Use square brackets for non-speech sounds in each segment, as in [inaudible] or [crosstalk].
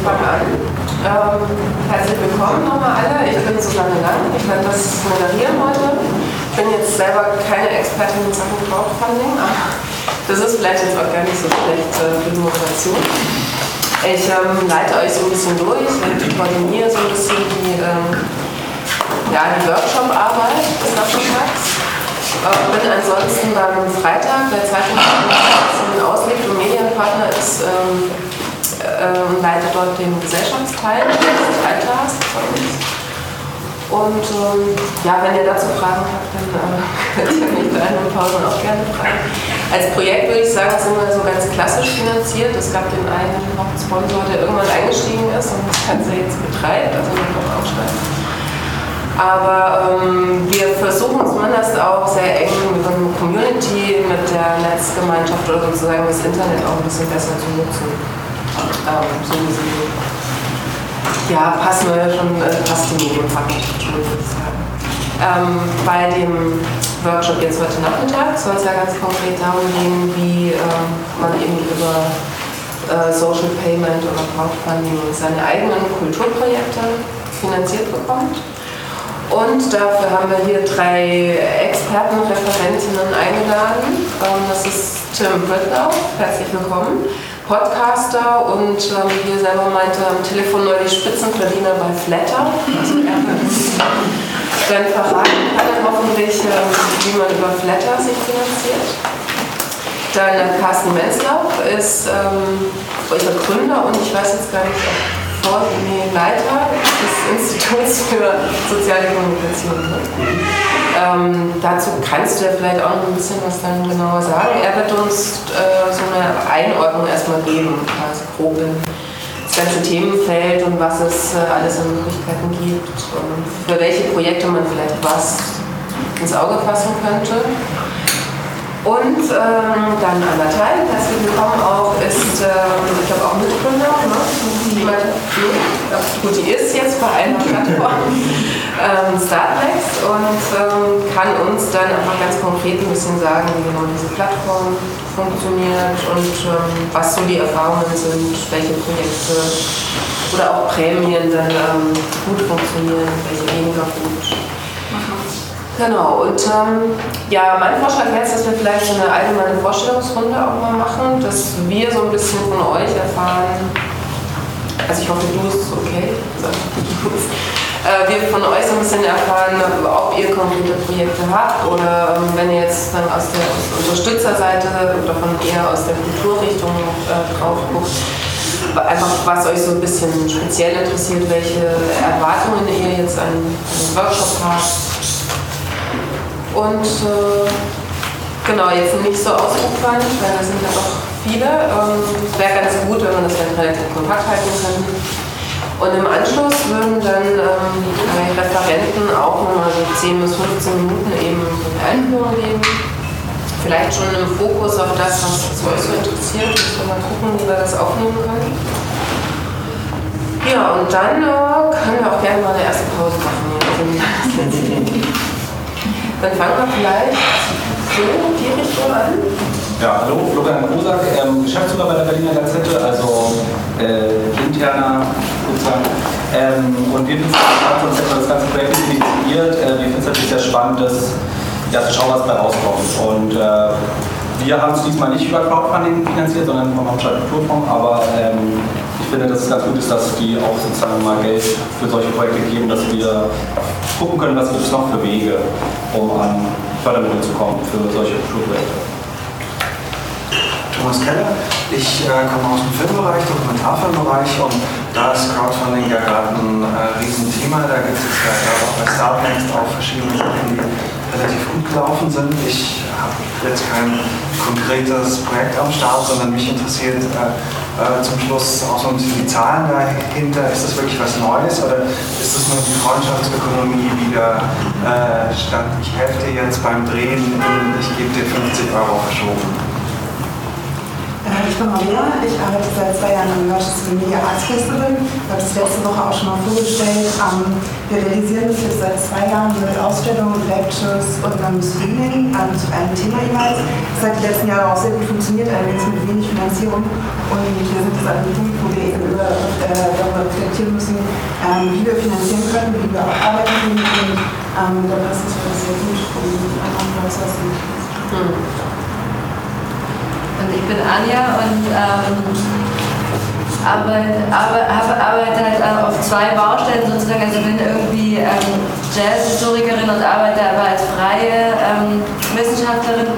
fange an. Ähm, herzlich willkommen nochmal alle. Ich bin Susanne Lang. Ich werde das moderieren heute. Ich bin jetzt selber keine Expertin in Sachen Crowdfunding, aber das ist vielleicht jetzt auch gar nicht so schlecht äh, für die Moderation. Ich ähm, leite euch so ein bisschen durch und koordiniere so ein bisschen die, ähm, ja, die Workshop-Arbeit des Nachmittags. Äh, bin ansonsten beim Freitag der Zeitung Ausblick und Medienpartner ist ähm, äh, leitet dort den Gesellschaftsteil des Alters von uns. Und ähm, ja, wenn ihr dazu Fragen habt, dann äh, [laughs] könnt ihr mich in den Pausen auch gerne fragen. Als Projekt würde ich sagen, sind wir so ganz klassisch finanziert. Es gab den einen Hauptsponsor, der irgendwann eingestiegen ist und das Ganze jetzt betreibt, also nicht noch aufschreibt. Aber ähm, wir versuchen zumindest auch sehr eng mit der Community, mit der Netzgemeinschaft oder sozusagen das Internet auch ein bisschen besser zu nutzen. Ähm, so ja, passen wir schon, äh, passt die ich sagen. Ähm, bei dem Workshop jetzt heute Nachmittag soll es ja ganz konkret darum gehen, wie ähm, man eben über äh, Social Payment oder Crowdfunding seine eigenen Kulturprojekte finanziert bekommt. Und dafür haben wir hier drei Experten, Referentinnen eingeladen. Ähm, das ist Tim Britlau, herzlich willkommen. Podcaster und ähm, wie er selber meinte, am Telefon neulich Spitzenverdiener bei Flatter. Also dann verraten kann er hoffentlich, ähm, wie man über Flatter sich finanziert. Dann Carsten Menzlauf ist ähm, Gründer und ich weiß jetzt gar nicht, ob Leiter des Instituts für soziale Kommunikation. Ähm, dazu kannst du ja vielleicht auch noch ein bisschen was dann genauer sagen. Er wird uns äh, so eine Einordnung erstmal geben, quasi grob in das ganze Themenfeld und was es äh, alles an Möglichkeiten gibt und für welche Projekte man vielleicht was ins Auge fassen könnte. Und ähm, dann Anna Teil, herzlich willkommen auch, ist, ähm, ich glaube, auch Mitgründer. Ne? Die, gut, die ist jetzt bei einer Plattform, ähm, Startnext, und ähm, kann uns dann einfach ganz konkret ein bisschen sagen, wie genau diese Plattform funktioniert und ähm, was so die Erfahrungen sind, welche Projekte oder auch Prämien dann ähm, gut funktionieren, welche weniger gut. Genau, und ähm, ja, mein Vorschlag wäre dass wir vielleicht eine allgemeine Vorstellungsrunde auch mal machen, dass wir so ein bisschen von euch erfahren, also ich hoffe, du bist okay, äh, wir von euch ein bisschen erfahren, ob ihr konkrete Projekte habt oder ähm, wenn ihr jetzt dann aus der Unterstützerseite oder von eher aus der Kulturrichtung äh, drauf guckt, einfach was euch so ein bisschen speziell interessiert, welche Erwartungen ihr jetzt an den Workshop habt. Und äh, genau, jetzt nicht so ausufernd, weil da sind ja doch viele. Ähm, es wäre ganz gut, wenn man das dann relativ kompakt halten könnte. Und im Anschluss würden dann ähm, die Referenten auch nochmal so 10 bis 15 Minuten eben eine Einführung geben. Vielleicht schon im Fokus auf das, was euch so interessiert. Müssen wir mal gucken, wie wir das aufnehmen können. Ja, und dann äh, können wir auch gerne mal eine erste Pause machen. [laughs] Dann fangen wir vielleicht Ja, hallo, Florian Kosak, ähm, Geschäftsführer bei der Berliner Gazette, also äh, interner sozusagen. Ähm, und wir finden das ganze Projekt initiiert. Äh, wir finden es natürlich sehr spannend, das, ja, zu schauen, was da rauskommt. Und äh, wir haben es diesmal nicht über Crowdfunding finanziert, sondern vom Hauptstadt Kulturfonds, aber ähm, ich finde, dass es ganz gut ist, dass die auch sozusagen mal Geld für solche Projekte geben, dass wir gucken können, was gibt es noch für Wege, um an Fördermittel zu kommen für solche Kulturprojekte. Thomas Keller, ich äh, komme aus dem Filmbereich, Dokumentarfilmbereich und da ist Crowdfunding ja gerade ein äh, Riesenthema. Da gibt es ja gerade auch bei Startnext auch verschiedene Sachen, die relativ gut gelaufen sind. Ich habe jetzt kein konkretes Projekt am Start, sondern mich interessiert äh, äh, zum Schluss auch so ein bisschen die Zahlen dahinter. Ist das wirklich was Neues oder ist das nur die Freundschaftsökonomie wieder äh, statt ich helfe dir jetzt beim Drehen, ich gebe dir 50 Euro verschoben? Äh, ich bin Maria, ich arbeite seit zwei Jahren am Manchester Media Arts Festival. Ich habe das letzte Woche auch schon mal vorgestellt. Ähm, wir realisieren das jetzt seit zwei Jahren mit Ausstellungen, Lectures und einem Streaming ähm, zu einem Thema jeweils. Das hat die letzten Jahre auch sehr gut funktioniert, allerdings mit wenig Finanzierung. Und wir sind jetzt an einem Punkt, wo wir eben über, äh, darüber reflektieren müssen, ähm, wie wir finanzieren können, wie wir auch arbeiten können. Und ähm, da passt es sehr gut, um einen Prozess hm. Und ich bin Anja und ähm, arbeite, arbeite, arbeite halt auf zwei Baustellen sozusagen. Also bin irgendwie ähm, Jazzhistorikerin und arbeite aber als freie ähm, Wissenschaftlerin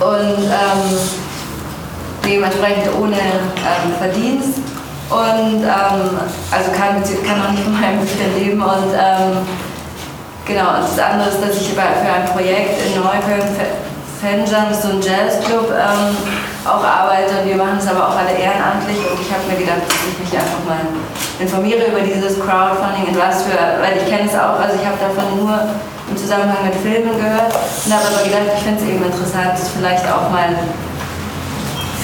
und ähm, dementsprechend ohne ähm, Verdienst. Und ähm, also kann, kann auch nicht [laughs] von meinem Büchern leben und ähm, genau, und das andere ist, dass ich für ein Projekt in Neukölln Fanjam so ein Jazzclub, ähm, auch arbeite. Wir machen es aber auch alle ehrenamtlich und ich habe mir gedacht, dass ich mich einfach mal informiere über dieses Crowdfunding und was für, weil ich kenne es auch, also ich habe davon nur im Zusammenhang mit Filmen gehört und habe aber gedacht, ich finde es eben interessant, das vielleicht auch mal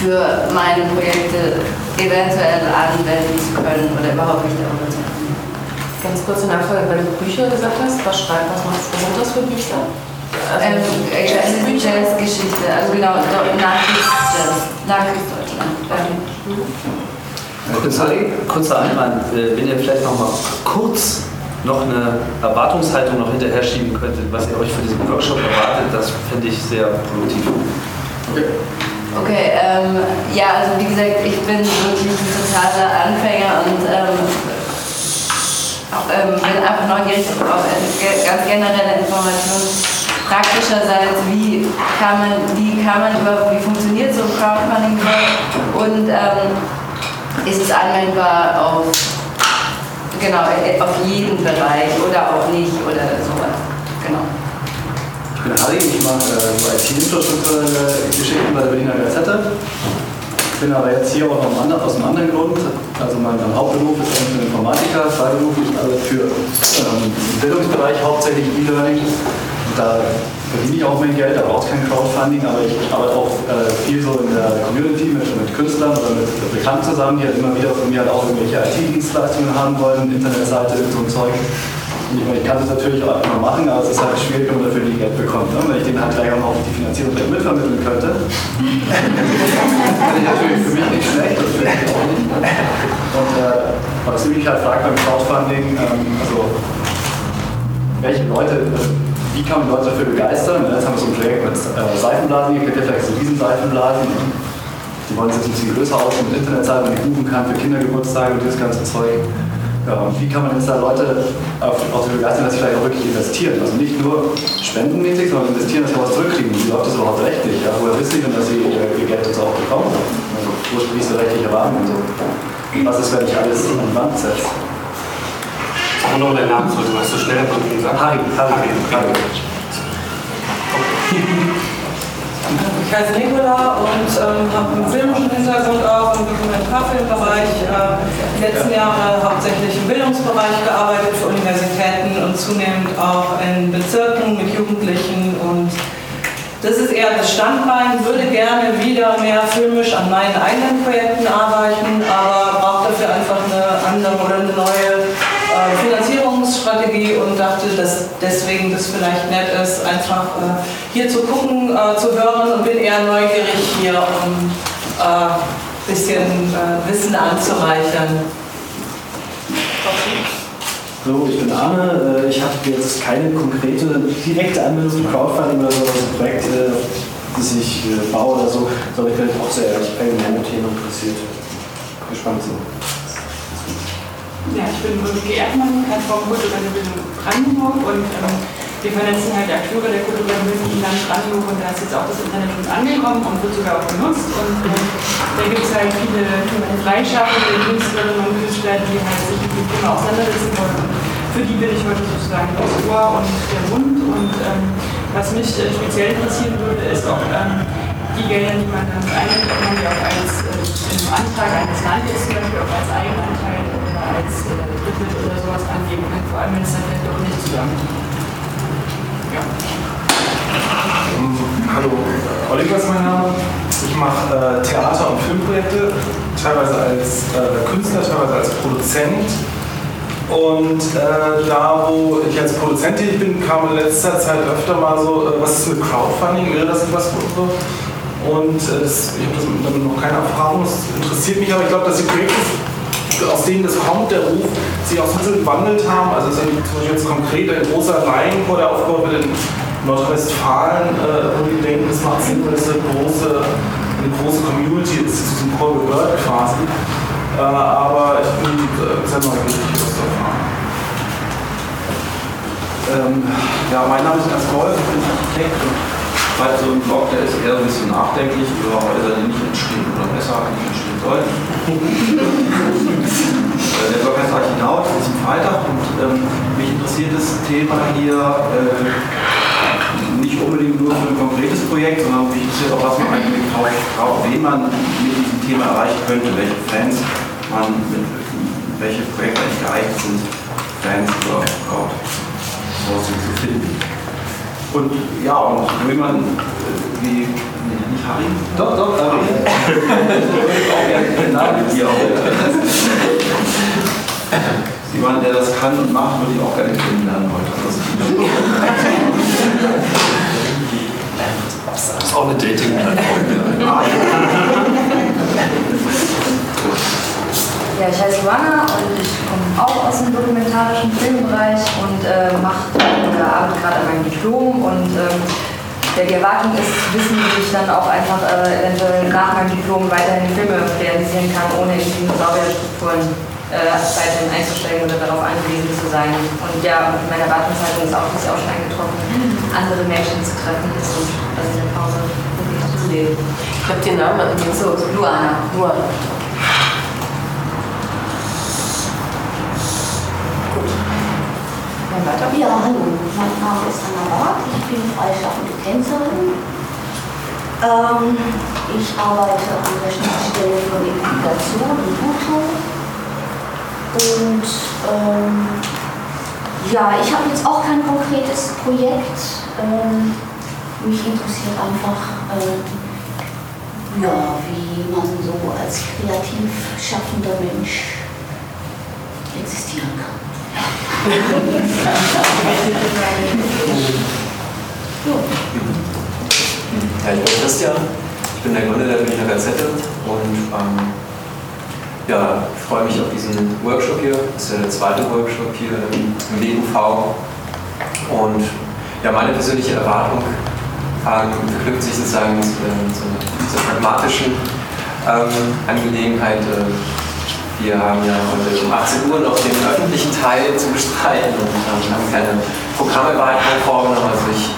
für meine Projekte eventuell anwenden zu können oder überhaupt nicht darüber zu reden. Ganz kurze Nachfrage, weil du Bücher gesagt hast, was schreibt, was machst du besonders für Bücher? Ähm, äh, Jazzgeschichte, also genau, Nachkriegsjazz, Nachkriegsdeutschland. Kurzer, kurzer Einwand, äh, wenn ihr vielleicht noch mal kurz noch eine Erwartungshaltung noch hinterher schieben könntet, was ihr euch für diesen Workshop erwartet, das finde ich sehr produktiv. Okay. Okay, ähm, ja, also wie gesagt, ich bin wirklich ein totaler Anfänger und ähm, ähm, bin einfach neugierig auf ganz generelle Informationen praktischerseits, wie kann man, wie kann man überhaupt, wie funktioniert so ein Crowdfunding und ähm, ist es anwendbar auf, genau, auf jeden Bereich oder auch nicht oder sowas. Genau. Ich bin Harry, ich mache äh, IT-infrastrukturelle Geschichten bei der Berliner Gazette. Ich bin aber jetzt hier auch aus einem anderen Grund. Also mein, mein Hauptberuf ist eigentlich Informatiker, freiberuflich, also für ähm, Bildungsbereich hauptsächlich E-Learning da verdiene ich auch mein Geld, da braucht es kein Crowdfunding, aber ich arbeite auch äh, viel so in der Community mit, mit Künstlern oder mit Bekannten zusammen, die halt immer wieder von mir halt auch irgendwelche IT-Dienstleistungen haben wollen, Internetseite, so ein Zeug. Und ich, meine, ich kann das natürlich auch immer machen, aber es ist halt schwierig, wenn man dafür Geld bekommt. Ne? Wenn ich den halt gleich auch noch die Finanzierung gleich mitvermitteln könnte, [laughs] finde ich natürlich für mich nicht schlecht, das finde ich auch nicht. Und äh, was mich halt fragt beim Crowdfunding, ähm, also welche Leute, wie kann man Leute dafür begeistern? Jetzt haben wir so ein Projekt mit äh, Seifenblasen, ihr kennt ja vielleicht so diesen Seifenblasen. Die wollen es jetzt ein bisschen größer aus mit Internetseiten, die buchen kann für Kindergeburtstage und dieses ganze Zeug. Ja, wie kann man jetzt da Leute auf, auf die begeistern, dass sie vielleicht auch wirklich investieren? Also nicht nur spendenmäßig, sondern investieren, dass sie was zurückkriegen. Wie läuft das überhaupt rechtlich? Ja? Woher wissen die denn, dass sie ihr, Geld jetzt auch bekommen? Also wo schließt der rechtliche Rahmen und so? Was ist, wenn ich alles an die Wand setze? Sag noch deinen Namen, du hast so schnell von ihm gesagt. Harry, Harry, Harry. Ich heiße Nicola und ähm, habe einen filmischen Hintergrund auch im Dokumentarfilmbereich. Äh, die letzten Jahre hauptsächlich im Bildungsbereich gearbeitet für Universitäten und zunehmend auch in Bezirken mit Jugendlichen und das ist eher das Standbein, würde gerne wieder mehr filmisch an meinen eigenen Projekten arbeiten, aber braucht dafür einfach eine andere oder eine neue Finanzierungsstrategie und dachte, dass deswegen das vielleicht nett ist, einfach äh, hier zu gucken, äh, zu hören und bin eher neugierig hier, um ein bisschen Wissen anzureichern. So, ich bin Arne. Ich habe jetzt keine konkrete, direkte Anwendung zum Crowdfunding oder so, ein Projekt, das ich baue oder so, sondern ich bin auch sehr allgemeine Themen interessiert. Gespannt sind. Ja, ich bin Ulrike Erdmann, Plattform Kulturelle Bildung Brandenburg und ähm, wir vernetzen halt Akteure der kulturellen Bildung im Land Brandenburg und da ist jetzt auch das Internet schon angekommen und wird sogar auch genutzt und ähm, da gibt es halt viele freischaffende Künstlerinnen und Künstler, die halt sich mit dem Thema auseinandersetzen wollen. Und für die bin ich heute sozusagen das Ohr und der Mund und ähm, was mich äh, speziell interessieren würde, ist auch ähm, die Gelder, die man dann einnimmt, ob man die auch als äh, im Antrag eines Landes zum Beispiel auch als Eigenanteil als äh, Drittmittel oder sowas angeben kann, vor allem wenn es dann vielleicht auch nicht zusammen. Ja. Um, hallo, Oliver ist mein Name. Ich mache äh, Theater- und Filmprojekte, teilweise als äh, Künstler, teilweise als Produzent. Und äh, da, wo ich als Produzent tätig bin, kam in letzter Zeit öfter mal so, äh, was ist mit Crowdfunding, wäre das etwas für so? Und äh, das, ich habe damit noch keine Erfahrung, das interessiert mich, aber ich glaube, dass die Projekte, aus denen das kommt, der Ruf, sich auch so ein bisschen gewandelt haben. Also zum Beispiel jetzt konkret ein großer Rhein, der aufgebaut wird in Nordrhein-Westfalen, äh, wo die denken, das macht Sinn, weil es eine große, eine große Community ist, zu diesem Core gehört quasi. Äh, aber ich bin äh, sehr neugierig, was zu erfahren. Ähm, ja, mein Name ist Ernst Wolf, ich bin Architekt schreibe so einen Blog, der ist eher ein bisschen nachdenklich über Häuser, die nicht entstehen oder besser nicht entstehen sollten. [laughs] Äh, der Blog heißt Archinaut, das ist am Freitag und ähm, mich interessiert das Thema hier äh, nicht unbedingt nur für ein konkretes Projekt, sondern mich interessiert auch, was man eigentlich braucht, wen man mit diesem Thema erreichen könnte, welche Fans man mit welche Projekte eigentlich geeignet sind, Fans oder Crowdsourcing zu finden. Und ja, und will man, äh, wie, nee, nicht Harry? Doch, doch, Harry. [laughs] Jemand, der das kann und macht, würde ich auch gerne kennenlernen heute. Das ist auch eine Dating-Plattform. [laughs] Ja, ich heiße Joanna und ich komme auch aus dem dokumentarischen Filmbereich und äh, mache oder arbeite gerade an meinem Diplom und ähm, ja, die Erwartung ist zu wissen, wie ich dann auch einfach äh, eventuell nach meinem Diplom weiterhin Filme realisieren kann, ohne in Dinosaurierstrukturen äh, weiterhin einzusteigen oder darauf angewiesen zu sein. Und ja, meine Erwartungshaltung ist auch, dass ich auch schon eingetroffen, andere Menschen zu treffen ist und das in der Pause zu leben. Ich habe den Namen So, Luana. Luana. Dann weiter. Ja, hallo, mein Name ist Anna Barth, ich bin freischaffende Tänzerin. Ähm, ich arbeite an der Schnittstelle von Implikation und Buto. Und ähm, ja, ich habe jetzt auch kein konkretes Projekt. Ähm, mich interessiert einfach, äh, ja, wie man so als kreativ schaffender Mensch existieren kann. Ja, ich bin Christian, ich bin der Gründer der Berliner Gazette und ähm, ja, freue mich auf diesen Workshop hier. Das ist ja der zweite Workshop hier im, BUV. Und ja, meine persönliche Erwartung ähm, verknüpft sich sozusagen mit so einer, so einer pragmatischen ähm, Angelegenheit. Äh, wir haben ja heute um 18 Uhr noch den öffentlichen Teil zu bestreiten und ähm, haben keine Programme weiter vorgenommen. Also ich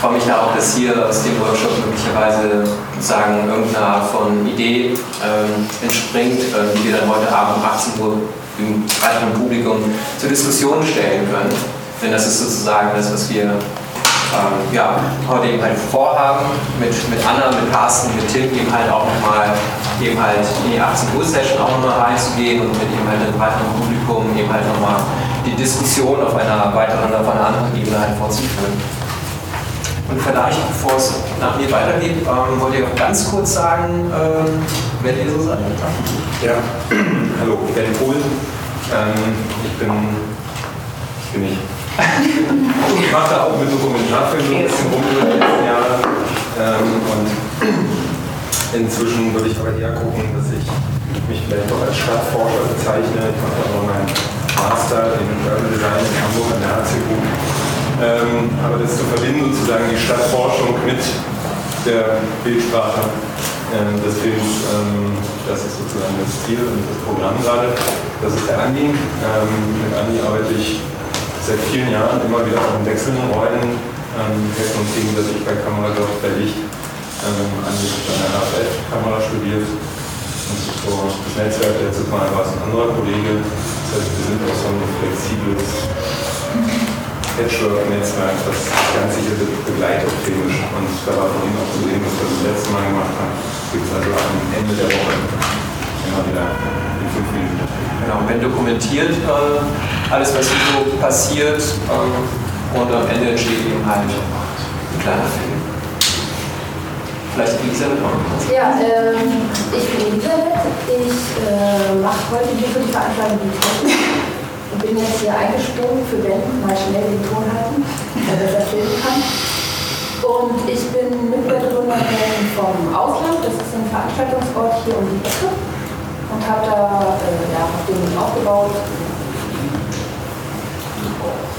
freue mich da auch, dass hier aus dem Workshop möglicherweise sozusagen irgendeine Art von Idee ähm, entspringt, äh, die wir dann heute Abend um 18 Uhr im breiteren Publikum zur Diskussion stellen können. Denn das ist sozusagen das, was wir ähm, ja, heute eben halt vorhaben, mit, mit Anna, mit Carsten, mit Tim eben halt auch nochmal eben halt in die 18 Uhr Session auch nochmal reinzugehen und mit eben halt einem breiteren Publikum eben halt nochmal die Diskussion auf einer weiteren, auf einer anderen Ebene halt vorzuführen. Und vielleicht, bevor es nach mir weitergeht, ähm, wollt ihr auch ganz kurz sagen, ähm, wer ihr so seid? Ja, [clears throat] hallo, Ben Pohl. Ähm, ich bin, ich bin ich. Ich mache da auch mit Dokumentarfilmen ein bisschen rum über die letzten Jahre. Ähm, und inzwischen würde ich aber eher gucken, dass ich mich vielleicht doch als Stadtforscher bezeichne. Ich mache auch meinen Master in Urban Design in Hamburg an der HCU. Ähm, aber das zu verbinden, sozusagen die Stadtforschung mit der Bildsprache äh, des Films, ähm, das ist sozusagen das Ziel und das Programm gerade. Das ist der Andi. Ähm, mit Andi arbeite ich seit vielen Jahren immer wieder auch in wechselnden Rollen, ähm, helfen uns gegenseitig bei Kameradorf bei Licht. Ähm, an der HFF-Kamera studiert. Und so das Netzwerk letztes Mal war es ein anderer Kollege. Das heißt, wir sind auch so ein flexibles Patchwork-Netzwerk, das Ganze hier begleitet filmisch. Und da war von Ihnen auch zu sehen, was wir das letzte Mal gemacht haben. Gibt es also am Ende der Woche immer wieder in fünf Minuten. Genau, wenn dokumentiert äh, alles, was hier so passiert ähm, und am Ende entsteht eben halt ein kleiner Film. vielleicht Elisabeth auch noch. Ja, ähm, ich bin Elisabeth. Ich äh, mache heute hier für die Veranstaltung die Technik und bin jetzt hier eingesprungen für Ben, mal schnell den Ton halten, damit er filmen kann. Und ich bin Mitbegründerin vom Ausland, das ist ein Veranstaltungsort hier um die Ecke und habe da äh, ja, auf dem aufgebaut,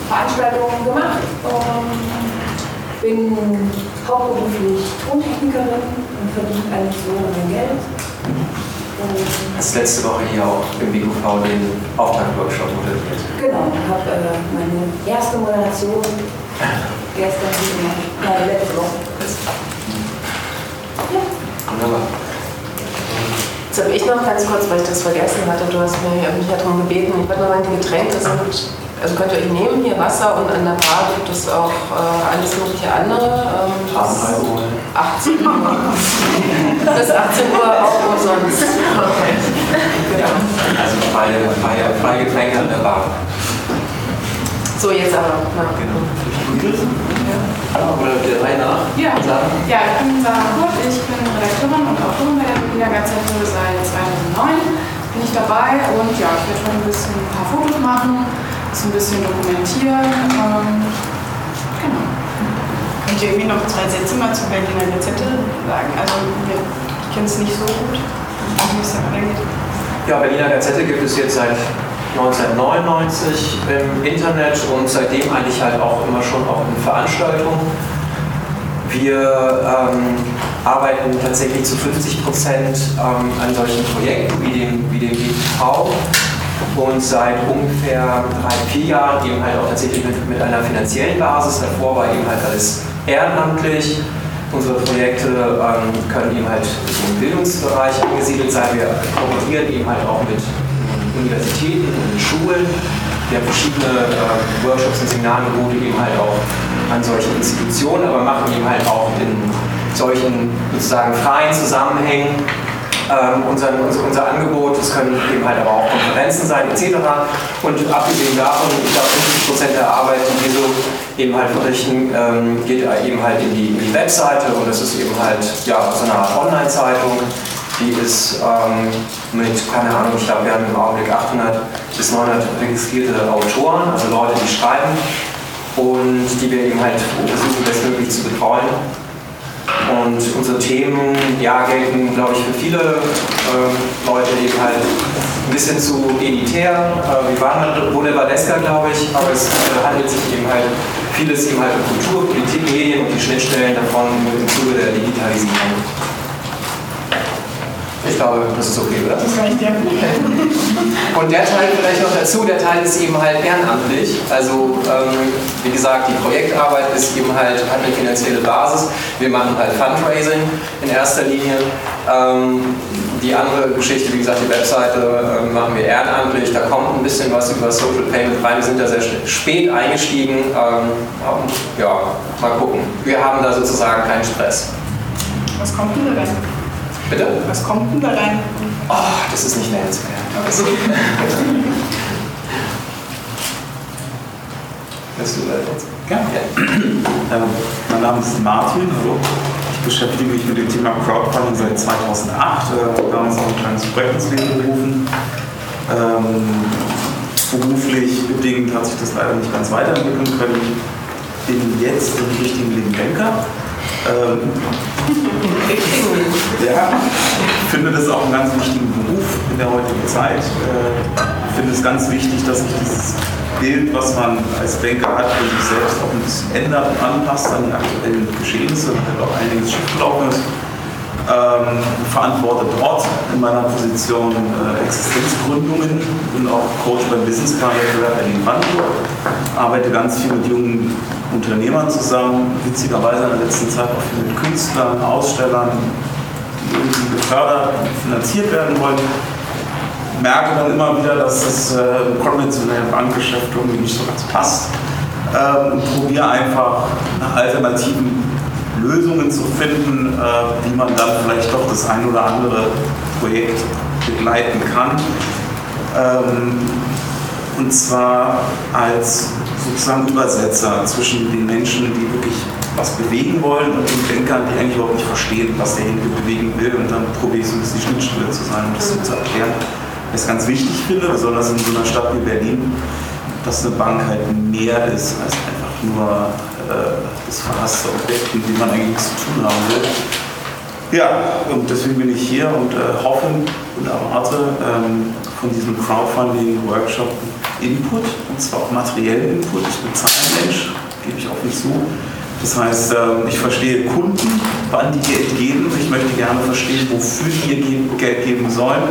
Veranstaltungen gemacht. Und bin hauptberuflich Tontechnikerin und verdiene eigentlich so mein Geld. Hast letzte Woche hier auch im BQV den Auftaktworkshop moderiert. genau, habe äh, meine erste Moderation [laughs] gestern gemacht, nein, letzte Woche. Wunderbar. Jetzt habe ich noch ganz kurz, weil ich das vergessen hatte, du hast mir ja- mich ja darum gebeten, ich würde noch mal die Getränke sind, also könnt ihr euch nehmen, hier Wasser und an der Bar gibt es auch äh, alles mögliche andere. Ähm, bis 18 Uhr. bis 18 Uhr auch umsonst. Okay. Genau. Also freie, freie, freie Getränke an der Bar. So, jetzt aber. Ja. Genau. Oder der Reihe nach? Ja. ja, ich bin Sarah Kurt, ich bin Redakteurin und Autorin bei der Berliner Gazette seit 2009. Bin ich dabei und ja, ich werde schon ein bisschen ein paar Fotos machen, das ein bisschen dokumentieren. Ähm, genau. Könnt ihr irgendwie noch zwei Sätze mal zur Berliner Gazette sagen? Also, ich kenne es nicht so gut. Wie es da weitergeht. Ja, Berliner Gazette gibt es jetzt seit 1999 im Internet und seitdem eigentlich halt auch immer schon auch in Veranstaltungen. Wir ähm, arbeiten tatsächlich zu 50 Prozent ähm, an solchen Projekten wie dem, wie dem BTV und seit ungefähr drei, vier Jahren eben halt auch tatsächlich mit, mit einer finanziellen Basis. Davor war eben halt alles ehrenamtlich. Unsere Projekte ähm, können eben halt im Bildungsbereich angesiedelt sein. Wir kooperieren eben halt auch mit Universitäten und Schulen. Wir haben verschiedene äh, Workshops und Seminarangebote eben halt auch an solche Institutionen, aber machen eben halt auch in solchen sozusagen freien Zusammenhängen ähm, unser, unser, unser Angebot. Das können eben halt aber auch Konferenzen sein etc. Und abgesehen davon, ich glaube 50 Prozent der Arbeit, die wir so eben halt verrichten, ähm, geht eben halt in die, in die Webseite und das ist eben halt ja, so eine Art Online-Zeitung. Die ist ähm, mit, keine Ahnung, ich glaube, wir haben im Augenblick 800 bis 900 registrierte Autoren, also Leute, die schreiben und die wir eben halt versuchen, bestmöglich zu betreuen. Und unsere Themen ja, gelten, glaube ich, für viele ähm, Leute eben halt ein bisschen zu elitär. Äh, wir waren halt Boulevardesker, glaube ich, aber es äh, handelt sich eben halt vieles eben halt um Kultur, Politik, Medien und die Schnittstellen davon im Zuge der Digitalisierung. Ich glaube, das ist okay, oder? Das reicht ja. Und der Teil vielleicht noch dazu, der Teil ist eben halt ehrenamtlich. Also ähm, wie gesagt, die Projektarbeit ist eben halt, hat eine finanzielle Basis. Wir machen halt Fundraising in erster Linie. Ähm, die andere Geschichte, wie gesagt, die Webseite ähm, machen wir ehrenamtlich. Da kommt ein bisschen was über Social Payment rein. Wir sind da sehr spät eingestiegen. Ähm, ja, mal gucken. Wir haben da sozusagen keinen Stress. Was kommt denn da rein? Bitte? Was kommt denn da rein? Oh, das ist nicht nennenswert. Okay. Willst du da jetzt? Ja. Ähm, mein Name ist Martin, hallo. Ich beschäftige mich mit dem Thema Crowdfunding seit 2008. Äh, damals auch ein kleines Projekt ins Leben gerufen. Ähm, beruflich bedingt hat sich das leider nicht ganz weiterentwickeln können. Bin jetzt im richtigen Leben Banker. Ähm, ja, ich finde das auch einen ganz wichtigen Beruf in der heutigen Zeit. Äh, Ich finde es ganz wichtig, dass sich dieses Bild, was man als Banker hat, für sich selbst auch ein bisschen ändert und anpasst an die aktuellen Geschehnisse, weil halt auch einiges schiefgelaufen ist. Ähm, verantworte dort in meiner Position äh, Existenzgründungen, bin auch Coach beim Business Wettbewerb Berlin-Brandenburg, arbeite ganz viel mit jungen Unternehmern zusammen, witzigerweise in der letzten Zeit auch viel mit Künstlern, Ausstellern, die irgendwie gefördert und finanziert werden wollen. Merke dann immer wieder, dass das äh, im konventionellen Bankgeschäft irgendwie nicht so ganz passt ähm, probiere einfach nach alternativen Lösungen zu finden, äh, wie man dann vielleicht doch das ein oder andere Projekt begleiten kann. Ähm, und zwar als sozusagen Übersetzer zwischen den Menschen, die wirklich was bewegen wollen und den Denkern, die eigentlich überhaupt nicht verstehen, was derjenige bewegen will. Und dann probiere ich so ein bisschen Schnittstelle zu sein, um das so zu erklären. Was ich ganz wichtig finde, besonders in so einer Stadt wie Berlin, dass eine Bank halt mehr ist als einfach nur äh, das verhasste Objekt, mit dem man eigentlich zu tun haben will. Ja, und deswegen bin ich hier und äh, hoffe und erwarte ähm, von diesem Crowdfunding-Workshop Input, und zwar auch materiellen Input. Ich bin Zahlenmensch, gebe ich offen zu. Das heißt, ähm, ich verstehe Kunden, wann die Geld geben. Ich möchte gerne verstehen, wofür die ihr Geld geben sollen,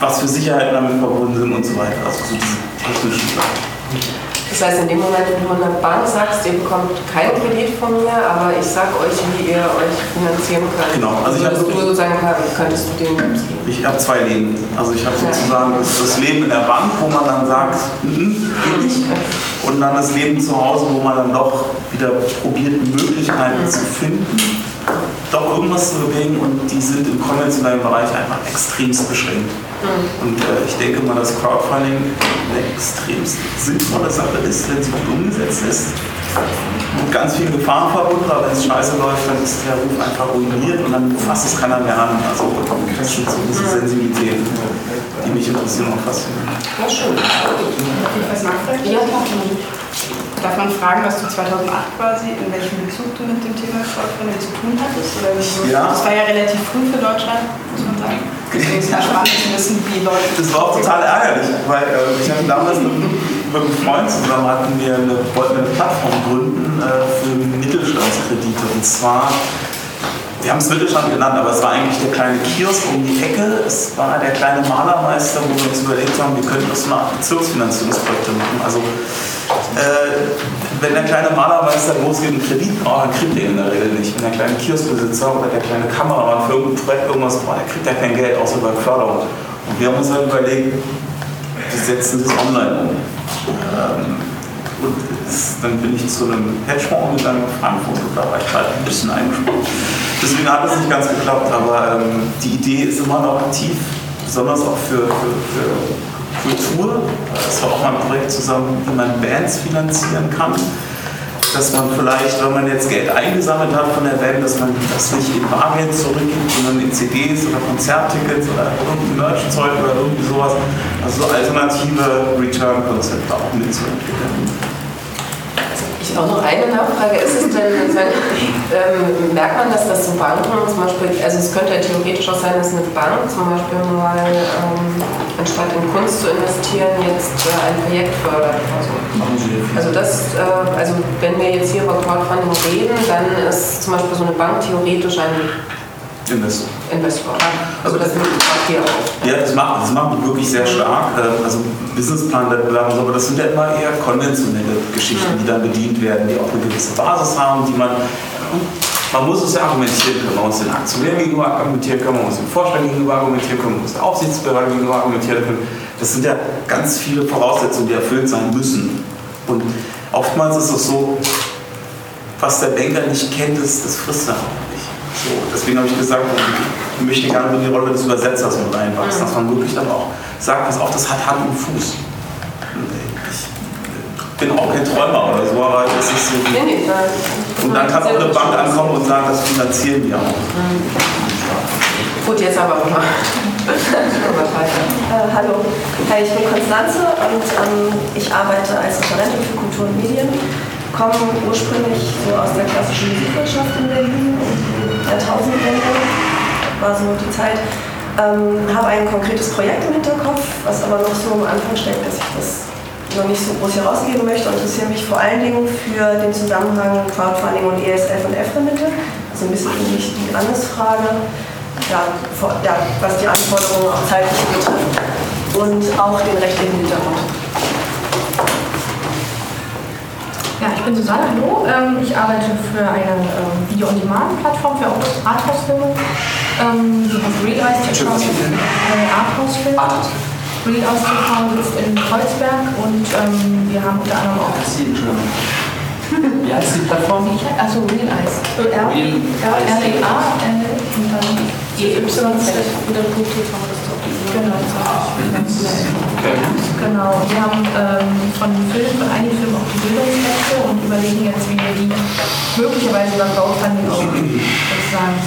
was für Sicherheiten damit verbunden sind und so weiter. Also so diese technischen Sachen. Das heißt, in dem Moment, wenn du einer Bank sagst, ihr bekommt keinen Kredit von mir, aber ich sage euch, wie ihr euch finanzieren könnt. Genau, also ich habe du sozusagen könntest du den. Ich habe zwei Leben. Also ich habe sozusagen das, das Leben in der Bank, wo man dann sagt, nicht. Und dann das Leben zu Hause, wo man dann doch wieder probiert, Möglichkeiten zu finden, doch irgendwas zu bewegen und die sind im konventionellen Bereich einfach extremst beschränkt. Und äh, ich denke mal, dass Crowdfunding eine extremst sinnvolle Sache ist, wenn sie gut umgesetzt ist. Mit ganz vielen Gefahren verbunden, aber wenn es scheiße läuft, dann ist der Ruf einfach ruiniert und dann fasst es keiner mehr an. Also das sind so diese Sensibilitäten, die mich interessieren und faszinieren. Ja, schön. Was nachfragen? Ja, Darf man fragen, was du 2008 quasi, in welchem Bezug du mit dem Thema Crowdfunding zu tun hattest? Oder? Ja. Das war ja relativ früh für Deutschland, muss man sagen. Deswegen ist es [laughs] ja spannend zu wissen, wie Leute. Das war auch total ärgerlich, weil äh, ich hatte damals mit, mit einem Freund zusammen hatten wir eine, wollten eine Plattform gründen äh, für Mittelstandskredite. Und zwar, wir haben es Mittelstand genannt, aber es war eigentlich der kleine Kiosk um die Ecke. Es war der kleine Malermeister, wo wir uns überlegt haben, wir könnten das Art Bezirksfinanzierungsprojekte machen. Also äh, wenn der kleine Malermeister losgeht einen Kredit braucht, dann kriegt er in der Regel nicht. Wenn der kleine Kioskbesitzer oder der kleine Kameramann für irgendein Projekt irgendwas braucht, der kriegt ja kein Geld, außer bei Förderung. Und wir haben uns halt überlegt, wir setzen das online um. Ähm, und dann bin ich zu einem Hedgefonds gegangen in Frankfurt und da war ich halt ein bisschen eingesprungen. Deswegen hat es nicht ganz geklappt, aber ähm, die Idee ist immer noch aktiv, besonders auch für, für, für Kultur. Das war auch mal ein Projekt zusammen, wie man Bands finanzieren kann. Dass man vielleicht, wenn man jetzt Geld eingesammelt hat von der Band, dass man das nicht in Bargeld zurückgibt, sondern in CDs oder Konzerttickets oder irgendein Merchzeug oder irgendwie sowas. Also so alternative Return-Konzepte auch mitzuentwickeln. Auch noch eine Nachfrage. Ist es denn, ähm, merkt man, dass das so Banken zum Beispiel, also es könnte ja theoretisch auch sein, dass eine Bank zum Beispiel mal ähm, anstatt in Kunst zu investieren, jetzt äh, ein Projekt fördert oder so. Also das, äh, also wenn wir jetzt hier über Crowdfunding reden, dann ist zum Beispiel so eine Bank theoretisch ein Investor. Investor. Also das macht hier auch. Ja, das macht, das macht wirklich sehr stark. Ähm, Also Businessplan-Wettbewerbe, aber das sind ja immer eher konventionelle Geschichten, die dann bedient werden, die auch eine gewisse Basis haben, die man. Man muss es ja argumentieren können. Man muss den Aktionären gegenüber argumentieren können, man muss den Vorstand gegenüber argumentieren können, man muss der Aufsichtsbehörde gegenüber argumentieren können. Das sind ja ganz viele Voraussetzungen, die erfüllt sein müssen. Und oftmals ist es so, was der Banker nicht kennt, das, das frisst er auch nicht. So, deswegen habe ich gesagt, ich möchte gerne in die Rolle des Übersetzers mit reinwachsen, dass man wirklich dann auch sagt, pass auf, das hat Hand und Fuß. Ich bin auch kein Träumer oder so, aber das ist so. Nein. Und dann kann auch eine Bank ankommen und sagen, das finanzieren wir auch. Gut, jetzt aber mal. [laughs] Äh, hallo, Hi, ich bin Konstanze und ähm, ich arbeite als Referentin für Kultur und Medien. Komme ursprünglich so aus der klassischen Musikwirtschaft in Berlin, Jahrtausendwende war so die Zeit. Ähm, habe ein konkretes Projekt im Hinterkopf, was aber noch so am Anfang steckt, dass ich das noch nicht so groß herausgeben möchte und interessiere mich vor allen Dingen für den Zusammenhang Crowdfunding und ESF und EFRE-Mittel. Also ein bisschen ähnlich die Frage ja, ja, was die Anforderungen auch zeitlich betrifft und auch den rechtlichen Hintergrund. Ja, ich bin Susanne, hallo. Ähm, ich arbeite für eine ähm, Video-on-Demand-Plattform für Arthouse-Filme. Ähm, die heißt Real Eyes TV. Äh, Arthouse-Film. Real Eyes TV sitzt in Kreuzberg und ähm, wir haben unter anderem auch... Wie heißt die Plattform? Also Real Eyes. Dann Genau, Genau, wir haben ähm, von Filmen, von einigen Filmen auch die Bildungsrechte und überlegen jetzt, wie wir die möglicherweise beim Crowdfunding auch sozusagen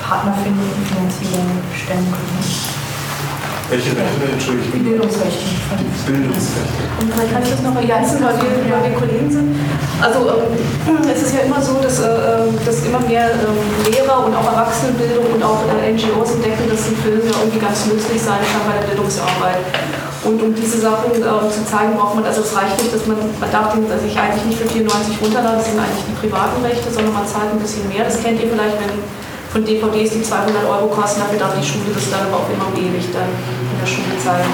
Partner finden und Finanzierung stemmen können. Welche Rechte? Entschuldigung. Die Bildungsrechte. Bildungsrechte. Und vielleicht kann ich das noch ergänzen, weil wir, weil wir Kollegen sind. Also ähm, es ist ja immer so, dass, äh, dass immer mehr ähm, Lehrer und auch Erwachsenenbildung und auch äh, NGOs entdecken, dass ein Film ja irgendwie ganz nützlich sein kann bei der Bildungsarbeit. Und um diese Sachen äh, zu zeigen, braucht man, also es reicht nicht, dass man, man darf den sich eigentlich nicht für 94 runterladen, das sind eigentlich die privaten Rechte, sondern man zahlt ein bisschen mehr. Das kennt ihr vielleicht, wenn von DVDs, die 200 Euro kosten, dafür darf die Schule das dann aber auch immer ewig dann in der Schule zeigen.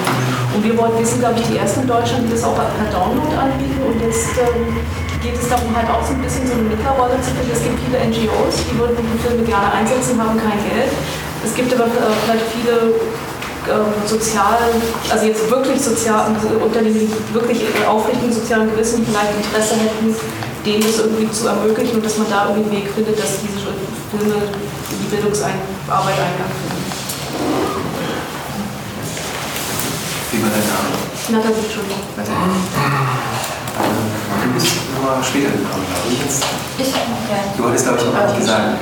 Und wir wollten, wir sind, glaube ich, die ersten in Deutschland, die das auch per Download anbieten. Und jetzt ähm, geht es darum, halt auch so ein bisschen so eine Mittlerrolle zu finden. Es gibt viele NGOs, die würden die Filme gerne einsetzen, haben kein Geld. Es gibt aber äh, vielleicht viele ähm, sozial, also jetzt wirklich sozial, Unternehmen, die wirklich aufrichtigen sozialen Gewissen vielleicht Interesse hätten, denen das irgendwie zu ermöglichen und dass man da irgendwie einen Weg findet, dass diese Filme Bildungsarbeit finden. Wie war dein Name? Nathalie, Entschuldigung. Du bist nochmal später gekommen, glaube ich. Jetzt. Ich, ja. Du wolltest, glaube ich, noch was sagen.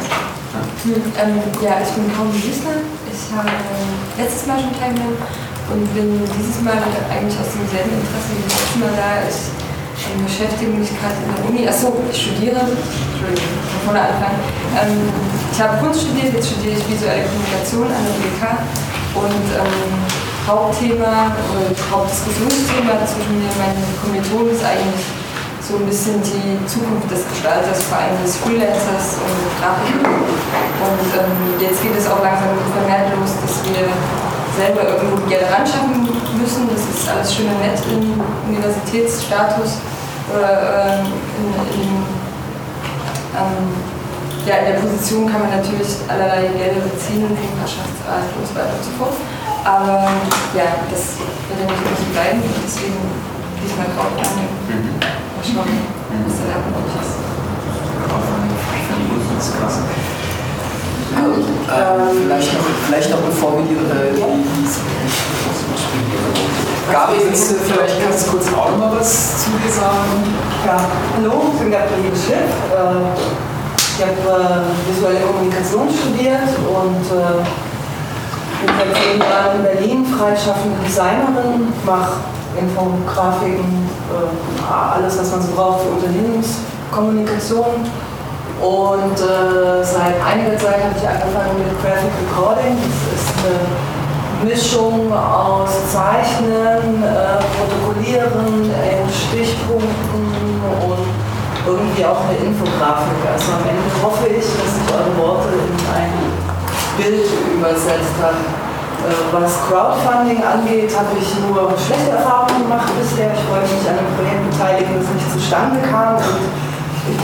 Hm, ähm, ja, ich bin Kaum Wiesner. Ich habe letztes Mal schon teilgenommen und bin dieses Mal eigentlich aus demselben Interesse wie letztes Mal da. Ich ähm, beschäftige mich gerade in der Uni. Achso, ich studiere. Entschuldigung, von vorne anfangen. Ähm, ich habe Kunst studiert, jetzt studiere ich visuelle Kommunikation an der WK und ähm, Hauptthema oder Hauptdiskussionsthema zwischen mir und meinen Kommilitonen ist eigentlich so ein bisschen die Zukunft des Gestalters, vor allem des Freelancers und Grafikers. Und ähm, jetzt geht es auch langsam vermehrt los, dass wir selber irgendwo Gelder ran schaffen müssen. Das ist alles schön und nett im Universitätsstatus oder ähm, in, in, ähm, ja, in der Position kann man natürlich allerlei Gelder beziehen, Nachbarschaftsrat und so weiter und so fort. Aber ja, das wird ja nicht immer so bleiben, deswegen diesmal drauf annehmen. Mal schauen, was da lernen möglich ist. Krass. Ähm, vielleicht, noch, vielleicht noch bevor wir die, äh, die, die Gabi, willst du vielleicht ganz kurz auch noch mal was zu dir sagen? Ja, hallo, ich bin Gabriele Schiff. Äh, Ich habe äh, visuelle Kommunikation studiert und äh, bin seit zehn Jahren in Berlin freischaffende Designerin, mache Infografiken, äh, alles, was man so braucht für Unternehmenskommunikation. Und äh, seit einiger Zeit habe ich angefangen mit Graphic Recording. Das ist eine Mischung aus Zeichnen, äh, Protokollieren in Stichpunkten und irgendwie auch eine Infografik. Also am Ende hoffe ich, dass ich eure Worte in ein Bild übersetzt habe. Äh, was Crowdfunding angeht, habe ich nur schlechte Erfahrungen gemacht bisher. Ich wollte mich an einem Projekt beteiligen, das nicht zustande kam. Und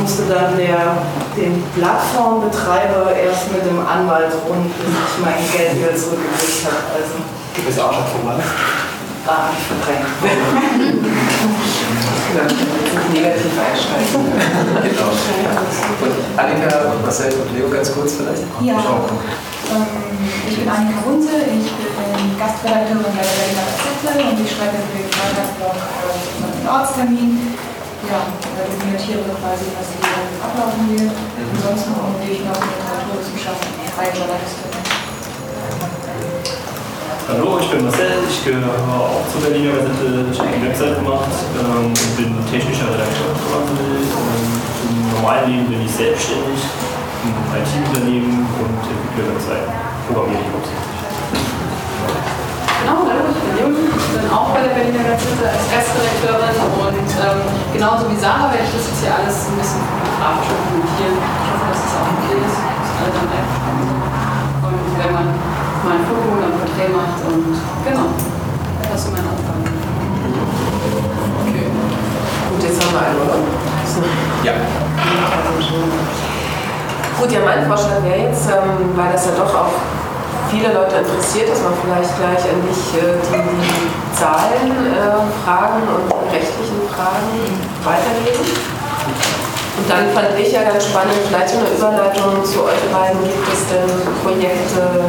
musste dann der, den Plattformbetreiber erst mit dem Anwalt rund, bis ich mein Geld wieder zurückgekriegt habe. Also, du bist auch schon vorbei. Ah, ich verdrängt. Negativ einsteigen. genau. Und Annika, Marcel und Leo ganz kurz vielleicht? Ja. Ähm, ich bin Annika Runze, ich bin Gastredakteurin bei der Berliner Gazette und ich schreibe für den Freitagsblog äh, Ortstermin ja, da dokumentiere quasi, was hier ablaufen wird. Ansonsten gehe ich noch in Literaturwissenschaften, freie Journalistin. Hallo, ich bin Marcel, ich gehöre auch zur Berliner Gazette, ich habe eine Website gemacht ähm, und bin technischer Redakteur. Ähm, Im normalen Leben bin ich selbstständig, im IT-Unternehmen und entwickle Webseiten, programmiere ich hauptsächlich. Genau, hallo, ich bin Jung, ich bin auch bei der Berliner Gazette als Gastredakteurin und ähm, genauso wie Sarah werde ich das jetzt hier alles ein bisschen fotografisch dokumentieren. Ich hoffe, dass es auch okay ist, dass alle dann einverstanden sind. Und wenn man mal ein Foto oder ein Porträt macht und genau, das ist mein Anfang. Okay. Gut, jetzt haben wir einen, oder? Ja. Gut, ja, mein Vorschlag wäre jetzt, ähm, weil das ja doch auch viele Leute interessiert, dass man vielleicht gleich an dich äh, die, die Zahlen, äh, und rechtlichen Fragen weitergeben. Und dann fand ich ja ganz spannend, vielleicht so eine Überleitung zu euch beiden. Gibt es denn Projekte,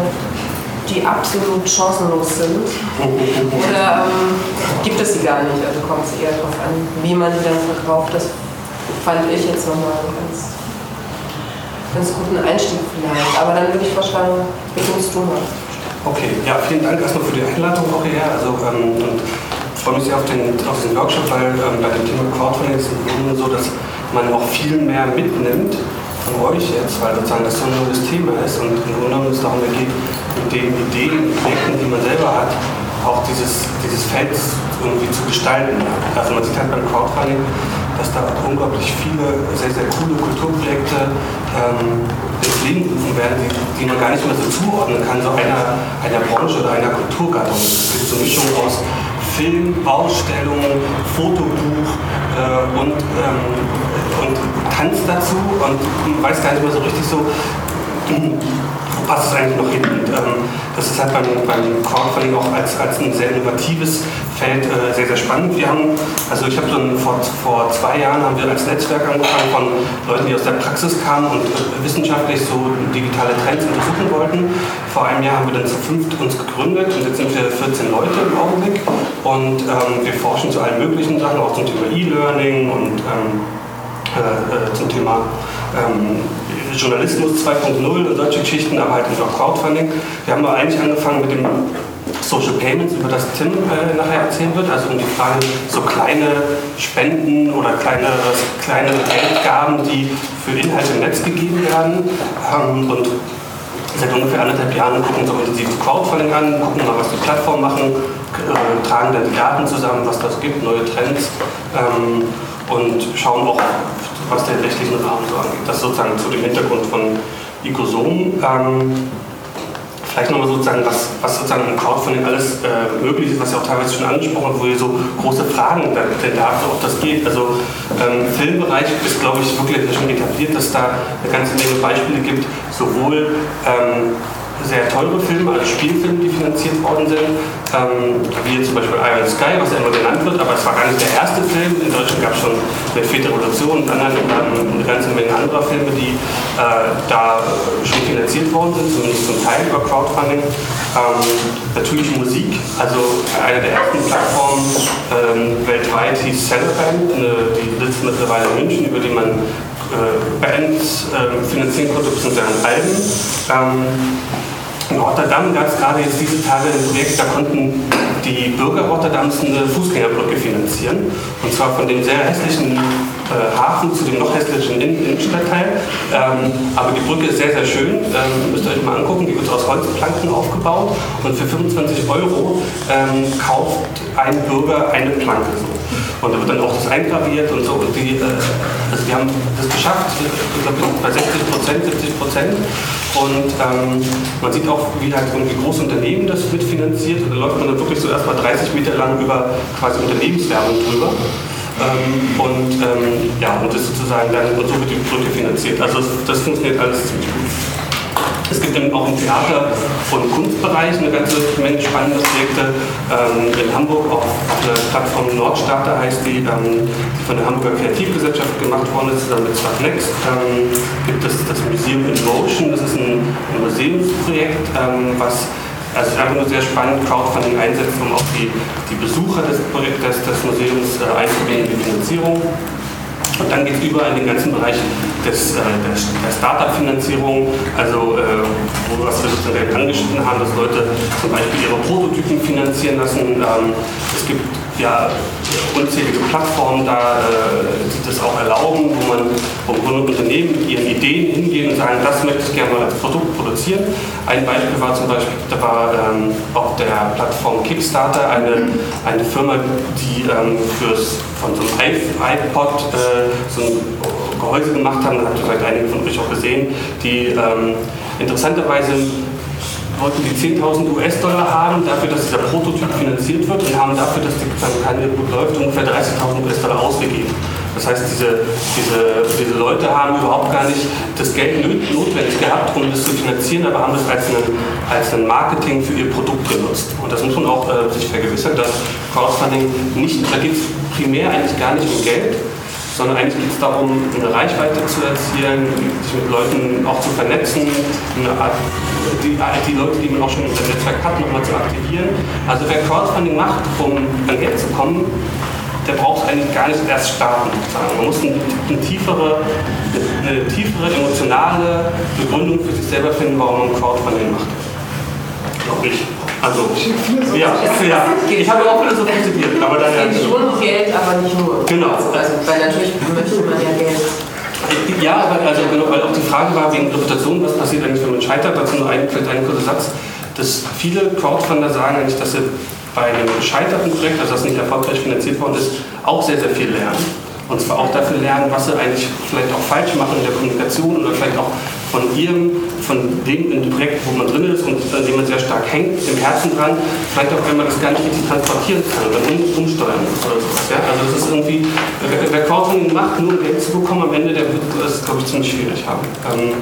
die absolut chancenlos sind? Oder ähm, gibt es sie gar nicht? Also kommt es eher darauf an, wie man sie dann verkauft. Das fand ich jetzt nochmal ganz, ganz guten Einstieg vielleicht. Aber dann würde ich vorschlagen, beginnst du mal. Okay, ja, vielen Dank erstmal für die Einladung auch hierher. Also, ähm, und ich freue mich sehr auf, den, auf diesen Workshop, weil ähm, bei dem Thema Crowdfunding ist es im Grunde so, dass man auch viel mehr mitnimmt von euch jetzt, weil sozusagen das so ein neues Thema ist und im Grunde genommen es darum geht, mit den Ideen, Projekten, die man selber hat, auch dieses, dieses Feld irgendwie zu gestalten. Also man sieht halt beim Crowdfunding, dass da unglaublich viele sehr, sehr coole Kulturprojekte ähm, werden, die, die man gar nicht mehr so zuordnen kann, so einer, einer Branche oder einer Kulturgattung. Es gibt so eine Mischung aus Film, Ausstellung, Fotobuch äh, und, ähm, und Tanz dazu und weiß gar nicht mehr so richtig so, passt es eigentlich noch hin. Und, ähm, das ist halt beim, beim Crowdfunding auch als, als ein sehr innovatives Feld äh, sehr, sehr spannend. Wir haben, also ich habe so vor, vor zwei Jahren haben wir als Netzwerk angefangen von Leuten, die aus der Praxis kamen und äh, wissenschaftlich so digitale Trends untersuchen wollten. Vor einem Jahr haben wir dann zu fünft uns gegründet und jetzt sind wir 14 Leute im Augenblick und ähm, wir forschen zu allen möglichen Sachen, auch zum Thema E-Learning und ähm, äh, äh zum Thema ähm, Journalismus 2.0 und solche Geschichten, aber halt auch Crowdfunding. Wir haben aber eigentlich angefangen mit dem Social Payments, über das Tim äh, nachher erzählen wird, also um die Frage, so kleine Spenden oder kleine, kleine Geldgaben, die für Inhalte im Netz gegeben werden. Ähm, und seit ungefähr anderthalb Jahren gucken wir uns auch intensiv Crowdfunding an, gucken mal, was die Plattformen machen, äh, tragen dann die Daten zusammen, was das gibt, neue Trends ähm, und schauen auch was den rechtlichen Rahmen so angeht. Das sozusagen zu dem Hintergrund von Icosom. Ähm, vielleicht nochmal sozusagen, was, was sozusagen im Crowdfunding alles äh, möglich ist, was ja auch teilweise schon angesprochen hat, wo ihr so große Fragen denn da ob das geht. Also ähm, Filmbereich ist, glaube ich, wirklich schon etabliert, dass da eine ganze Menge Beispiele gibt, sowohl ähm, sehr teure Filme, also Spielfilme, die finanziert worden sind, ähm, wie zum Beispiel Iron Sky, was ja immer genannt wird, aber es war gar nicht der erste Film. In Deutschland gab es schon mit Fete Revolution und anderen ähm, eine ganze Menge anderer Filme, die äh, da schon finanziert worden sind, zumindest zum Teil über Crowdfunding. Ähm, natürlich Musik, also eine der ersten Plattformen ähm, weltweit hieß Celeband, die sitzt mittlerweile in München, über die man äh, Bands äh, finanzieren konnte, beziehungsweise Alben. Ähm, in Rotterdam gab es gerade jetzt diese Tage ein Projekt, da konnten die Bürger Rotterdams eine Fußgängerbrücke finanzieren. Und zwar von dem sehr hässlichen äh, Hafen zu dem noch hässlichen Innenstadtteil. Ähm, aber die Brücke ist sehr, sehr schön. Ähm, müsst ihr euch mal angucken. Die wird aus Holzplanken aufgebaut. Und für 25 Euro ähm, kauft ein Bürger eine Planke. So. Und da wird dann auch das eingraviert und so. Und die, äh, also die haben das geschafft, ich glaube bei 60 Prozent, 70 Prozent. Und ähm, man sieht auch, wie halt irgendwie große Unternehmen das mitfinanziert. Und da läuft man dann wirklich so erstmal 30 Meter lang über quasi Unternehmenswerbung drüber. Ähm, und ähm, ja, und das sozusagen dann und so wird die Brücke finanziert. Also das funktioniert alles ziemlich gut. Es gibt dann auch im Theater- und Kunstbereich eine ganze Menge spannende Projekte. Ähm, in Hamburg auf, auf der Plattform Nordstarter heißt die, ähm, die von der Hamburger Kreativgesellschaft gemacht worden ist, zusammen mit Swat Next. Ähm, gibt es das Museum in Motion, das ist ein, ein Museumsprojekt, ähm, was also es ist einfach nur sehr spannend, Crowdfunding einsetzt, um auch die, die Besucher des Projektes des Museums äh, einzubinden in die Finanzierung. Und dann geht es über in den ganzen Bereich des, äh, der, Startup-Finanzierung, also äh, wo was wir sozusagen angeschnitten haben, dass Leute zum Beispiel ihre Prototypen finanzieren lassen. Ähm, es gibt ja unzählige Plattformen da, äh, die das auch erlauben, wo man wo Unternehmen mit ihren Ideen hingehen und sagen, das möchte ich gerne mal als Produkt produzieren. Ein Beispiel war zum Beispiel, da war ähm, auf der Plattform Kickstarter eine, eine Firma, die ähm, fürs, von so einem iPod äh, so ein Gehäuse gemacht haben, das ihr vielleicht einige von euch auch gesehen, die ähm, interessanterweise wollten die 10.000 US-Dollar haben, dafür, dass dieser Prototyp finanziert wird und haben dafür, dass die Kampagne gut läuft, ungefähr 30.000 US-Dollar ausgegeben. Das heißt, diese, diese, diese Leute haben überhaupt gar nicht das Geld notwendig gehabt, um das zu finanzieren, aber haben das als ein, als ein Marketing für ihr Produkt genutzt. Und das muss man auch äh, sich vergewissern, dass Crowdfunding nicht, da geht es primär eigentlich gar nicht um Geld, sondern eigentlich geht es darum, eine Reichweite zu erzielen, sich mit Leuten auch zu vernetzen, Art, die, die Leute, die man auch schon im Netzwerk hat, nochmal zu aktivieren. Also wer Crowdfunding macht, um an Geld zu kommen, der braucht eigentlich gar nicht erst starten. Man muss eine, eine, tiefere, eine tiefere emotionale Begründung für sich selber finden, warum man Crowdfunding macht. Glaube ich. Also, ja, ja. Ich habe auch Philosophie studiert, aber dann Es geht schon Geld, aber nicht nur. Genau. Also, weil natürlich möchte man ja Geld. Ja, aber also, genau, weil auch die Frage war wegen Reputation, was passiert eigentlich, wenn man scheitert? Dazu nur ein, vielleicht ein kurzer Satz. Dass viele Crowdfunder sagen eigentlich, dass sie bei einem gescheiterten Projekt, also das nicht erfolgreich finanziert worden ist, auch sehr, sehr viel lernen. Und zwar auch dafür lernen, was sie eigentlich vielleicht auch falsch machen in der Kommunikation oder vielleicht auch von ihrem, von dem Projekt, wo man drin ist und an dem man sehr stark hängt, im Herzen dran, vielleicht auch, wenn man das gar nicht richtig transportieren kann oder um, umsteuern muss oder sowas. Ja? Also das ist irgendwie, wer, wer Crowdfunding macht, nur Geld zu bekommen am Ende, der wird das, glaube ich, ziemlich schwierig haben. Ähm,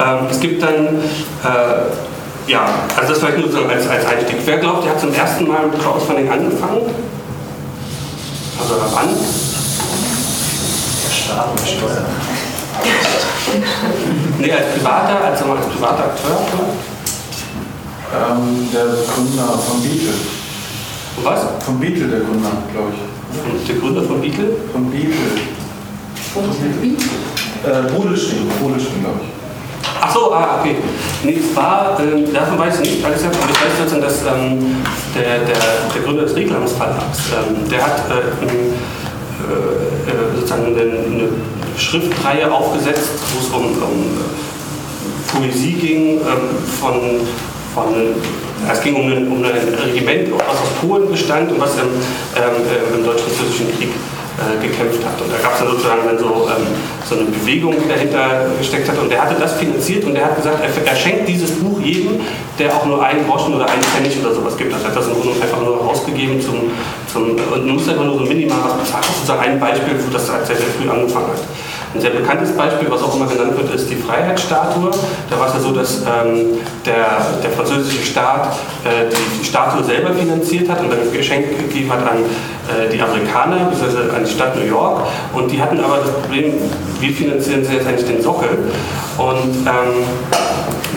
ähm, es gibt dann äh, ja, also das vielleicht nur so als, als Einstieg. Wer glaubt, der hat zum ersten Mal mit Crowdfunding angefangen? Also wann? Der Staat und Steuern. Nee, als privater, als, als privater Akteur? Ähm, der Gründer von Beatle. Was? Von Beatle, der Gründer, glaube ich. Der Gründer von Beatle? Von Beatle. Von Beatle? Äh, Bodelstein, Bodelstein, glaube ich. Ach so, ah, okay. Nee, es war, ähm, davon weiß ich nicht, alles aber ich weiß trotzdem, dass ähm, der, der, der Gründer des Reklams Verlags, ähm, der hat äh, äh, sozusagen eine, eine, Schriftreihe aufgesetzt, wo es um, um Poesie ging, ähm, von, von es ging um ein, um ein Regiment, was aus Polen bestand und was im, ähm, im Deutsch-Französischen Krieg äh, gekämpft hat. Und da gab es dann sozusagen dann so, ähm, so eine Bewegung, die dahinter gesteckt hat. Und der hatte das finanziert und der hat gesagt, er, er, schenkt dieses Buch jedem, der auch nur einen Groschen oder einen Pfennig oder sowas gibt. Er hat das einfach nur rausgegeben zum, zum, und muss einfach nur so minimal was bezahlen. Das ist sozusagen ein Beispiel, wo das halt sehr, sehr früh angefangen hat. Ein sehr bekanntes Beispiel, was auch immer genannt wird, ist die Freiheitsstatue. Da war es ja so, dass ähm, der, der französische Staat äh, die Statue selber finanziert hat und dann Geschenk gegeben hat an äh, die Amerikaner, bzw. an die Stadt New York. Und die hatten aber das Problem, wie finanzieren sie jetzt eigentlich den Sockel? Und ähm,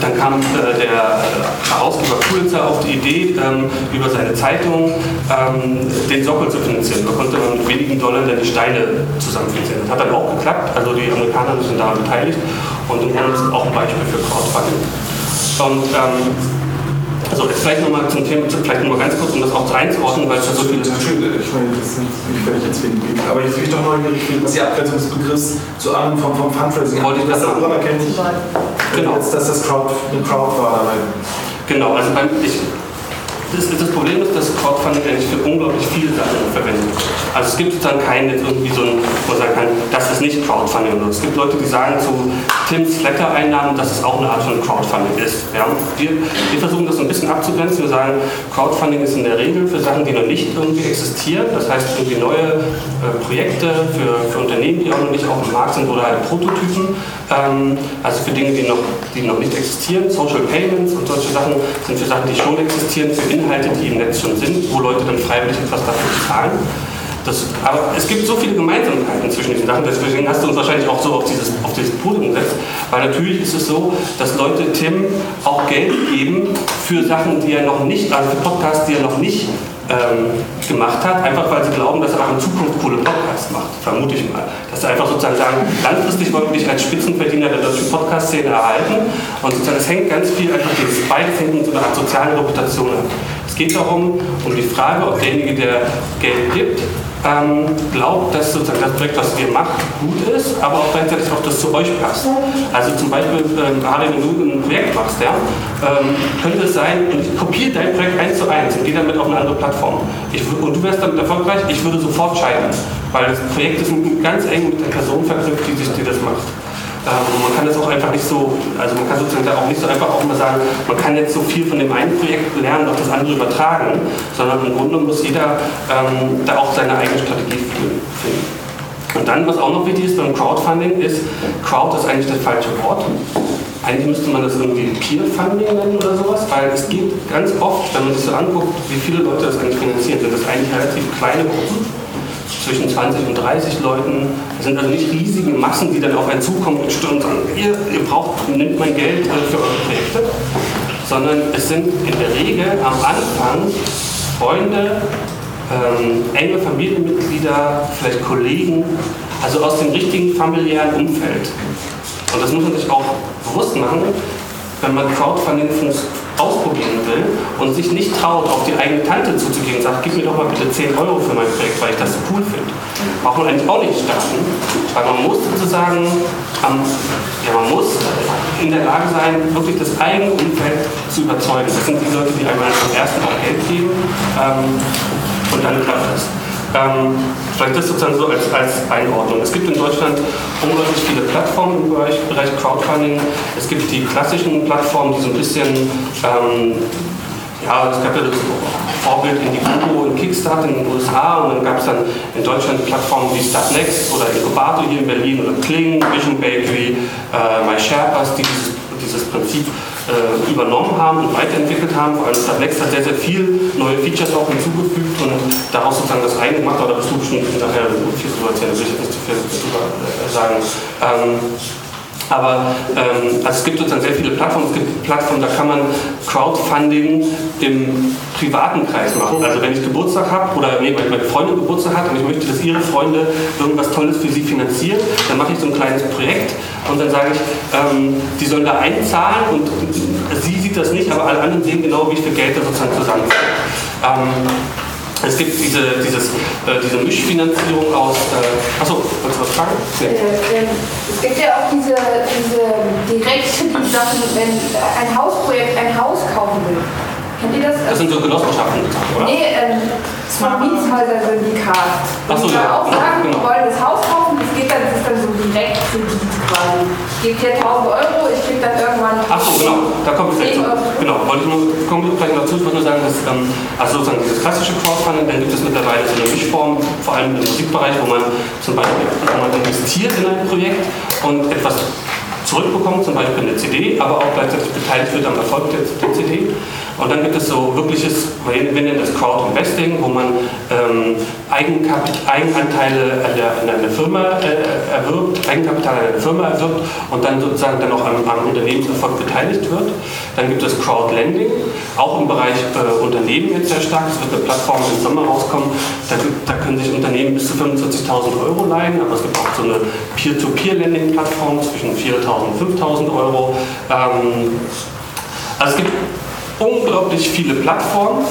dann kam äh, der Herausgeber Pulitzer auf die Idee, ähm, über seine Zeitung ähm, den Sockel zu finanzieren. Da konnte man mit wenigen Dollar dann die Steine zusammenfinanzieren. Das hat dann auch geklappt, also die Amerikaner sind daran beteiligt und im Grunde ist auch ein Beispiel für Crowdfunding. Und ähm, also jetzt vielleicht nochmal zum Thema, vielleicht nochmal ganz kurz, um das auch einzuordnen, weil es da so viele... Entschuldigung, ich meine, das ist nicht völlig jetzt wegen aber jetzt bin ich doch neugierig, was die Abgrenzung des Begriffs zu anderen vom, vom Fundraising Wollte ich das auch anerkennen, genau. jetzt, dass das Crowd, eine Crowd war dabei. Genau, also beim, ich, das, das, Problem ist, dass Crowdfunding eigentlich für unglaublich viele Sachen verwendet wird. Also es gibt sozusagen keinen irgendwie so ein, wo man sagen kann, das ist nicht Crowdfunding. Oder es gibt Leute, die sagen zu Tims Flatter-Einnahmen, dass es auch eine Art von Crowdfunding ist. Ja? Wir, wir, versuchen das so ein bisschen abzugrenzen. Wir sagen, Crowdfunding ist in der Regel für Sachen, die noch nicht irgendwie existieren. Das heißt, irgendwie neue äh, Projekte für, für Unternehmen, die auch noch nicht auf dem Markt sind oder halt Prototypen. Ähm, also für Dinge, die noch, die noch nicht existieren. Social Payments und solche Sachen sind für Sachen, die schon existieren, für Inhalte, die im Netz schon sind, wo Leute dann freiwillig etwas dafür zahlen. Das, aber es gibt so viele Gemeinsamkeiten zwischen diesen Sachen, deswegen hast du uns wahrscheinlich auch so auf dieses, auf dieses Podium gesetzt, weil natürlich ist es so, dass Leute Tim auch Geld geben für Sachen, die er noch nicht, also für Podcasts, die er noch nicht ähm, gemacht hat, einfach weil sie glauben, dass er auch in Zukunft coole Podcasts macht, vermute ich mal. Dass sie einfach sozusagen sagen, langfristig wollen wir dich als Spitzenverdiener der deutschen Podcast-Szene erhalten und sozusagen es hängt ganz viel einfach, dieses mit so einer Art sozialen Reputation ab. Es geht darum, um die Frage, ob derjenige, der Geld gibt, ähm, glaubt, dass sozusagen das Projekt, was ihr macht, gut ist, aber auch gleichzeitig auch das zu euch passt. Also zum Beispiel, ähm, gerade wenn du ein Projekt machst, ja, ähm, könnte es sein, und kopiere dein Projekt eins zu eins und gehe damit auf eine andere Plattform. Ich, und du wärst damit erfolgreich, ich würde sofort scheitern, weil das Projekt ist ganz eng mit der Person verknüpft, die, sich, die das macht. Ähm, man kann das auch einfach nicht so, also man kann sozusagen da auch nicht so einfach auch immer sagen, man kann jetzt so viel von dem einen Projekt lernen und das andere übertragen, sondern im Grunde muss jeder ähm, da auch seine eigene Strategie finden. Und dann, was auch noch wichtig ist beim Crowdfunding, ist, Crowd ist eigentlich das falsche Wort. Eigentlich müsste man das irgendwie Peer-Funding nennen oder sowas, weil es gibt ganz oft, wenn man sich so anguckt, wie viele Leute das eigentlich finanzieren, sind das eigentlich relativ kleine Gruppen zwischen 20 und 30 Leuten. Das sind also nicht riesige Massen, die dann auf einen zukommen und sagen, ihr, ihr braucht, nimmt mein Geld äh, für eure Projekte, sondern es sind in der Regel am Anfang Freunde, ähm, enge Familienmitglieder, vielleicht Kollegen, also aus dem richtigen familiären Umfeld. Und das muss man sich auch bewusst machen, wenn man Crowdfunding ausprobieren will und sich nicht traut, auf die eigene Tante zuzugehen und sagt, gib mir doch mal bitte 10 Euro für mein Projekt, weil ich das so cool finde. Braucht man eigentlich auch nicht starten, weil man muss sozusagen, ähm, ja, man muss in der Lage sein, wirklich das eigene Umfeld zu überzeugen. Das sind die Leute, die einmal am ersten auch Geld geben ähm, und dann klappt das. Ähm, vielleicht das sozusagen so als, als Einordnung. Es gibt in Deutschland unglaublich viele Plattformen im Bereich, Bereich Crowdfunding. Es gibt die klassischen Plattformen, die so ein bisschen, ähm, ja, es gab ja das Vorbild Indiegogo und Kickstarter in den USA und dann gab es dann in Deutschland Plattformen wie Startnext oder Inkubator hier in Berlin oder Kling, Vision Bakery, äh, MySherpas, die dieses, dieses Prinzip äh, übernommen haben und weiterentwickelt haben. Vor allem Startnext hat sehr, sehr viel neue Features auch hinzugefügt und daraus sozusagen das eigene gemacht, aber da wirst du bestimmt nachher viel drüber erzählen, will ich nicht zu viel drüber äh, sagen. Ähm, aber ähm, also es gibt sozusagen sehr viele Plattformen. Es gibt Plattformen, da kann man Crowdfunding im privaten Kreis machen. Also wenn ich Geburtstag habe oder nee, meine Freundin Geburtstag hat und ich möchte, dass ihre Freunde irgendwas Tolles für sie finanzieren, dann mache ich so ein kleines Projekt und dann sage ich, ähm, die sollen da einzahlen und sie sieht das nicht, aber alle anderen sehen genau, wie viel Geld da sozusagen zusammenkommt. Ähm, es gibt diese, dieses, äh, diese Mischfinanzierung aus. Äh, achso, wolltest du was fragen? Nee. Äh, es gibt ja auch diese, diese direkten Sachen, wenn ein Hausprojekt ein Haus kaufen will. Kennt ihr das? Das sind so Genossenschaften, oder? Nee, ähm, Mietshäuser-Syndikat. Achso, die ja. auch sagen, genau. wir wollen das Haus kaufen, das geht dann, das ist dann so direkt Kredit quasi. Gebe dir 1000 Euro, ich krieg dann irgendwann. Achso, genau, da kommt es jetzt zu. Genau, wollte ich nur, kommen wir gleich noch dazu, ich wollte nur sagen, dass, ähm, also sozusagen dieses klassische Crowdfunding, dann gibt es mittlerweile so eine Mischform, vor allem im Musikbereich, wo man zum Beispiel wo man investiert in ein Projekt und etwas zurückbekommt, zum Beispiel eine CD, aber auch gleichzeitig beteiligt wird am Erfolg der, der CD. Und dann gibt es so wirkliches, wir nennen das Crowd Investing, wo man ähm, Eigenanteile an einer Firma äh, erwirbt, Eigenkapital an einer Firma erwirbt und dann sozusagen dann auch am, am Unternehmenserfolg beteiligt wird. Dann gibt es Crowdlending, auch im Bereich äh, Unternehmen jetzt sehr stark. Es wird eine Plattform im Sommer rauskommen, da, da können sich Unternehmen bis zu 45.000 Euro leihen, aber es gibt auch so eine Peer-to-Peer-Lending-Plattform zwischen 4.000 und 5.000 Euro. Ähm, also es gibt unglaublich viele Plattformen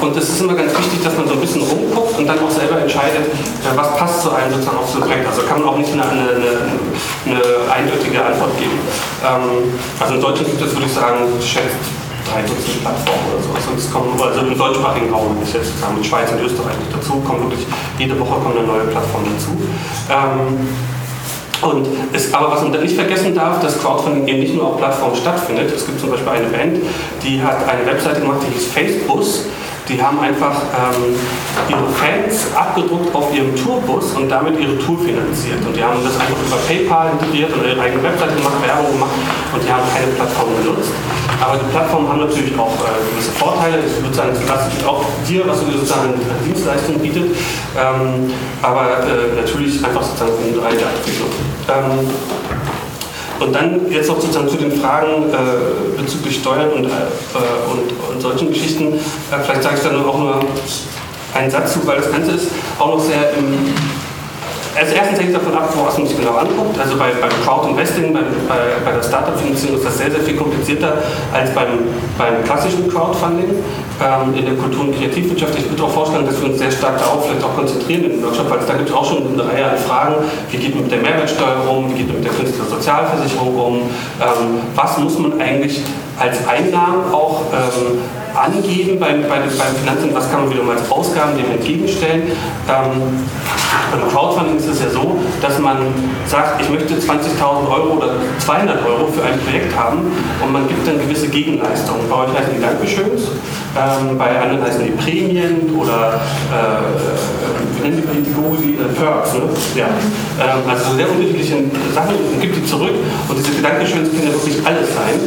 und es ist immer ganz wichtig, dass man so ein bisschen rumguckt und dann auch selber entscheidet, äh, was passt zu einem sozusagen so ein Projekt. Also kann man auch nicht eine, eine, eine, eine eindeutige Antwort geben. Ähm, also in Deutschland gibt es, würde ich sagen, schätzt drei Dutzend Plattformen oder sowas. Und es kommen, also im deutschsprachigen Raum, ich jetzt sozusagen mit Schweiz und Österreich nicht dazu, kommen wirklich, jede Woche kommt eine neue Plattform dazu. Ähm, und es, aber was man nicht vergessen darf, dass Crowdfunding eben nicht nur auf Plattformen stattfindet. Es gibt zum Beispiel eine Band, die hat eine Webseite gemacht, die hieß Facebus. Die haben einfach ähm, ihre Fans abgedruckt auf ihrem Tourbus und damit ihre Tour finanziert. Und die haben das einfach über PayPal integriert und ihre eigene Webseite gemacht, Werbung gemacht und die haben keine Plattform genutzt. Aber die Plattformen haben natürlich auch äh, gewisse Vorteile. Ich würde sagen, das ist auch dir, was du sozusagen an Dienstleistungen bietet. Ähm, aber äh, natürlich einfach sozusagen eine breite Abwicklung. Ähm, und dann jetzt noch sozusagen zu den Fragen äh, bezüglich Steuern und, äh, und, und, solchen Geschichten. Äh, vielleicht sage ich dann auch nur einen Satz zu, weil das Ganze ist auch noch sehr im also erstens hängt es davon ab, was man sich genau anguckt. Also bei, beim Crowd-Investing, bei, bei, bei der Startup-Finanzierung ist das sehr, sehr viel komplizierter als beim, beim klassischen Crowdfunding ähm, in der Kultur- und Kreativwirtschaft. Ich würde auch vorstellen, dass wir uns sehr stark darauf vielleicht auch konzentrieren dem Workshop, weil da gibt es auch schon eine Reihe an Fragen. Wie geht man mit der Mehrwertsteuer um? Wie geht man mit der Künstlersozialversicherung um? Ähm, was muss man eigentlich als Einnahmen auch ähm, angeben beim, beim, beim Finanzamt, was kann man wiederum als Ausgaben dem entgegenstellen. Ähm, beim Crowdfunding ist es ja so, dass man sagt, ich möchte 20.000 Euro oder 200 Euro für ein Projekt haben und man gibt dann gewisse Gegenleistungen. Bei euch heißen die Dankeschöns, ähm, bei anderen heißen die Prämien oder äh, nennen die, äh, Perks. Ne? Ja. Ähm, also sehr unterschiedliche Sachen und gibt die zurück und diese Dankeschöns können ja wirklich alles sein.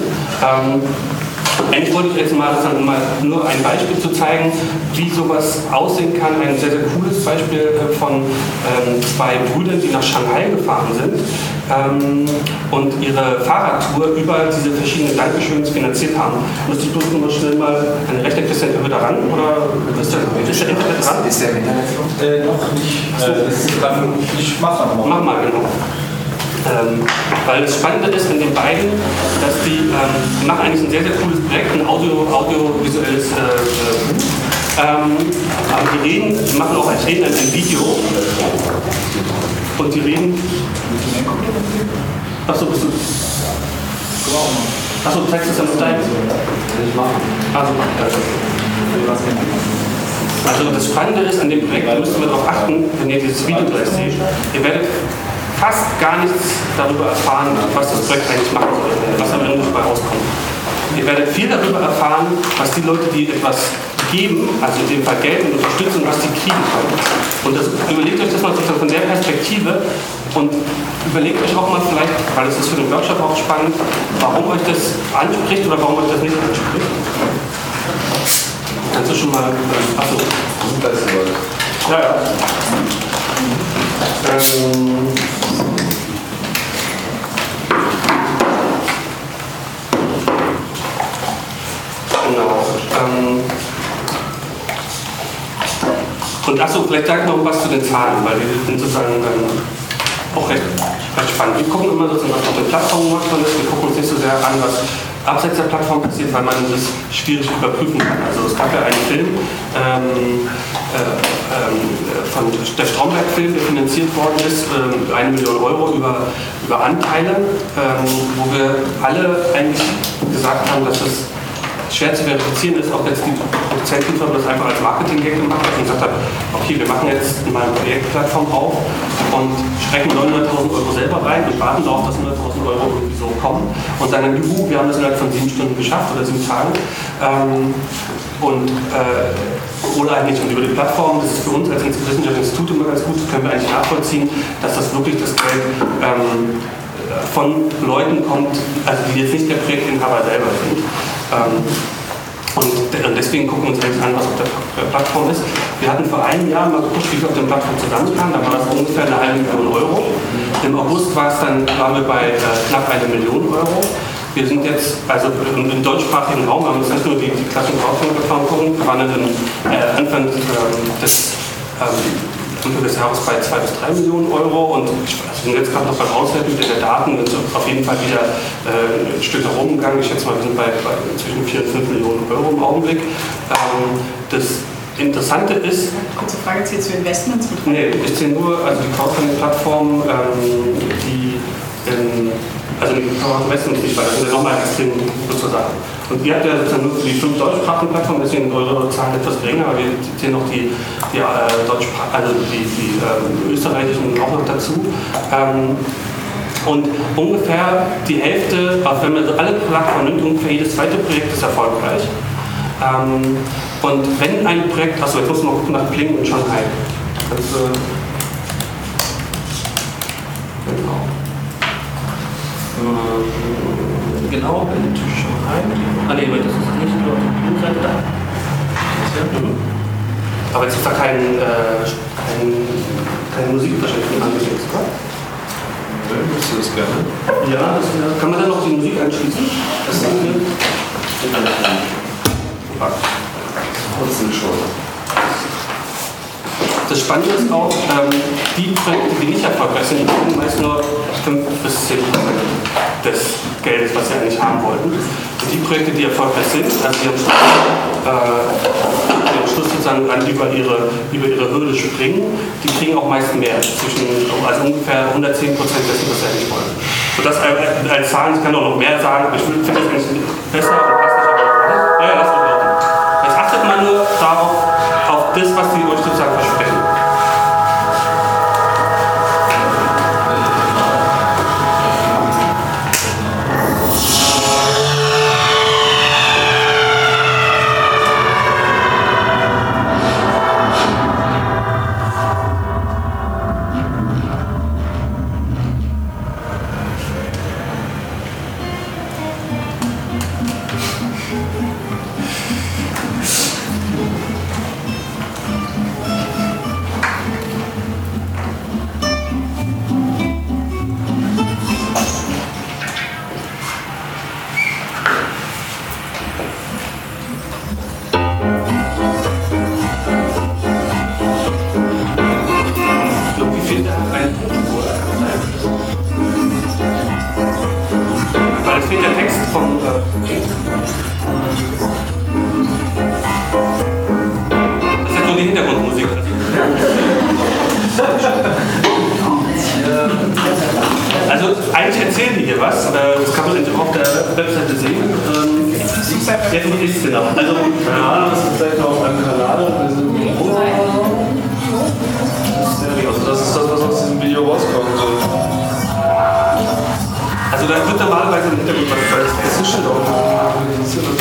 Ähm, eigentlich wollte ich jetzt mal, sozusagen mal nur ein Beispiel zu zeigen, wie sowas aussehen kann. Ein sehr, sehr cooles Beispiel äh, von ähm, zwei Brüdern, die nach Shanghai gefahren sind ähm, und ihre Fahrradtour über diese verschiedenen Dankeschöns finanziert haben. Müsste ich bloß nur schnell mal eine rechte Christian da ran? Oder ist der, ist der Internet dran? Ist der Internet äh, noch nicht? Äh, das ist dran. Ich mach mal. Mach mal, genau. Ähm, weil das Spannende ist an den beiden, dass die, ähm, die machen eigentlich ein sehr, sehr cooles Projekt, ein Audio, audiovisuelles äh, äh. Ähm, aber die reden, die machen auch als reden ein, Video und die reden. Achso, bist du. Achso, du zeigst das dann auf dein. Ich machen. Also, also das Spannende ist an dem Projekt, da müsst ihr darauf achten, wenn ihr dieses Video gleich seht, ihr werdet fast gar nichts darüber erfahren, was das Projekt eigentlich macht, was am Ende dabei rauskommt. Ihr werdet viel darüber erfahren, was die Leute, die etwas geben, also in dem Fall Geld und Unterstützung, was die kriegen können. Und das, überlegt euch das mal sozusagen von der Perspektive und überlegt euch auch mal vielleicht, weil es ist für den Workshop auch spannend, warum euch das anspricht oder warum euch das nicht anspricht. Kannst du schon mal. Ähm, achso. Ja, ja. Ähm, genau. Ähm, und achso, vielleicht sag noch was zu den Zahlen, weil die sind sozusagen ähm, auch recht, recht spannend. Wir gucken immer sozusagen, was auf den Plattformen worden ist. Wir gucken uns nicht so sehr an, was abseits der Plattform passiert, weil man das schwierig überprüfen kann. Also es gab ja einen Film ähm, äh, ähm, von der Stromberg-Film, der finanziert worden ist, ähm, eine Million Euro über, über Anteile, ähm, wo wir alle eigentlich gesagt haben, dass das schwer zu verifizieren ist, ob jetzt die Produzentenfirma das einfach als Marketing-Gag gemacht hat und gesagt hat, okay, wir machen jetzt mal eine Projektplattform auf und strecken 900.000 Euro selber rein und warten darauf, dass 100.000 Euro irgendwie so kommen und sagen dann, juhu, wir haben das innerhalb von sieben Stunden geschafft oder sieben Tagen. Ähm, und, äh, oder eigentlich und über die Plattform, das ist für uns als wissenschaftliches Institut immer ganz gut, können wir eigentlich nachvollziehen, dass das wirklich das Geld ähm, von Leuten kommt, also die jetzt nicht der Projektinhaber selber sind. Ähm, und deswegen gucken wir uns jetzt an, was auf der Plattform ist. Wir hatten vor einem Jahr mal geguckt, wie viel auf der Plattform zusammenkam. Da war das ungefähr eine halbe Million Euro. Im August war es dann, waren wir bei äh, knapp eine Million Euro. Wir sind jetzt, also im, deutschsprachigen Raum, haben wir uns nicht nur die, die klassischen Crowdfunding-Plattformen gucken, wir waren dann äh, Anfang äh, des Anfang des Jahres bei 2 bis 3 Millionen Euro und ich bin jetzt gerade noch beim Auswerten der Daten, sind auf jeden Fall wieder äh, ein Stück herumgegangen. Ich schätze mal, wir sind bei, bei zwischen 4 und 5 Millionen Euro im Augenblick. Ähm, das Interessante ist. Kurze Frage, zählst du Investments mit? Nee, ich zähle nur also die Crowdfunding-Plattform, ähm, die in, also die Investments nicht, weil das sind ja nochmal extrem sozusagen. Und ihr habt ja sozusagen nur für die fünf deutschsprachigen Plattformen, deswegen eure Zahlen etwas geringer, aber wir zählen noch die, die, äh, Deutschspra also die, die ähm, österreichischen auch noch dazu. Ähm, und ungefähr die Hälfte, also wenn man alle Plattformen nimmt, ungefähr jedes zweite Projekt ist erfolgreich. Ähm, und wenn ein Projekt, achso, jetzt muss man gucken nach Kling und Shanghai. Also, genau. Ähm, genau, in Shanghai. Ah nee, das ist nicht nur auf der Seite da. Ja, mhm. Aber jetzt ist da kein, äh, kein, keine Musik wahrscheinlich angesetzt, oder? Würdest du das gerne? Ja, das, ja. kann man dann noch die Musik anschließen? Das ist hier. Trotzdem schon. Das Spannende ist auch, ähm, die Projekte, die nicht erfolgreich sind, die kriegen meist nur 5 bis 10 Prozent des Geldes, was sie eigentlich haben wollten. Und die Projekte, die erfolgreich sind, also die am Schluss, äh, am Schluss sozusagen dann über ihre, über ihre Hürde springen, die kriegen auch meist mehr, zwischen, also ungefähr 110 Prozent dessen, was sie eigentlich wollen. So das als, als Zahlen, ich kann auch noch mehr sagen, aber ich finde das eigentlich besser und passt nicht hier was, äh, das kann man auf der Webseite sehen. Ähm, ist genau. Also, Ja, das ist vielleicht auf einem Kanal. Also das ist das, was aus diesem Video rauskommt. Also da wird normalerweise im Hintergrund was das ist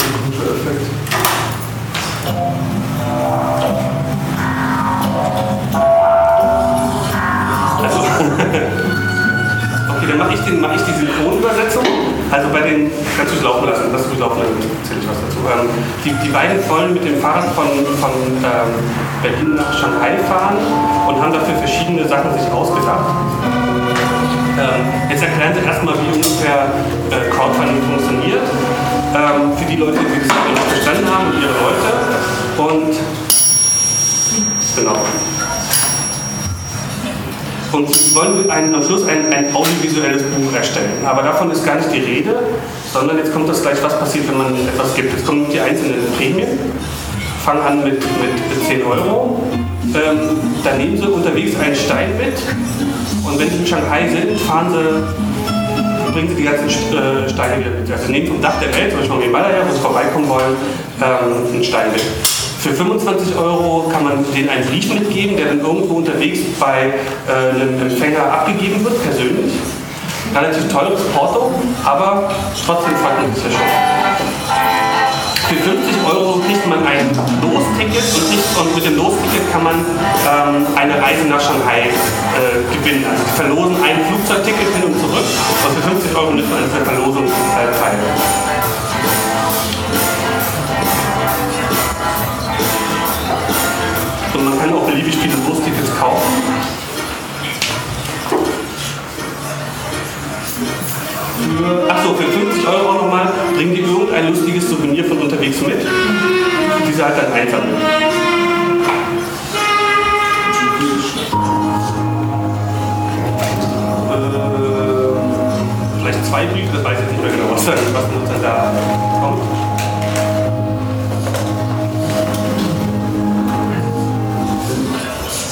dann mache ich, mach ich die Synchronübersetzung. Also bei den, kannst du es laufen lassen, lass du laufen, dann erzähle ich was dazu. Ähm, die, die beiden wollen mit dem Fahrrad von, von ähm, Berlin nach Shanghai fahren und haben dafür verschiedene Sachen sich ausgedacht. Ähm, jetzt erklären sie erstmal, wie ungefähr äh, Crowdfunding funktioniert. Ähm, für die Leute, die das noch verstanden haben und ihre Leute. Und genau. Und wollen ein, am Schluss ein, ein audiovisuelles Buch erstellen. Aber davon ist gar nicht die Rede, sondern jetzt kommt das gleich, was passiert, wenn man etwas gibt. Jetzt kommen die einzelnen Prämien, fangen an mit, mit 10 Euro. Ähm, dann nehmen sie unterwegs einen Stein mit und wenn sie in Shanghai sind, fahren sie, bringen sie die ganzen äh, Steine wieder mit. Also nehmen vom Dach der Welt, zum Beispiel vom Himalaya, wo sie vorbeikommen wollen, ähm, einen Stein mit. Für 25 Euro kann man denen einen Brief mitgeben, der dann irgendwo unterwegs bei äh, einem Empfänger abgegeben wird, persönlich. Relativ teures Porto, aber trotzdem freut man sich ja schon. Für 50 Euro kriegt man ein Losticket und, kriegt, und mit dem Losticket kann man ähm, eine Reise nach Shanghai äh, gewinnen. Also verlosen ein Flugzeugticket hin und zurück und für 50 Euro nimmt man an der Verlosung äh, teil. Kaufen. Achso, für 50 Euro auch nochmal bringen die irgendein lustiges Souvenir von unterwegs mit. Die sie halt dann einsammeln. Äh, vielleicht zwei Briefe, das weiß ich nicht mehr genau, was dann, was dann da kommt.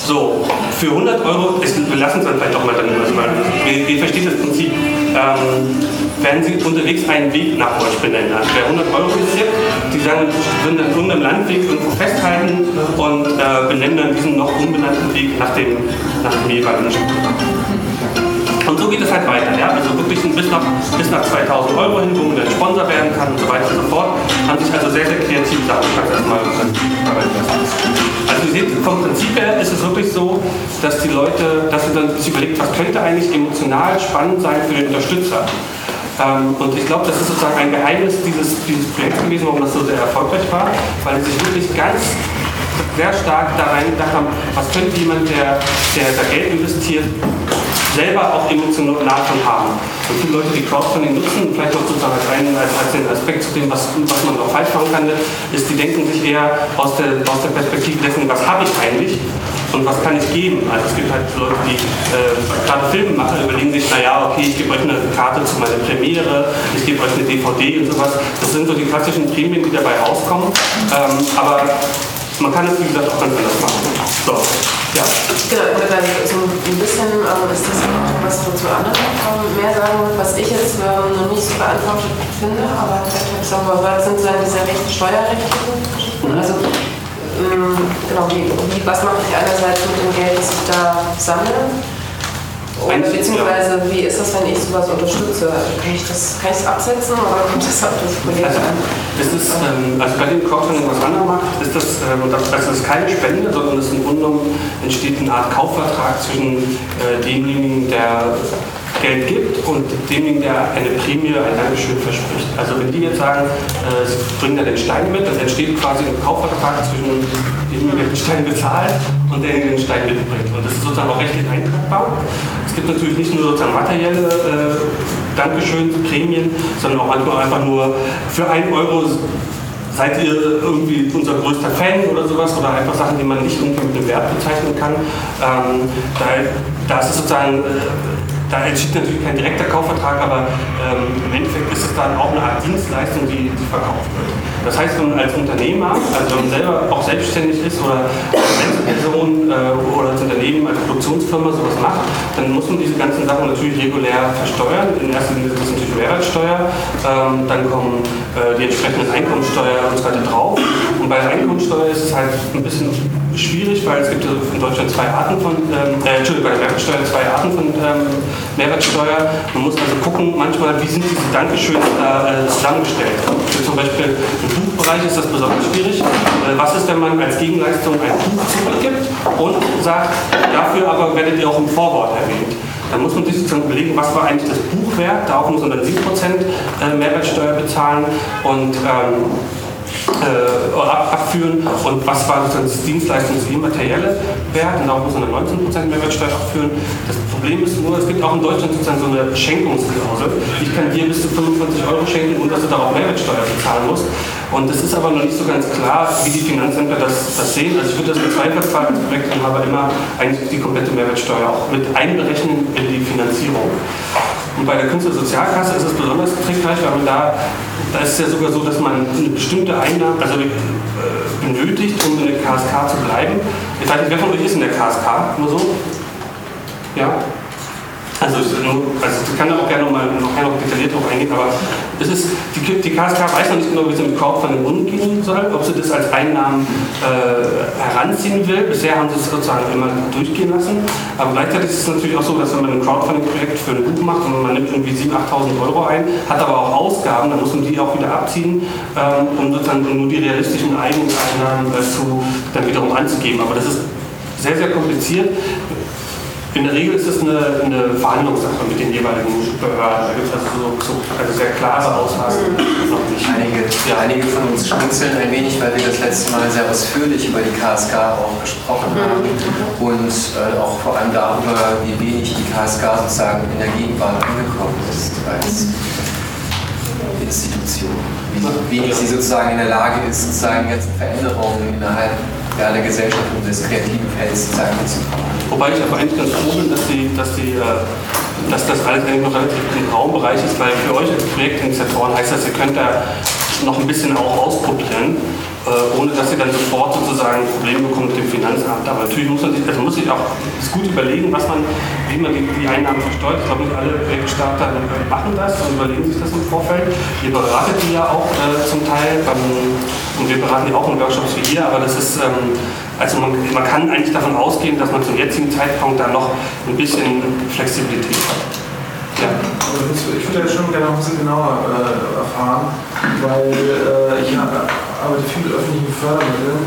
So, für 100 Euro, ist, wir lassen es dann vielleicht auch mal dann mal, wir, wir verstehen das Prinzip, ähm, werden Sie unterwegs einen Weg nach euch benennen. Also wer 100 Euro investiert, die sagen, würden dann irgendeinem Landweg irgendwo festhalten und äh, benennen dann diesen noch unbenannten Weg nach dem, nach dem jeweiligen Stück. Und so geht es halt weiter. Ja? Also wirklich bis nach, bis nach 2000 Euro hin, wo man dann Sponsor werden kann und so weiter und so fort. Haben sich also sehr, sehr kreative Sachen erstmal. Also ihr seht, vom Prinzip her ist es wirklich so, dass die Leute, dass sie dann sich überlegt, was könnte eigentlich emotional spannend sein für den Unterstützer. Ähm, und ich glaube, das ist sozusagen ein Geheimnis dieses, dieses Projekts gewesen, warum das so sehr erfolgreich war, weil sie sich wirklich ganz sehr stark da reingedacht haben, was könnte jemand, der, der da Geld investiert, selber auch emotional von haben. Und viele Leute, die Crowdfunding nutzen, vielleicht auch sozusagen als einen als, den Aspekt zu dem, was, was man auch falsch machen kann, ist, die denken sich eher aus der, aus der Perspektive dessen, was habe ich eigentlich und was kann ich geben. Also es gibt halt Leute, die äh, gerade Filme machen, überlegen sich, naja, okay, ich gebe euch eine Karte zu meiner Premiere, ich gebe euch eine DVD und sowas. Das sind so die klassischen Prämien, die dabei rauskommen. Ähm, aber man kann es, wie gesagt, auch ganz anders machen. So, ja. Genau, und dann so ein bisschen ähm, ist das was zu anderen ähm, mehr sagen, was ich jetzt ähm, noch nicht so beantwortet finde, aber vielleicht habe ich es auch mal gehört, sind so diese recht steuerrechtlichen Geschichten. Also, ähm, genau, wie, wie, was mache ich einerseits mit dem Geld, das ich da sammle? Oder beziehungsweise, wie ist das, wenn ich sowas unterstütze? Also kann ich das, kann ich das absetzen oder kommt das auf das Projekt Also, an? es ist, ähm, also bei dem Crowdfunding, was Anna macht, ist das, ähm, das, das ist keine Spende, sondern es im Grunde entsteht eine Art Kaufvertrag zwischen äh, demjenigen, der Geld gibt und demjenigen, der eine Prämie, ein Dankeschön verspricht. Also wenn die jetzt sagen, äh, sie bringen da den Stein mit, dann entsteht quasi ein Kaufvertrag zwischen demjenigen, der den Stein bezahlt und derjenige, der den Stein mitbringt. Und das ist sozusagen auch rechtlich eintragbar. Es gibt natürlich nicht nur sozusagen materielle äh, Dankeschön, Prämien, sondern auch manchmal einfach nur für einen Euro seid ihr irgendwie unser größter Fan oder sowas oder einfach Sachen, die man nicht irgendwie mit einem Wert bezeichnen kann. Ähm, da, da ist es sozusagen, äh, da entsteht natürlich kein direkter Kaufvertrag, aber ähm, im Endeffekt ist es dann auch eine Art Dienstleistung, die, die verkauft wird. Das heißt, wenn man als Unternehmer, also wenn man selber auch selbstständig ist oder als Einzelperson äh, oder als Unternehmen, als Produktionsfirma sowas macht, dann muss man diese ganzen Sachen natürlich regulär versteuern. In erster Linie ist das natürlich Mehrwertsteuer, ähm, dann kommen äh, die entsprechenden Einkommensteuer und so weiter drauf. Und bei der Einkommensteuer ist es halt ein bisschen schwierig, weil es gibt in Deutschland zwei Arten von, ähm, äh, Entschuldigung, bei der Mehrwertsteuer zwei Arten von ähm, Mehrwertsteuer. Man muss also gucken, manchmal, wie sind diese Dankeschöne da äh, zusammengestellt. Für zum Beispiel im Buchbereich ist das besonders schwierig. Äh, was ist, wenn man als Gegenleistung ein Buch zurückgibt und sagt, dafür aber werdet ihr auch im Vorwort erwähnt? Dann muss man sich sozusagen überlegen, was war eigentlich das Buch wert. Darauf muss man dann 7% äh, Mehrwertsteuer bezahlen und ähm, äh, ab, abführen und was war das Dienstleistungs- wie materielle Wert und darauf muss man eine 19% Mehrwertsteuer abführen. Das Problem ist nur, es gibt auch in Deutschland sozusagen so eine Schenkungsklausel. Ich kann dir bis zu 25 Euro schenken, ohne dass du darauf Mehrwertsteuer bezahlen musst. Und es ist aber noch nicht so ganz klar, wie die Finanzämter das, das sehen. Also ich würde das im Zweifelsfall als Projektinhaber immer eigentlich die komplette Mehrwertsteuer auch mit einberechnen in die Finanzierung. Und bei der Künstlersozialkasse ist es besonders trickreich, weil man da, da ist es ja sogar so, dass man eine bestimmte Einnahme, also äh, benötigt, um in der KSK zu bleiben. Ich weiß nicht, wer von euch ist in der KSK? Nur so? Ja? Also, also ich kann da auch gerne noch, mal, noch, noch detailliert drauf eingehen, aber es ist, die, die KSK weiß noch nicht genau, wie sie mit Crowdfunding umgehen soll, ob sie das als Einnahmen äh, heranziehen will. Bisher haben sie es sozusagen immer durchgehen lassen, aber gleichzeitig ist es natürlich auch so, dass wenn man ein Crowdfunding-Projekt für ein Buch macht und man nimmt irgendwie 7.000, 8.000 Euro ein, hat aber auch Ausgaben, dann muss man die auch wieder abziehen, ähm, um sozusagen nur die realistischen Eigeneinnahmen äh, zu, dann wiederum anzugeben. Aber das ist sehr, sehr kompliziert. In der Regel ist es eine, eine Verhandlungssache mit den jeweiligen Behörden. Da gibt es also so, so also sehr klare Aussagen. Noch nicht. Einige, ja. einige von uns schmunzeln ein wenig, weil wir das letzte Mal sehr ausführlich über die KSK auch gesprochen haben und äh, auch vor allem darüber, wie wenig die KSK sozusagen in der Gegenwart angekommen ist als Institution. Wie wenig sie sozusagen in der Lage ist, sozusagen jetzt Veränderungen innerhalb der Gesellschaft und des kreativen Felds sozusagen mitzukommen. Wobei ich aber eigentlich ganz froh bin, dass, die, dass, die, äh, dass das alles eigentlich noch relativ im Raumbereich ist, weil für euch als Projektinitiatoren heißt das, ihr könnt da noch ein bisschen auch ausprobieren, äh, ohne dass ihr dann sofort sozusagen ein Problem bekommt mit dem Finanzamt. Aber natürlich muss man sich, also muss sich auch gut überlegen, was man, wie man die, die Einnahmen versteuert. Ich glaube, nicht alle Projektstarter machen das und überlegen sich das im Vorfeld. Ihr beratet die ja auch äh, zum Teil ähm, und wir beraten die auch in Workshops wie ihr, aber das ist ähm, also man, man, kann eigentlich davon ausgehen, dass man zum jetzigen Zeitpunkt da noch ein bisschen Flexibilität hat. Ich würde jetzt schon gerne noch ein bisschen genauer äh, erfahren, weil äh, ich arbeite viel mit öffentlichen Fördermitteln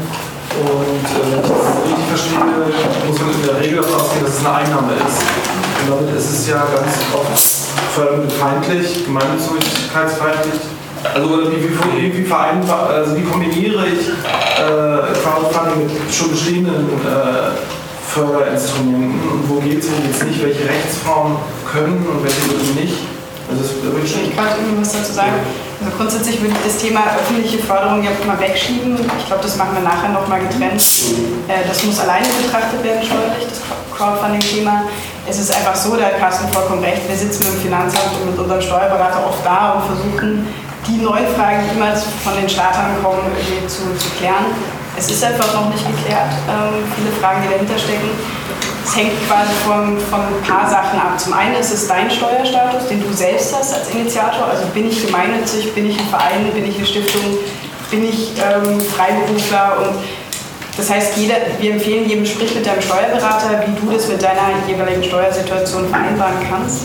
und äh, wenn ich das richtig verstehe, muss man in der Regel davon ausgehen, dass es eine Einnahme ist. Und damit ist es ja ganz oft fördermittelfeindlich, gemeinnützigkeitsfeindlich also wie, wie, wie, vereinbar, also wie kombiniere ich äh, Crowdfunding mit schon bestehenden äh, Förderinstrumenten und wo geht es, wo geht es nicht, welche Rechtsformen können und welche nicht. Also das würde ich schon. Ich kann irgendwas dazu sagen. Also grundsätzlich würde ich das Thema öffentliche Förderung ja mal wegschieben. Ich glaube, das machen wir nachher nochmal getrennt. Äh, das muss alleine betrachtet werden steuerlich, das Crowdfunding-Thema. Es ist einfach so, da hat Carsten vollkommen recht, wir sitzen mit dem Finanzamt und mit unserem Steuerberater oft da und versuchen die neuen Fragen, die mal von den Startern kommen, irgendwie zu, zu klären. Es ist einfach noch nicht geklärt, ähm, viele Fragen, die dahinter stecken. Es hängt quasi von, von ein paar Sachen ab. Zum einen ist es dein Steuerstatus, den du selbst hast als Initiator. Also bin ich gemeinnützig, bin ich ein Verein, bin ich eine Stiftung, bin ich ähm, Freiberufler und das heißt, jeder, wir empfehlen jedem, sprich mit deinem Steuerberater, wie du das mit deiner jeweiligen Steuersituation vereinbaren kannst.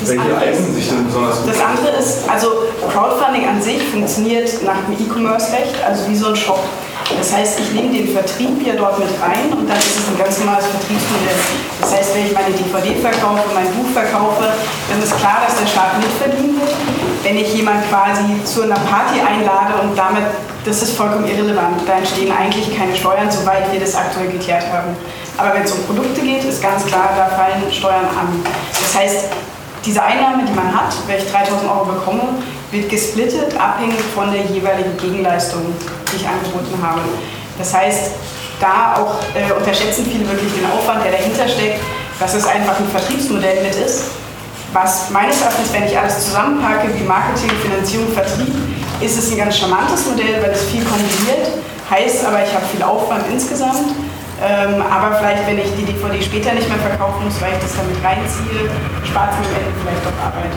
Das Welche eignen sich denn besonders gut? Das andere ist, also Crowdfunding an sich funktioniert nach dem E-Commerce-Recht, also wie so ein Shop. Das heißt, ich nehme den Vertrieb hier dort mit rein und dann ist es ein ganz normales Vertriebsmodell. Das heißt, wenn ich meine DVD verkaufe, mein Buch verkaufe, dann ist klar, dass der Staat mitverdienen wird. Wenn ich jemanden quasi zu einer Party einlade und damit, das ist vollkommen irrelevant, da entstehen eigentlich keine Steuern, soweit wir das aktuell geklärt haben. Aber wenn es um Produkte geht, ist ganz klar, da fallen Steuern an. Das heißt, diese Einnahme, die man hat, ich 3000 Euro bekomme, wird gesplittet, abhängig von der jeweiligen Gegenleistung, die ich angeboten habe. Das heißt, da auch äh, unterschätzen viele wirklich den Aufwand, der dahinter steckt. dass es einfach ein Vertriebsmodell mit ist, was meines Erachtens, wenn ich alles zusammenpacke, wie Marketing, Finanzierung, Vertrieb, ist es ein ganz charmantes Modell, weil es viel kombiniert, heißt aber, ich habe viel Aufwand insgesamt. Ähm, aber vielleicht, wenn ich die DVD später nicht mehr verkaufen muss, weil ich das damit reinziehe, spart es mir am Ende vielleicht doch Arbeit.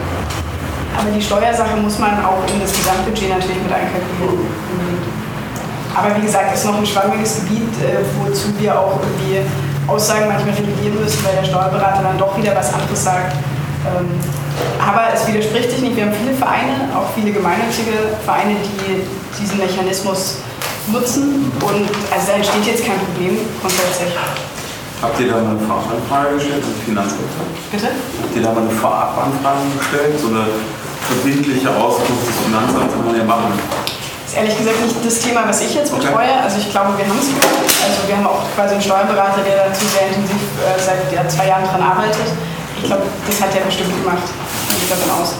Aber die Steuersache muss man auch in das Gesamtbudget natürlich mit einkalkulieren. Aber wie gesagt, es ist noch ein schwammiges Gebiet, äh, wozu wir auch irgendwie Aussagen manchmal revidieren müssen, weil der Steuerberater dann doch wieder was anderes sagt. Ähm, aber es widerspricht sich nicht. Wir haben viele Vereine, auch viele gemeinnützige Vereine, die diesen Mechanismus nutzen. Und also da entsteht jetzt kein Problem grundsätzlich. Habt ihr da mal eine Vorabanfrage gestellt, also Finanzämter? Bitte? Habt ihr da mal eine Vorabanfrage gestellt? So eine verbindliche Auskunft des Finanzamts kann man ja machen. Das ist ehrlich gesagt nicht das Thema, was ich jetzt betreue. Also ich glaube, wir haben es. Also wir haben auch quasi einen Steuerberater, der dazu sehr intensiv äh, seit ja, zwei Jahren dran arbeitet. Ich glaube, das hat er bestimmt gemacht. Ich gehe davon aus.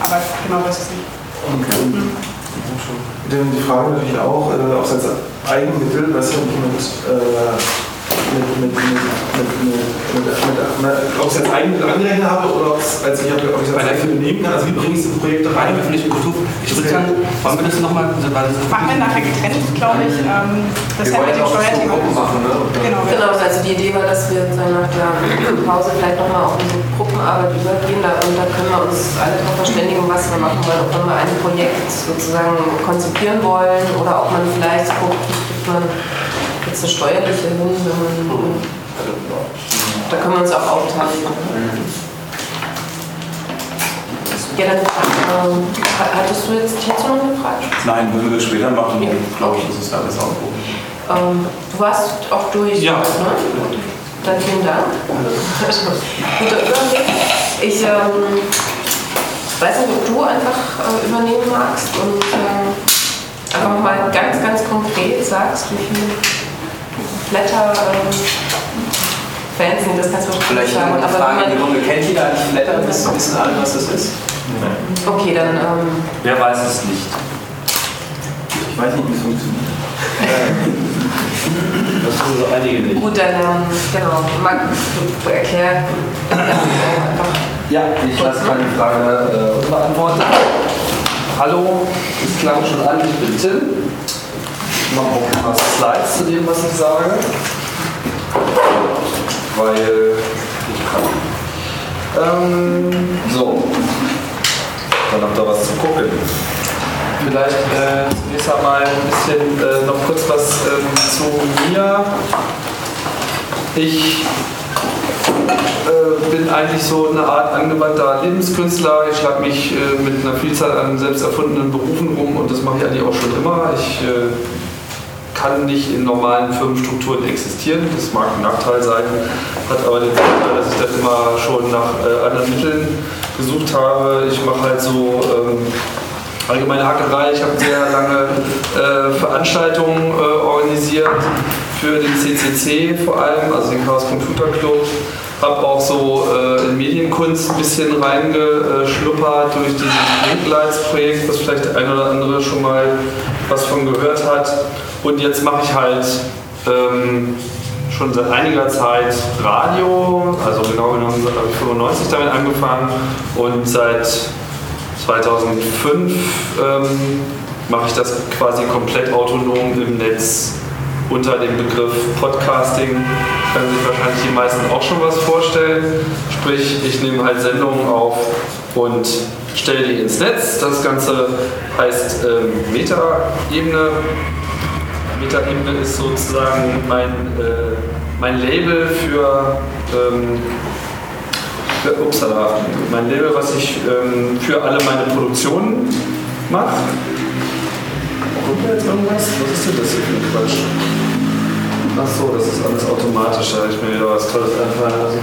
Aber genau weiß ich es nicht. Okay. Mhm. Denn die Frage natürlich auch, äh, es als Eigenmittel, was ja mit, äh, mit, mit, mit, mit, mit, ob es als Eigenmittel angerechnet habe oder ob es als ich habe, ob ich es als Eigenmittel nehmen kann. Also wie bringe ich es in Projekte rein? öffentliche Kultur. Ich würde sagen, wollen wir das nochmal? Machen wir nachher getrennt, glaube ich. Ähm, das wir mit dem Steuerthema. Machen, ne? Genau, genau, also die Idee war, dass wir dann nach der Pause vielleicht nochmal auf unsere Gruppenarbeit übergehen da, und da können wir uns alle darauf verständigen, was wir machen wollen. Ob wir ein Projekt sozusagen konzipieren wollen oder ob man vielleicht guckt, man jetzt eine steuerliche hin, wenn man, da können wir uns auch aufteilen. Ja, dann ähm, hattest du jetzt hierzu noch eine Frage? Nein, würden wir das später machen, ja. glaube ich, das ist alles aufgehoben. Ähm, du warst auch durch. Ja. Ne? Dann vielen Dank. Guter Überblick. Ich ähm, weiß nicht, ob du einfach äh, übernehmen magst und äh, einfach mal ganz, ganz konkret sagst, wie viel Blätter ähm, Fans sind, das kannst du Vielleicht sagen. eine Frage in die Runde. Kennt jeder eigentlich Blätter? Wissen, wissen alle, was das ist? Okay, dann. Ähm, Wer weiß es nicht? Ich weiß nicht, wie es funktioniert. [laughs] Das sind so einige nicht. Gut, dann, ähm, genau, Marc, du erklär einfach. Ja, ich lasse meine Frage äh, unbeantwortet. Hallo, es klang schon an, ich bin Tim. Ich mache auch ein paar Slides zu dem, was ich sage. Weil ich kann. Ähm, so, dann habt ihr was zu gucken. Vielleicht äh, zunächst einmal ein bisschen äh, noch kurz was ähm, zu mir. Ich äh, bin eigentlich so eine Art angewandter Lebenskünstler. Ich schlage mich äh, mit einer Vielzahl an selbst erfundenen Berufen rum und das mache ich eigentlich auch schon immer. Ich äh, kann nicht in normalen Firmenstrukturen existieren. Das mag ein Nachteil sein, hat aber den Vorteil, dass ich dann immer schon nach äh, anderen Mitteln gesucht habe. Ich mache halt so ähm, allgemeine Hackerei. Ich habe sehr lange äh, Veranstaltungen äh, organisiert für den CCC vor allem, also den Chaos Computer Club. Habe auch so äh, in Medienkunst ein bisschen reingeschnuppert durch dieses Blinklights-Projekt, was vielleicht der eine oder andere schon mal was von gehört hat. Und jetzt mache ich halt ähm, schon seit einiger Zeit Radio, also genau genommen habe ich 95 damit angefangen und seit 2005 ähm, mache ich das quasi komplett autonom im Netz unter dem Begriff Podcasting. Können sich wahrscheinlich die meisten auch schon was vorstellen. Sprich, ich nehme halt Sendungen auf und stelle die ins Netz. Das Ganze heißt ähm, Meta-Ebene. Meta-Ebene ist sozusagen mein, äh, mein Label für ähm, upsala, mein Label, was ich ähm, für alle meine Produktionen mache. Kommt da jetzt irgendwas? Was ist denn das hier für ein Quatsch? Ach so, das ist alles automatisch, da habe ich mir wieder was Tolles einfallen lassen.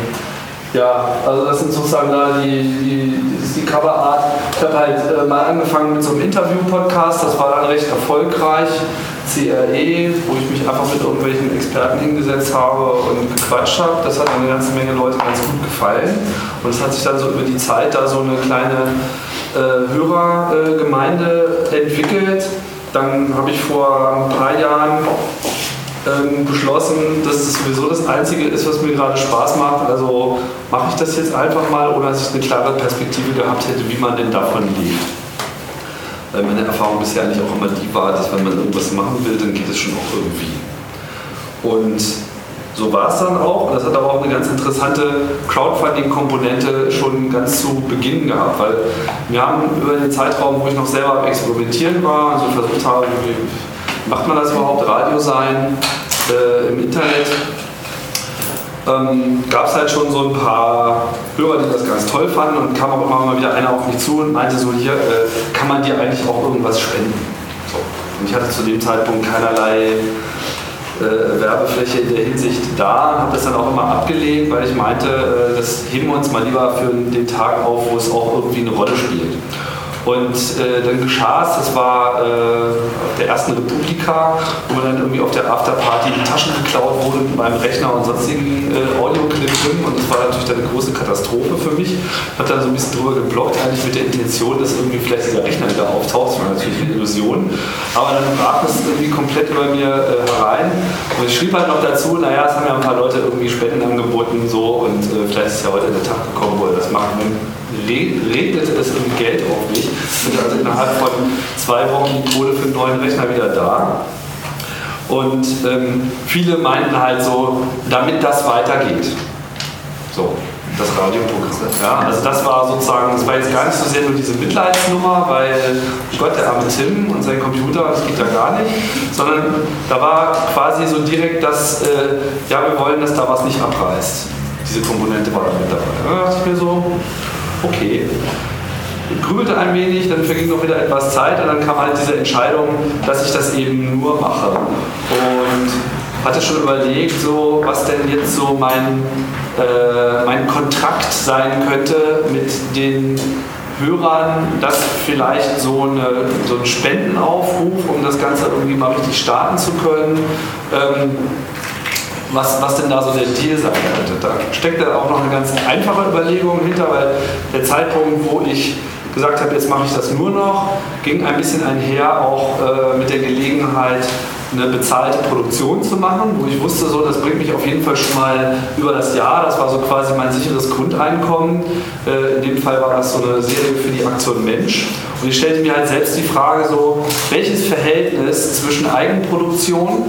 Ja, also das sind sozusagen da die, die, die Coverart. Ich habe halt äh, mal angefangen mit so einem Interview-Podcast, das war dann recht erfolgreich. CRE, wo ich mich einfach mit irgendwelchen Experten hingesetzt habe und gequatscht habe. Das hat eine ganze Menge Leute ganz gut gefallen. Und es hat sich dann so über die Zeit da so eine kleine äh, Hörergemeinde äh, entwickelt. Dann habe ich vor paar Jahren ähm, beschlossen, dass es sowieso das Einzige ist, was mir gerade Spaß macht. Also mache ich das jetzt einfach mal, ohne dass ich eine klare Perspektive gehabt hätte, wie man denn davon lebt. Weil meine Erfahrung bisher eigentlich auch immer die war, dass wenn man irgendwas machen will, dann geht es schon auch irgendwie. Und so war es dann auch. Und das hat aber auch eine ganz interessante Crowdfunding-Komponente schon ganz zu Beginn gehabt, weil wir haben über den Zeitraum, wo ich noch selber am Experimentieren war, also versucht habe, wie macht man das überhaupt, Radio sein äh, im Internet, ähm, gab es halt schon so ein paar Hörer, die das ganz toll fanden und kam auch immer mal wieder einer auf mich zu und meinte so, hier, äh, kann man dir eigentlich auch irgendwas spenden? So. Und ich hatte zu dem Zeitpunkt keinerlei äh, Werbefläche in der Hinsicht da, habe das dann auch immer abgelehnt, weil ich meinte, äh, das heben wir uns mal lieber für den Tag auf, wo es auch irgendwie eine Rolle spielt. Und äh, dann geschah es, das war äh, der ersten Republika, wo mir dann irgendwie auf der Afterparty die Taschen geklaut wurden mit meinem Rechner und sonstigen äh, Audioclips und das war natürlich dann eine große Katastrophe für mich. Ich habe dann so ein bisschen drüber geblockt, eigentlich mit der Intention, dass irgendwie vielleicht dieser Rechner wieder auftaucht. Das war natürlich eine Illusion. Aber dann brach es irgendwie komplett über mir äh, herein. Und ich schrieb halt noch dazu, naja, es haben ja ein paar Leute irgendwie Spenden angeboten so und äh, vielleicht ist ja heute der Tag gekommen, wo er das machen regnete es im Geld auf mich. Und also innerhalb von zwei Wochen die Kohle für einen neuen Rechner wieder da. Und ähm, viele meinten halt so, damit das weitergeht. So, das Radioprogramm. Ja, also das war sozusagen, das war jetzt gar nicht so sehr nur diese Mitleidsnummer, weil Gott, der arme Tim und sein Computer, das geht ja gar nicht, sondern da war quasi so direkt das, äh, ja, wir wollen, dass da was nicht abreißt. Diese Komponente war da mit dabei. Da dachte ich mir so, okay. Ich grübelte ein wenig, dann verging noch wieder etwas Zeit und dann kam halt diese Entscheidung, dass ich das eben nur mache. Und hatte schon überlegt, so, was denn jetzt so mein, äh, mein Kontrakt sein könnte mit den Hörern, dass vielleicht so, eine, so ein Spendenaufruf, um das Ganze irgendwie mal richtig starten zu können, ähm, was, was denn da so der Deal sein könnte. Da steckt da auch noch eine ganz einfache Überlegung hinter, weil der Zeitpunkt, wo ich gesagt habe, jetzt mache ich das nur noch, ging ein bisschen einher auch äh, mit der Gelegenheit, eine bezahlte Produktion zu machen, wo ich wusste, so, das bringt mich auf jeden Fall schon mal über das Jahr. Das war so quasi mein sicheres Grundeinkommen. Äh, in dem Fall war das so eine Serie für die Aktion Mensch. Und ich stellte mir halt selbst die Frage, so, welches Verhältnis zwischen Eigenproduktion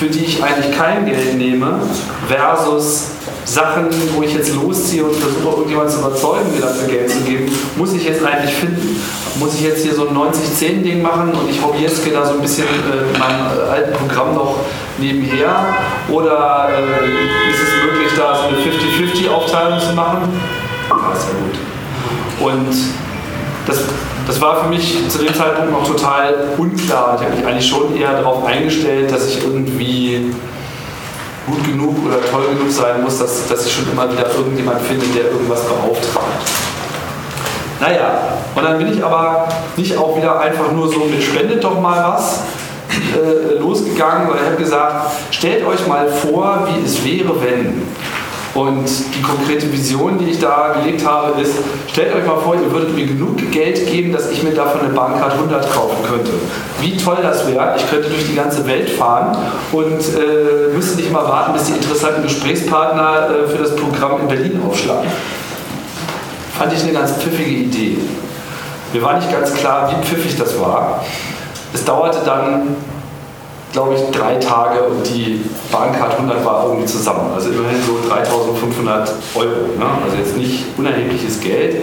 für die ich eigentlich kein Geld nehme, versus Sachen, wo ich jetzt losziehe und versuche, irgendjemanden zu überzeugen, mir dafür Geld zu geben, muss ich jetzt eigentlich finden. Muss ich jetzt hier so ein 90-10-Ding machen und ich hobbyiske da so ein bisschen äh, meinem äh, alten Programm noch nebenher? Oder äh, ist es möglich, da so eine 50-50-Aufteilung zu machen? Ja, ist ja gut. Und das das war für mich zu dem Zeitpunkt noch total unklar. Ich habe mich eigentlich schon eher darauf eingestellt, dass ich irgendwie gut genug oder toll genug sein muss, dass, dass ich schon immer wieder irgendjemand finde, der irgendwas beauftragt. Naja, und dann bin ich aber nicht auch wieder einfach nur so mit spendet doch mal was äh, losgegangen, weil ich habe gesagt, stellt euch mal vor, wie es wäre, wenn. Und die konkrete Vision, die ich da gelegt habe, ist, stellt euch mal vor, ihr würdet mir genug Geld geben, dass ich mir davon eine Bahncard 100 kaufen könnte. Wie toll das wäre. Ich könnte durch die ganze Welt fahren und äh, müsste nicht immer warten, bis die interessanten Gesprächspartner äh, für das Programm in Berlin aufschlagen. Fand ich eine ganz pfiffige Idee. Mir war nicht ganz klar, wie pfiffig das war. Es dauerte dann glaube ich, drei Tage und die Bahncard 100 war irgendwie zusammen. Also immerhin so 3500 Euro. Ne? Also jetzt nicht unerhebliches Geld.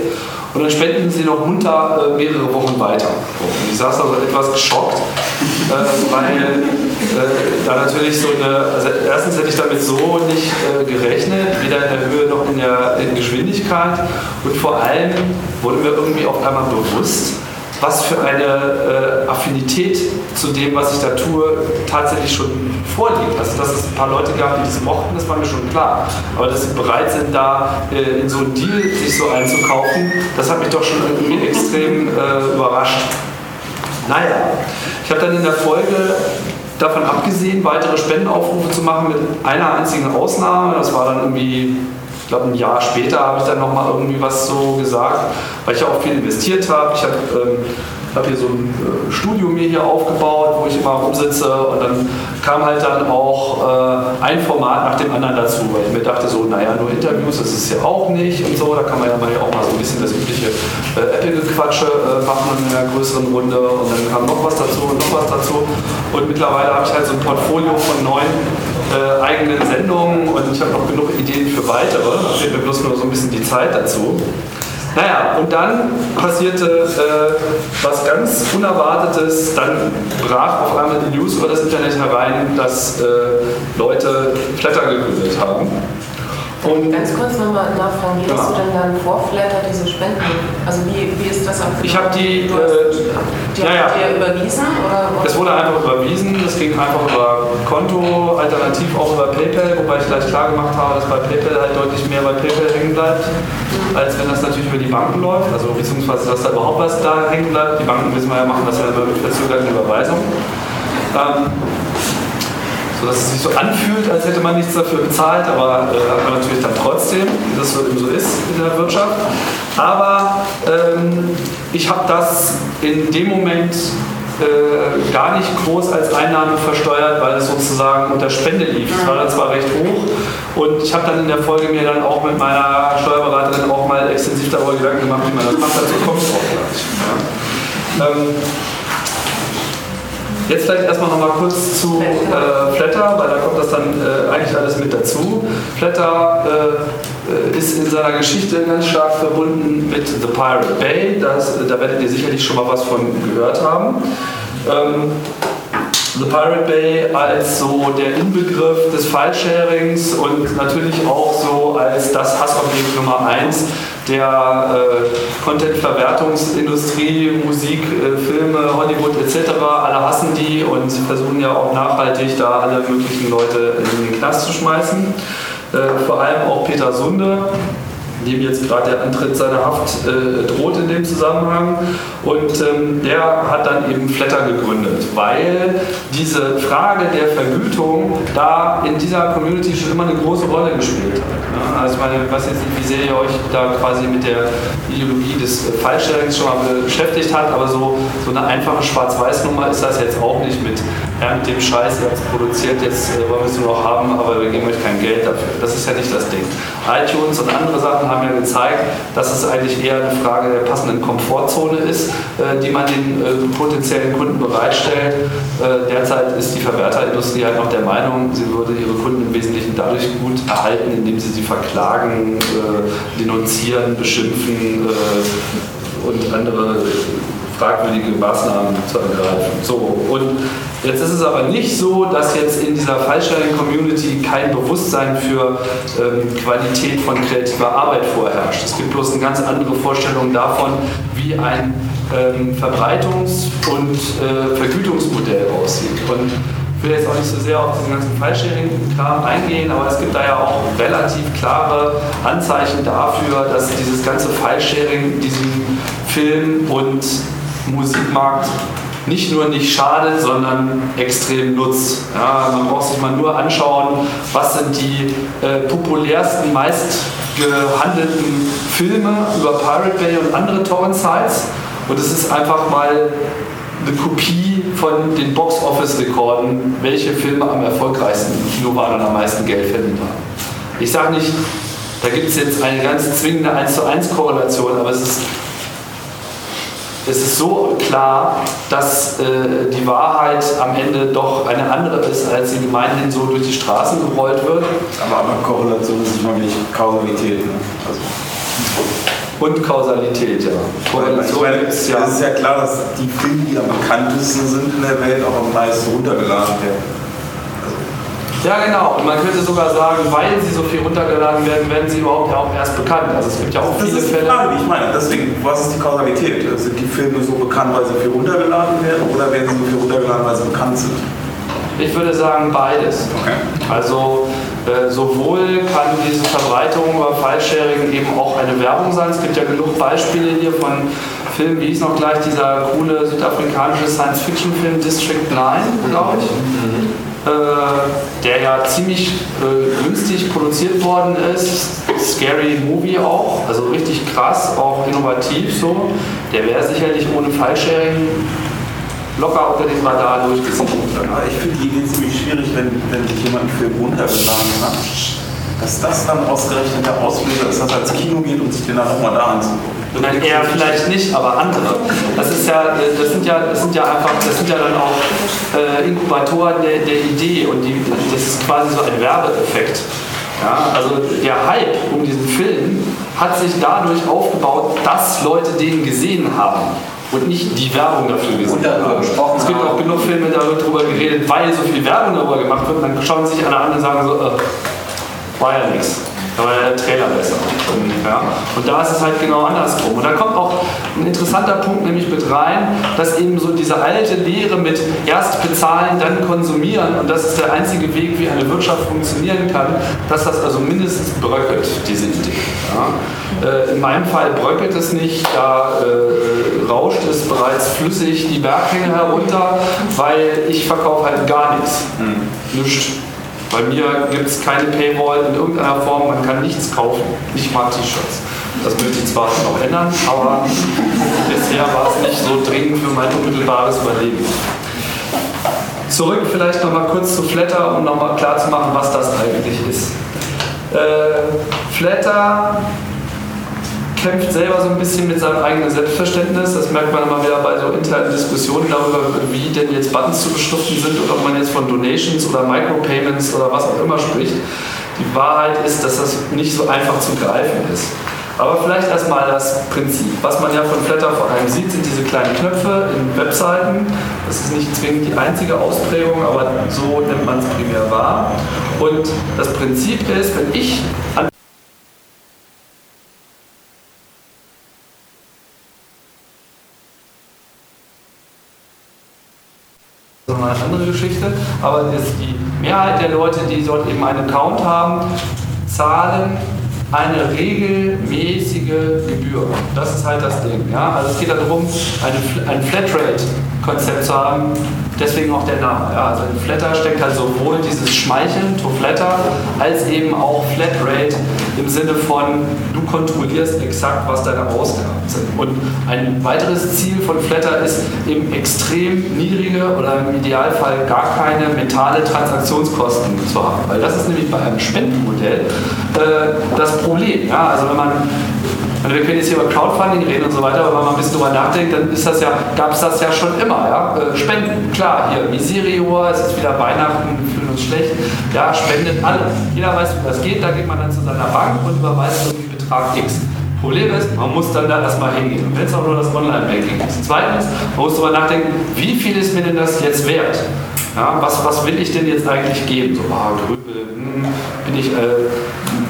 Und dann spenden sie noch munter äh, mehrere Wochen weiter. Und ich saß also etwas geschockt, äh, weil äh, da natürlich so eine, also erstens hätte ich damit so nicht äh, gerechnet, weder in der Höhe noch in der in Geschwindigkeit. Und vor allem wurde mir irgendwie auf einmal bewusst, was für eine äh, Affinität zu dem, was ich da tue, tatsächlich schon vorliegt. Also, dass es ein paar Leute gab, die das mochten, das war mir schon klar. Aber dass sie bereit sind, da äh, in so einen Deal sich so einzukaufen, das hat mich doch schon irgendwie extrem äh, überrascht. Naja, ich habe dann in der Folge davon abgesehen, weitere Spendenaufrufe zu machen mit einer einzigen Ausnahme. Das war dann irgendwie ich glaube, ein Jahr später habe ich dann nochmal irgendwie was so gesagt, weil ich auch viel investiert habe. Ich habe ähm, habe hier so ein äh, Studio mir hier aufgebaut, wo ich immer rumsitze. Und dann kam halt dann auch äh, ein Format nach dem anderen dazu, weil ich mir dachte so, naja, nur Interviews, das ist ja auch nicht und so, da kann man ja mal auch mal so ein bisschen das übliche äh, Apple-Gequatsche äh, machen in einer größeren Runde. Und dann kam noch was dazu und noch was dazu. Und mittlerweile habe ich halt so ein Portfolio von neun äh, eigenen Sendungen. Und ich habe noch genug Ideen für weitere, da fehlt mir bloß nur so ein bisschen die Zeit dazu. Naja, und dann passierte äh, was ganz Unerwartetes. Dann brach auf einmal die News über das Internet herein, dass äh, Leute Flatter gegründet haben. Und ganz kurz nochmal nachfragen, wie hast du denn dann vor Flatter diese Spenden? Also wie, wie ist das abgelaufen? Ich habe die, Du hast- äh, die ja, habt ja. ihr überwiesen? Oder? Es wurde einfach überwiesen, es ging einfach über Konto, alternativ auch über PayPal, wobei ich gleich klar gemacht habe, dass bei PayPal halt deutlich mehr bei PayPal hängen bleibt, als wenn das natürlich über die Banken läuft, also beziehungsweise dass da überhaupt was da hängen bleibt. Die Banken wissen wir ja, machen das ja immer mit verzögerten Überweisungen. Ähm, so dass es sich so anfühlt, als hätte man nichts dafür bezahlt, aber äh, hat man natürlich dann trotzdem, wie das so eben so ist in der Wirtschaft. Aber ähm, ich habe das in dem Moment äh, gar nicht groß als Einnahme versteuert, weil es sozusagen unter Spende lief. Es war dann zwar recht hoch und ich habe dann in der Folge mir dann auch mit meiner Steuerberaterin auch mal extensiv darüber Gedanken gemacht, wie man das macht. Dazu kommt es auch gleich. Ja. Ähm, Jetzt vielleicht erstmal noch mal kurz zu äh, Flatter, weil da kommt das dann äh, eigentlich alles mit dazu. Flatter äh, äh, ist in seiner Geschichte ganz stark verbunden mit The Pirate Bay. Das, da werdet ihr sicherlich schon mal was von gehört haben. Ähm, The Pirate Bay als so der Inbegriff des File-Sharings und natürlich auch so als das Hassobjekt Nummer 1 der äh, Content-Verwertungsindustrie, Musik, äh, Filme, Hollywood etc. Alle hassen die und versuchen ja auch nachhaltig da alle möglichen Leute in den Knast zu schmeißen. Äh, vor allem auch Peter Sunde, dem jetzt gerade der Antritt seiner Haft äh, droht in dem Zusammenhang. Und ähm, der hat dann eben Flatter gegründet, weil diese Frage der Vergütung da in dieser Community schon immer eine große Rolle gespielt hat. Ne? Also ich meine, ich weiß jetzt nicht, wie sehr ihr euch da quasi mit der Ideologie des äh, Fallsharings schon mal beschäftigt habt, aber so, so eine einfache Schwarz-Weiß-Nummer ist das jetzt auch nicht mit, ja, mit dem Scheiß, ihr habt es produziert, jetzt äh, wollen wir es nur noch haben, aber wir geben euch kein Geld dafür. Das ist ja nicht das Ding. iTunes und andere Sachen haben ja gezeigt, dass es eigentlich eher eine Frage der passenden Komfortzone ist, äh, die man den äh, potenziellen Kunden bereitstellt. Äh, derzeit ist die Verwerterindustrie halt noch der Meinung, sie würde ihre Kunden im Wesentlichen dadurch gut erhalten, indem sie sie verklagen, äh, denunzieren, beschimpfen äh, und andere fragwürdige Maßnahmen zu ergreifen. So, und jetzt ist es aber nicht so, dass jetzt in dieser Fallsharing-Community kein Bewusstsein für ähm, Qualität von kreativer Arbeit vorherrscht. Es gibt bloß eine ganz andere Vorstellung davon, wie ein ähm, Verbreitungs- und äh, Vergütungsmodell aussieht. Und ich will jetzt auch nicht so sehr auf diesen ganzen Fallsharing-Kram eingehen, aber es gibt da ja auch relativ klare Anzeichen dafür, dass dieses ganze Fallsharing diesem Film- und Musikmarkt nicht nur nicht schadet, sondern extrem nutzt. Ja, man braucht sich mal nur anschauen, was sind die äh, populärsten, meist gehandelten Filme über Pirate Bay und andere Torrent-Sites. Und es ist einfach mal eine Kopie von den Box-Office-Rekorden, welche Filme am erfolgreichsten im Kino waren und am meisten Geld verdient haben. Ich sage nicht, da gibt es jetzt eine ganz zwingende 1 zu 1 Korrelation, aber es ist, es ist so klar, dass äh, die Wahrheit am Ende doch eine andere ist, als sie gemeinhin so durch die Straßen gerollt wird. Aber eine Korrelation ist nicht mal wirklich Kausalität. Ne? Also. Und Kausalität, ja. Korrelation meine, es ist ja klar, dass die Filme, die am bekanntesten sind in der Welt, auch am meisten runtergeladen werden. Ja, genau. Und man könnte sogar sagen, weil sie so viel runtergeladen werden, werden sie überhaupt ja auch erst bekannt. Also es gibt ja auch das viele ist die Fälle. Frage, die ich meine. Deswegen, was ist die Kausalität? Sind die Filme so bekannt, weil sie viel runtergeladen werden oder werden sie so viel runtergeladen, weil sie bekannt sind? Ich würde sagen beides. Also äh, sowohl kann diese Verbreitung über File-Sharing eben auch eine Werbung sein. Es gibt ja genug Beispiele hier von Filmen, wie hieß noch gleich dieser coole südafrikanische Science-Fiction-Film District 9, glaube ich. äh, der ja ziemlich äh, günstig produziert worden ist. scary Movie auch, also richtig krass, auch innovativ so. Der wäre sicherlich ohne File-Sharing locker unter dem Radar durchgesickert. Ja, ich finde die Idee ziemlich schwierig, wenn, wenn sich jemand Film runtergeladen hat, dass das dann ausgerechnet der Auslöser ist, dass er ins Kino geht und sich den dann nochmal da anzugucken. Nein, er vielleicht nicht, aber andere. Das ist ja, das sind ja, das sind ja einfach, das sind ja dann auch äh, Inkubatoren der, der Idee und die, das ist quasi so ein Werbeeffekt. Ja, also der Hype um diesen Film hat sich dadurch aufgebaut, dass Leute den gesehen haben und nicht die Werbung dafür gesehen haben. Es gibt auch genug Filme darüber geredet, weil so viel Werbung darüber gemacht wird, dann schauen sich alle an und sagen so, äh, war ja nichts. Da war ja der Trailer besser. Und, ja. und da ist es halt genau andersrum. Und da kommt auch ein interessanter Punkt nämlich mit rein, dass eben so diese alte Lehre mit erst bezahlen, dann konsumieren und das ist der einzige Weg, wie eine Wirtschaft funktionieren kann, dass das also mindestens bröckelt, diese Idee. Ja. Äh, in meinem Fall bröckelt es nicht, da äh, rauscht es bereits flüssig die Berghänge herunter, weil ich verkaufe halt gar nichts. Hm. Nichts. Bei mir gibt es keine Paywall in irgendeiner Form, man kann nichts kaufen, nicht mal T-Shirts. Das möchte ich zwar noch ändern, aber bisher war es nicht so dringend für mein unmittelbares Überleben. Zurück vielleicht nochmal kurz zu Flatter, um nochmal klarzumachen, was das eigentlich ist. Äh, Flatter kämpft selber so ein bisschen mit seinem eigenen Selbstverständnis. Das merkt man immer wieder bei so internen Diskussionen darüber, wie denn jetzt Buttons zu beschriften sind oder ob man jetzt von Donations oder Micropayments oder was auch immer spricht. Die Wahrheit ist, dass das nicht so einfach zu greifen ist. Aber vielleicht erstmal das Prinzip. Was man ja von Flatter vor allem sieht, sind diese kleinen Knöpfe in Webseiten. Das ist nicht zwingend die einzige Ausprägung, aber so nimmt man es primär wahr. Und das Prinzip ist, wenn ich an sondern eine andere Geschichte. Aber die Mehrheit der Leute, die dort eben einen Account haben, zahlen eine regelmäßige Gebühr. Das ist halt das Ding. Ja? Also es geht darum, eine, ein Flatrate-Konzept zu haben, deswegen auch der Name. Ja? Also in Flatter steckt halt sowohl dieses Schmeicheln, to Flatter, als eben auch Flatrate im Sinne von, du kontrollierst exakt, was deine Ausgaben sind. Und ein weiteres Ziel von Flatter ist eben extrem niedrige oder im Idealfall gar keine mentale Transaktionskosten zu haben. Weil das ist nämlich bei einem Spendenmodell äh, das Problem. Ja? Also wenn man also wir können jetzt hier über Crowdfunding reden und so weiter, aber wenn man ein bisschen drüber nachdenkt, dann ist das ja, gab es das ja schon immer. Ja? Äh, Spenden, klar, hier Miserior, es ist wieder Weihnachten, uns schlecht. Ja, spendet alle. Jeder weiß, wie das geht, da geht man dann zu seiner Bank und überweist irgendwie Betrag X. Problem ist, man muss dann da erstmal hingehen. Wenn es auch nur das Online-Banking ist. Zweitens, man muss darüber nachdenken, wie viel ist mir denn das jetzt wert? Ja, was, was will ich denn jetzt eigentlich geben? So, ah, Grübel, hm, bin ich, äh,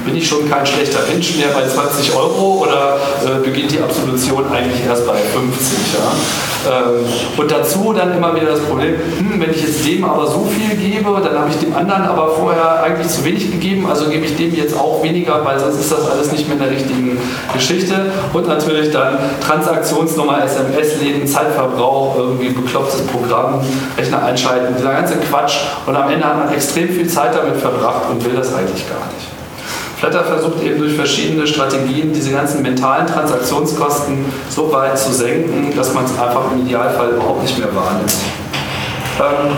bin ich schon kein schlechter Mensch mehr bei 20 Euro oder äh, beginnt die Absolution eigentlich erst bei 50? Ja? Ähm, und dazu dann immer wieder das Problem, hm, wenn ich jetzt dem aber so viel gebe, dann habe ich dem anderen aber vorher eigentlich zu wenig gegeben, also gebe ich dem jetzt auch weniger, weil sonst ist das alles nicht mehr in der richtigen Geschichte. Und natürlich dann Transaktionsnummer, SMS-Läden, Zeitverbrauch, irgendwie beklopptes Programm, Rechner einschalten, dieser ganze Quatsch. Und am Ende hat man extrem viel Zeit damit verbracht und will das eigentlich gar nicht. Flatter versucht eben durch verschiedene Strategien diese ganzen mentalen Transaktionskosten so weit zu senken, dass man es einfach im Idealfall überhaupt nicht mehr wahrnimmt. Ähm,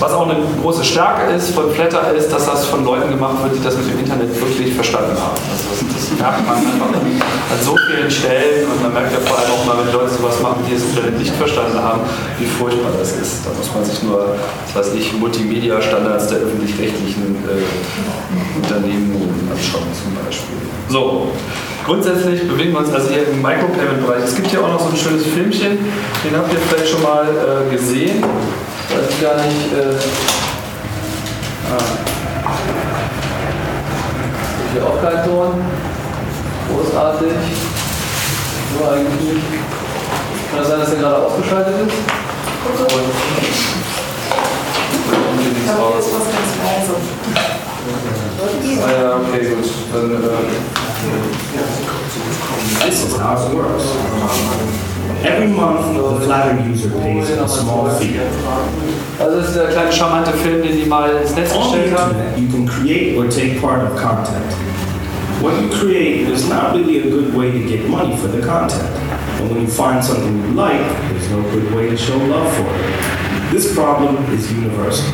was auch eine große Stärke ist von Flatter ist, dass das von Leuten gemacht wird, die das mit dem Internet wirklich verstanden haben. Also das, das merkt man einfach an, so vielen Stellen und man merkt ja vor allem auch mal, wenn Leute sowas machen, die das Internet nicht verstanden haben, wie furchtbar das ist. Da muss man sich nur, was weiß ich, Multimedia-Standards der öffentlich-rechtlichen äh, Unternehmen anschauen zum Beispiel. So, grundsätzlich bewegen wir uns also hier im Micropayment-Bereich. Es gibt hier auch noch so ein schönes Filmchen, den habt ihr vielleicht schon mal äh, gesehen weiß ich gar nicht. Äh, ah. Hier auch kein Ton. Großartig. Nur eigentlich nicht. Kann das sein, dass er gerade ausgeschaltet ist? Und, und hier nichts raus. Ah ja, okay, gut. Dann, This is how it works. Every month, the Flatter user pays a small fee. Also das ist der kleine charmante Film, den die mal ins Netz gestellt haben. You can create or take part of content. What you create is not really a good way to get money for the content. And when you find something you like, there's no good way to show love for it. This problem is universal.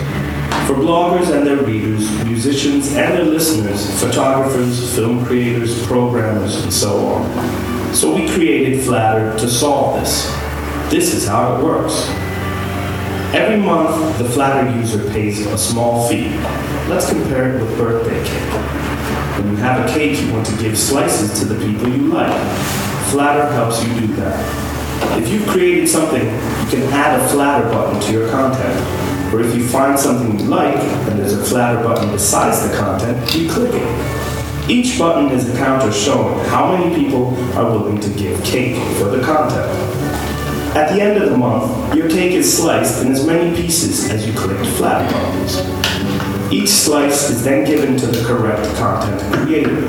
For bloggers and their readers, musicians and their listeners, photographers, film creators, programmers, and so on. So we created Flatter to solve this. This is how it works. Every month, the Flatter user pays a small fee. Let's compare it with birthday cake. When you have a cake, you want to give slices to the people you like. Flatter helps you do that. If you've created something, you can add a Flatter button to your content. Or if you find something you like and there's a Flatter button besides the content, you click it. Each button is a counter showing how many people are willing to give cake for the content. At the end of the month, your cake is sliced in as many pieces as you clicked flat buttons. Each slice is then given to the correct content creator.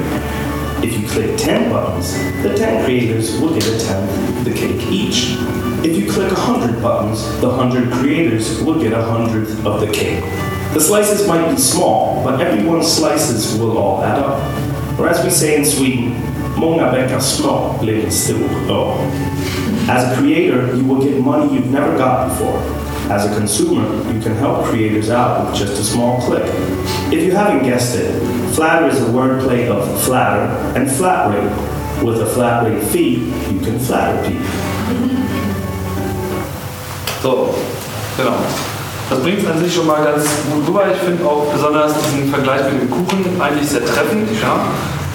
If you click 10 buttons, the 10 creators will get a 10th of the cake each. If you click 100 buttons, the 100 creators will get a hundredth of the cake. The slices might be small, but everyone's slices will all add up. Or as we say in Sweden, många bäckar små blir en stor. As a creator, you will get money you've never got before. As a consumer, you can help creators out with just a small click. If you haven't guessed it, flatter is a wordplay of flatter and flat rate. With a flat rate fee, you can flatter people. So, genau. Das bringt es an sich schon mal ganz gut rüber. Ich finde auch besonders diesen Vergleich mit dem Kuchen eigentlich sehr treffend. Ja?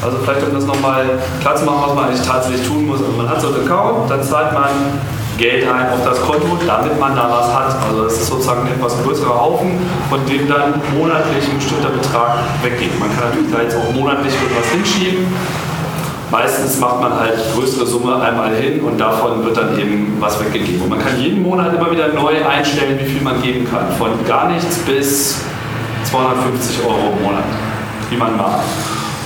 Also vielleicht um das nochmal klar zu machen, was man eigentlich tatsächlich tun muss. Also man hat so einen Account, dann zahlt man Geld ein auf das Konto, damit man da was hat. Also das ist sozusagen ein etwas größerer Haufen, von dem dann monatlich ein bestimmter Betrag weggeht. Man kann natürlich da jetzt auch monatlich irgendwas hinschieben. Meistens macht man halt größere Summe einmal hin und davon wird dann eben was weggegeben. Und man kann jeden Monat immer wieder neu einstellen, wie viel man geben kann. Von gar nichts bis 250 Euro im Monat, wie man mag.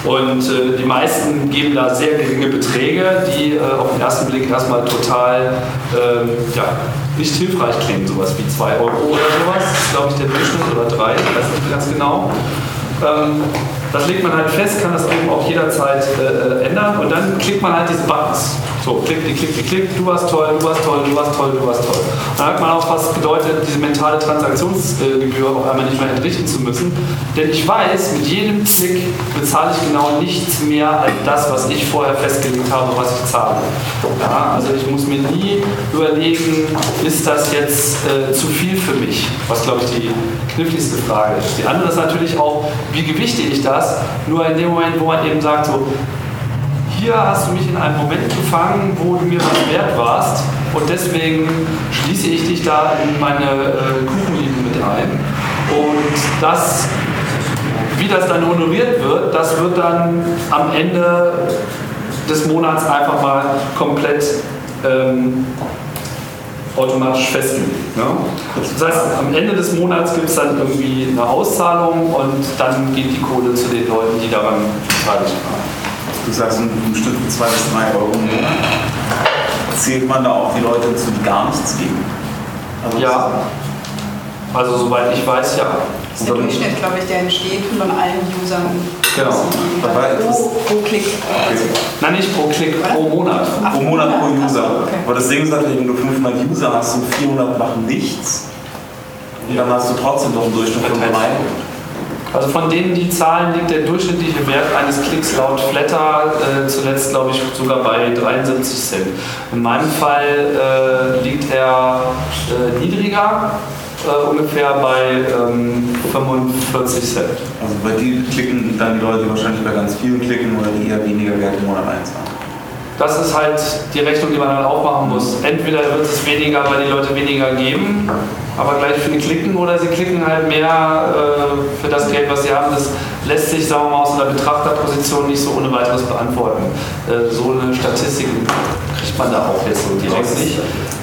Und äh, die meisten geben da sehr geringe Beträge, die äh, auf den ersten Blick erstmal total ähm, ja, nicht hilfreich klingen. Sowas wie 2 Euro oder sowas, glaube ich der Durchschnitt oder 3, ich weiß nicht ganz genau. Ähm, das legt man halt fest, kann das eben auch jederzeit äh, ändern und dann klickt man halt diese Buttons. So, klick, klick, klick, klick, du warst toll, du warst toll, du warst toll, du warst toll. Dann hat man auch, was bedeutet, diese mentale Transaktionsgebühr auch einmal nicht mehr entrichten zu müssen. Denn ich weiß, mit jedem Klick bezahle ich genau nichts mehr als das, was ich vorher festgelegt habe, was ich zahle. Ja, also ich muss mir nie überlegen, ist das jetzt äh, zu viel für mich? Was, glaube ich, die kniffligste Frage ist. Die andere ist natürlich auch, wie gewichte ich das? Nur in dem Moment, wo man eben sagt, so, hier hast du mich in einem Moment gefangen, wo du mir was wert warst und deswegen schließe ich dich da in meine äh, Kuchenliebe mit ein. Und das, wie das dann honoriert wird, das wird dann am Ende des Monats einfach mal komplett ähm, automatisch festgelegt. Ne? Das heißt, am Ende des Monats gibt es dann irgendwie eine Auszahlung und dann geht die Kohle zu den Leuten, die daran beteiligt waren. Du sagst im Schnitt 2 bis 3 Euro im Monat. Zählt man da auch die Leute zu, die gar nichts geben? Also ja. Also soweit ich weiß, ja. Das ist der Durchschnitt, glaube ich, der entsteht von allen Usern. Genau. Pro, pro Klick. Nein, nicht pro Klick, pro Monat. Pro Monat pro User. Aber das Ding ist natürlich, wenn du 500 User hast und 400 machen nichts, dann hast du trotzdem noch einen Durchschnitt von 3. Also von denen die Zahlen liegt der durchschnittliche Wert eines Klicks laut Flatter äh, zuletzt, glaube ich, sogar bei 73 Cent. In meinem Fall äh, liegt er äh, niedriger, äh, ungefähr bei ähm, 45 Cent. Also bei die klicken dann die Leute, die wahrscheinlich bei ganz vielen klicken oder die eher weniger Geld im Monat einzahlen. Das ist halt die Rechnung, die man dann aufmachen muss. Entweder wird es weniger, weil die Leute weniger geben, aber gleich viel klicken, oder sie klicken halt mehr äh, für das Geld, was sie haben. Das lässt sich, sagen wir mal, aus einer Betrachterposition nicht so ohne weiteres beantworten. Äh, so eine Statistik kriegt man da auch jetzt so direkt nicht.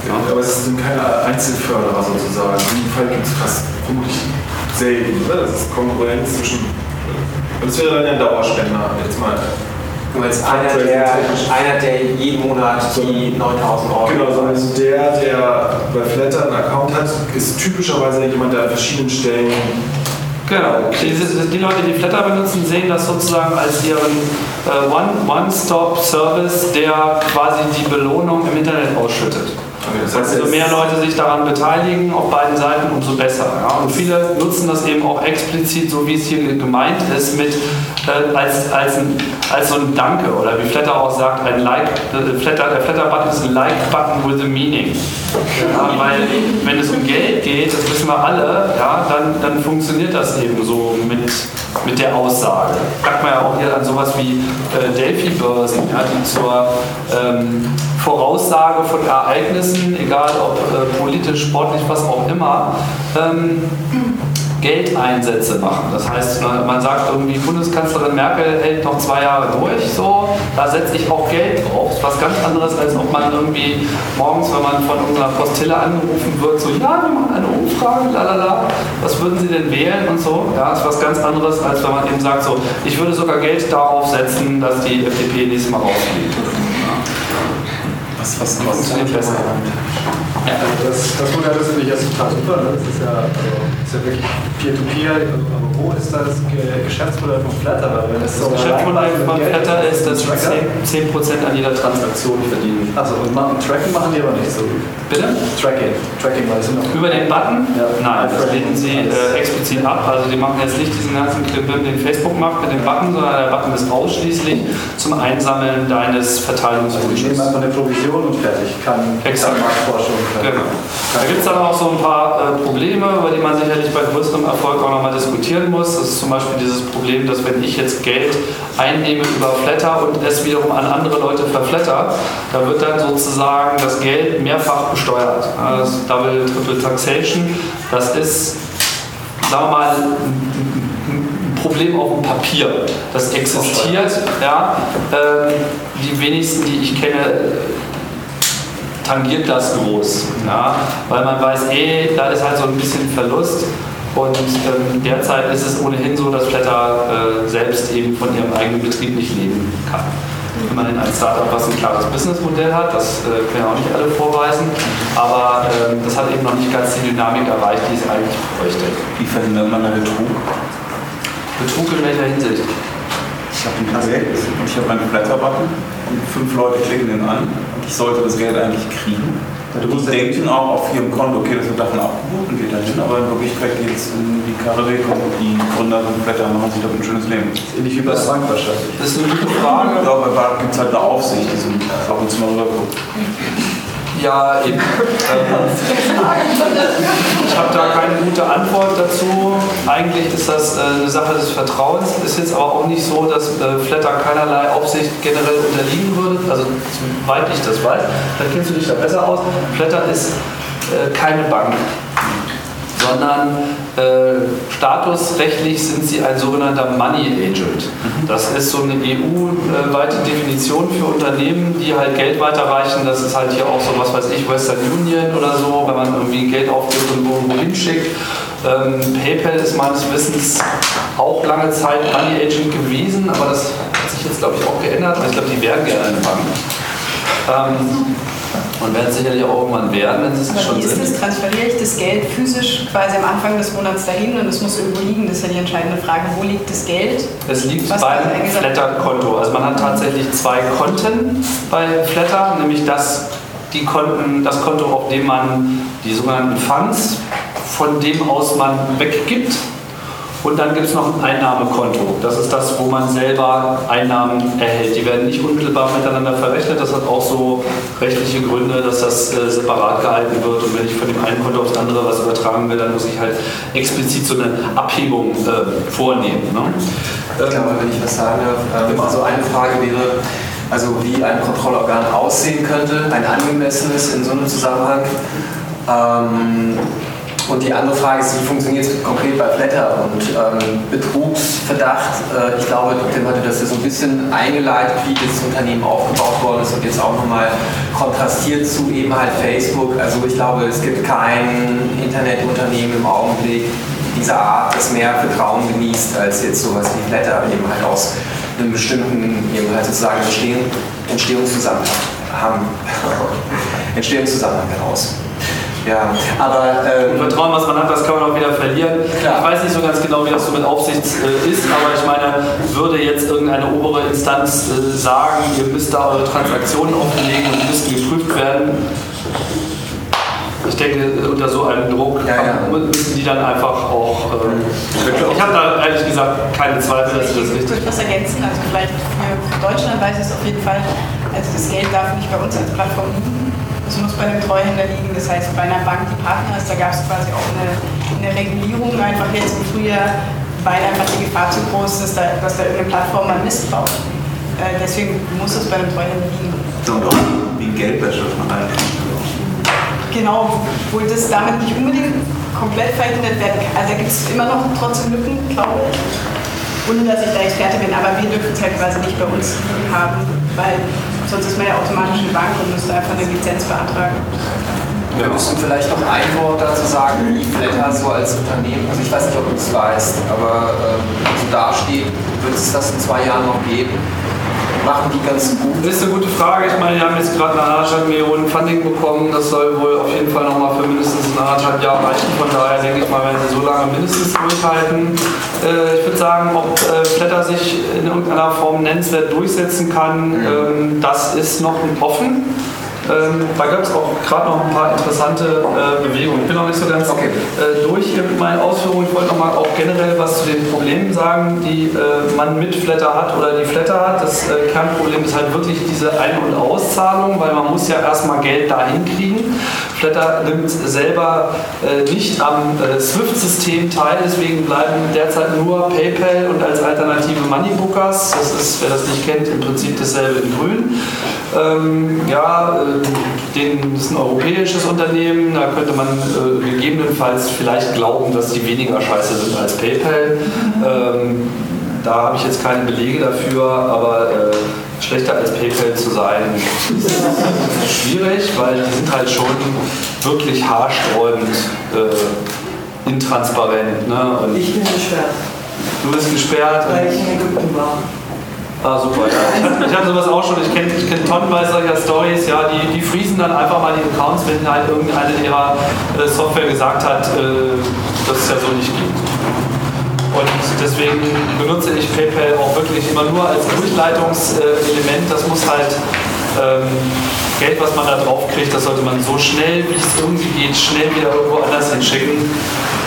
Ja. Aber es sind keine Einzelförderer sozusagen. In dem Fall gibt es fast vermutlich selten. Oder? Das ist Konkurrenz zwischen. Und es wäre dann ein Dauerspender, jetzt mal. Du meinst einer der, einer, der jeden Monat die 9000 Euro. Genau, also der, der bei Flatter einen Account hat, ist typischerweise jemand, der an verschiedenen Stellen Genau, die, die Leute, die Flatter benutzen, sehen das sozusagen als ihren äh, One- One-Stop-Service, der quasi die Belohnung im Internet ausschüttet. Das heißt, umso mehr Leute sich daran beteiligen, auf beiden Seiten, umso besser. Ja? Und viele nutzen das eben auch explizit, so wie es hier gemeint ist, mit, äh, als, als, ein, als so ein Danke oder wie Flatter auch sagt, ein Like, äh, Flatter, der Flatter-Button ist ein Like-Button with a meaning. Ja, weil wenn es um Geld geht, das wissen wir alle, ja, dann, dann funktioniert das eben so mit, mit der Aussage. Sagt man ja auch hier an sowas wie äh, Delphi-Börsen, ja, die zur ähm, Voraussage von Ereignissen, egal ob äh, politisch, sportlich, was auch immer, ähm, Geldeinsätze machen. Das heißt, man sagt irgendwie, Bundeskanzlerin Merkel hält noch zwei Jahre durch, so, da setze ich auch Geld drauf. Das ist was ganz anderes, als ob man irgendwie morgens, wenn man von irgendeiner Postille angerufen wird, so, ja, wir machen eine Umfrage, lalala, was würden Sie denn wählen und so. Ja, das ist was ganz anderes, als wenn man eben sagt, so, ich würde sogar Geld darauf setzen, dass die FDP nächstes Mal rausfliegt. Was, was, was funktioniert besser? Ja. Also das, das Modell ist finde ich jetzt total super. Ne? Das ist ja, also, ist ja wirklich Peer-to-Peer. Also, aber wo ist das Geschäftsmodell von Flatter? Weil wenn es Das Geschäftsmodell von Flatter ist, dass wir 10%, 10 an jeder Transaktion verdienen. Also und machen, Tracking machen die aber nicht so gut. Bitte? Tracking. Tracking, weil sind noch Über den Button? Nein, das lehnen sie äh, explizit ab. Also die machen jetzt nicht diesen ganzen Klimbim, den Facebook macht mit dem Button, sondern der Button ist ausschließlich zum Einsammeln deines Verteilungswunsches. Ich nehme einfach eine Provision und fertig. Kann Exakt. Marktforschung. Genau. Da gibt es dann auch so ein paar äh, Probleme, über die man sicherlich bei größerem Erfolg auch nochmal diskutieren muss. Das ist zum Beispiel dieses Problem, dass wenn ich jetzt Geld einnehme über Flatter und es wiederum an andere Leute verflatter, da wird dann sozusagen das Geld mehrfach besteuert. Das Double, Triple Taxation, das ist, sagen wir mal, ein Problem auf dem Papier. Das existiert. Ja, ähm, die wenigsten, die ich kenne, tangiert das groß. Ja? Weil man weiß, eh, da ist halt so ein bisschen Verlust. Und ähm, derzeit ist es ohnehin so, dass Flatter äh, selbst eben von ihrem eigenen Betrieb nicht leben kann. Immerhin ein Startup, was ein klares Businessmodell hat, das äh, können ja auch nicht alle vorweisen, aber ähm, das hat eben noch nicht ganz die Dynamik erreicht, die es eigentlich bräuchte. Wie verhindert man da Betrug? Betrug in welcher Hinsicht? Ich habe ein Projekt und ich habe einen Blätterbutton und fünf Leute klicken den an ich sollte das Geld eigentlich kriegen. Die denken auch auf ihrem Konto, okay, das wird davon abgebucht und geht dahin, aber in Wirklichkeit geht es in die Karre weg und die Gründer und Blätter machen sich damit ein schönes Leben. Ähnlich wie bei der Bank wahrscheinlich. Das ist eine gute Frage. Ja, bei Bank gibt es halt eine Aufsicht, die sind ab und zu mal rüberguckt. Ja, eben. Ähm, ich habe da keine gute Antwort dazu. Eigentlich ist das äh, eine Sache des Vertrauens. Ist jetzt aber auch nicht so, dass äh, Flatter keinerlei Aufsicht generell unterliegen würde. Also soweit ich das weiß, dann kennst du dich da besser aus. Flatter ist äh, keine Bank sondern äh, statusrechtlich sind sie ein sogenannter Money Agent. Das ist so eine EU-weite Definition für Unternehmen, die halt Geld weiterreichen. Das ist halt hier auch so, was weiß ich, Western Union oder so, wenn man irgendwie Geld aufgibt und irgendwo hinschickt. Ähm, PayPal ist meines Wissens auch lange Zeit Money Agent gewesen, aber das hat sich jetzt, glaube ich, auch geändert. Ich glaube, die werden gerne eine Bank. Ähm, und werden es sicherlich auch irgendwann werden, wenn sie es schon wie ist sind. das? Transferiere ich das Geld physisch quasi am Anfang des Monats dahin und es muss irgendwo liegen? Das ist ja die entscheidende Frage. Wo liegt das Geld? Es liegt beim er? Flatter-Konto. Also man hat tatsächlich zwei Konten bei Flatter, nämlich das, die Konten, das Konto, auf dem man die sogenannten Funds, von dem aus man weggibt. Und dann gibt es noch ein Einnahmekonto. Das ist das, wo man selber Einnahmen erhält. Die werden nicht unmittelbar miteinander verrechnet. Das hat auch so rechtliche Gründe, dass das äh, separat gehalten wird. Und wenn ich von dem einen Konto aufs andere was übertragen will, dann muss ich halt explizit so eine Abhebung äh, vornehmen. Ne? Ich glaube, wenn ich was sagen darf, ähm, also eine Frage wäre, also wie ein Kontrollorgan aussehen könnte, ein angemessenes in so einem Zusammenhang. Ähm, und die andere Frage ist, wie funktioniert es konkret bei Flatter und ähm, Betrugsverdacht? Äh, ich glaube, Tim hatte das ja so ein bisschen eingeleitet, wie das Unternehmen aufgebaut worden ist und jetzt auch nochmal kontrastiert zu eben halt Facebook. Also ich glaube, es gibt kein Internetunternehmen im Augenblick dieser Art, das mehr Vertrauen genießt als jetzt sowas wie Flatter, eben halt aus einem bestimmten eben halt sozusagen Entstehung, Entstehungszusammenhang. [laughs] Entstehungszusammenhang heraus. Ja, aber ähm, Vertrauen, was man hat, das kann man auch wieder verlieren. Ich weiß nicht so ganz genau, wie das so mit Aufsicht äh, ist, aber ich meine, würde jetzt irgendeine obere Instanz äh, sagen, ihr müsst da eure Transaktionen offenlegen und die müssen geprüft werden, ich denke, unter so einem Druck müssen die dann einfach auch. Äh, ich habe da ehrlich gesagt keine Zweifel, dass sie das Ich richtig würde was ergänzen, also vielleicht für Deutschland weiß ich es auf jeden Fall, also das Geld darf nicht bei uns als Plattform es muss bei einem Treuhänder liegen, das heißt bei einer Bank, die Partner ist, da gab es quasi auch eine, eine Regulierung einfach jetzt im Frühjahr, weil einfach die Gefahr zu groß ist, dass da, dass da irgendeine Plattform mal Mist baut. Äh, deswegen muss es bei einem Treuhänder liegen. Und auch wie Geldwäsche von allen. Genau, obwohl das damit nicht unbedingt komplett verhindert werden kann. Also da gibt es immer noch trotzdem Lücken, glaube ich. Ohne dass ich da Experte bin, aber wir dürfen es halt quasi nicht bei uns haben, weil sonst ist man ja automatisch eine Bank und müsste einfach eine Lizenz beantragen. Wir müssen vielleicht noch ein Wort dazu sagen, wie Flatter so als Unternehmen, also ich weiß nicht, ob du es weißt, aber ähm, so dasteht, wird es das in zwei Jahren noch geben? Machen die ganz gut? Das ist eine gute Frage. Ich meine, wir haben jetzt gerade eine anderthalb Millionen Funding bekommen. Das soll wohl auf jeden Fall nochmal für mindestens ein anderthalb Jahre reichen. Von daher denke ich mal, werden sie so lange mindestens durchhalten. Äh, ich würde sagen, ob äh, Flatter sich in irgendeiner Form nennenswert durchsetzen kann, ähm, das ist noch offen. Ähm, da gab es auch gerade noch ein paar interessante äh, Bewegungen. Ich bin noch nicht so ganz äh, durch hier mit meinen Ausführungen. Ich wollte noch mal auch generell was zu den Problemen sagen, die äh, man mit Flatter hat oder die Flatter hat. Das äh, Kernproblem ist halt wirklich diese Ein- und Auszahlung, weil man muss ja erstmal Geld dahin kriegen. Flatter nimmt selber äh, nicht am äh, SWIFT-System teil, deswegen bleiben derzeit nur PayPal und als Alternative Moneybookers. Das ist, wer das nicht kennt, im Prinzip dasselbe in Grün. Ähm, ja, äh, den, das ist ein europäisches Unternehmen, da könnte man äh, gegebenenfalls vielleicht glauben, dass die weniger scheiße sind als PayPal. Ähm, da habe ich jetzt keine Belege dafür, aber äh, schlechter als PayPal zu sein, [laughs] ist schwierig, weil die sind halt schon wirklich haarsträubend äh, intransparent. Ne? Und Ich bin gesperrt, du bist gesperrt. weil ich in Ägypten war. Ah, super, ja. Ich hatte sowas auch schon. Ich kenne ich kenn tonnenweise solcher Stories. Ja, die, die freezen dann einfach mal die Accounts, wenn halt irgendeine ihrer äh, Software gesagt hat, äh, dass es ja so nicht gibt. Und deswegen benutze ich PayPal auch wirklich immer nur als Durchleitungselement. Das muss halt ähm, Geld, was man da drauf kriegt, das sollte man so schnell, wie es irgendwie geht, schnell wieder irgendwo anders hinschicken.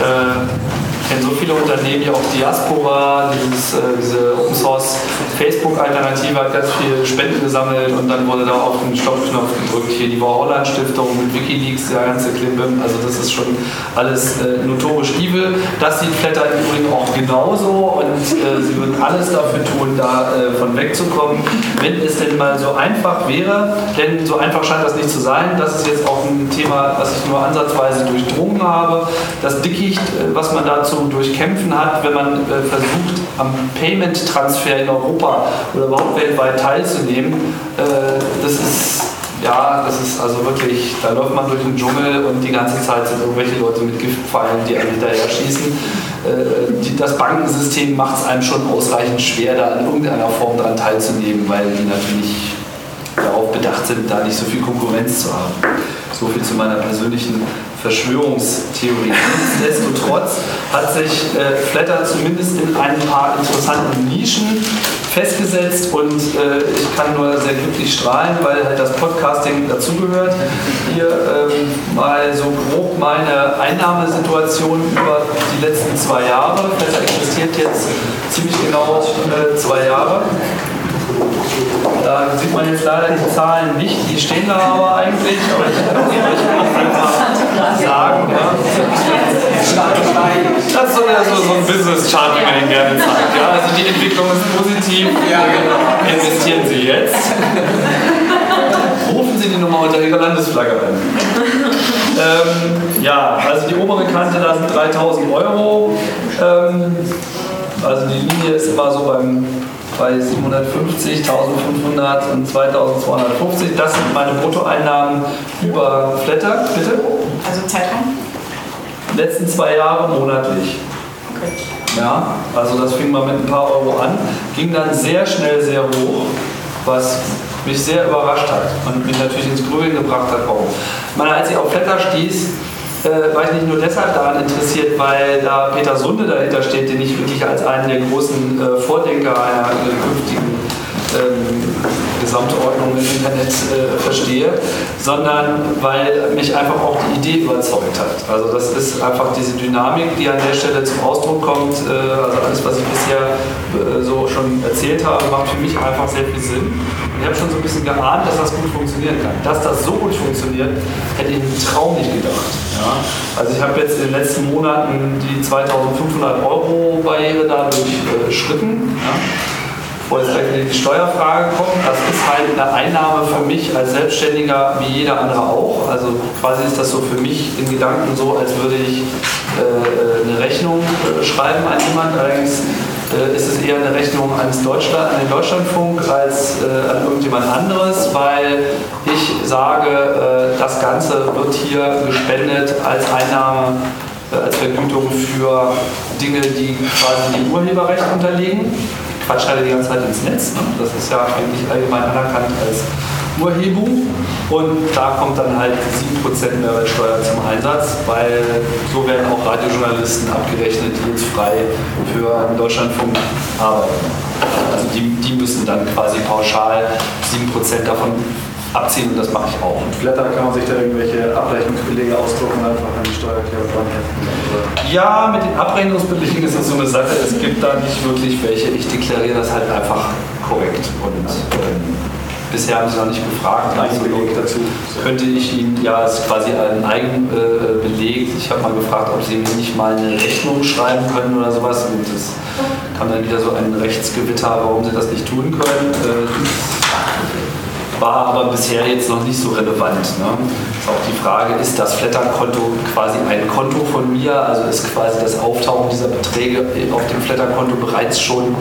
Äh, kenne so viele Unternehmen, ja auch Diaspora, dieses, äh, diese Open Source Facebook-Alternative hat ganz viele Spenden gesammelt und dann wurde da auf den Stoppknopf gedrückt, hier die Holland Stiftung mit Wikileaks, der ganze Klimbim, also das ist schon alles äh, notorisch evil. Das sieht Flatter im Übrigen auch genauso und äh, sie würden alles dafür tun, davon wegzukommen, wenn es denn mal so einfach wäre, denn so einfach scheint das nicht zu sein. Das ist jetzt auch ein Thema, was ich nur ansatzweise durchdrungen habe. Das Dickicht, äh, was man dazu durchkämpfen hat, wenn man äh, versucht, am Payment-Transfer in Europa oder überhaupt weltweit teilzunehmen, äh, das ist ja, das ist also wirklich, da läuft man durch den Dschungel und die ganze Zeit sind irgendwelche Leute mit Giftpfeilen, die einem hinterher schießen. Äh, das Bankensystem macht es einem schon ausreichend schwer, da in irgendeiner Form daran teilzunehmen, weil die natürlich darauf bedacht sind, da nicht so viel Konkurrenz zu haben. So viel zu meiner persönlichen Verschwörungstheorie. Nichtsdestotrotz hat sich äh, Flatter zumindest in ein paar interessanten Nischen festgesetzt und äh, ich kann nur sehr glücklich strahlen, weil halt das Podcasting dazugehört. Hier ähm, mal so grob meine Einnahmesituation über die letzten zwei Jahre. Flatter existiert jetzt ziemlich genau äh, zwei Jahre. Da sieht man jetzt leider die Zahlen nicht, die stehen da aber eigentlich, aber ich kann sie euch einfach sagen. Ja. Das ist so, so, so ein Business-Chart, wie man den gerne zeigt. Ja. Also die Entwicklung ist positiv, investieren Sie jetzt. Rufen Sie die Nummer unter Ihrer Landesflagge an. Ähm, ja, also die obere Kante, da sind 3000 Euro. Ähm, also die Linie ist immer so beim bei 750, 1500 und 2250. Das sind meine Bruttoeinnahmen über Flatter, bitte. Also Zeitraum? Letzten zwei Jahre monatlich. Okay. Ja, also das fing mal mit ein paar Euro an, ging dann sehr schnell sehr hoch, was mich sehr überrascht hat und mich natürlich ins Grübeln gebracht hat. Warum? Meine, als ich auf Flatter stieß, äh, war ich nicht nur deshalb daran interessiert, weil da Peter Sunde dahinter steht, den ich wirklich als einen der großen äh, Vordenker einer künftigen ähm, Gesamtordnung im Internet äh, verstehe, sondern weil mich einfach auch die Idee überzeugt hat. Also das ist einfach diese Dynamik, die an der Stelle zum Ausdruck kommt. Äh, also alles, was ich bisher äh, so schon erzählt habe, macht für mich einfach sehr viel Sinn. Ich habe schon so ein bisschen geahnt, dass das gut funktionieren kann. Dass das so gut funktioniert, hätte ich im Traum nicht gedacht. Ja? Also ich habe jetzt in den letzten Monaten die 2500 Euro Barriere da durchschritten. Ja? Bevor jetzt gleich die Steuerfrage kommt, das ist halt eine Einnahme für mich als Selbstständiger wie jeder andere auch. Also quasi ist das so für mich in Gedanken so, als würde ich äh, eine Rechnung äh, schreiben an jemand. Allerdings äh, ist es eher eine Rechnung ans Deutschland, an den Deutschlandfunk als äh, an irgendjemand anderes, weil ich sage, äh, das Ganze wird hier gespendet als Einnahme äh, als Vergütung für Dinge, die quasi dem Urheberrecht unterliegen quatsch halt die ganze Zeit ins Netz. Ne? Das ist ja eigentlich allgemein anerkannt als Urhebung. Und da kommt dann halt 7% Mehrwertsteuer zum Einsatz, weil so werden auch Radiojournalisten abgerechnet, die jetzt frei für Deutschlandfunk arbeiten. Also die, die müssen dann quasi pauschal 7% davon abziehen und das mache ich auch. Und Flatter kann man sich da irgendwelche Abrechnungsbelege ausdrucken und einfach an die Steuererklärung ranheften? Ja, mit den Abrechnungsbelegen ist das so eine Sache. Es gibt da nicht wirklich welche. Ich deklariere das halt einfach korrekt. Und ähm, bisher haben sie noch nicht gefragt. Also dazu. Könnte ich Ihnen, ja, es ist quasi ein Eigenbeleg. ich habe mal gefragt, ob Sie mir nicht mal eine Rechnung schreiben können oder sowas. Und das kam dann wieder so ein Rechtsgewitter, warum Sie das nicht tun können. War aber bisher jetzt noch nicht so relevant. Ne? Ist auch die Frage, ist das Flatter-Konto quasi ein Konto von mir? Also ist quasi das Auftauchen dieser Beträge auf dem Flatter-Konto bereits schon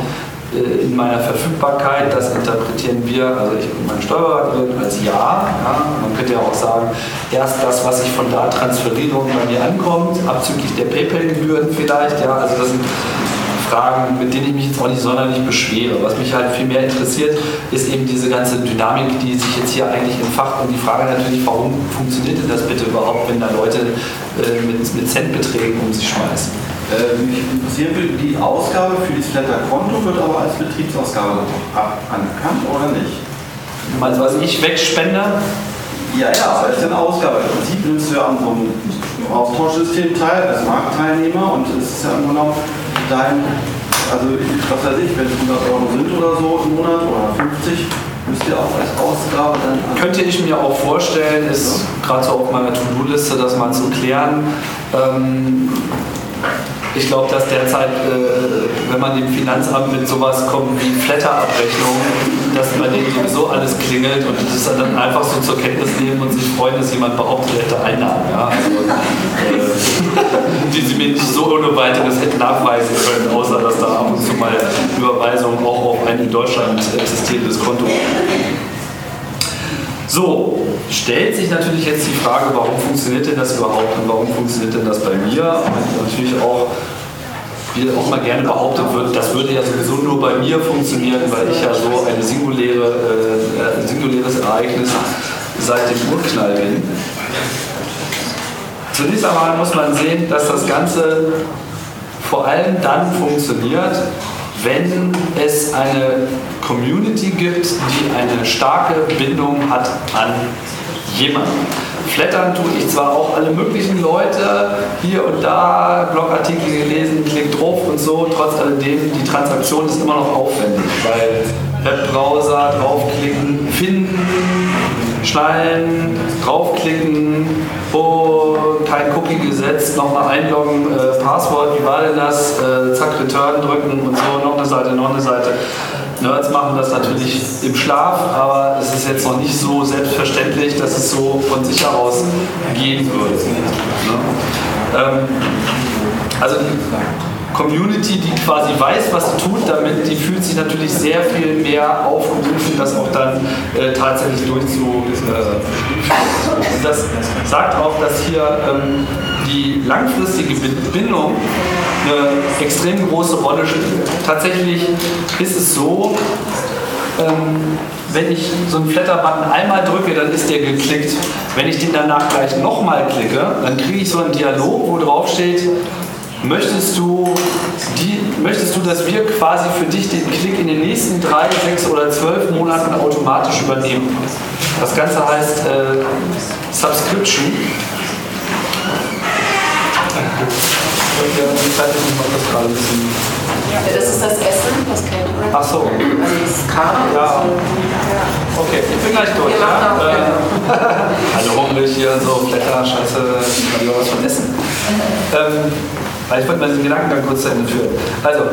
äh, in meiner Verfügbarkeit? Das interpretieren wir, also ich und mein Steuerberater als Ja. ja. Man könnte ja auch sagen, erst das, was ich von da transferiere und bei mir ankommt, abzüglich der PayPal-Gebühren vielleicht. Ja, also das sind Fragen, mit denen ich mich jetzt auch nicht sonderlich beschwere. Was mich halt viel mehr interessiert, ist eben diese ganze Dynamik, die sich jetzt hier eigentlich entfacht und die Frage natürlich, warum funktioniert denn das bitte überhaupt, wenn da Leute äh, mit, mit Centbeträgen um sich schmeißen? Äh, mich interessiert, die Ausgabe für das Flatter-Konto wird aber als Betriebsausgabe anerkannt oder nicht? Also was ich wegspende? Ja, ja, aber es ist eine Ausgabe. Im Prinzip nimmst du ja an so einem Austauschsystem teil als Marktteilnehmer und es ist ja im Grunde dein, also was weiß ich, wenn es 100 Euro sind oder so im Monat oder 50, müsst ihr auch als Ausgabe dann. Könnte ich mir auch vorstellen, ist gerade so auf meiner To-Do-Liste, das mal zu klären. Ähm, ich glaube, dass derzeit, äh, wenn man dem Finanzamt mit sowas kommt wie Flatterabrechnung, dass bei denen sowieso alles klingelt und das ist dann einfach so zur Kenntnis nehmen und sich freuen, dass jemand behauptet, hätte Einnahmen. Ja? Also, äh, [laughs] die sie mir nicht so ohne weiteres hätten nachweisen können, außer dass da ab und zu mal Überweisungen auch auf ein in Deutschland existierendes Konto so, stellt sich natürlich jetzt die Frage, warum funktioniert denn das überhaupt und warum funktioniert denn das bei mir? Und natürlich auch, wie auch mal gerne behauptet wird, das würde ja sowieso nur bei mir funktionieren, weil ich ja so eine singuläre, äh, ein singuläres Ereignis seit dem Urknall bin. Zunächst einmal muss man sehen, dass das Ganze vor allem dann funktioniert, wenn es eine Community gibt, die eine starke Bindung hat an jemanden. Flattern tue ich zwar auch alle möglichen Leute, hier und da, Blogartikel gelesen, klickt drauf und so, trotz alledem, die Transaktion ist immer noch aufwendig, weil Webbrowser draufklicken, finden, schnallen, draufklicken, oh, kein Cookie gesetzt, nochmal einloggen, äh, Passwort, wie war denn das, äh, zack, Return drücken und so, noch eine Seite, noch eine Seite. Nerds machen das natürlich im Schlaf, aber es ist jetzt noch nicht so selbstverständlich, dass es so von sich heraus gehen würde. Ne? Ähm, also Community, die quasi weiß, was sie tut damit, die fühlt sich natürlich sehr viel mehr aufgerufen, das auch dann äh, tatsächlich durchzuführen. Äh, das sagt auch, dass hier ähm, die langfristige Bindung eine extrem große Rolle spielt. Tatsächlich ist es so, ähm, wenn ich so einen Flatter-Button einmal drücke, dann ist der geklickt. Wenn ich den danach gleich nochmal klicke, dann kriege ich so einen Dialog, wo drauf steht, möchtest du, die, möchtest du, dass wir quasi für dich den Klick in den nächsten drei, sechs oder zwölf Monaten automatisch übernehmen. Das Ganze heißt äh, Subscription. Das Ja, ist das Essen, das Catering. Ach so. Also das Karten. Ja. Okay, ich bin gleich durch. Ja? Äh, Alle hungrig hier, so Blätter, Scheiße, ich will was von essen. Ähm, weil ich wollte mal diesen Gedankengang kurz zu Ende führen. Also,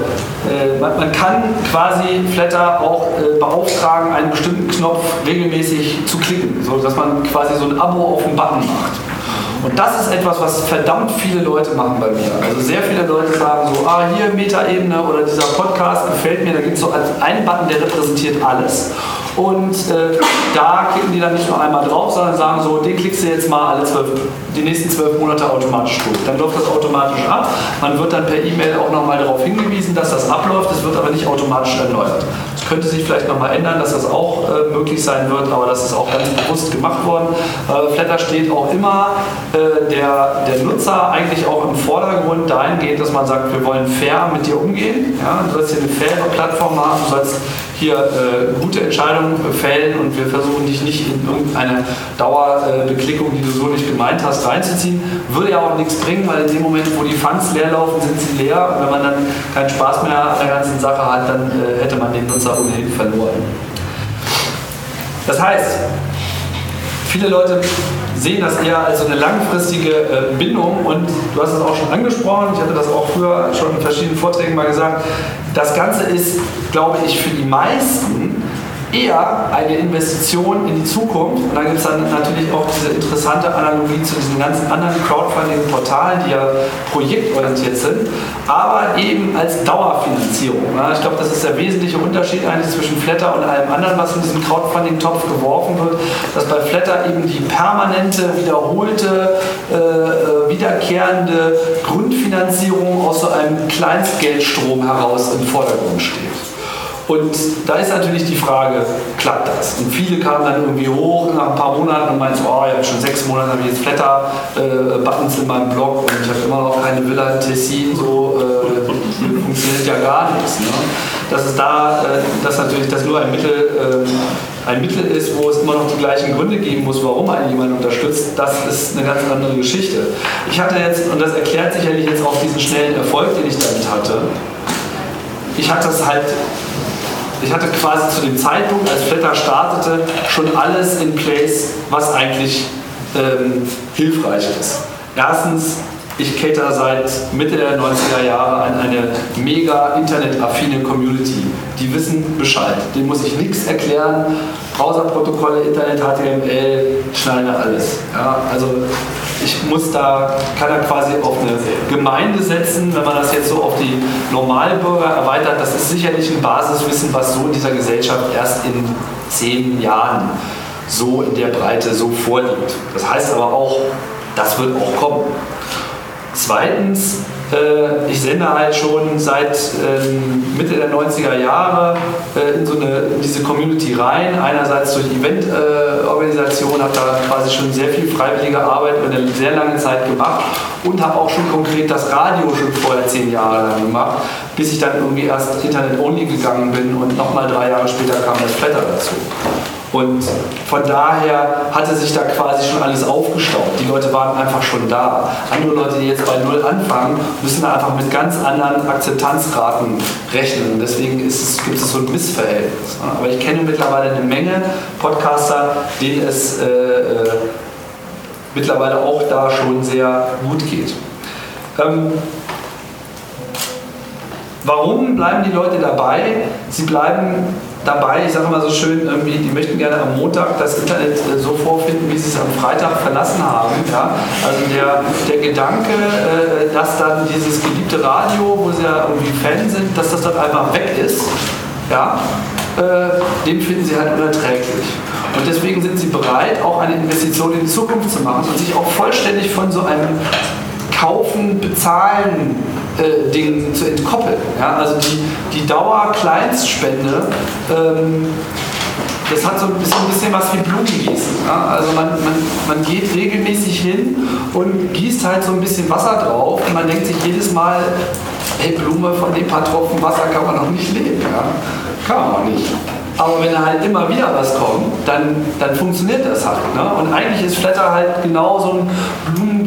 äh, man, man kann quasi Flatter auch äh, beauftragen, einen bestimmten Knopf regelmäßig zu klicken, so dass man quasi so ein Abo auf den Button macht. Und das ist etwas, was verdammt viele Leute machen bei mir. Also sehr viele Leute sagen so, ah hier Metaebene oder dieser Podcast gefällt mir, da gibt es so einen Button, der repräsentiert alles. Und äh, da klicken die dann nicht nur einmal drauf, sondern sagen so, den klickst du jetzt mal alle zwölf, die nächsten zwölf Monate automatisch durch. Dann läuft das automatisch ab. Man wird dann per E-Mail auch nochmal darauf hingewiesen, dass das abläuft. Es wird aber nicht automatisch erneuert. Könnte sich vielleicht nochmal ändern, dass das auch äh, möglich sein wird, aber das ist auch ganz bewusst gemacht worden. Äh, Flatter steht auch immer äh, der, der Nutzer eigentlich auch im Vordergrund dahingehend, dass man sagt, wir wollen fair mit dir umgehen. Ja? Du sollst hier eine faire Plattform haben, du sollst hier äh, gute Entscheidungen fällen und wir versuchen dich nicht in irgendeine Dauerbeklickung, die du so nicht gemeint hast, reinzuziehen. Würde ja auch nichts bringen, weil in dem Moment, wo die Funds leer laufen, sind sie leer. Und wenn man dann keinen Spaß mehr an der ganzen Sache hat, dann äh, hätte man den Nutzer ohnehin verloren. Das heißt, viele Leute sehen das eher als so eine langfristige äh, Bindung und du hast es auch schon angesprochen, ich hatte das auch früher schon in verschiedenen Vorträgen mal gesagt, das Ganze ist, glaube ich, für die meisten eher eine Investition in die Zukunft. Und da gibt es dann natürlich auch diese interessante Analogie zu diesen ganzen anderen Crowdfunding-Portalen, die ja projektorientiert sind, aber eben als Dauerfinanzierung. Ich glaube, das ist der wesentliche Unterschied eigentlich zwischen Flatter und allem anderen, was in diesen Crowdfunding-Topf geworfen wird, dass bei Flatter eben die permanente, wiederholte, äh, äh, wiederkehrende Grundfinanzierung aus so einem Kleinstgeldstrom heraus im Vordergrund steht. Und da ist natürlich die Frage, klappt das? Und viele kamen dann irgendwie hoch nach ein paar Monaten und meinten so, oh, ich habe schon sechs Monate habe ich jetzt Flatter-Buttons in meinem Blog und ich habe immer noch keine Villa in Tessin, so äh, funktioniert ja gar nichts. Ne? Dass es da, äh, dass natürlich das nur ein Mittel, äh, ein Mittel ist, wo es immer noch die gleichen Gründe geben muss, warum einen jemand unterstützt, das ist eine ganz andere Geschichte. Ich hatte jetzt, und das erklärt sicherlich jetzt auch diesen schnellen Erfolg, den ich damit hatte, ich hatte es halt ich hatte quasi zu dem Zeitpunkt, als Flatter startete, schon alles in place, was eigentlich ähm, hilfreich ist. Erstens, ich cater seit Mitte der 90er Jahre an eine mega internetaffine Community. Die wissen Bescheid. Dem muss ich nichts erklären. Browserprotokolle, Internet, HTML, schneiden wir alles. Ja, also ich muss da, kann da quasi auf eine Gemeinde setzen, wenn man das jetzt so auf die Normalbürger erweitert, das ist sicherlich ein Basiswissen, was so in dieser Gesellschaft erst in zehn Jahren so in der Breite so vorliegt. Das heißt aber auch, das wird auch kommen. Zweitens, äh, ich sende halt schon seit ähm, Mitte der 90er Jahre äh, in so eine, in diese Community rein. Einerseits durch Eventorganisation, habe da quasi schon sehr viel freiwillige Arbeit über eine sehr lange Zeit gemacht und habe auch schon konkret das Radio schon vorher zehn Jahre lang gemacht, bis ich dann irgendwie erst Internet-only gegangen bin und nochmal drei Jahre später kam das Flatter dazu. Und von daher hatte sich da quasi schon alles aufgestaubt. Die Leute waren einfach schon da. Andere Leute, die jetzt bei Null anfangen, müssen da einfach mit ganz anderen Akzeptanzraten rechnen. Deswegen es, gibt es so ein Missverhältnis. Aber ich kenne mittlerweile eine Menge Podcaster, denen es äh, äh, mittlerweile auch da schon sehr gut geht. Ähm, Warum bleiben die Leute dabei? Sie bleiben dabei, ich sage mal so schön, irgendwie, die möchten gerne am Montag das Internet äh, so vorfinden, wie sie es am Freitag verlassen haben. Ja? Also der, der Gedanke, äh, dass dann dieses geliebte Radio, wo sie ja irgendwie Fan sind, dass das dann einfach weg ist, ja? Äh, den finden sie halt unerträglich. Und deswegen sind sie bereit, auch eine Investition in die Zukunft zu machen und sich auch vollständig von so einem Kaufen, Bezahlen äh, Ding zu entkoppeln. Ja? Also die, die Dauer-Kleinstspende ähm, das hat so ein bisschen, ein bisschen was wie Blumengießen. Ja? Also man, man, man geht regelmäßig hin und gießt halt so ein bisschen Wasser drauf und man denkt sich jedes Mal, hey Blume, von dem paar Tropfen Wasser kann man noch nicht leben. Ja? Kann man auch nicht. Aber wenn halt immer wieder was kommt, dann, dann funktioniert das halt. Ne? Und eigentlich ist Flatter halt genau so ein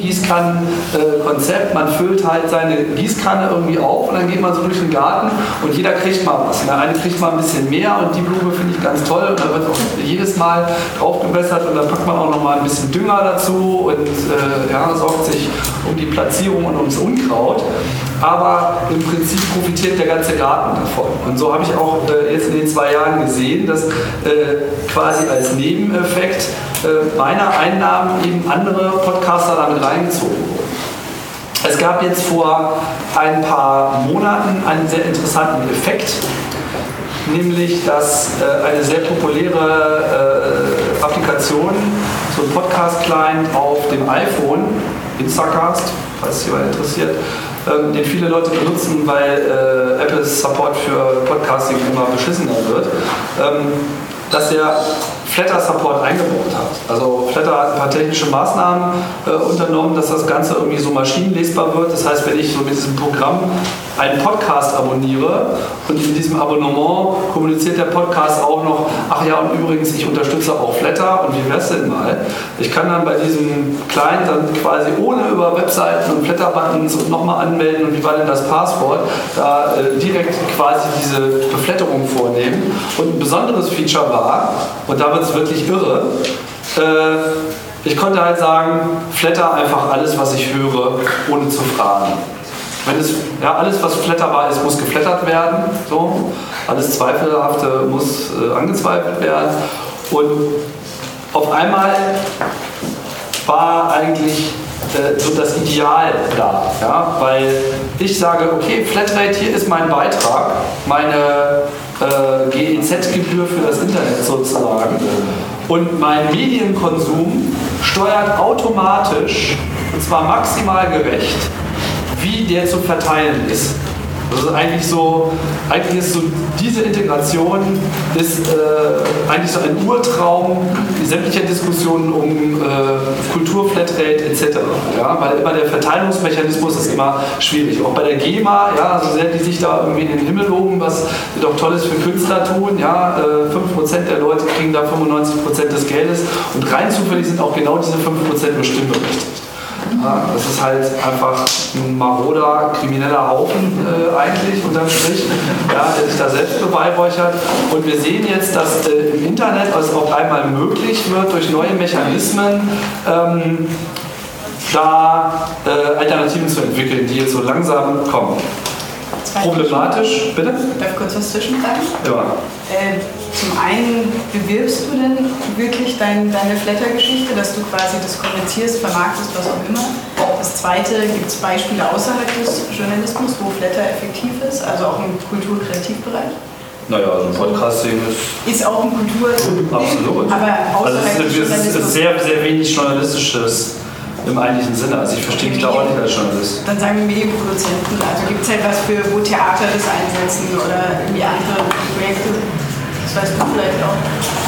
Blumengießkannen-Konzept. Man füllt halt seine Gießkanne irgendwie auf und dann geht man so durch den Garten und jeder kriegt mal was. Der eine kriegt mal ein bisschen mehr und die Blume finde ich ganz toll und da wird auch jedes Mal drauf gewässert und dann packt man auch noch mal ein bisschen Dünger dazu und äh, ja, sorgt sich um die Platzierung und ums Unkraut. Aber im Prinzip profitiert der ganze Garten davon. Und so habe ich auch äh, jetzt in den zwei Jahren gesehen, dass äh, quasi als Nebeneffekt äh, meiner Einnahmen eben andere Podcaster damit reingezogen wurden. Es gab jetzt vor ein paar Monaten einen sehr interessanten Effekt, nämlich dass äh, eine sehr populäre äh, Applikation, so ein Podcast-Client auf dem iPhone, Instacast, falls jemand interessiert, ähm, den viele Leute benutzen, weil äh, Apples Support für Podcasting immer beschissener wird, ähm, dass der Flatter Support eingebaut hat. Also Flatter hat ein paar technische Maßnahmen äh, unternommen, dass das Ganze irgendwie so maschinenlesbar wird. Das heißt, wenn ich so mit diesem Programm einen Podcast abonniere und in diesem Abonnement kommuniziert der Podcast auch noch, ach ja, und übrigens, ich unterstütze auch Flatter und wie wär's denn mal? Ich kann dann bei diesem Client dann quasi ohne über Webseiten und Flatter-Buttons und nochmal anmelden und wie war denn das Passwort, da äh, direkt quasi diese Beflatterung vornehmen. Und ein besonderes Feature war, und da wird es wirklich irre, äh, ich konnte halt sagen, flatter einfach alles, was ich höre, ohne zu fragen. Wenn es, ja, alles, was flatterbar ist, muss geflattert werden. So. Alles Zweifelhafte muss äh, angezweifelt werden. Und auf einmal war eigentlich äh, so das Ideal da. Ja? Weil ich sage, okay, Flatrate, hier ist mein Beitrag, meine äh, GEZ-Gebühr für das Internet sozusagen. Und mein Medienkonsum steuert automatisch, und zwar maximal gerecht, wie der zu verteilen ist. Das ist eigentlich so, eigentlich ist so diese Integration ist äh, eigentlich so ein Urtraum sämtlicher Diskussionen um äh, Kultur, etc. Ja, weil immer der Verteilungsmechanismus ist immer schwierig. Auch bei der GEMA, ja, also sehr die sich da irgendwie in den Himmel loben, was sie doch Tolles für Künstler tun. Ja, äh, 5% der Leute kriegen da 95% des Geldes und rein zufällig sind auch genau diese 5% nur stimmberechtigt. Das ist halt einfach ein maroder, krimineller Haufen äh, eigentlich unterm Strich, ja, der sich da selbst beweihräuchert. Und wir sehen jetzt, dass äh, im Internet es auf einmal möglich wird, durch neue Mechanismen ähm, da äh, Alternativen zu entwickeln, die jetzt so langsam kommen. Problematisch, bitte? Darf ich kurz was zwischenfragen? Ja. Äh, zum einen bewirbst du denn wirklich dein, deine Flatter-Geschichte, dass du quasi das kommentierst, vermarktest, was auch immer. Das zweite, gibt es Beispiele außerhalb des Journalismus, wo Flatter effektiv ist, also auch im Kultur-Kreativbereich? Naja, also Podcasting ist. Ist auch ein Kultur. Absolut. Aber Also außerhalb es des ist, es ist Journalismus. sehr, sehr wenig Journalistisches im eigentlichen Sinne. Also ich verstehe mich da auch nicht als Journalist. Dann sagen Medienproduzenten. Also gibt es halt was für, wo Theater das einsetzen oder irgendwie andere Projekte. Das weißt du vielleicht auch.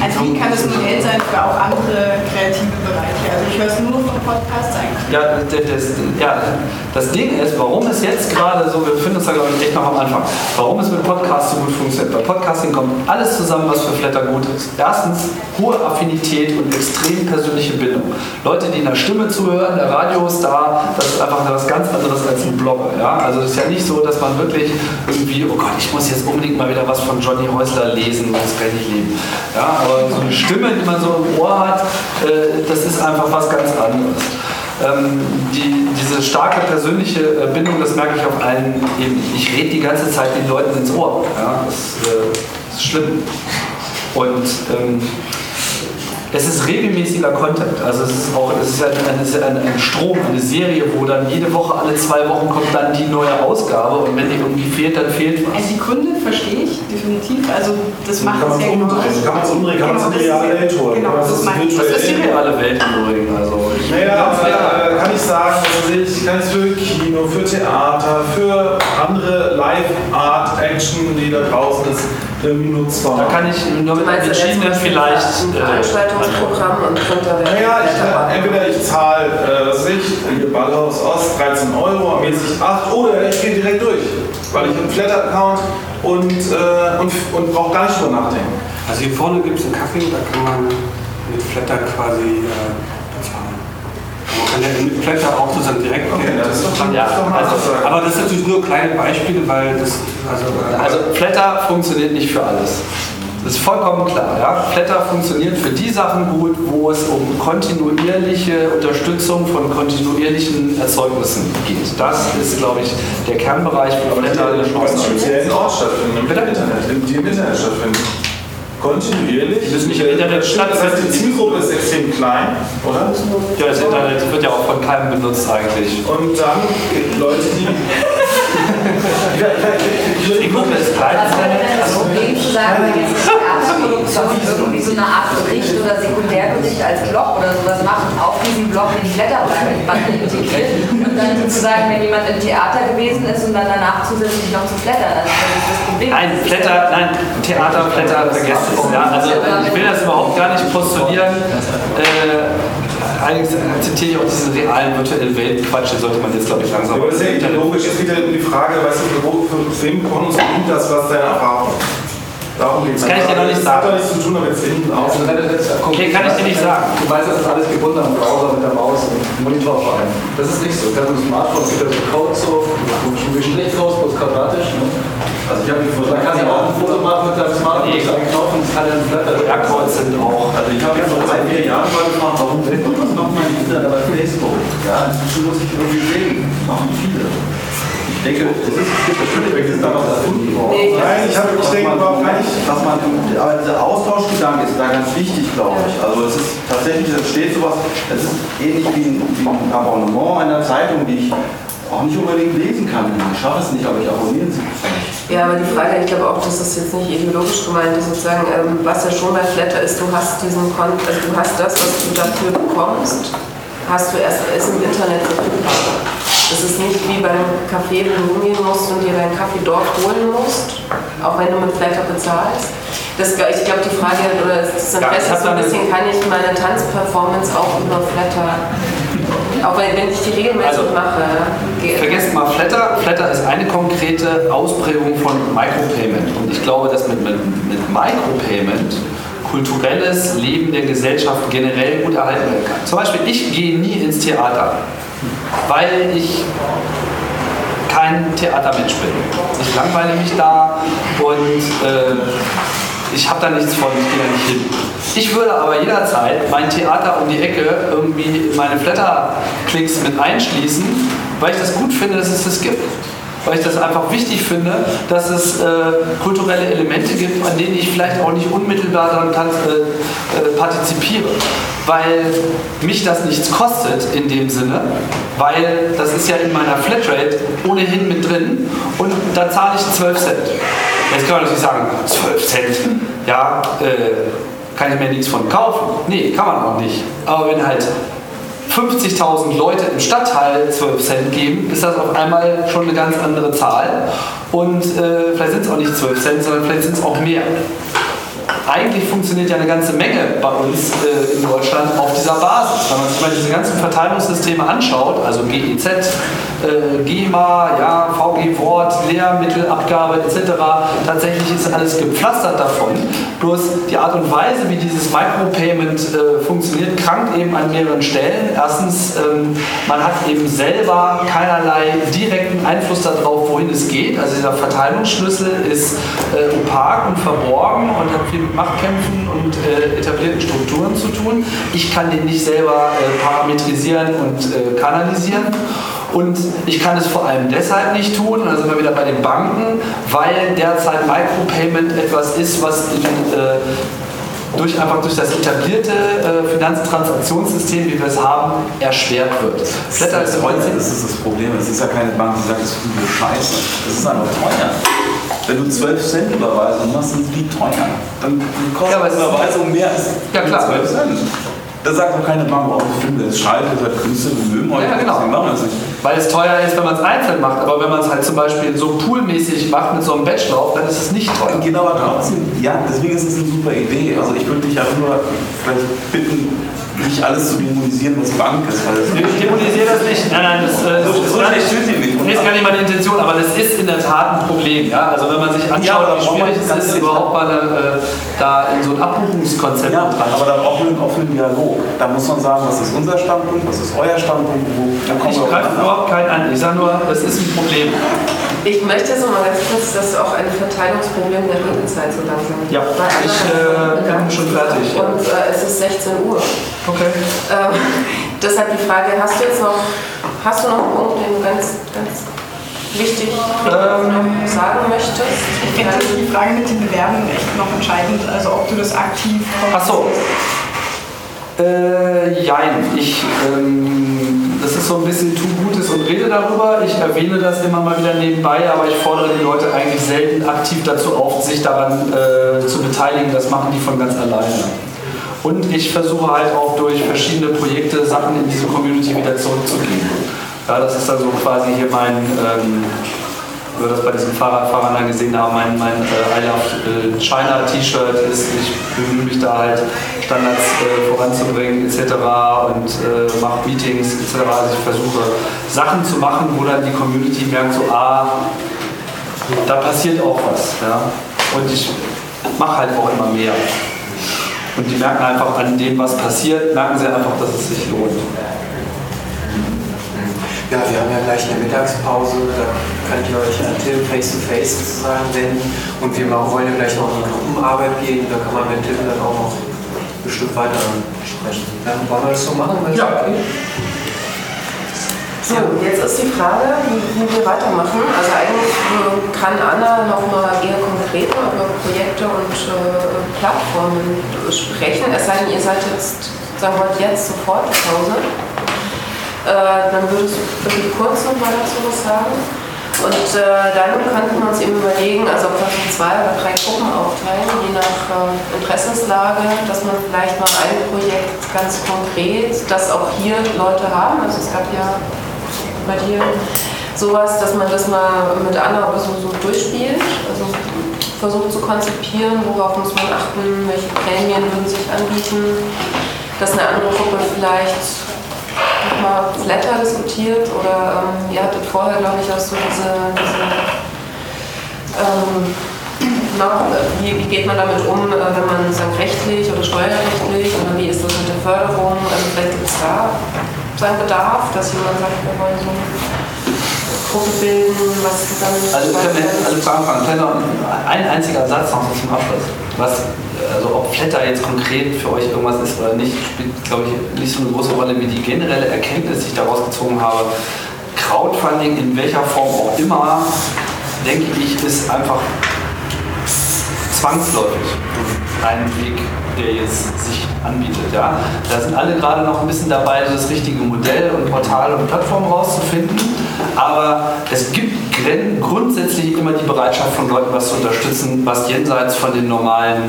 Also wie kann das Modell sein für auch andere kreative Bereiche? Also ich höre es nur von Podcasts eigentlich. Ja, das, ja, das Ding ist, warum es jetzt gerade so, wir befinden uns da glaube ich echt noch am Anfang, warum es mit Podcasts so gut funktioniert. Bei Podcasting kommt alles zusammen, was für Flatter gut ist. Erstens hohe Affinität und extrem persönliche Bindung. Leute, die einer Stimme zuhören, der Radiostar, das ist einfach was ganz anderes als ein Blogger. Ja? Also es ist ja nicht so, dass man wirklich irgendwie, oh Gott, ich muss jetzt unbedingt mal wieder was von Johnny Häusler lesen, das kann ich leben. Ja? Aber so eine Stimme, die man so im Ohr hat, äh, das ist einfach was ganz anderes. Ähm, die, diese starke persönliche äh, Bindung, das merke ich auf allen Ebenen. Ich rede die ganze Zeit den Leuten ins Ohr. Ja? Das, äh, das ist schlimm. Und ähm, es ist regelmäßiger Content. Also es ist auch es ist ein, ein, ein, ein Strom, eine Serie, wo dann jede Woche, alle zwei Wochen kommt dann die neue Ausgabe und wenn die irgendwie fehlt, dann fehlt was. Also die Gründe verstehe ich definitiv. Also das macht Kann man es ja genau. Kann man es umdrehen? Kann man es in die Genau, reale Welt holen? Genau, das in meine ich. virtuelle Das ist die reale Welt im Übrigen. Also Naja, äh, kann ich sagen, also ich kann es für Kino, für Theater, für andere Live-Art-Action, die da draußen ist, irgendwie nutzbar Da kann ich nur mit einem entschiedenen vielleicht. Ein äh, Veranstaltungsprogramm und drunter Naja, ich kann, entweder ich zahle, äh, ich, hier Ballhaus Ost 13 Euro, mäßig 8 oder ich gehe direkt durch, weil ich einen Flatter-Account und, äh, und, und brauche gar nicht drüber nachdenken. Also hier vorne gibt es einen Kaffee, da kann man mit Flatter quasi äh. Flatter auch sozusagen direkt Okay, das ist doch ja, also. Aber das sind natürlich nur kleine Beispiele, weil das also, Also Flatter funktioniert nicht für alles. Das ist vollkommen klar. Ja? Flatter funktioniert für die Sachen gut, wo es um kontinuierliche Unterstützung von kontinuierlichen Erzeugnissen geht. Das ist, glaube ich, der Kernbereich von Flatter. die stattfinden, im Internet, die im Internet stattfinden. Kontinuierlich. Die müssen nicht im Internet Das heißt, die Zielgruppe ist extrem klein, oder? Ja, das Internet wird ja auch von keinem benutzt eigentlich. Und dann gibt Leute, die. Die Gruppe ist klein. Das Problem zu sagen, wenn jetzt Theaterproduktion irgendwie so eine Art Bericht oder Sekundärbericht als Blog oder sowas macht und auf diesen Blog in die Blätterbande integriert und dann sozusagen, wenn jemand im Theater gewesen ist und dann danach zusätzlich noch zu flattern, also das ist das Problem. Nein, Blätter, nein, Theater, Blätter, vergesst es. Ja, also ich will das überhaupt gar nicht postulieren. Äh, allerdings akzeptiere ich auch diesen realen virtuellen Weltquatsch, den sollte man jetzt, glaube ich, langsam Aber das ist ja ideologisch, es geht ja um die Frage, weißt du, wo, für wem von uns bringt das, was deine Erfahrung Darum geht Das kann ich dir noch nicht sagen. Das hat doch nichts zu tun, damit es hinten aus. Okay, kann ich dir nicht sagen. Du weißt, das ist alles gebunden am Browser mit der Maus und dem Monitor vor allem. Das ist nicht so. Du kannst mit dem Smartphone wieder so Code so, du Strich raus, bloß quadratisch. Ne? Also ich habe die Foto. Man kann ja auch ein Foto machen mit deinem Smartphone, das einkaufen, das kann ja ein Flatter. Aircodes sind auch. Also ich habe jetzt vor drei, vier Jahren mal gefragt, warum findet man noch mal die Internet bei Facebook? Ja, inzwischen muss ich irgendwie sehen. Machen viele. Ich denke, es ist, es gibt bestimmt welches da noch erfunden worden. Nein, ich habe- ich denke überhaupt nicht. Dass man, aber dieser Austauschgedanke ist da ganz wichtig, glaube ich. Also es ist tatsächlich, es entsteht sowas, es ist ähnlich wie ein, wie ein Abonnement einer Zeitung, die ich auch nicht unbedingt lesen kann. Ich schaffe es nicht, aber ich abonniere sie vielleicht. Ja, aber die Frage, ich glaube auch, dass das jetzt nicht ideologisch gemeint ist, sozusagen, ähm, was ja schon bei Flatter ist, du hast diesen Kon also du hast das, was du dafür bekommst, hast du erst ist im Internet verfügbar. Das ist nicht wie beim Café, wo du hingehen musst und dir deinen Kaffee dort holen musst, auch wenn du mit Flatter bezahlst. Das, ich glaube, die Frage oder das Ja, Interesse hab ist so ein bisschen, kann ich meine Tanzperformance auch über Flatter, auch wenn, wenn ich die regelmäßig Also, mache, geht. Vergesst mal Flatter. Flatter ist eine konkrete Ausprägung von Micropayment. Und ich glaube, dass mit, mit, mit Micropayment kulturelles Leben der Gesellschaft generell gut erhalten werden kann. Zum Beispiel, ich gehe nie ins Theater, weil ich kein Theatermensch bin. Ich langweile mich da und äh, ich habe da nichts von, ich gehe da nicht hin. Ich würde aber jederzeit mein Theater um die Ecke irgendwie in meine Flatter-Klicks mit einschließen, weil ich das gut finde, dass es das gibt. Weil ich das einfach wichtig finde, dass es äh, kulturelle Elemente gibt, an denen ich vielleicht auch nicht unmittelbar daran äh, äh, partizipiere. Weil mich das nichts kostet in dem Sinne, weil das ist ja in meiner Flatrate ohnehin mit drin und da zahle ich 12 Cent. Jetzt kann man natürlich sagen, 12 Cent, ja, äh, kann ich mir nichts von kaufen. Nee, kann man auch nicht. Aber wenn halt 50.000 Leute im Stadtteil 12 Cent geben, ist das auf einmal schon eine ganz andere Zahl. Und äh, vielleicht sind es auch nicht 12 Cent, sondern vielleicht sind es auch mehr. Eigentlich funktioniert ja eine ganze Menge bei uns äh, in Deutschland auf dieser Basis. Wenn man sich mal diese ganzen Verteilungssysteme anschaut, also GEZ, äh, GEMA, ja, VG Wort, Lehrmittelabgabe etc., tatsächlich ist alles gepflastert davon. Bloß die Art und Weise, wie dieses Micropayment äh, funktioniert, krankt eben an mehreren Stellen. Erstens, ähm, man hat eben selber keinerlei direkten Einfluss darauf, wohin es geht. Also dieser Verteilungsschlüssel ist äh, opak und verborgen und hat viel Machtkämpfen und äh, etablierten Strukturen zu tun. Ich kann den nicht selber äh, parametrisieren und äh, kanalisieren. Und ich kann es vor allem deshalb nicht tun, und da sind wir wieder bei den Banken, weil derzeit Micropayment etwas ist, was in, äh, durch, einfach durch das etablierte äh, Finanztransaktionssystem, wie wir es haben, erschwert wird. Flatter ist das ist das Problem. Es ist ja keine Bank, die sagt, das ist Scheiße. Das ist einfach teuer. Wenn du 12 Cent Überweisung machst, sind die teuer. Dann kostet ja, Überweisung mehr als ja, klar. 12 Cent. Da sagt doch keine Bank, oh, ich finde das scheiße, das Künstler bemühen heute. Ja, genau. Deswegen machen wir das nicht. Weil es teuer ist, wenn man es einzeln macht. Aber wenn man es halt zum Beispiel so poolmäßig macht mit so einem Batchlauf, dann ist es nicht teuer. Genau, aber trotzdem, ja, deswegen ist es eine super Idee. Also ich würde dich ja nur vielleicht bitten, nicht alles zu dämonisieren, was Bank ist. Weil Ich dämonisiere das nicht. Nein, nein, das, äh, das ist, gar nicht, das ist gar nicht meine Intention, aber das ist in der Tat ein Problem. Ja? Also wenn man sich anschaut, Ja, wie schwierig es ist, überhaupt mal äh, da in so ein Abbuchungskonzept Ja, dran aber da brauchen wir einen offenen Dialog. Da muss man sagen, was ist unser Standpunkt, was ist euer Standpunkt, wo da kommen Ich wir. Überhaupt keinen an. Ich sage nur, das ist ein Problem. Ich möchte jetzt noch mal ganz kurz, das ist auch ein Verteilungsproblem der Redezeit so langsam. Ja, Bei ich äh, bin schon fertig. Und äh, es ist 16 Uhr. Okay. Ähm, [laughs] deshalb die Frage, hast du jetzt noch, hast du noch einen Punkt, den du ganz, ganz wichtig Ähm. sagen möchtest? Ich finde die Frage mit den Bewerben echt noch entscheidend, also ob du das aktiv Ach so. Äh, jein. Ich, ähm, ist so ein bisschen tu Gutes und rede darüber. Ich erwähne das immer mal wieder nebenbei, aber ich fordere die Leute eigentlich selten aktiv dazu auf, sich daran äh, zu beteiligen. Das machen die von ganz alleine. Und ich versuche halt auch durch verschiedene Projekte Sachen in diese Community wieder zurückzugeben. Ja, das ist also quasi hier mein, ähm, wir das bei diesen Fahrradfahrern dann gesehen haben, mein, mein äh, I Love äh, China T-Shirt ist, ich bemühe mich da halt Standards äh, voranzubringen etc. und äh, mache Meetings etc. Also ich versuche Sachen zu machen, wo dann die Community merkt so, ah, da passiert auch was. Ja? Und ich mache halt auch immer mehr. Und die merken einfach an dem, was passiert, merken sie einfach, dass es sich lohnt. Ja, wir haben ja gleich eine Mittagspause, da kann ich euch an Tim face-to-face sozusagen wenden. Und wir machen- wollen ja gleich noch in die Gruppenarbeit gehen, da kann man mit Tim dann auch noch bestimmt weiter sprechen. Dann wollen wir das so machen? Ja. Okay. So, jetzt ist die Frage, wie, wie wir weitermachen. Also eigentlich äh, kann Anna noch mal eher konkreter über Projekte und äh, Plattformen sprechen. Es sei denn, ihr seid jetzt, sagen wir jetzt sofort zu Hause. Äh, dann würdest du kurz noch mal dazu was sagen. Und äh, dann könnten wir uns eben überlegen, also ob zwei oder drei Gruppen aufteilen, je nach äh, Interessenslage, dass man vielleicht mal ein Projekt ganz konkret, das auch hier Leute haben. Also es gab ja bei dir sowas, dass man das mal mit Anna so, so durchspielt, also versucht zu konzipieren, worauf muss man achten, welche Prämien würden sich anbieten, dass eine andere Gruppe vielleicht nochmal Flatter diskutiert oder ähm, ihr hattet vorher, glaube ich, auch so diese, diese ähm, na, wie, wie geht man damit um, äh, wenn man sagt rechtlich oder steuerrechtlich oder wie ist das mit der Förderung? Also vielleicht gibt es da seinen Bedarf, dass jemand sagt, wir wollen so eine Gruppe bilden, was dann... Also kann mir alle Fragen fragen. Kleiner, ein einziger Satz noch zum Abschluss. Was, also ob Flatter jetzt konkret für euch irgendwas ist oder nicht, spielt, glaube ich, nicht so eine große Rolle wie die generelle Erkenntnis, die ich daraus gezogen habe. Crowdfunding in welcher Form auch immer, denke ich, ist einfach zwangsläufig ein Weg, der jetzt sich anbietet. Ja? Da sind alle gerade noch ein bisschen dabei, das richtige Modell und Portal und Plattform rauszufinden. Aber es gibt grundsätzlich immer die Bereitschaft von Leuten, was zu unterstützen, was jenseits von den normalen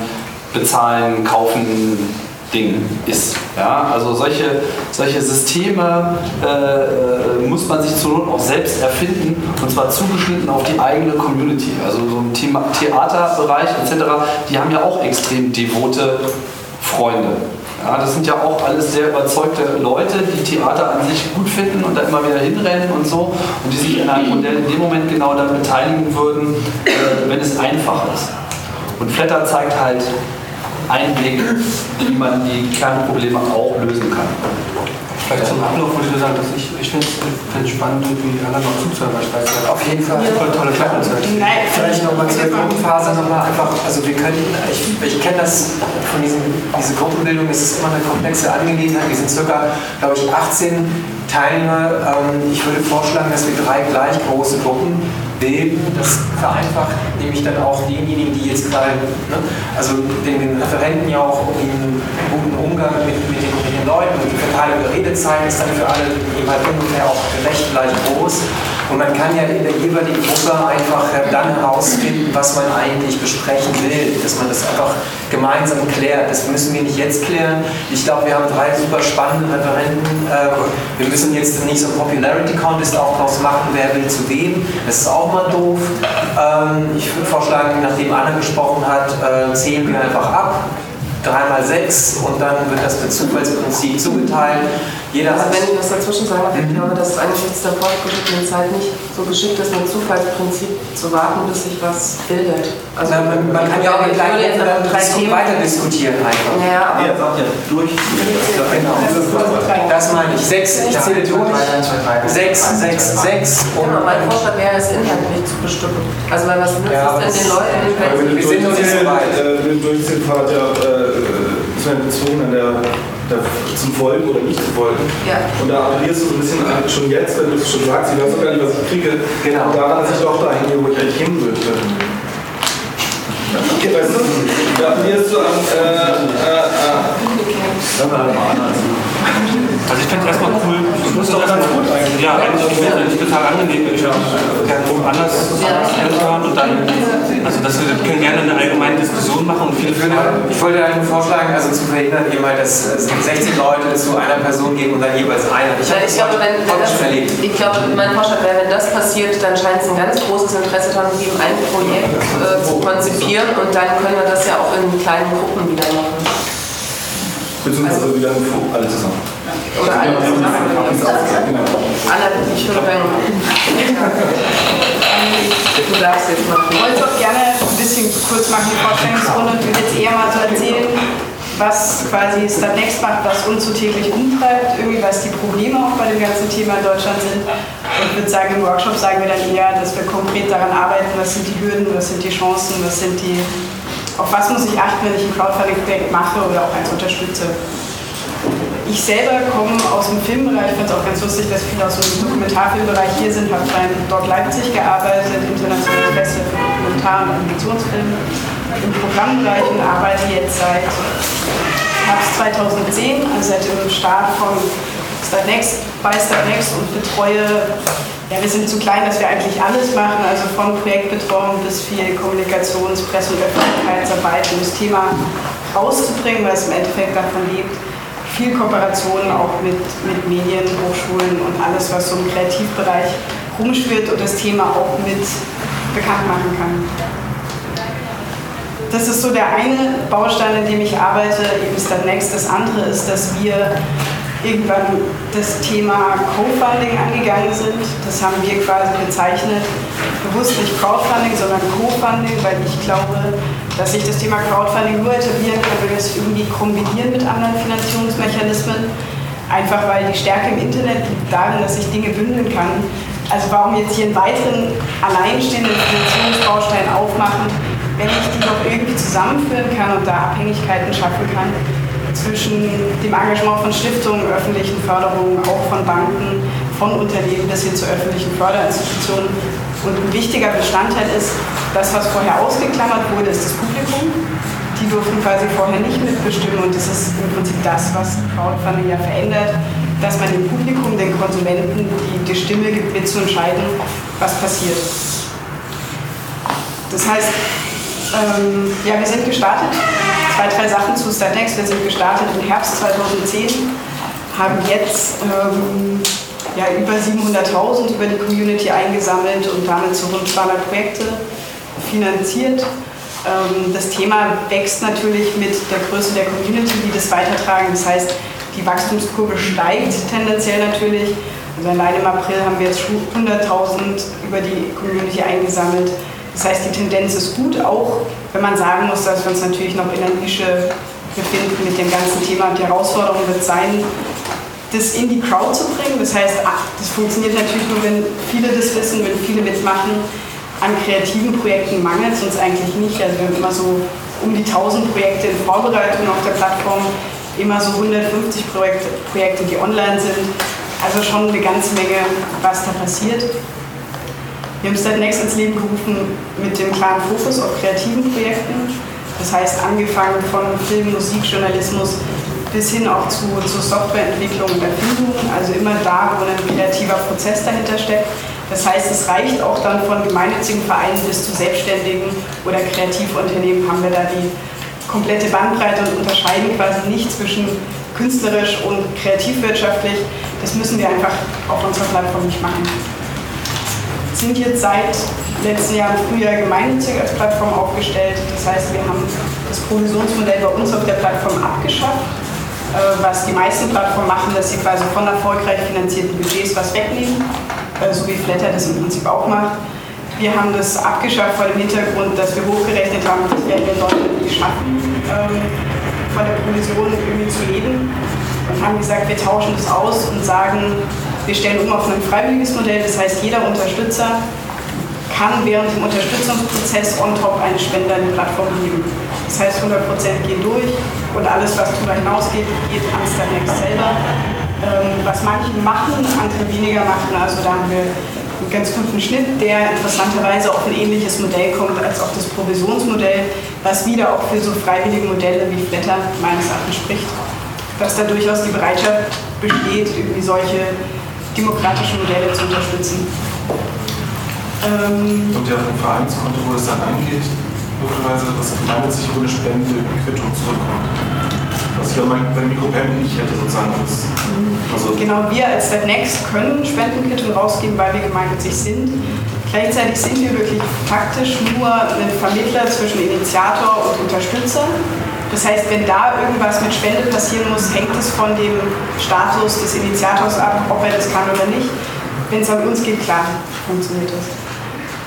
Bezahlen, Kaufen, Ding ist. Ja? Also solche, solche Systeme äh, äh, muss man sich zur Not auch selbst erfinden und zwar zugeschnitten auf die eigene Community. Also so im Thema Theaterbereich etc., die haben ja auch extrem devote Freunde. Ja, das sind ja auch alles sehr überzeugte Leute, die Theater an sich gut finden und da immer wieder hinrennen und so und die sich in einem Modell in dem Moment genau dann beteiligen würden, äh, wenn es einfach ist. Und Flatter zeigt halt einen Weg, wie man die Kernprobleme auch lösen kann. Vielleicht zum Ablauf würde ich nur sagen, dass ich, ich finde es spannend, irgendwie anderen noch zuzuhören, weil ich weiß, Auf jeden Fall. Voll tolle Klappenzeit. Vielleicht nochmal zur Gruppenphase nochmal einfach, also wir können, ich, ich kenne das von diesem, diese Gruppenbildung, es ist immer eine komplexe Angelegenheit, wir sind circa, glaube ich, 18 Teilnehmer. Ähm, ich würde vorschlagen, dass wir drei gleich große Gruppen bilden. Das vereinfacht nämlich dann auch denjenigen, die jetzt gerade, ne, also den, den Referenten ja auch einen guten Umgang mit, mit, den, mit den Leuten und die Verteilung der Redezeit ist dann für alle eben halt ungefähr auch gerecht gleich groß. Und man kann ja in der jeweiligen Gruppe einfach dann herausfinden, was man eigentlich besprechen will, dass man das einfach gemeinsam klärt. Das müssen wir nicht jetzt klären. Ich glaube, wir haben drei super spannende Referenten. Äh, Wir müssen jetzt nicht so einen Popularity Contest auch draus machen, wer will zu wem. Das ist auch mal doof. Ähm, Ich würde vorschlagen, nachdem Anna gesprochen hat, äh, zählen wir einfach ab. 3 mal 6 und dann wird das per Zufallsprinzip zugeteilt. Jeder Also hat wenn ich was dazwischen sagen darf, ich glaube, das ist angesichts der fortgeschrittenen Zeit nicht so geschickt ist, mit Zufallsprinzip zu warten, bis sich was bildet. Also Na, man, man kann ja auch mit gleich drei weiter diskutieren einfach. Ja, aber Er sagt ja durch. Das meine ich. Sechs, ich zähle durch. Sechs, sechs, sechs. Und Genau, mein Vorschlag wäre es inhaltlich zu bestimmen. Also weil was nützt Ja, es denn den Leuten, wenn wir sie... sind noch nicht so weit. Äh, wir durchziehen Fahrt ja äh, man bezogen an der, der, zum Folgen oder nicht zu folgen. Ja. Und da appellierst du so ein bisschen an, schon jetzt, wenn du es schon sagst, ich weiß auch gar nicht, was ich kriege, genau. daran, dass ich doch dahin gehe, wo ich eigentlich hin würde. Okay, weißt du, da appellierst du an. Äh, äh, Also ich fände es erstmal cool, ich muss doch ganz gut eigentlich. Ja, eigentlich finde ich total angenehm, wenn ich auch gerne anders hören und dann, also dass wir können gerne eine allgemeine Diskussion machen und viele Ich wollte eigentlich vorschlagen, also zu verhindern, eben halt, dass es 16 Leute zu einer Person gehen und dann jeweils einer. Ich, ich glaube, wenn, wenn das, ich glaube, mein Vorschlag wäre, wenn das passiert, dann scheint es ein ganz großes Interesse daran zu geben, ein Projekt äh, zu konzipieren und dann können wir das ja auch in kleinen Gruppen wieder machen. Beziehungsweise wieder alle zusammen. Oder alle zusammen. Alle, ich würde sagen, du darfst jetzt mal. Ich wollte auch gerne ein bisschen kurz machen, die Vorstellungsrunde, und würde jetzt eher mal so erzählen, was quasi Start Next macht, was uns so täglich umtreibt, irgendwie was die Probleme auch bei dem ganzen Thema in Deutschland sind. Und ich würde sagen, im Workshop sagen wir dann eher, dass wir konkret daran arbeiten, was sind die Hürden, was sind die Chancen, was sind die, auf was muss ich achten, wenn ich ein Crowdfunding-Projekt mache oder auch eins unterstütze. Ich selber komme aus dem Filmbereich, ich fand es auch ganz lustig, dass viele aus dem Dokumentarfilmbereich hier sind, habe beim Doc Leipzig gearbeitet, internationales Festival für Dokumentar- und Animationsfilme im Programmbereich und arbeite jetzt seit Herbst 2010, also seit dem Start von Start Next bei Start Next und betreue, ja wir sind zu klein, dass wir eigentlich alles machen, also von Projektbetreuung bis viel Kommunikations-, Presse- und Öffentlichkeitsarbeit, um das Thema rauszubringen, weil es im Endeffekt davon lebt, viel Kooperation auch mit, mit Medien, Hochschulen und alles, was so im Kreativbereich rumschwirrt und das Thema auch mit bekannt machen kann. Das ist so der eine Baustein, in dem ich arbeite, eben Start Next. Das andere ist, dass wir irgendwann das Thema Co-Funding angegangen sind. Das haben wir quasi bezeichnet. Bewusst nicht Crowdfunding, sondern Co-Funding, weil ich glaube, dass sich das Thema Crowdfunding nur etablieren kann, wenn wir es irgendwie kombinieren mit anderen Finanzierungsmechanismen. Einfach weil die Stärke im Internet liegt darin, dass ich Dinge bündeln kann. Also warum jetzt hier einen weiteren alleinstehenden Finanzierungsbaustein aufmachen, wenn ich die doch irgendwie zusammenführen kann und da Abhängigkeiten schaffen kann zwischen dem Engagement von Stiftungen, öffentlichen Förderungen, auch von Banken, von Unternehmen bis hin zu öffentlichen Förderinstitutionen. Und ein wichtiger Bestandteil ist, das, was vorher ausgeklammert wurde, ist das Publikum. Die durften quasi vorher nicht mitbestimmen und das ist im Prinzip das, was Crowdfunding ja verändert, dass man dem Publikum, den Konsumenten die, die Stimme gibt, mitzuentscheiden, was passiert. Das heißt, ähm, ja, wir sind gestartet. Zwei, drei Sachen zu Startnext. Wir sind gestartet im Herbst 2010, haben jetzt ähm, ja, über 700.000 über die Community eingesammelt und damit zu rund 200 Projekte finanziert. Ähm, das Thema wächst natürlich mit der Größe der Community, die das weitertragen. Das heißt, die Wachstumskurve steigt tendenziell natürlich. Also allein im April haben wir jetzt 100.000 über die Community eingesammelt. Das heißt, die Tendenz ist gut, auch wenn man sagen muss, dass wir uns natürlich noch in der Nische befinden mit dem ganzen Thema. Und die Herausforderung wird sein, das in die Crowd zu bringen. Das heißt, ach, das funktioniert natürlich nur, wenn viele das wissen, wenn viele mitmachen. An kreativen Projekten mangelt es uns eigentlich nicht. Also wir haben immer so um die 1000 Projekte in Vorbereitung auf der Plattform, immer so 150 Projekte, Projekte die online sind. Also schon eine ganze Menge, was da passiert. Wir haben Start Next ins Leben gerufen mit dem klaren Fokus auf kreativen Projekten. Das heißt, angefangen von Film, Musik, Journalismus bis hin auch zu, zur Softwareentwicklung und Erfindung. Also immer da, wo ein kreativer Prozess dahinter steckt. Das heißt, es reicht auch dann von gemeinnützigen Vereinen bis zu Selbstständigen oder Kreativunternehmen haben wir da die komplette Bandbreite und unterscheiden quasi nicht zwischen künstlerisch und kreativwirtschaftlich. Das müssen wir einfach auf unserer Plattform nicht machen. Sind jetzt seit letzten Jahr im Frühjahr gemeinnützig als Plattform aufgestellt. Das heißt, wir haben das Provisionsmodell bei uns auf der Plattform abgeschafft. Äh, was die meisten Plattformen machen, dass sie quasi von erfolgreich finanzierten Budgets was wegnehmen, äh, so wie Flatter das im Prinzip auch macht. Wir haben das abgeschafft vor dem Hintergrund, dass wir hochgerechnet haben, das werden wir in Deutschland nicht schaffen, ähm, von der Provision irgendwie zu leben. Und haben gesagt, wir tauschen das aus und sagen, wir stellen um auf ein freiwilliges Modell. Das heißt, jeder Unterstützer kann während dem Unterstützungsprozess on top eine Spende an die Plattform geben. Das heißt, 100% gehen durch und alles, was darüber hinausgeht, geht an Starnext selber. Ähm, was manche machen, andere weniger machen. Also da haben wir einen ganz guten Schnitt, der interessanterweise auf ein ähnliches Modell kommt als auch das Provisionsmodell, was wieder auch für so freiwillige Modelle wie Flatter meines Erachtens spricht. Dass da durchaus die Bereitschaft besteht, irgendwie solche demokratischen Modelle zu unterstützen. Ähm Und ja, ein Vereinskonto, wo es dann angeht, möglicherweise, dass gemeinnützig eine Spende Quittung zurückkommt. Was ich ja bei Mikropayment nicht hätte, sozusagen. Also genau, wir als Next können Spendenquittung rausgeben, weil wir gemeinnützig sind. Gleichzeitig sind wir wirklich faktisch nur ein Vermittler zwischen Initiator und Unterstützer. Das heißt, wenn da irgendwas mit Spende passieren muss, hängt es von dem Status des Initiators ab, ob er das kann oder nicht. Wenn es an uns geht, klar, funktioniert das.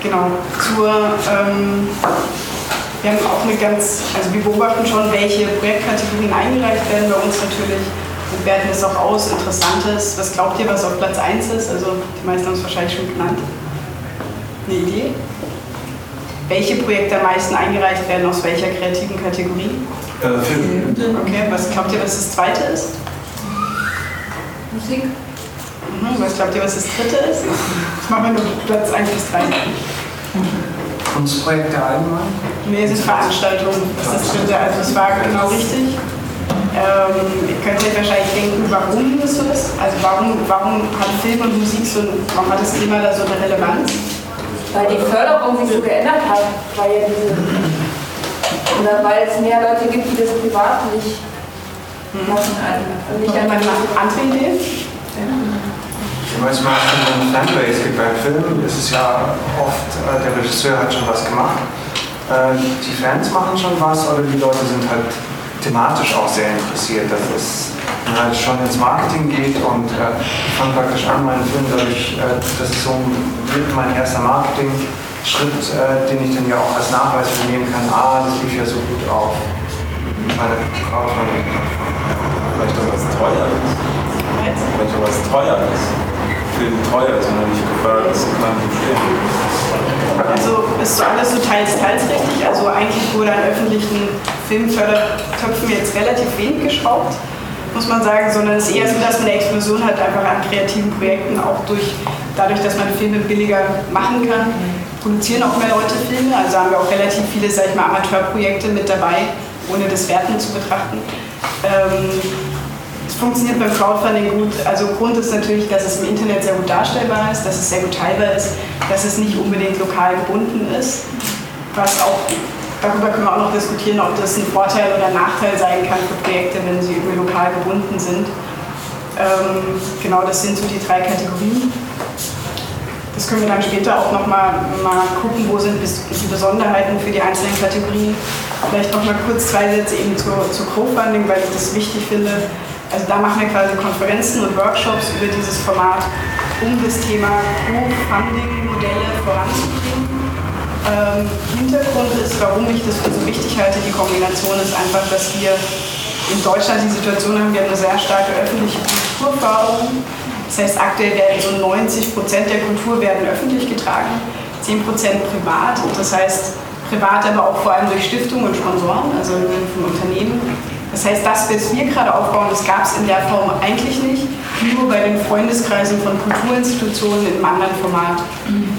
Genau. Zur, ähm, wir haben auch eine ganz, also wir beobachten schon, welche Projektkategorien eingereicht werden bei uns natürlich und werten es auch aus. Interessantes, was glaubt ihr, was auf Platz 1 ist? Also die meisten haben es wahrscheinlich schon genannt. Eine Idee? Welche Projekte am meisten eingereicht werden, aus welcher kreativen Kategorie? Äh, Film. Okay, was glaubt ihr, was das zweite ist? Musik. Mhm, was glaubt ihr, was das dritte ist? Das machen wir nur Platz 1 bis 3. [laughs] Kunstprojekte allgemein? Nee, es ist Veranstaltungen. Das ist also es war genau richtig. Ähm, ihr könnt euch wahrscheinlich denken, warum das so ist. Also warum, warum hat Film und Musik so, warum hat das Thema da so eine Relevanz? Weil die Förderung sich so geändert hat, weil ja diese, oder weil es mehr Leute gibt, die das privat nicht machen. Und nicht einmal andere Ideen? Ja, manchmal schon eine Fanbase gibt beim Film, ist es ja oft, äh, der Regisseur hat schon was gemacht. Äh, die Fans machen schon was oder die Leute sind halt thematisch auch sehr interessiert, dass es halt schon ins Marketing geht und äh, ich fange praktisch an, meinen Film dadurch, äh, das ist so mein erster Marketing-Schritt, äh, den ich dann ja auch als Nachweis nehmen kann, ah, das lief ja so gut auf meine Crowdfunding-Plattform. Vielleicht auch was teuer ist. Vielleicht auch was teuer ist. Film teuer ist und nicht gefördert ist, kann nicht stehen. Also ist so alles so teils, teils richtig. Also eigentlich wurde an öffentlichen Filmfördertöpfen jetzt relativ wenig geschraubt, muss man sagen, sondern es ist eher so, dass man eine Explosion hat einfach an kreativen Projekten, auch durch, dadurch, dass man Filme billiger machen kann. Produzieren auch mehr Leute Filme, also haben wir auch relativ viele, sag ich mal, Amateurprojekte mit dabei, ohne das Werten zu betrachten. Ähm, es funktioniert beim Crowdfunding gut. Also Grund ist natürlich, dass es im Internet sehr gut darstellbar ist, dass es sehr gut teilbar ist, dass es nicht unbedingt lokal gebunden ist. Was auch, darüber können wir auch noch diskutieren, ob das ein Vorteil oder ein Nachteil sein kann für Projekte, wenn sie irgendwie lokal gebunden sind. Ähm, genau, das sind so die drei Kategorien. Das können wir dann später auch nochmal mal gucken, wo sind die Besonderheiten für die einzelnen Kategorien. Vielleicht nochmal kurz zwei Sätze eben zu, zu Co-Funding, weil ich das wichtig finde. Also da machen wir quasi Konferenzen und Workshops über dieses Format, um das Thema Co-Funding-Modelle voranzubringen. Ähm, Hintergrund ist, warum ich das für so wichtig halte, die Kombination ist einfach, dass wir in Deutschland die Situation haben, wir haben eine sehr starke öffentliche Kulturförderung. Das heißt, aktuell werden so 90 Prozent der Kultur werden öffentlich getragen, 10 Prozent privat. Das heißt, privat aber auch vor allem durch Stiftungen und Sponsoren, also von Unternehmen. Das heißt, das, was wir gerade aufbauen, das gab es in der Form eigentlich nicht, nur bei den Freundeskreisen von Kulturinstitutionen in einem anderen Format.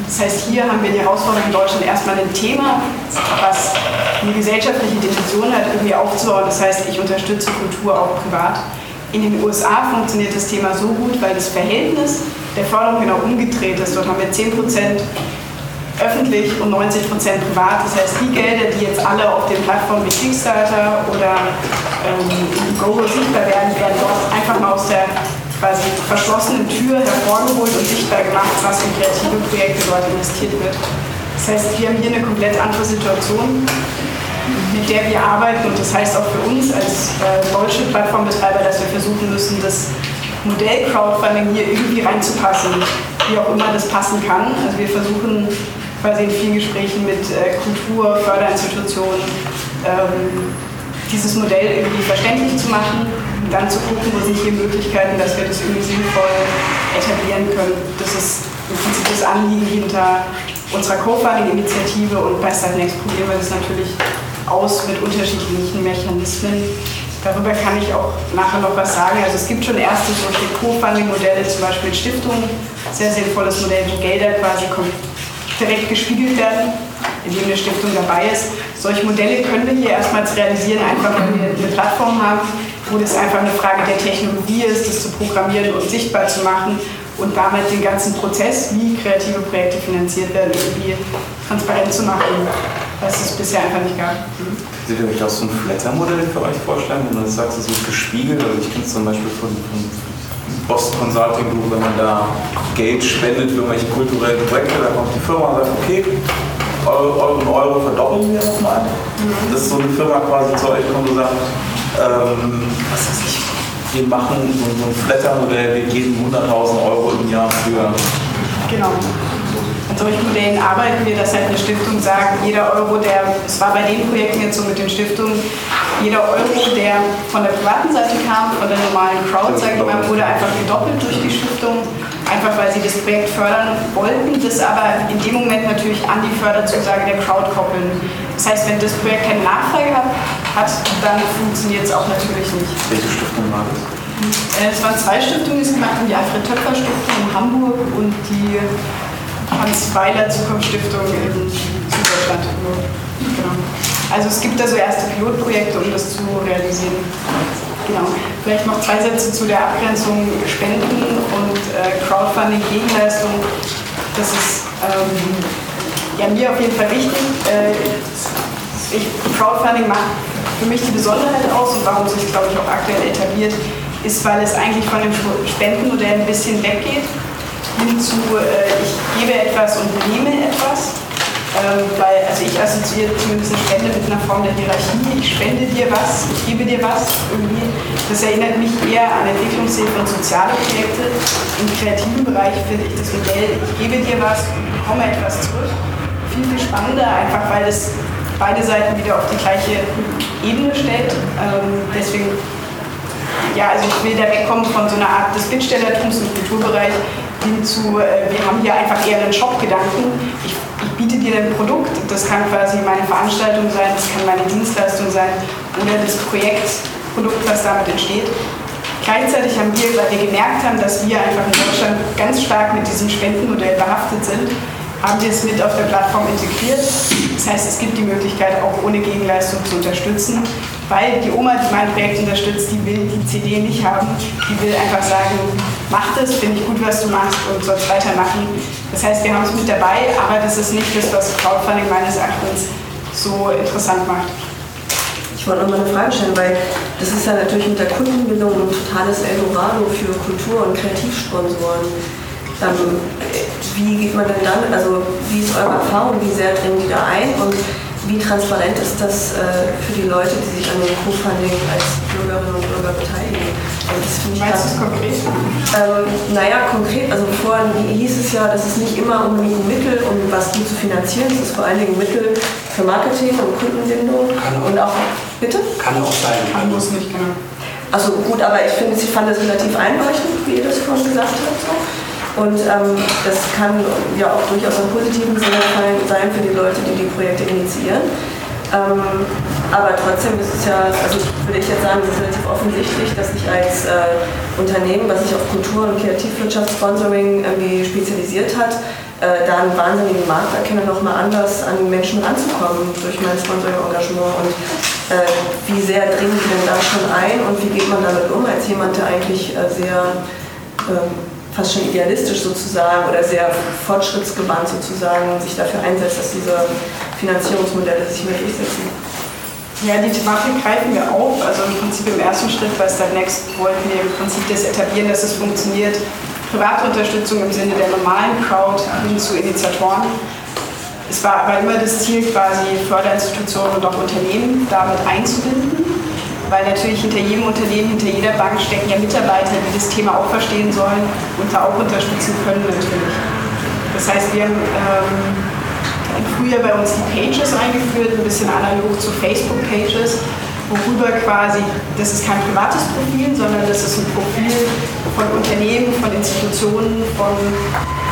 Das heißt, hier haben wir die Herausforderung in Deutschland erstmal ein Thema, was eine gesellschaftliche Dimension hat, irgendwie aufzubauen. Das heißt, ich unterstütze Kultur auch privat. In den USA funktioniert das Thema so gut, weil das Verhältnis der Förderung genau umgedreht ist. Dort haben wir 10% öffentlich und 90% privat. Das heißt, die Gelder, die jetzt alle auf den Plattformen wie Kickstarter oder ähm, Go sichtbar werden, werden dort einfach mal aus der quasi verschlossenen Tür hervorgeholt und sichtbar gemacht, was in kreative Projekte dort investiert wird. Das heißt, wir haben hier eine komplett andere Situation, mit der wir arbeiten und das heißt auch für uns als äh, deutsche Plattformbetreiber, dass wir versuchen müssen, das Modell Crowdfunding hier irgendwie reinzupassen, wie auch immer das passen kann. Also wir versuchen quasi in vielen Gesprächen mit äh, Kultur, Förderinstitutionen, ähm, dieses Modell irgendwie verständlich zu machen und dann zu gucken, wo sind hier Möglichkeiten, dass wir das irgendwie sinnvoll etablieren können. Das ist im Prinzip das Anliegen hinter unserer Co-Funding-Initiative und bei Startnext probieren wir das natürlich aus mit unterschiedlichen Mechanismen. Darüber kann ich auch nachher noch was sagen. Also es gibt schon erste solche Co-Funding-Modelle, zum Beispiel Stiftungen, sehr sinnvolles Modell, wo Gelder quasi direkt gespiegelt werden, indem eine Stiftung dabei ist. Solche Modelle können wir hier erstmals realisieren, einfach weil wir eine Plattform haben, wo das einfach eine Frage der Technologie ist, das zu programmieren und sichtbar zu machen und damit den ganzen Prozess, wie kreative Projekte finanziert werden, irgendwie transparent zu machen, was es bisher einfach nicht gab. Könnt ihr euch auch so ein Flatter-Modell für euch vorstellen, wenn du sagst, es wird gespiegelt? Also ich kenne es zum Beispiel von, von Boston Consulting Group, wenn man da Geld spendet für irgendwelche kulturellen Projekte, dann kommt die Firma und sagt, okay, Euro, Euro, Euro verdoppeln wir nochmal. Mhm. Das ist so eine Firma quasi zu euch kommt und sagt, ähm, was weiß ich, wir machen so, so ein Flatter-Modell, wir geben 100.000 Euro im Jahr für. Genau. Solchen Modellen arbeiten wir, dass halt eine Stiftung sagt, jeder Euro, der, es war bei den Projekten jetzt so mit den Stiftungen, jeder Euro, der von der privaten Seite kam, von der normalen Crowd, sage ich mal, wurde einfach gedoppelt durch die Stiftung, einfach weil sie das Projekt fördern wollten, das aber in dem Moment natürlich an die Förderzusage der Crowd koppeln. Das heißt, wenn das Projekt keine Nachfrage hat, hat dann funktioniert es auch natürlich nicht. Welche Stiftung war das? Äh, es waren zwei Stiftungen, die es gemacht haben, die Alfred Töpfer Stiftung in Hamburg und die Hans Weiler Zukunftsstiftung in Süddeutschland. Genau. Also es gibt da so erste Pilotprojekte, um das zu realisieren. Genau. Vielleicht noch zwei Sätze zu der Abgrenzung Spenden und äh, Crowdfunding, Gegenleistung. Das ist ähm, ja, mir auf jeden Fall wichtig. Äh, ich, Crowdfunding macht für mich die Besonderheit aus und warum es sich, glaube ich, auch aktuell etabliert, ist, weil es eigentlich von dem Spendenmodell ein bisschen weggeht hin zu, äh, ich gebe etwas und nehme etwas. Ähm, weil, also ich assoziiere zumindest eine Spende mit einer Form der Hierarchie. Ich spende dir was, ich gebe dir was. Irgendwie. Das erinnert mich eher an Entwicklungshilfe und soziale Projekte. Im kreativen Bereich finde ich das Modell, ich gebe dir was und bekomme etwas zurück. Viel, viel spannender, einfach weil es beide Seiten wieder auf die gleiche Ebene stellt. Ähm, deswegen, ja, also ich will da wegkommen von so einer Art des Bittstellertums im Kulturbereich hin zu, äh, wir haben hier einfach eher einen Shop-Gedanken. Ich, ich, biete dir ein Produkt, das kann quasi meine Veranstaltung sein, das kann meine Dienstleistung sein oder das Projektprodukt, was damit entsteht. Gleichzeitig haben wir, weil wir gemerkt haben, dass wir einfach in Deutschland ganz stark mit diesem Spendenmodell behaftet sind, haben wir es mit auf der Plattform integriert. Das heißt, es gibt die Möglichkeit, auch ohne Gegenleistung zu unterstützen, weil die Oma, die mein Projekt unterstützt, die will die CD nicht haben. Die will einfach sagen, mach das, finde ich gut, was du machst und sollst weitermachen. Das heißt, wir haben es mit dabei, aber das ist nicht das, was Crowdfunding meines Erachtens so interessant macht. Ich wollte noch mal eine Frage stellen, weil das ist ja natürlich mit der Kundenbildung ein totales Eldorado für Kultur- und Kreativsponsoren. Ähm, wie geht man denn damit, also wie ist eure Erfahrung, wie sehr dringen die da ein und wie transparent ist das äh, für die Leute, die sich an dem Co-Funding als Bürgerinnen und Bürger beteiligen? Also das finde ich Meinst du es konkret? Ähm, naja, konkret, also vorhin hieß es ja, dass es nicht immer unbedingt ein Mittel, um was gut zu finanzieren, es ist vor allen Dingen ein Mittel für Marketing und Kundenbindung und auch, bitte? Kann auch sein. Kann muss nicht, genau. Also gut, aber ich finde, ich fand das relativ einleuchtend, wie ihr das vorhin gesagt habt. So. Und ähm, das kann ja auch durchaus im positiven Sinne sein für die Leute, die die Projekte initiieren. Ähm, aber trotzdem ist es ja, also würde ich jetzt sagen, es ist relativ offensichtlich, dass ich als äh, Unternehmen, was sich auf Kultur- und Kreativwirtschaftssponsoring irgendwie spezialisiert hat, äh, da einen wahnsinnigen Markt erkenne, nochmal anders an Menschen ranzukommen durch mein Sponsoring-Engagement. Und äh, wie sehr dringen die denn da schon ein und wie geht man damit um als jemand, der eigentlich äh, sehr ähm, fast schon idealistisch sozusagen oder sehr fortschrittsgewandt sozusagen sich dafür einsetzt, dass diese Finanzierungsmodelle sich mehr durchsetzen. Ja, die Thematik greifen wir auf. Also im Prinzip im ersten Schritt bei Start Next wollten wir im Prinzip das etablieren, dass es funktioniert. Privatunterstützung im Sinne der normalen Crowd hin zu Initiatoren. Es war aber immer das Ziel, quasi Förderinstitutionen und auch Unternehmen damit einzubinden, weil natürlich hinter jedem Unternehmen, hinter jeder Bank stecken ja Mitarbeiter, die das Thema auch verstehen sollen und da auch unterstützen können natürlich. Das heißt, wir haben ähm, früher bei uns die Pages eingeführt, ein bisschen analog zu Facebook-Pages, worüber quasi, das ist kein privates Profil, sondern das ist ein Profil von Unternehmen, von Institutionen, von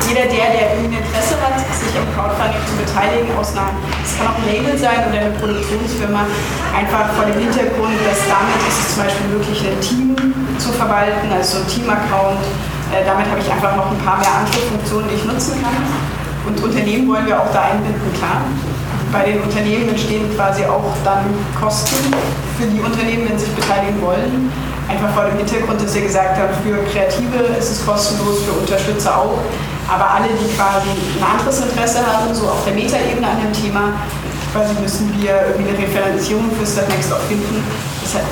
jeder, der, der irgendwie Interesse hat, sich am Crowdfunding zu beteiligen, aus einer, es kann auch ein Label sein oder eine Produktionsfirma, einfach vor dem Hintergrund, dass damit ist es zum Beispiel möglich, ein Team zu verwalten, also so ein Team-Account. Äh, damit habe ich einfach noch ein paar mehr andere Funktionen, die ich nutzen kann. Und Unternehmen wollen wir auch da einbinden, klar. Bei den Unternehmen entstehen quasi auch dann Kosten für die Unternehmen, wenn sie sich beteiligen wollen. Einfach vor dem Hintergrund, dass wir gesagt haben, für Kreative ist es kostenlos, für Unterstützer auch. Aber alle, die quasi ein anderes Interesse haben, so auf der Metaebene an dem Thema, quasi müssen wir irgendwie eine Referenzierung für Step Next auch finden. Deshalb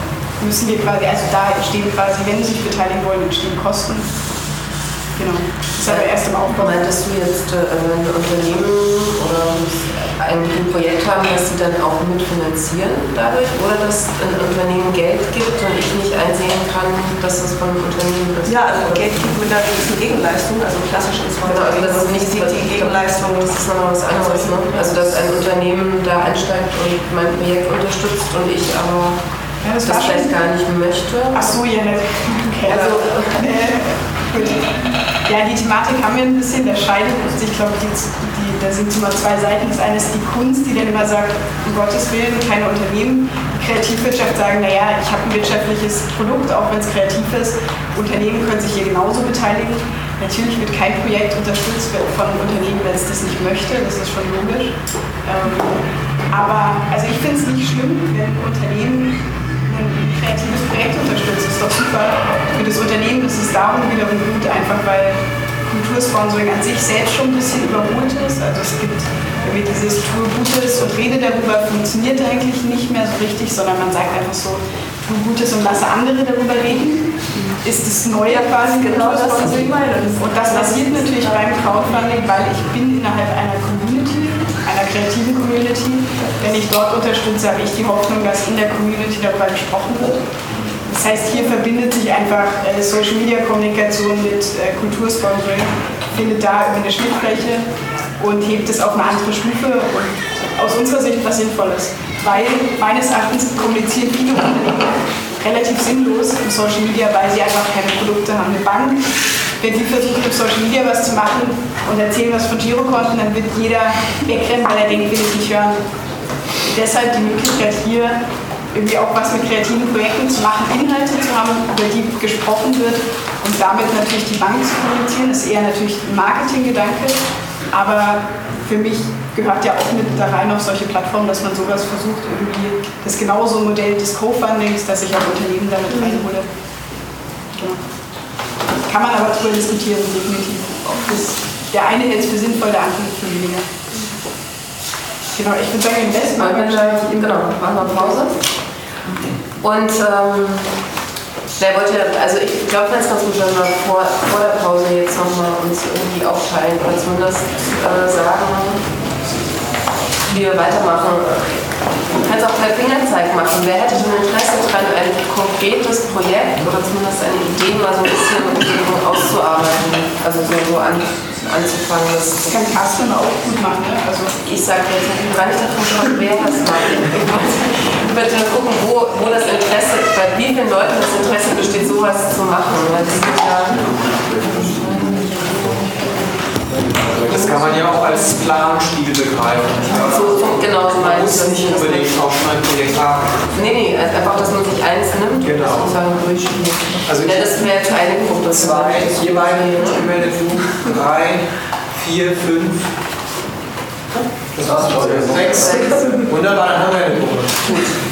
müssen wir quasi, also da entstehen quasi, wenn sie sich beteiligen wollen, entstehen Kosten. Genau. Das ist aber erst im Aufbau. Meintest du jetzt äh, ein Unternehmen oder ein, ein Projekt haben, das sie dann auch mitfinanzieren dadurch oder dass ein Unternehmen Geld gibt und ich nicht einsehen kann, dass das von einem Unternehmen ist? Ja, also Geld gibt mit einer gewissen Gegenleistung, also klassisch ins Genau, also das ist nicht die, die Gegenleistung. Das ist nochmal was anderes. Ne? Also dass ein Unternehmen da einsteigt und mein Projekt unterstützt und ich aber ja, das, das vielleicht gar nicht möchte. Ach so, ja, nicht. Okay. Also, [laughs] äh, gut. Ja, die Thematik haben wir ein bisschen, der scheidet uns. Ich glaube, die, die, da sind immer zwei Seiten. Das eine ist die Kunst, die dann immer sagt, um Gottes Willen, keine Unternehmen. Die Kreativwirtschaft sagen, naja, ich habe ein wirtschaftliches Produkt, auch wenn es kreativ ist. Unternehmen können sich hier genauso beteiligen. Natürlich wird kein Projekt unterstützt von einem Unternehmen, wenn es das nicht möchte, das ist schon logisch. Ähm, aber also ich finde es nicht schlimm, wenn Unternehmen kreatives Projekt unterstützt. Das ist doch super. Für das Unternehmen ist es darum wiederum gut, einfach weil Kultursponsoring an sich selbst schon ein bisschen überholt ist. Also es gibt irgendwie dieses Tue Gutes und Rede darüber funktioniert eigentlich nicht mehr so richtig, sondern man sagt einfach so, Tue Gutes und lasse andere darüber reden. Ist das Neue quasi genau das, was ich meine. Und das passiert natürlich beim Crowdfunding, weil ich bin innerhalb einer Community, einer kreativen Community. Wenn ich dort unterstütze, habe ich die Hoffnung, dass in der Community darüber gesprochen wird. Das heißt, hier verbindet sich einfach äh, Social Media Kommunikation mit äh, Kultursponsoring, findet da eine Schnittfläche und hebt es auf eine andere Stufe und aus unserer Sicht was Sinnvolles. Weil meines Erachtens kommunizieren viele Unternehmen relativ sinnlos im Social Media, weil sie einfach keine Produkte haben. Eine Bank, wenn sie versucht, im Social Media was zu machen und erzählen was von Girokonten, dann wird jeder wegrennen, weil er denkt, will ich nicht hören. Deshalb die Möglichkeit hier irgendwie auch was mit kreativen Projekten zu machen, Inhalte zu haben, über die gesprochen wird und damit natürlich die Bank zu kommunizieren, ist eher natürlich ein Marketinggedanke, aber für mich gehört ja auch mit da rein auf solche Plattformen, dass man sowas versucht, irgendwie das genauso Modell des Co-Fundings, dass ich auch Unternehmen damit reinhole. Genau. Kann man aber drüber diskutieren, definitiv. Ob das, der eine es für sinnvoll, der andere für weniger. Genau, ich würde sagen, im besten Fall. Genau, machen wir Pause. Und ähm, wer wollte, also ich glaube, es ist ganz gut, wenn wir vor, vor der Pause jetzt nochmal uns irgendwie aufteilen oder zumindest äh, sagen, wir weitermachen. Du kannst auch per Fingerzeig machen. Wer hätte denn Interesse daran, ein konkretes Projekt oder zumindest eine Idee mal so ein bisschen auszuarbeiten? Also so, so an, anzufangen. Das, das kann Carsten auch gut machen. Ne? Also ich sage jetzt gar nicht davon schon, wer das macht. Ich würde gucken, wo, wo das Interesse, bei wie vielen Leuten das Interesse besteht, sowas zu machen. Weil das ist ja das kann man ja auch als Planspiel begreifen. So, genau, so man muss nicht unbedingt auch schon ein Projekt haben. Nee, nee, also einfach, dass man sich eins nimmt genau. und sozusagen durchspielt. Also ja, das wäre jetzt eine Gruppe. Zwei, ihr beiden gemeldet, du, drei, vier, fünf. Das Sechs. Wunderbar, dann haben wir eine Gruppe.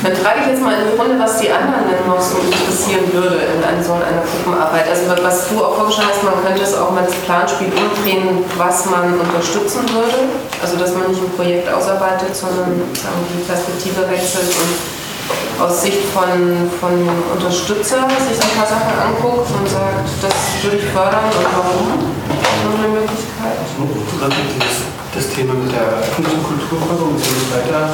Dann frage ich jetzt mal in die Runde, was die anderen denn noch so interessieren würde in einer, so einer Gruppenarbeit. Also was du auch vorgeschlagen hast, man könnte es auch mal das Planspiel umdrehen, was man unterstützen würde. Also dass man nicht ein Projekt ausarbeitet, sondern sagen, die Perspektive wechselt und aus Sicht von, von Unterstützer sich ein paar Sachen anguckt und sagt, das würde ich fördern und warum. So eine Möglichkeit. Das, Thema mit der Kunst- und Kulturförderung weiter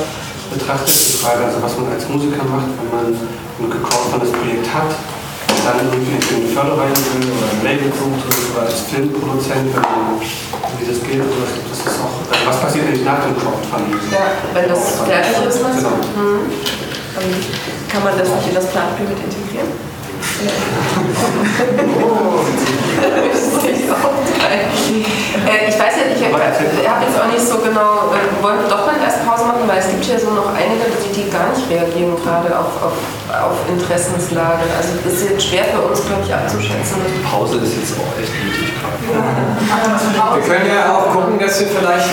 betrachtet. Die Frage, also was man als Musiker macht, wenn man ein gecrowdfundedes Projekt hat, dann irgendwie in die Förderung will oder ein Label sucht oder als Filmproduzent, wenn man, wie das geht, oder das auch. Also was passiert eigentlich nach dem Crowdfunding? Ja, wenn das fertig ist? Genau. Mhm. Kann man das nicht in das Planspiel mit integrieren? Äh, ich weiß ja, ich habe hab jetzt auch nicht so genau, äh, wollen doch mal erst Pause machen, weil es gibt hier so noch einige, die, die gar nicht reagieren, gerade auf, auf, auf Interessenslage. Also das ist jetzt schwer für uns, glaube ich, abzuschätzen. Pause ist jetzt auch echt nötig Wir können ja auch gucken, dass wir vielleicht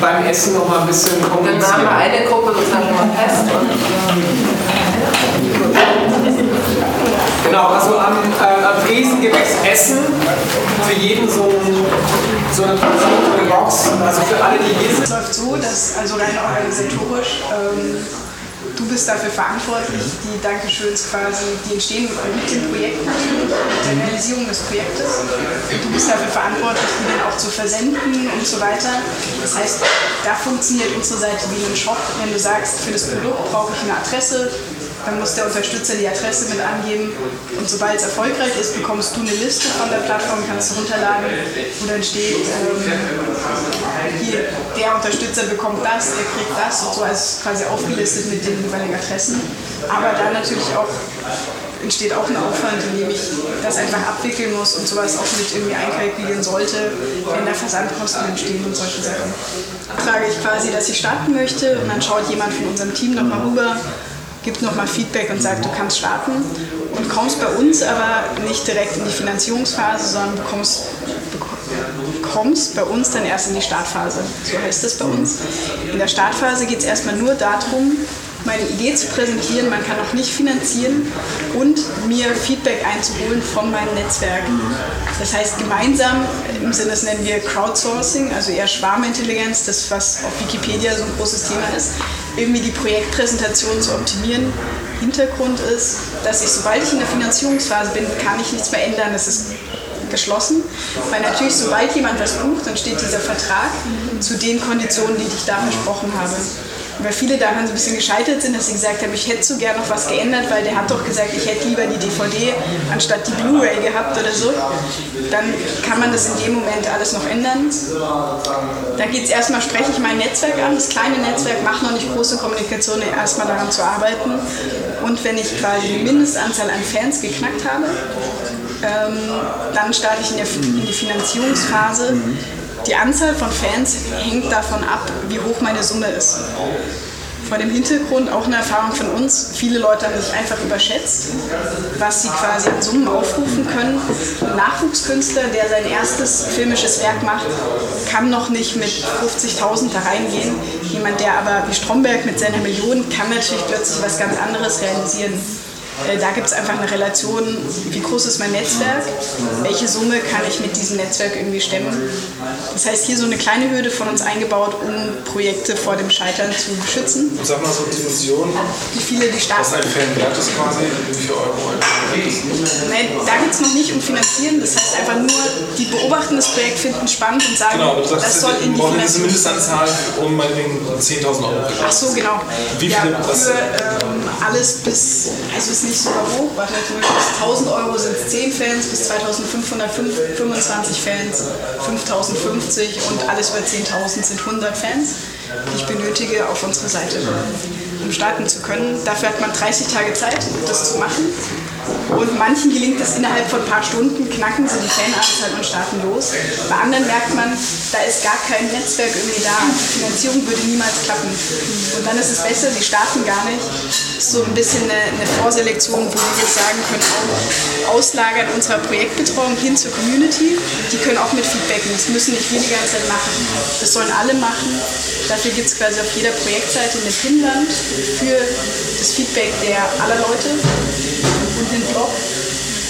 beim Essen noch mal ein bisschen Dann haben kommunizieren. wir eine Gruppe sozusagen mal fest. Und, Genau, also am, äh, am es Essen. Für jeden so, so eine, so eine Box. Also für alle, die hier sind. Es läuft so, dass also rein organisatorisch ähm, du bist dafür verantwortlich, die Dankeschöns quasi, die entstehen mit dem Projekt natürlich, mit der Realisierung des Projektes. Und du bist dafür verantwortlich, die dann auch zu versenden und so weiter. Das heißt, da funktioniert unsere Seite wie ein Shop. Wenn du sagst, für das Produkt brauche ich eine Adresse, dann muss der Unterstützer die Adresse mit angeben und sobald es erfolgreich ist, bekommst du eine Liste von der Plattform, kannst du runterladen, wo dann steht, ähm, hier, der Unterstützer bekommt das, der kriegt das und so als quasi aufgelistet mit den jeweiligen Adressen. Aber da natürlich auch entsteht auch ein Aufwand, in dem ich das einfach abwickeln muss und sowas auch mit irgendwie einkalkulieren sollte, wenn da Versandkosten entstehen und solche Sachen. Sage ich quasi, dass ich starten möchte und dann schaut jemand von unserem Team nochmal rüber, gibt nochmal Feedback und sagt, du kannst starten und kommst bei uns aber nicht direkt in die Finanzierungsphase, sondern bekommst, kommst bei uns dann erst in die Startphase. So heißt es bei uns. In der Startphase geht es erstmal nur darum, meine Idee zu präsentieren, man kann auch nicht finanzieren und mir Feedback einzuholen von meinem Netzwerk. Das heißt, gemeinsam, im Sinne, das nennen wir Crowdsourcing, also eher Schwarmintelligenz, das was auf Wikipedia so ein großes Thema ist, irgendwie die Projektpräsentation zu optimieren. Hintergrund ist, dass ich, sobald ich in der Finanzierungsphase bin, kann ich nichts mehr ändern. Das ist geschlossen, weil natürlich, sobald jemand was bucht, dann steht dieser Vertrag zu den Konditionen, die ich da versprochen habe. Weil viele daran so ein bisschen gescheitert sind, dass sie gesagt haben, ich hätte so gern noch was geändert, weil der hat doch gesagt, ich hätte lieber die DVD anstatt die Blu-ray gehabt oder so. Dann kann man das in dem Moment alles noch ändern. Da geht es erstmal, spreche ich mein Netzwerk an, das kleine Netzwerk, mache noch nicht große Kommunikation, erstmal daran zu arbeiten. Und wenn ich quasi die Mindestanzahl an Fans geknackt habe, ähm, dann starte ich in, der, in die Finanzierungsphase. Die Anzahl von Fans hängt davon ab, wie hoch meine Summe ist. Vor dem Hintergrund auch eine Erfahrung von uns. Viele Leute haben sich einfach überschätzt, was sie quasi an Summen aufrufen können. Ein Nachwuchskünstler, der sein erstes filmisches Werk macht, kann noch nicht mit 50.000 da reingehen. Jemand, der aber wie Stromberg mit seiner Million kann natürlich plötzlich was ganz anderes realisieren. Äh, Da gibt es einfach eine Relation, wie groß ist mein Netzwerk, welche Summe kann ich mit diesem Netzwerk irgendwie stemmen. Das heißt, hier so eine kleine Hürde von uns eingebaut, um Projekte vor dem Scheitern zu schützen. Und sag mal so Dimension, Wie viele die starten. was ein Fan wert ist quasi, wie viel Euro. Nein, da geht es noch nicht um Finanzieren, das heißt einfach nur, die beobachten das Projekt, finden es spannend und sagen, Genau, sagst, das soll in die Finanzierung. Mindestanzahl um meinetwegen 10.000 Euro. Ach so, genau. Wie ja, viele- was- für ähm, alles bis, also ist nicht super hoch, warte, bis 1000 Euro sind es 10 Fans, bis 2500 25 Fans, 5050 und alles über 10.000 sind 100 Fans, die ich benötige auf unserer Seite, um starten zu können. Dafür hat man 30 Tage Zeit, das zu machen. Und manchen gelingt es innerhalb von ein paar Stunden, knacken sie die Fananzahl und starten los. Bei anderen merkt man, da ist gar kein Netzwerk irgendwie da. Die Finanzierung würde niemals klappen. Und dann ist es besser, sie starten gar nicht. So ein bisschen eine, eine Vorselektion, wo wir jetzt sagen können, auch auslagern unserer Projektbetreuung hin zur Community. Die können auch mit feedbacken. Das müssen nicht wir die ganze Zeit machen. Das sollen alle machen. Dafür gibt es quasi auf jeder Projektseite eine Pinwand für das Feedback der aller Leute und den Blog,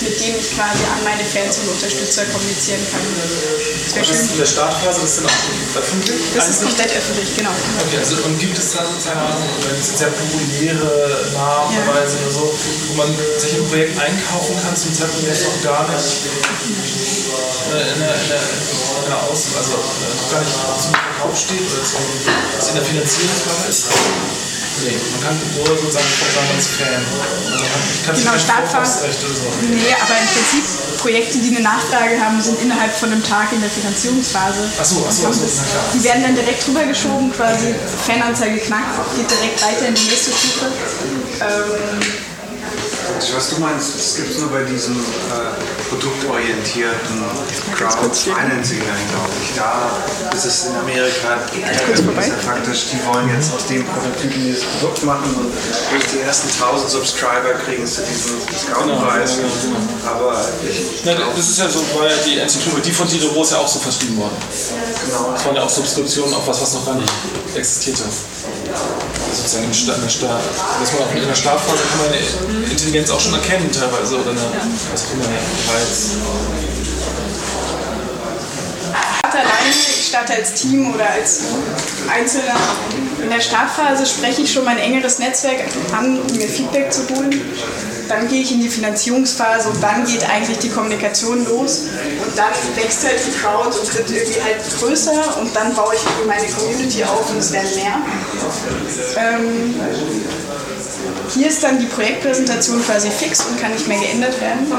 mit dem ich quasi an meine Fans und Unterstützer kommunizieren kann. Das wäre Das ist in der Startphase, das ist dann auch öffentlich? Das ist komplett öffentlich, genau. Okay, also und gibt es da sozusagen, wenn es jetzt sehr populäre Namen Verweise oder so, wo man sich im Projekt einkaufen kann zum Zeitpunkt, es noch gar nicht äh, in der, in der, in der Aus, also äh, gar nicht zum Verkauf steht oder in der Finanzierungsphase ist? Nee, man kann nur sozusagen sagen als Fan. Kann, Genau, Startphase. So. Nee, aber im Prinzip Projekte, die eine Nachfrage haben, sind innerhalb von einem Tag in der Finanzierungsphase. Ach so, ach so, ach so, na klar. Die werden dann direkt rübergeschoben, quasi Fananzeige knackt, geht direkt weiter in die nächste Stufe. Ähm, Also, was du meinst, das gibt es nur bei diesem äh, produktorientierten Crowdfinancing, glaube ich. Da ist es in Amerika sehr faktisch, die wollen jetzt aus dem Prototypen dieses Produkt machen und durch die ersten 1000 Subscriber kriegen sie diesen Discountpreis. Aber ich Na, das ist ja so, weil die Enzyklopädie die von Diderot ist ja auch so verschrieben worden. Genau. Das waren ja auch Subskriptionen auf was, was noch gar nicht existierte. Sozusagen in der Start. Dass man auch in der Startphase kann man eine Intelligenz auch schon erkennen teilweise oder eine, was auch immer, Reiz. alleine, starte als Team oder als Einzelner. In der Startphase spreche ich schon mein engeres Netzwerk an, um mir Feedback zu holen. Dann gehe ich in die Finanzierungsphase und dann geht eigentlich die Kommunikation los. Und dann wächst halt die Crowd und wird irgendwie halt größer und dann baue ich meine Community auf und es werden mehr. Ähm, hier ist dann die Projektpräsentation quasi fix und kann nicht mehr geändert werden.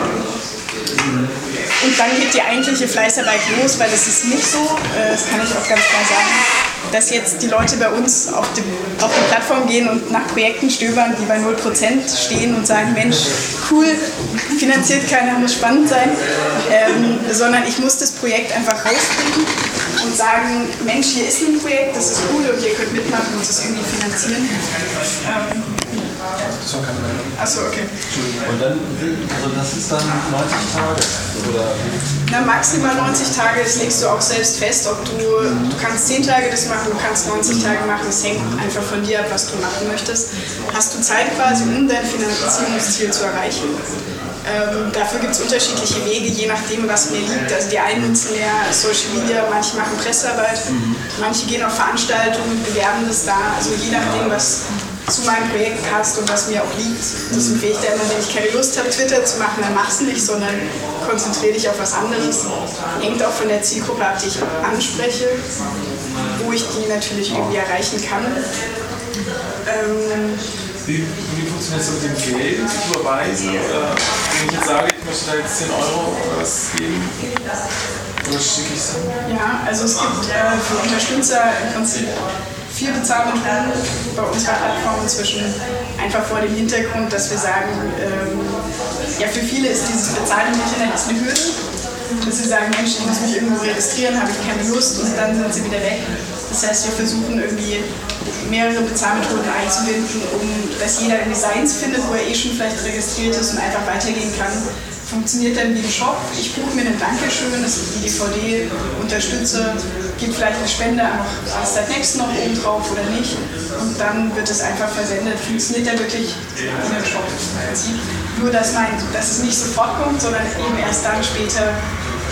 Und dann geht die eigentliche Fleißarbeit los, weil es ist nicht so, äh, das kann ich auch ganz klar sagen, dass jetzt die Leute bei uns auf, dem, auf die Plattform gehen und nach Projekten stöbern, die bei 0% stehen und sagen, Mensch, cool, finanziert keiner, muss spannend sein, ähm, sondern ich muss das Projekt einfach rauskriegen und sagen, Mensch, hier ist ein Projekt, das ist cool und ihr könnt mitmachen und das irgendwie finanzieren. Ähm, Achso, okay. Und dann, also das ist dann 90 Tage, oder? Na, maximal 90 Tage, das legst du auch selbst fest, ob du, du kannst 10 Tage das machen, du kannst 90 Tage machen, es hängt einfach von dir ab, was du machen möchtest. Hast du Zeit quasi, um dein Finanzierungsziel zu erreichen? Ähm, dafür gibt es unterschiedliche Wege, je nachdem, was mir liegt. Also die einen nutzen mehr Social Media, manche machen Pressearbeit, manche gehen auf Veranstaltungen, bewerben das da. Also je nachdem, was zu meinem Projekt passt und was mir auch liegt. Das empfehle ich da immer, wenn ich keine Lust habe, Twitter zu machen, dann mach's nicht, sondern konzentriere dich auf was anderes. Hängt auch von der Zielgruppe ab, die ich anspreche, wo ich die natürlich irgendwie erreichen kann. Ähm, Wie, wie funktioniert das mit dem Geld? Ich überweise oder wenn ich jetzt sage, ich möchte da jetzt 10 Euro oder was geben? Oder schicke ich es dann? Ja, also es gibt äh, für Unterstützer im Prinzip vier Bezahlmethoden bei unserer Plattform inzwischen. Einfach vor dem Hintergrund, dass wir sagen, ähm, ja für viele ist dieses Bezahlen im Internet eine Hürde. Dass sie sagen, Mensch, ich muss mich irgendwo registrieren, habe ich keine Lust und dann sind sie wieder weg. Das heißt, wir versuchen irgendwie mehrere Bezahlmethoden einzubinden, um dass jeder irgendwie seins findet, wo er eh schon vielleicht registriert ist und einfach weitergehen kann. Funktioniert dann wie ein Shop. Ich buche mir ein Dankeschön, das ist die DVD, unterstütze, gibt vielleicht eine Spende Rastad Next noch oben drauf oder nicht. Und dann wird es einfach versendet. Funktioniert dann wirklich wie ein Shop im Prinzip. Nur, dass, man, dass es nicht sofort kommt, sondern eben erst dann später,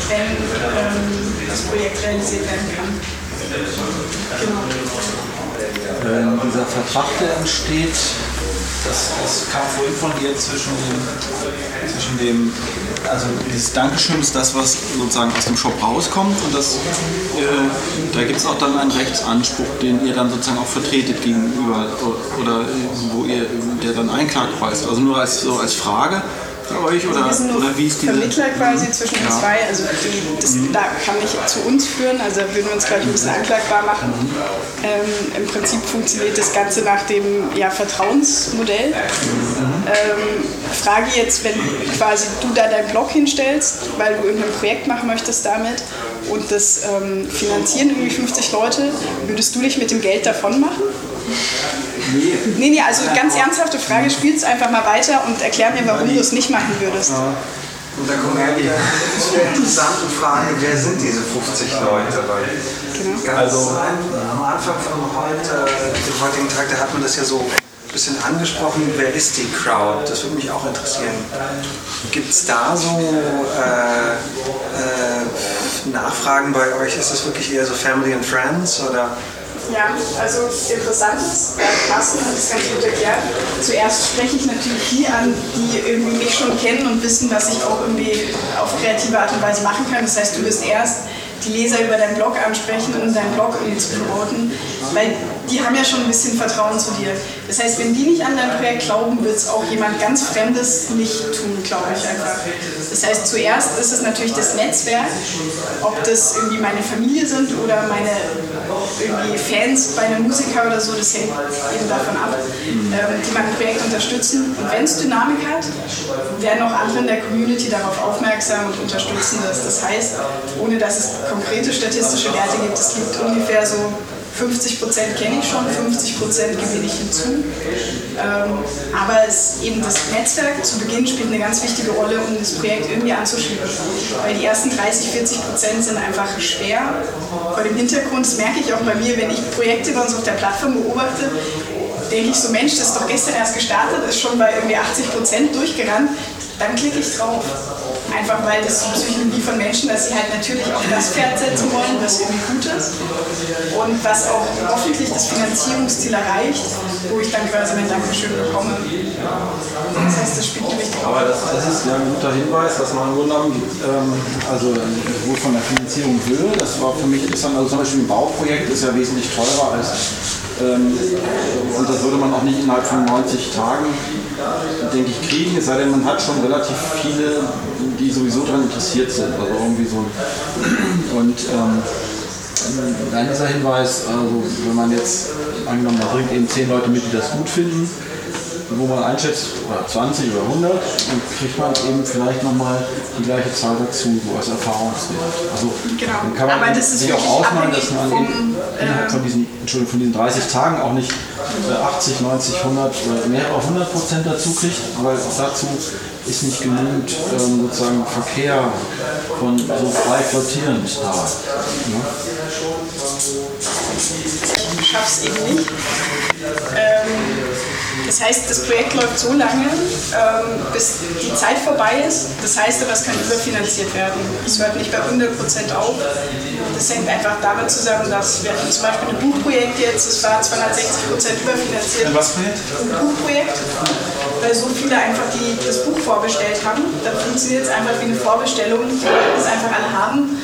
wenn ähm, das Projekt realisiert werden kann. Genau. Ähm, dieser Vertrag, der entsteht, das, das kam vorhin von dir zwischen dem, zwischen dem, also dieses Dankeschön ist das, was sozusagen aus dem Shop rauskommt und das, äh, da gibt es auch dann einen Rechtsanspruch, den ihr dann sozusagen auch vertretet gegenüber oder äh, wo ihr, der dann einklagbar ist. Also nur als, so als Frage, für euch oder, wir sind nur oder wie ist die Vermittler quasi zwischen Ja. den zwei. Also die, das da kann nicht zu uns führen, also da würden wir uns gleich ein bisschen anklagbar machen. Ähm, Im Prinzip funktioniert das Ganze nach dem ja, Vertrauensmodell. Ähm, Frage jetzt, wenn quasi du da deinen Blog hinstellst, weil du irgendein Projekt machen möchtest damit und das ähm, finanzieren irgendwie 50 Leute, würdest du dich mit dem Geld davon machen? Nee. Nee, nee, also ganz ernsthafte Frage, spiel's einfach mal weiter und erklär mir, warum du es nicht machen würdest. Und da kommen wir wieder zu der interessanten Frage, wer sind diese 50 Leute? Weil ganz Also- am Anfang von heute, dem heutigen Tag, da hat man das ja so ein bisschen angesprochen, wer ist die Crowd? Das würde mich auch interessieren. Gibt es da so äh, äh, Nachfragen bei euch? Ist das wirklich eher so Family and Friends oder? Ja, also interessant ist, äh, hat es ganz gut erklärt. Zuerst spreche ich natürlich die an, die irgendwie mich schon kennen und wissen, was ich auch irgendwie auf kreative Art und Weise machen kann. Das heißt, du wirst erst die Leser über deinen Blog ansprechen, um deinen Blog irgendwie zu promoten, weil die haben ja schon ein bisschen Vertrauen zu dir. Das heißt, wenn die nicht an dein Projekt glauben, wird es auch jemand ganz Fremdes nicht tun, glaube ich einfach. Das heißt, zuerst ist es natürlich das Netzwerk, ob das irgendwie meine Familie sind oder meine irgendwie Fans bei einem Musiker oder so, das hängt eben davon ab, ähm, die mein Projekt unterstützen. Und wenn es Dynamik hat, werden auch andere in der Community darauf aufmerksam und unterstützen das. Das heißt, ohne dass es konkrete statistische Werte gibt, es gibt ungefähr so 50 Prozent kenne ich schon, 50 Prozent gewinne ich hinzu. Ähm, aber es eben das Netzwerk zu Beginn spielt eine ganz wichtige Rolle, um das Projekt irgendwie anzuschieben. Weil die ersten 30, 40 Prozent sind einfach schwer. Vor dem Hintergrund, das merke ich auch bei mir, wenn ich Projekte bei uns auf der Plattform beobachte, denke ich so, Mensch, das ist doch gestern erst gestartet, ist schon bei irgendwie 80 Prozent durchgerannt, dann klicke ich drauf. Einfach weil das die Psychologie von Menschen, dass sie halt natürlich auf das Pferd setzen wollen, was irgendwie gut ist und was auch hoffentlich das Finanzierungsziel erreicht, wo ich dann quasi mein Dankeschön bekomme. Das heißt, das spielt eine wichtige Aber Rolle. das, das ist ja ein guter Hinweis, dass man im Grunde genommen, ähm, also wo von der Finanzierung will, das war für mich interessant, also zum Beispiel ein Bauprojekt ist ja wesentlich teurer als, ähm, und das würde man auch nicht innerhalb von 90 Tagen, denke ich, kriegen, es sei denn, man hat schon relativ viele, die sowieso daran interessiert sind, also irgendwie so und ähm, dann dieser Hinweis, also wenn man jetzt, angenommen, man bringt eben 10 Leute mit, die das gut finden, wo man einschätzt, oder 20 oder 100, dann kriegt man eben vielleicht nochmal die gleiche Zahl dazu, so als Erfahrungswert. Also Genau. dann kann man Aber das ist sich auch ausmalen, dass man eben vom, innerhalb äh, von diesen, Entschuldigung, von diesen 30 Tagen auch nicht äh, 80, 90, 100 oder mehr auf 100 Prozent dazu kriegt, weil dazu ist nicht genügend ähm, sozusagen Verkehr von so frei flottierend da. Ne? Ich schaff's eben nicht. Ähm, das heißt, das Projekt läuft so lange, ähm, bis die Zeit vorbei ist. Das heißt aber, es kann überfinanziert werden. Es hört nicht bei 100% auf. Das hängt einfach damit zusammen, dass wir hatten zum Beispiel ein Buchprojekt jetzt, es war 260% überfinanziert. Ein was Projekt? Ein Buchprojekt, weil so viele einfach die das Buch vorbestellt haben. Dann funktioniert es einfach wie eine Vorbestellung, die Leute es einfach alle haben.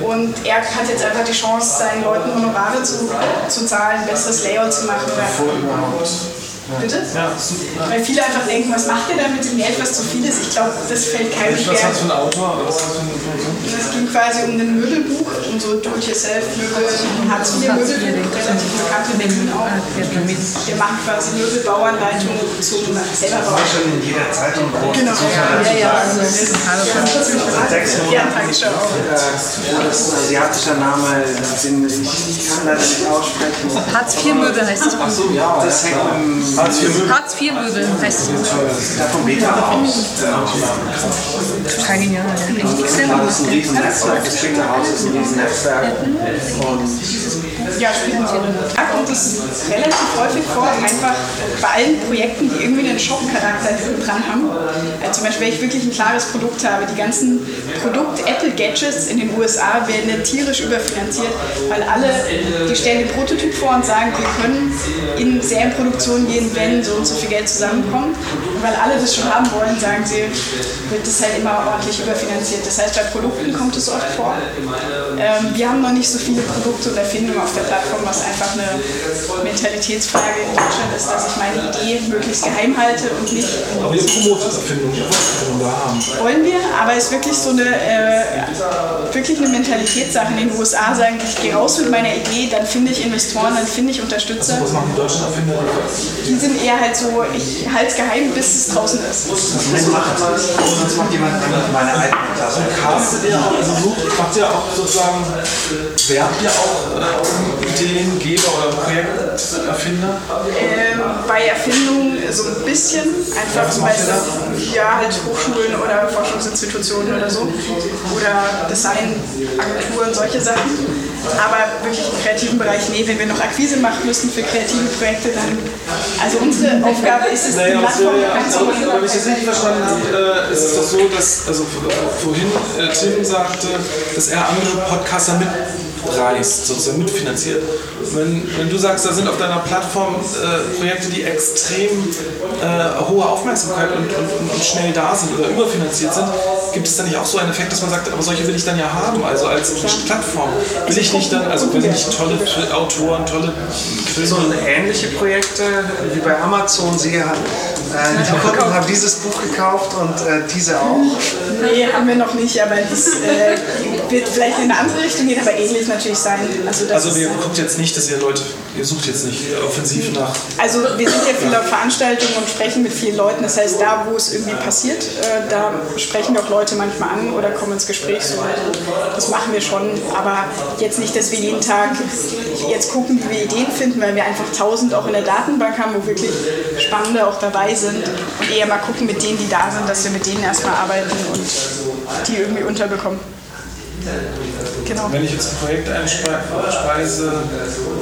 Und er hat jetzt einfach die Chance, seinen Leuten Honorare zu, zu zahlen, besseres Layout zu machen. Bitte? Ja, Weil viele einfach denken, was macht ihr da mit dem Geld, was zu viel ist? Ich glaube, das fällt keinem Was schwer. hast du für ein Autor? Was hast du für eine? Es ging quasi um ein Möbelbuch, um so Do-it-yourself-Möbel, Hartz-IV-Möbelbuch, relativ bekannt in Berlin auch. Wir machen quasi Möbelbauanleitung zum selber bauen. schon in jeder Zeitung groß. Genau, ja, ja, also das ist Sechs Monate. Das ein asiatischer Name, den ich, kann leider nicht aussprechen. Hartz-IV-Möbel heißt das Buch. Ach so, ja. Das hängt im Hartz-IV-Möbel heißt das Buch. Davon Beta aus. Total genial. Das ist ein riesen Netzwerk, das Beta Haus ist ein riesen Netzwerk. Und Ja, spielen sie. Ja, kommt das relativ häufig vor, einfach bei allen Projekten, die irgendwie einen Shop-Charakter dran haben. Also zum Beispiel, wenn ich wirklich ein klares Produkt habe, die ganzen Produkt-Apple-Gadgets in den USA werden ja tierisch überfinanziert, weil alle, die stellen den Prototyp vor und sagen, wir können in Serienproduktion gehen, wenn so und so viel Geld zusammenkommt. Und weil alle das schon haben wollen, sagen sie, wird das halt immer ordentlich überfinanziert. Das heißt, bei Produkten kommt es oft vor. Ähm, wir haben noch nicht so viele Produkte und Erfindungen auf der der Plattform, was einfach eine Mentalitätsfrage in Deutschland ist, dass ich meine Idee möglichst geheim halte und nicht. Aber ihr promotet Erfindungen, ihr wollt da haben. Wollen wir, aber es ist wirklich so eine, äh, wirklich eine Mentalitätssache. In den USA sagen, ich gehe raus mit meiner Idee, dann finde ich Investoren, dann finde ich Unterstützer. Was machen die deutschen Erfinder? Die sind eher halt so, ich halte es geheim, bis es draußen ist. Sonst macht, jemand meine eigene Klasse. Castet ihr auch, also sucht, macht ihr auch sozusagen, werbt ihr auch äh, Ideengeber oder Projekterfinder? Ähm, bei Erfindungen so ein bisschen, einfach zum Beispiel, ja, halt Hochschulen oder Forschungsinstitutionen oder so. Oder Designagenturen, solche Sachen. Aber wirklich im kreativen Bereich, nee, wenn wir noch Akquise machen müssten für kreative Projekte, dann. Also unsere Aufgabe ist es, die Naja, was Plattform ja, aber, aber wenn ich das richtig verstanden habe, äh, ist es doch so, dass, also v- vorhin äh, Tim sagte, dass er andere Podcaster mitreißt, sozusagen mitfinanziert. Wenn, wenn du sagst, da sind auf deiner Plattform äh, Projekte, die extrem äh, hohe Aufmerksamkeit und, und, und schnell da sind oder überfinanziert sind, gibt es dann nicht auch so einen Effekt, dass man sagt, aber solche will ich dann ja haben, also als Plattform. Will ich nicht dann, also will ich tolle Autoren, tolle Filme. So ähnliche Projekte wie bei Amazon. Sie hat, äh, die [laughs] Kunden haben dieses Buch gekauft und äh, diese auch. Nee, haben wir noch nicht, aber das äh, wird vielleicht in eine andere Richtung gehen, aber ähnlich natürlich sein. Also, Also wir guckt jetzt nicht, dass ihr Leute, ihr sucht jetzt nicht offensiv nach. also wir sind ja viel auf Veranstaltungen und sprechen mit vielen Leuten. Das heißt, da wo es irgendwie passiert, äh, da sprechen doch Leute manchmal an oder kommen ins Gespräch. So. Das machen wir schon, aber jetzt nicht, dass wir jeden Tag jetzt gucken, wie wir Ideen finden, weil wir einfach tausend auch in der Datenbank haben, wo wirklich Spannende auch dabei sind und eher mal gucken mit denen, die da sind, dass wir mit denen erstmal arbeiten und die irgendwie unterbekommen. Genau. Wenn ich jetzt ein Projekt einspeise,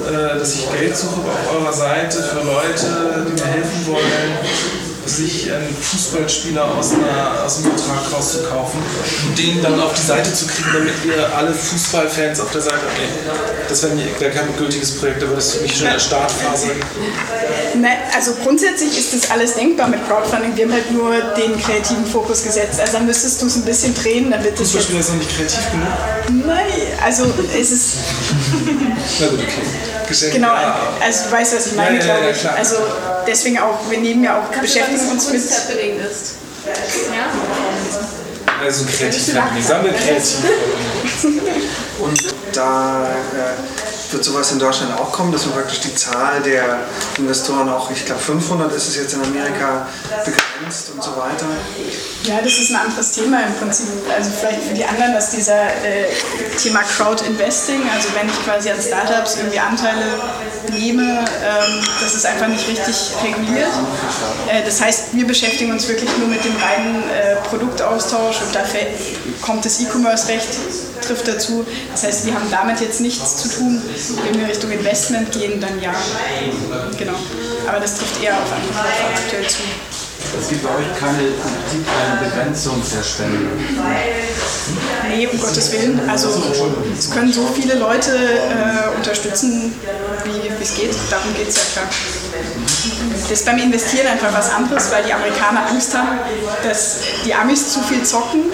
äh, dass ich Geld suche auf eurer Seite für Leute, die mir helfen wollen, sich einen Fußballspieler aus, einer, aus einem Vertrag rauszukaufen und den dann auf die Seite zu kriegen, damit ihr alle Fußballfans auf der Seite habt. Nee, das wäre wär kein gültiges Projekt, da würde es für mich schon in der Startphase. Ne, also grundsätzlich ist das alles denkbar mit Crowdfunding. Wir haben halt nur den kreativen Fokus gesetzt. Also dann müsstest du es ein bisschen drehen, damit es. Fußballspieler ist noch nicht kreativ genug. Nein, also es ist... Na gut, okay. Geschenk. Genau, ja. also du weißt, was ich meine, Ja, ja, glaube ich. Also deswegen auch, wir nehmen ja auch, beschäftigen uns mit... ist. Ja? Also kreativ, wir sammeln kreativ. [laughs] Und da äh, wird sowas in Deutschland auch kommen, dass man praktisch die Zahl der Investoren auch, ich glaube 500 ist es jetzt in Amerika begrenzt und so weiter. Ja, das ist ein anderes Thema im Prinzip. Also vielleicht für die anderen, dass dieser äh, Thema Crowd Investing, also wenn ich quasi an Startups irgendwie Anteile nehme, ähm, das ist einfach nicht richtig reguliert. Äh, das heißt, wir beschäftigen uns wirklich nur mit dem reinen äh, Produktaustausch und da fällt, kommt das E-Commerce-Recht trifft dazu. Das heißt, wir haben damit jetzt nichts zu tun. Wenn wir Richtung Investment gehen, dann ja. Genau. Aber das trifft eher auf andere aktuell zu. Es gibt bei euch keine, keine Begrenzung der Spende. Nee, um Gottes Willen. Also es können so viele Leute äh, unterstützen, wie es geht. Darum geht es ja klar. Das ist beim Investieren einfach was anderes, weil die Amerikaner Angst haben, dass die Amis zu viel zocken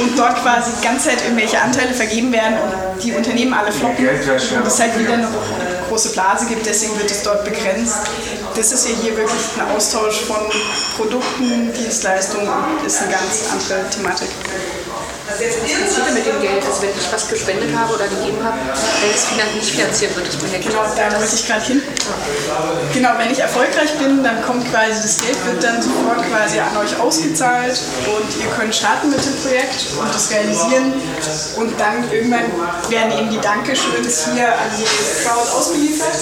und dort quasi die ganze Zeit irgendwelche Anteile vergeben werden und die Unternehmen alle floppen und es halt wieder eine große Blase gibt, deswegen wird es dort begrenzt. Das ist ja hier wirklich ein Austausch von Produkten, Dienstleistungen ist eine ganz andere Thematik. Passiert denn mit dem Geld? Also wenn ich was gespendet habe oder gegeben habe, wenn es nicht finanziert wird, das Projekt? Genau, da wollte ich gerade hin. Genau, wenn ich erfolgreich bin, dann kommt quasi das Geld, wird dann sofort quasi an euch ausgezahlt und ihr könnt starten mit dem Projekt und das realisieren und dann irgendwann werden eben die Dankeschöns hier an die Crowd ausgeliefert.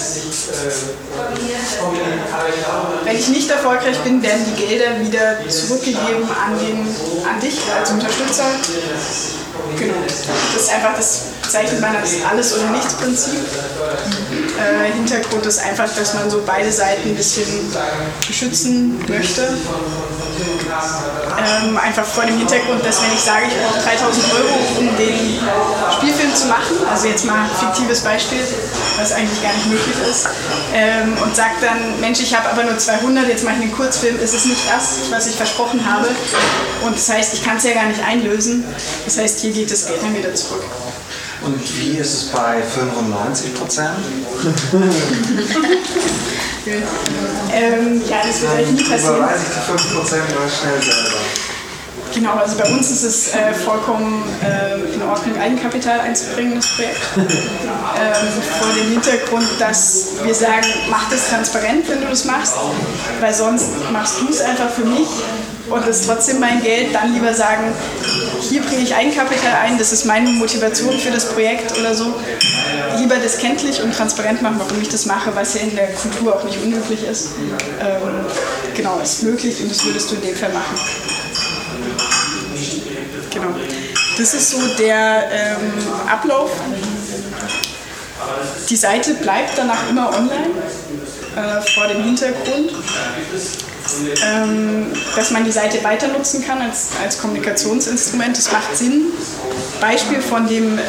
Wenn ich nicht erfolgreich bin, werden die Gelder wieder zurückgegeben an, den, an dich als Unterstützer. Genau. Das ist einfach, das zeichnet man als Alles- oder Nichts-Prinzip. Äh, Hintergrund ist einfach, dass man so beide Seiten ein bisschen beschützen möchte. Ähm, einfach vor dem Hintergrund, dass wenn ich sage, ich brauche 3000 Euro, um den Spielfilm zu machen, also jetzt mal ein fiktives Beispiel, was eigentlich gar nicht möglich ist, ähm, und sage dann, Mensch, ich habe aber nur 200, jetzt mache ich einen Kurzfilm, ist es nicht das, was ich versprochen habe. Und das heißt, ich kann es ja gar nicht einlösen. Das heißt, hier geht das Geld dann wieder zurück. Und wie ist es bei 95 Prozent? [laughs] ähm, ja, das wird euch nie passieren. Überweise ich die 5 Prozent mal schnell selber. Genau, also bei uns ist es äh, vollkommen äh, in Ordnung, Eigenkapital einzubringen, das Projekt. [laughs] ähm, vor dem Hintergrund, dass wir sagen, mach das transparent, wenn du das machst, weil sonst machst du es einfach für mich und ist trotzdem mein Geld. Dann lieber sagen, hier bringe ich Eigenkapital ein, das ist meine Motivation für das Projekt oder so. Lieber das kenntlich und transparent machen, warum ich das mache, was ja in der Kultur auch nicht unüblich ist. Ähm, genau, ist möglich und das würdest du in dem Fall machen. Genau. Das ist so der ähm, Ablauf. Die Seite bleibt danach immer online äh, vor dem Hintergrund, ähm, dass man die Seite weiter nutzen kann als, als Kommunikationsinstrument. Das macht Sinn. Beispiel von dem äh,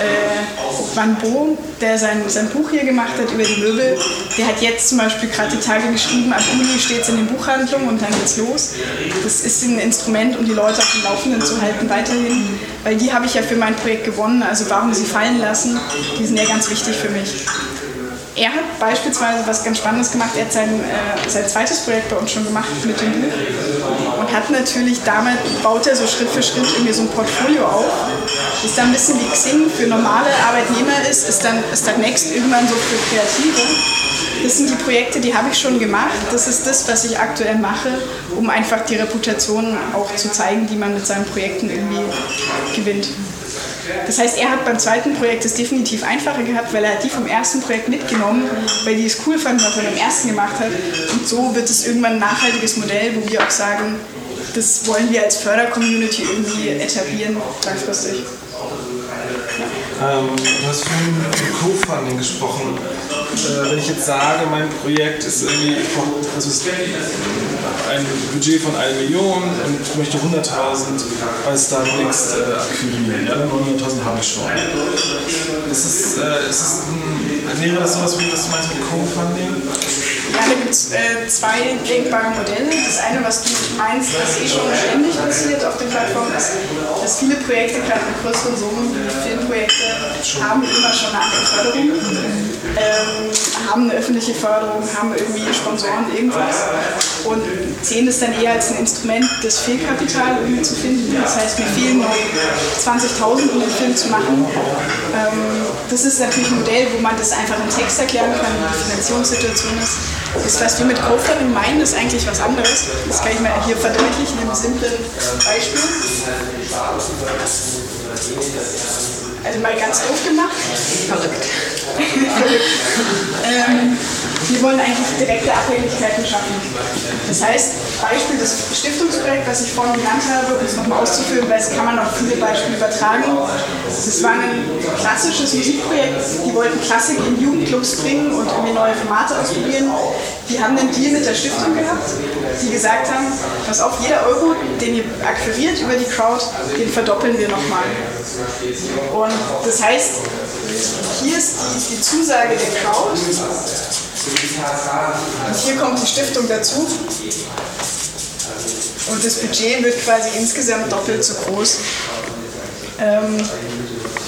Van Bo, der sein, sein Buch hier gemacht hat über die Möbel, der hat jetzt zum Beispiel gerade die Tage geschrieben, ab Juli steht es in den Buchhandlungen und dann geht's los. Das ist ein Instrument, um die Leute auf dem Laufenden zu halten weiterhin, weil die habe ich ja für mein Projekt gewonnen, also warum sie fallen lassen, die sind ja ganz wichtig für mich. Er hat beispielsweise was ganz Spannendes gemacht. Er hat sein, äh, sein zweites Projekt bei uns schon gemacht mit dem Buch und hat natürlich damit, baut er so Schritt für Schritt irgendwie so ein Portfolio auf. Ist dann ein bisschen wie Xing für normale Arbeitnehmer ist, ist dann, ist dann Next irgendwann so für Kreative. Das sind die Projekte, die habe ich schon gemacht. Das ist das, was ich aktuell mache, um einfach die Reputation auch zu zeigen, die man mit seinen Projekten irgendwie gewinnt. Das heißt, er hat beim zweiten Projekt es definitiv einfacher gehabt, weil er die vom ersten Projekt mitgenommen, weil die es cool fanden, was er beim ersten gemacht hat. Und so wird es irgendwann ein nachhaltiges Modell, wo wir auch sagen, das wollen wir als Fördercommunity irgendwie etablieren, langfristig. Ähm, du hast vorhin über Co-Funding gesprochen. Äh, wenn ich jetzt sage, mein Projekt ist irgendwie also ist ein Budget von 1 Million und ich möchte 100.000 als Next äh, akquirieren, ja, dann 100.000 habe ich schon. Ist es, äh, ist es ein, wäre das sowas wie das du meinst mit Co-Funding? Ja, da gibt es äh, zwei denkbare Modelle. Das eine, was du meinst, was eh schon ständig passiert auf den Plattformen, ist, dass viele Projekte, gerade mit größeren Summen, Filmprojekte, haben immer schon eine andere Förderung, ähm, haben eine öffentliche Förderung, haben irgendwie Sponsoren, irgendwas und sehen das dann eher als ein Instrument, das Fehlkapital irgendwie zu finden. Das heißt, mir fehlen noch 20.000, um den Film zu machen. Ähm, das ist natürlich ein Modell, wo man das einfach in Text erklären kann, wie die Finanzierungssituation ist. Das, was wir mit Crowdfunding meinen, ist eigentlich was anderes. Das kann ich mal hier verdeutlichen in einem simplen Beispiel. Also mal ganz doof gemacht. Verrückt. Verrückt. [laughs] ähm, wir wollen eigentlich direkte Abhängigkeiten schaffen. Das heißt, Beispiel das Stiftungsprojekt, was ich vorhin genannt habe, um es nochmal auszuführen, weil es kann man auf viele Beispiele übertragen. Das war ein klassisches Musikprojekt. Die wollten Klassik in Jugendclubs bringen und irgendwie neue Formate ausprobieren. Die haben einen Deal mit der Stiftung gehabt, die gesagt haben, pass auf, jeder Euro, den ihr akquiriert über die Crowd, den verdoppeln wir nochmal. Und das heißt, hier ist die, die Zusage der Crowd. Und hier kommt die Stiftung dazu. Und das Budget wird quasi insgesamt doppelt so groß. Ähm,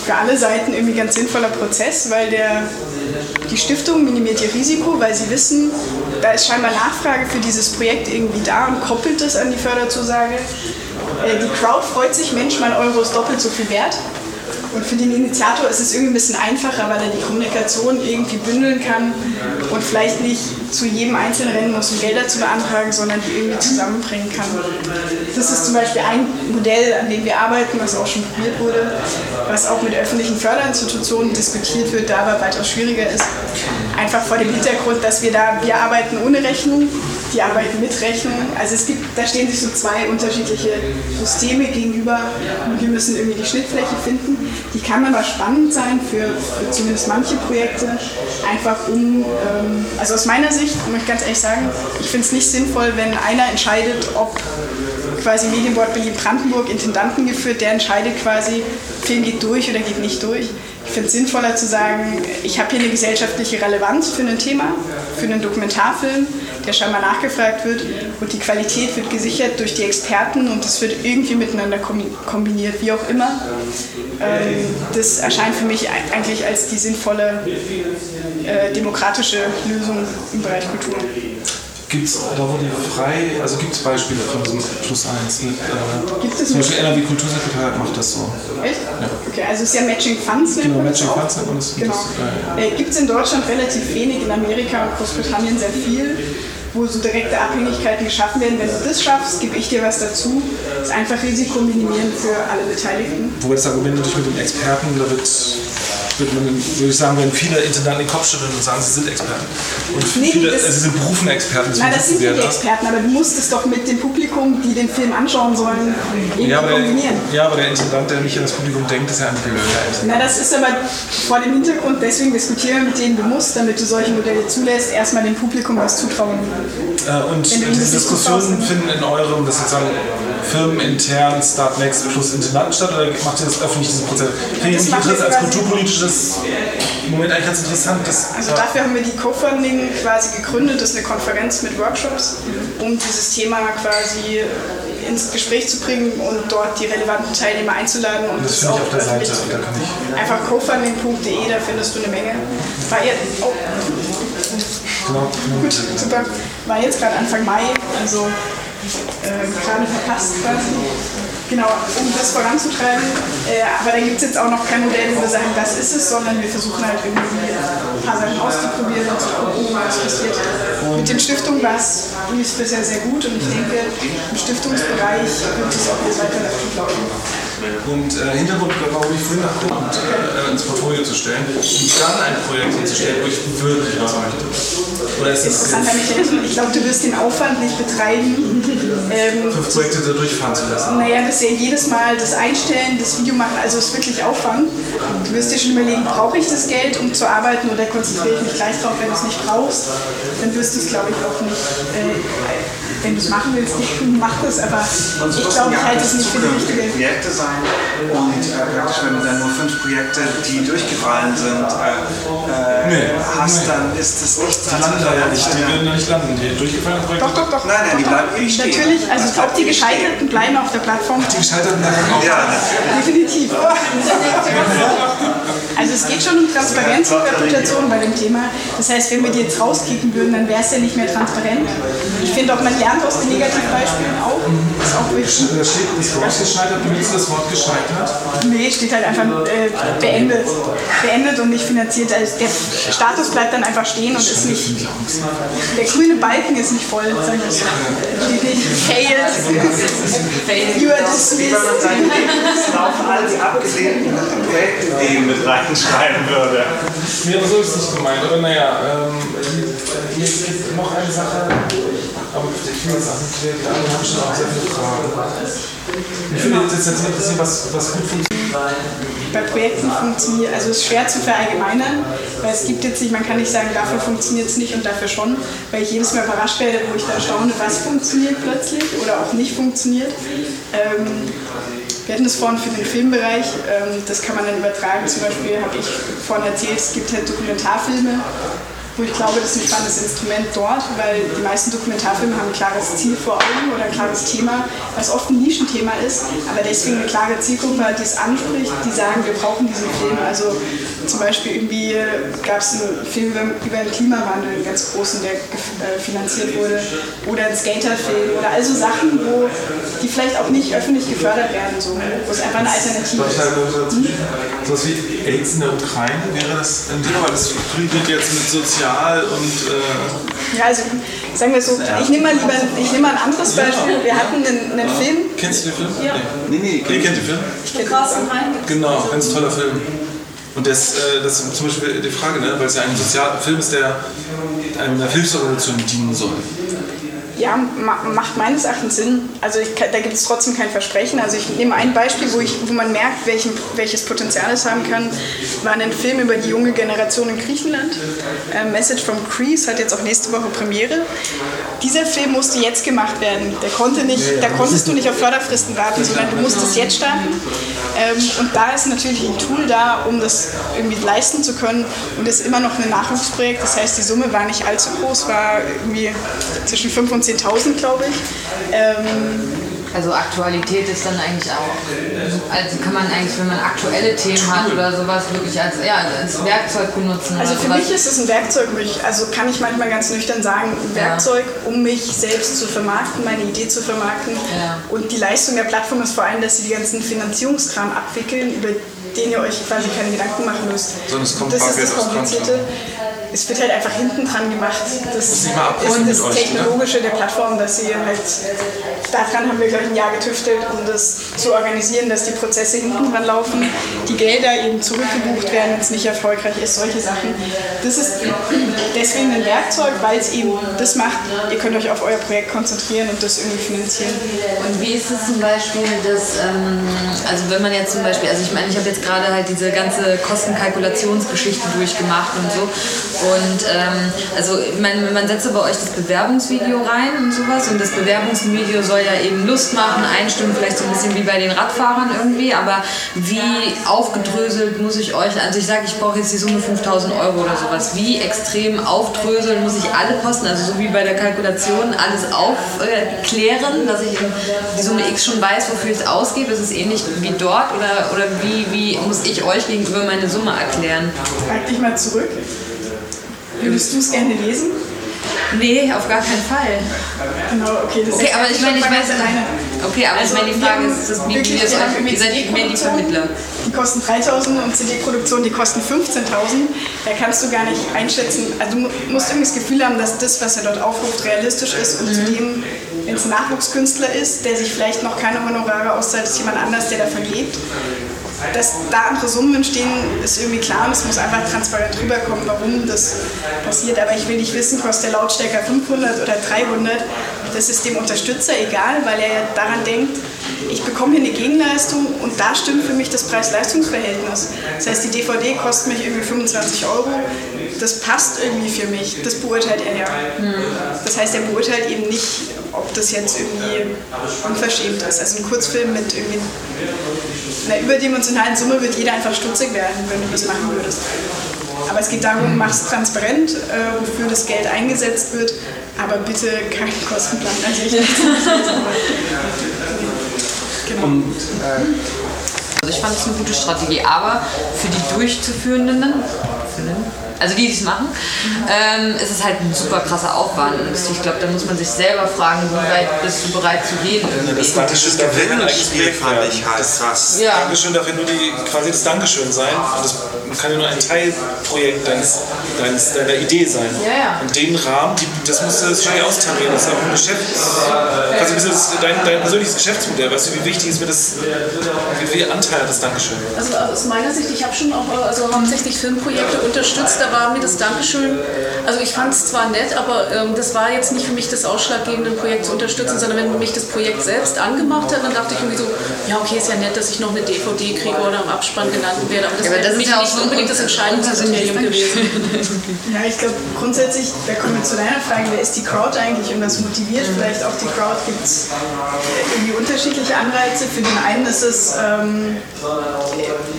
für alle Seiten irgendwie ganz sinnvoller Prozess, weil der, die Stiftung minimiert ihr Risiko, weil sie wissen, da ist scheinbar Nachfrage für dieses Projekt irgendwie da und koppelt das an die Förderzusage. Äh, die Crowd freut sich, Mensch, mein Euro ist doppelt so viel wert. Und für den Initiator ist es irgendwie ein bisschen einfacher, weil er die Kommunikation irgendwie bündeln kann und vielleicht nicht zu jedem Einzelnen rennen muss, um Gelder zu beantragen, sondern die irgendwie zusammenbringen kann. Das ist zum Beispiel ein Modell, an dem wir arbeiten, was auch schon probiert wurde, was auch mit öffentlichen Förderinstitutionen diskutiert wird, da aber weitaus schwieriger ist. Einfach vor dem Hintergrund, dass wir da, wir arbeiten ohne Rechnung, die arbeiten mit Rechnung. Also es gibt, da stehen sich so zwei unterschiedliche Systeme gegenüber und wir müssen irgendwie die Schnittfläche finden. Die kann aber spannend sein für, für zumindest manche Projekte, einfach um, ähm, also aus meiner Sicht, muss ich ganz ehrlich sagen, ich finde es nicht sinnvoll, wenn einer entscheidet, ob quasi Medienboard Berlin-Brandenburg Intendanten geführt, der entscheidet quasi, Film geht durch oder geht nicht durch. Ich finde es sinnvoller zu sagen, ich habe hier eine gesellschaftliche Relevanz für ein Thema, für einen Dokumentarfilm, der scheinbar nachgefragt wird und die Qualität wird gesichert durch die Experten und das wird irgendwie miteinander kombiniert, wie auch immer. Ähm, das erscheint für mich eigentlich als die sinnvolle äh, demokratische Lösung im Bereich Kultur. Gibt es da, wo die frei, also gibt es Beispiele von diesem Plus 1? Mit, äh, Gibt es zum Beispiel? NRW Kultursekretariat macht das so. Echt? Ja. Okay, also es ist ja Matching Funds. Genau, Matching. Funds nennt man das. Genau. Das, äh, Äh, Gibt es in Deutschland relativ wenig, in Amerika und Großbritannien sehr viel, wo so direkte Abhängigkeiten geschaffen werden. Wenn du das schaffst, gebe ich dir was dazu. Das ist einfach Risiko minimieren für alle Beteiligten. Wobei das Argument natürlich mit dem Experten, da wird, wird man, würde ich sagen, wenn viele Intendanten den Kopf schütteln und sagen, sie sind Experten. Und Nee, viele, das- also sie sind berufene Experten, Nein, das sind nicht? Experten, aber du musst es doch mit dem Publikum, die den Film anschauen sollen, irgendwie ja, aber der, kombinieren. ja, aber der Intendant, der nicht an das Publikum denkt, ist ja ein blöder Na, das ist aber vor dem Hintergrund, deswegen diskutieren wir mit denen, du musst, damit du solche Modelle zulässt, erstmal dem Publikum was zutrauen. Äh, und diese Diskussionen finden in eurem, das sozusagen firmenintern Start Next plus Intendanten statt oder macht ihr das öffentlich, diesen Prozess? Finde ich Das nicht machen wir quasi- kulturpolitisches Moment eigentlich ganz interessant. Das, Also dafür haben wir die Co-Funding quasi gegründet, das ist eine Konferenz mit Workshops, um dieses Thema quasi ins Gespräch zu bringen und dort die relevanten Teilnehmer einzuladen und das das finde ich auch auf der öffentlich Seite. Da Einfach cofunding.de, da findest du eine Menge. War jetzt, oh, genau, gut, super. War jetzt gerade Anfang Mai, also äh, gerade verpasst quasi. Genau, um das voranzutreiben. Äh, aber da gibt es jetzt auch noch kein Modell, wo wir sagen, das ist es, sondern wir versuchen halt irgendwie ein paar Sachen auszuprobieren und zu gucken, was passiert. Mit den Stiftungen war es bisher sehr gut und ich denke, im Stiftungsbereich wird es auch jetzt weiter gut laufen. Und äh, Hintergrund, warum ich vorhin nach Kunden äh, ins Portfolio zu stellen, um dann ein Projekt hinzustellen, wo ich wirklich was möchte. Oder ist das Interessant, Herr Michael, ich glaube, du wirst den Aufwand nicht betreiben. Ähm, fünf Projekte da durchfahren zu lassen? Naja, das ist ja jedes Mal das Einstellen, das Video machen, also es ist wirklich Aufwand. Du wirst dir schon überlegen, brauche ich das Geld, um zu arbeiten oder konzentriere ich mich gleich drauf, wenn du es nicht brauchst, dann wirst du es, glaube ich, auch nicht, äh, wenn du es machen willst, nicht tun, mach das, aber ich glaube, ich halte es nicht für die richtige. Projekte sein und äh, praktisch, wenn du dann nur fünf Projekte, die durchgefallen sind, äh, äh, Nee, hast, nee. dann ist das nicht Die landen da ja nicht, die werden da nicht landen. Die durchgefallenen Projekte? Doch, doch, doch. Nein, nein, die bleiben ewig stehen. Natürlich, also auch die Gescheiterten bleiben auf der Plattform. Die Gescheiterten bleiben auch. Ja, definitiv. [laughs] [laughs] Also es geht schon um Transparenz und Reputation bei dem Thema. Das heißt, wenn wir die jetzt rauskicken würden, dann wäre es ja nicht mehr transparent. Ich finde auch, man lernt aus den Negativbeispielen auch. Das ist auch wichtig. Da steht das Wort gescheitert, benutzt du das Wort gescheitert? Nee, steht halt einfach äh, beendet. Beendet und nicht finanziert. Also der Status bleibt dann einfach stehen und ist nicht. Der grüne Balken ist nicht voll, wir so. Steht nicht failed. You are dismissed. laufen all die abgelehnten Projektideen mit reinschreiben würde. Nee, aber so ist es nicht gemeint. Aber naja, ähm, hier gibt noch eine Sache, aber ich will jetzt auch nicht klären, die anderen haben schon auch sehr viele Fragen. Ich finde jetzt jetzt interessiert, was, was gut funktioniert. bei Projekten funktioniert, also es ist schwer zu verallgemeinern, weil es gibt jetzt nicht, man kann nicht sagen, dafür funktioniert es nicht und dafür schon, weil ich jedes Mal überrascht werde, wo ich da staune, was funktioniert plötzlich oder auch nicht funktioniert. Ähm, wir hatten das vorhin für den Filmbereich, ähm, das kann man dann übertragen. Zum Beispiel habe ich vorhin erzählt, es gibt halt Dokumentarfilme, wo ich glaube, das ist ein spannendes Instrument dort, weil die meisten Dokumentarfilme haben ein klares Ziel vor Augen oder ein klares Thema, was oft ein Nischenthema ist, aber deswegen eine klare Zielgruppe, die es anspricht, die sagen, wir brauchen diesen Film. Also zum Beispiel irgendwie gab es einen Film über, den Klimawandel, einen ganz großen, der äh, finanziert wurde, oder ein Skaterfilm oder also Sachen, wo die vielleicht auch nicht öffentlich gefördert werden, so, wo es einfach eine Alternative ist. Sowas wie AIDS in der Ukraine, wäre das ein Thema, weil das kollidiert jetzt mit sozial und. Äh, Ja, also sagen wir so, ich nehme mal lieber ich nehme mal ein anderes Beispiel. Wir hatten einen, einen Film. Kennst du den Film? Ja. Nee, nee, Ihr kennt den Film? Der Carsten. Genau, ganz toller Film. Und das, äh, das ist zum Beispiel die Frage, ne? weil es ja ein sozialer Film ist, der einer Hilfsorganisation dienen soll. Ja, ma macht meines Erachtens Sinn. Also ich, da gibt es trotzdem kein Versprechen. Also ich nehme ein Beispiel, wo, ich, wo man merkt, welchen, welches Potenzial es haben kann, war ein Film über die junge Generation in Griechenland. Äh, Message from Greece hat jetzt auch nächste Woche Premiere. Dieser Film musste jetzt gemacht werden. Der konnte nicht, da konntest du nicht auf Förderfristen warten, sondern du musstest jetzt starten. Ähm, und da ist natürlich ein Tool da, um das irgendwie leisten zu können. Und es ist immer noch ein Nachwuchsprojekt. Das heißt, die Summe war nicht allzu groß, war irgendwie zwischen 5 und 10.000, glaube ich. Ähm, also Aktualität ist dann eigentlich auch, also kann man eigentlich, wenn man aktuelle Themen hat oder sowas, wirklich als, ja, als Werkzeug benutzen. Also für mich ist es ein Werkzeug, also kann ich manchmal ganz nüchtern sagen, ein Werkzeug, um mich selbst zu vermarkten, meine Idee zu vermarkten. Ja. Und die Leistung der Plattform ist vor allem, dass sie die ganzen Finanzierungskram abwickeln, über den ihr euch quasi keine Gedanken machen müsst. Sondern es kommt das ist das Komplizierte. Es wird halt einfach hinten dran gemacht. Das abrechnen das euch, Technologische der Plattform, dass sie halt, daran haben wir gleich ein Jahr getüftelt, um das zu organisieren, dass die Prozesse hinten dran laufen, die Gelder eben zurückgebucht werden, wenn es nicht erfolgreich ist, solche Sachen. Das ist deswegen ein Werkzeug, weil es eben das macht, ihr könnt euch auf euer Projekt konzentrieren und das irgendwie finanzieren. Und wie ist es zum Beispiel, dass, ähm, also wenn man jetzt zum Beispiel, also ich meine, ich habe jetzt gerade halt diese ganze Kostenkalkulationsgeschichte durchgemacht und so. Und ähm, also man, man setzt bei euch das Bewerbungsvideo rein und sowas. Und das Bewerbungsvideo soll ja eben Lust machen, einstimmen, vielleicht so ein bisschen wie bei den Radfahrern irgendwie. Aber wie aufgedröselt muss ich euch, also ich sage, ich brauche jetzt die Summe 5000 Euro oder sowas. Wie extrem aufdröseln muss ich alle Kosten, also so wie bei der Kalkulation, alles aufklären, dass ich die Summe X schon weiß, wofür ich es ausgebe. Ist es ähnlich wie dort oder, oder wie, wie muss ich euch gegenüber meine Summe erklären? Frag dich mal zurück. Würdest du es gerne lesen? Nee, auf gar keinen Fall. Genau, okay. Das Okay, aber ich meine, ich weiß, alleine. okay, aber ich Also, meine, die Frage ist, ist wie, ihr euch, ihr seid mehr die Vermittler. Die kosten 3000 und CD-Produktion, die kosten 15.000. Da kannst du gar nicht einschätzen. Also du mu- musst irgendwie das Gefühl haben, dass das, was er dort aufruft, realistisch ist und zudem, wenn es ein Nachwuchskünstler ist, der sich vielleicht noch keine Honorare auszahlt, ist jemand anders, der davon lebt. Dass da andere Summen entstehen, ist irgendwie klar und es muss einfach transparent rüberkommen, warum das passiert. Aber ich will nicht wissen, kostet der Lautstärker 500 oder 300. Das ist dem Unterstützer egal, weil er daran denkt, ich bekomme hier eine Gegenleistung und da stimmt für mich das Preis-Leistungs-Verhältnis. Das heißt, die DVD kostet mich irgendwie 25 Euro. Das passt irgendwie für mich. Das beurteilt er ja. Das heißt, er beurteilt eben nicht, ob das jetzt irgendwie unverschämt ist. Also ein Kurzfilm mit irgendwie einer überdimensionalen Summe wird jeder einfach stutzig werden, wenn du das machen würdest. Aber es geht darum, mach es transparent, äh, wofür das Geld eingesetzt wird, aber bitte keinen Kostenplan. Also ich [laughs] genau. Also ich fand es eine gute Strategie, aber für die Durchzuführenden, also die, die es machen, ähm, ist es halt ein super krasser Aufwand. Und ich glaube, da muss man sich selber fragen, wie weit bist du bereit zu gehen. irgendwie. Das eigenes Projekt fand ich halt krass. Ja. Dankeschön darf ja nur die, quasi das Dankeschön sein. Und das kann ja nur ein Teilprojekt deines, deines, deiner Idee sein. Ja, ja. Und den Rahmen, die, das musst du wahrscheinlich austarieren. Das ist auch ein Geschäft, quasi ein bisschen das, dein, dein persönliches Geschäftsmodell. Weißt du, wie wichtig ist mir das, wie viel Anteil hat das Dankeschön? Also aus meiner Sicht, ich habe schon auch also hauptsächlich Filmprojekte unterstützt, da war mir das Dankeschön, also ich fand es zwar nett, aber ähm, das war jetzt nicht für mich das ausschlaggebende Projekt zu unterstützen, sondern wenn mich das Projekt selbst angemacht hat, dann dachte ich irgendwie so, ja okay, ist ja nett, dass ich noch eine DVD kriege oder im Abspann genannt werde, aber das Ja, aber wäre das mich ja auch nicht unbedingt das entscheidende Kriterium gewesen. [laughs] Ja, ich glaube grundsätzlich, da kommen wir zu deiner Frage, wer ist die Crowd eigentlich und was motiviert vielleicht auch die Crowd? Gibt es irgendwie unterschiedliche Anreize? Für den einen ist es, ähm,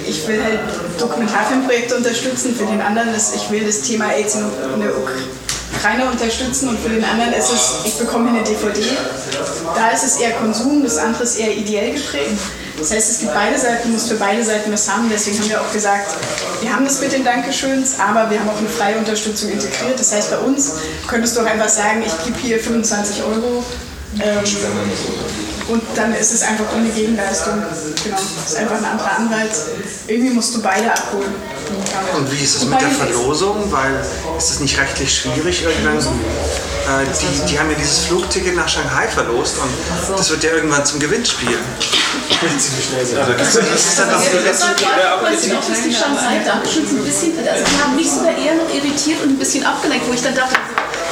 ich will halt Dokumentarfilmprojekte unterstützen, für den anderen ist, ich will das Thema AIDS in, der Ukraine unterstützen und für den anderen ist es, ich bekomme eine DVD. Da ist es eher Konsum, das andere ist eher ideell geprägt. Das heißt, es gibt beide Seiten, du musst für beide Seiten was haben. Deswegen haben wir auch gesagt, wir haben das mit den Dankeschöns, aber wir haben auch eine freie Unterstützung integriert. Das heißt, bei uns könntest du auch einfach sagen, ich gebe hier 25 Euro. Ähm, und dann ist es einfach ohne Gegenleistung. Genau. Das ist einfach ein anderer Anreiz. Irgendwie musst du beide abholen. Und wie ist es mit der Verlosung? Weil ist es nicht rechtlich schwierig irgendwann? Äh, die, die haben ja dieses Flugticket nach Shanghai verlost und das wird ja irgendwann zum Gewinnspiel. Ziemlich schnell sein. Das ist dann noch Ja, das ich auch, dass die Shanghai Dankeschön so ein bisschen, also die haben mich sogar eher noch irritiert und ein bisschen abgelenkt, wo ich dann dachte,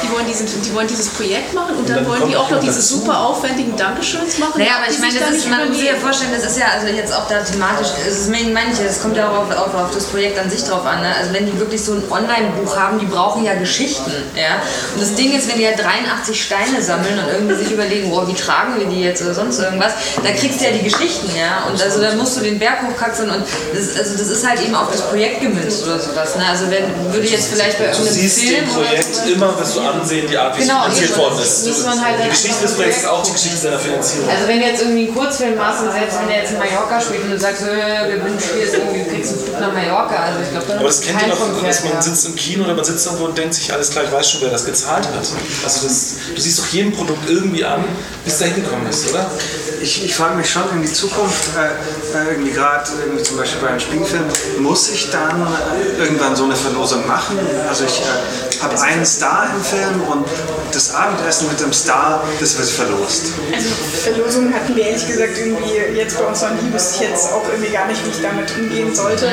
die wollen, diesen, die wollen dieses Projekt machen und dann, dann wollen die auch noch diese dazu. super aufwendigen Dankeschöns machen. Naja, aber ich meine, das da ist, man muss sich ja vorstellen, das ist ja also jetzt auch da thematisch, deswegen meine ich das kommt ja auch auf, auf, auf das Projekt an sich drauf an. Ne? Also wenn die wirklich so ein Online-Buch haben, die brauchen ja Geschichten. Ja? Und das Ding ist, wenn die ja 83 Steine sammeln und irgendwie sich [laughs] überlegen, boah, wie tragen wir die jetzt oder sonst irgendwas, da kriegst du ja die Geschichten, ja. Und also dann musst du den Berg hochkraxeln und das, also das ist halt eben auf das Projekt gemünzt oder sowas. Ne? Also wenn würde jetzt vielleicht bei Du irgendeinem siehst Film dem Projekt oder so, immer, wirst du ansehen, die Art, wie Genau, es finanziert worden ist. Muss man halt die Geschichte des Projekts ist auch die Geschichte seiner Finanzierung. Also wenn du jetzt irgendwie einen Kurzfilm machst und selbst wenn der jetzt in Mallorca spielt und du sagst, äh, wir wünschen dir jetzt irgendwie, du kriegst einen Flug nach Mallorca, also ich glaube, dann Aber das kennt ihr kein doch, dass man sitzt im Kino oder man sitzt irgendwo und denkt sich, alles klar, ich weiß schon, wer das gezahlt hat. Also das, du siehst doch jedem Produkt irgendwie an, bis da hingekommen ist, oder? Ich, ich frage mich schon in die Zukunft, äh, äh, irgendwie gerade zum Beispiel bei einem Spielfilm, muss ich dann äh, irgendwann so eine Verlosung machen? Also ich äh, habe einen Star im Film und das Abendessen mit dem Star, das wird verlost. Also Verlosungen hatten wir ehrlich gesagt irgendwie jetzt bei uns noch nie, wüsste ich jetzt auch irgendwie gar nicht, wie ich damit umgehen sollte.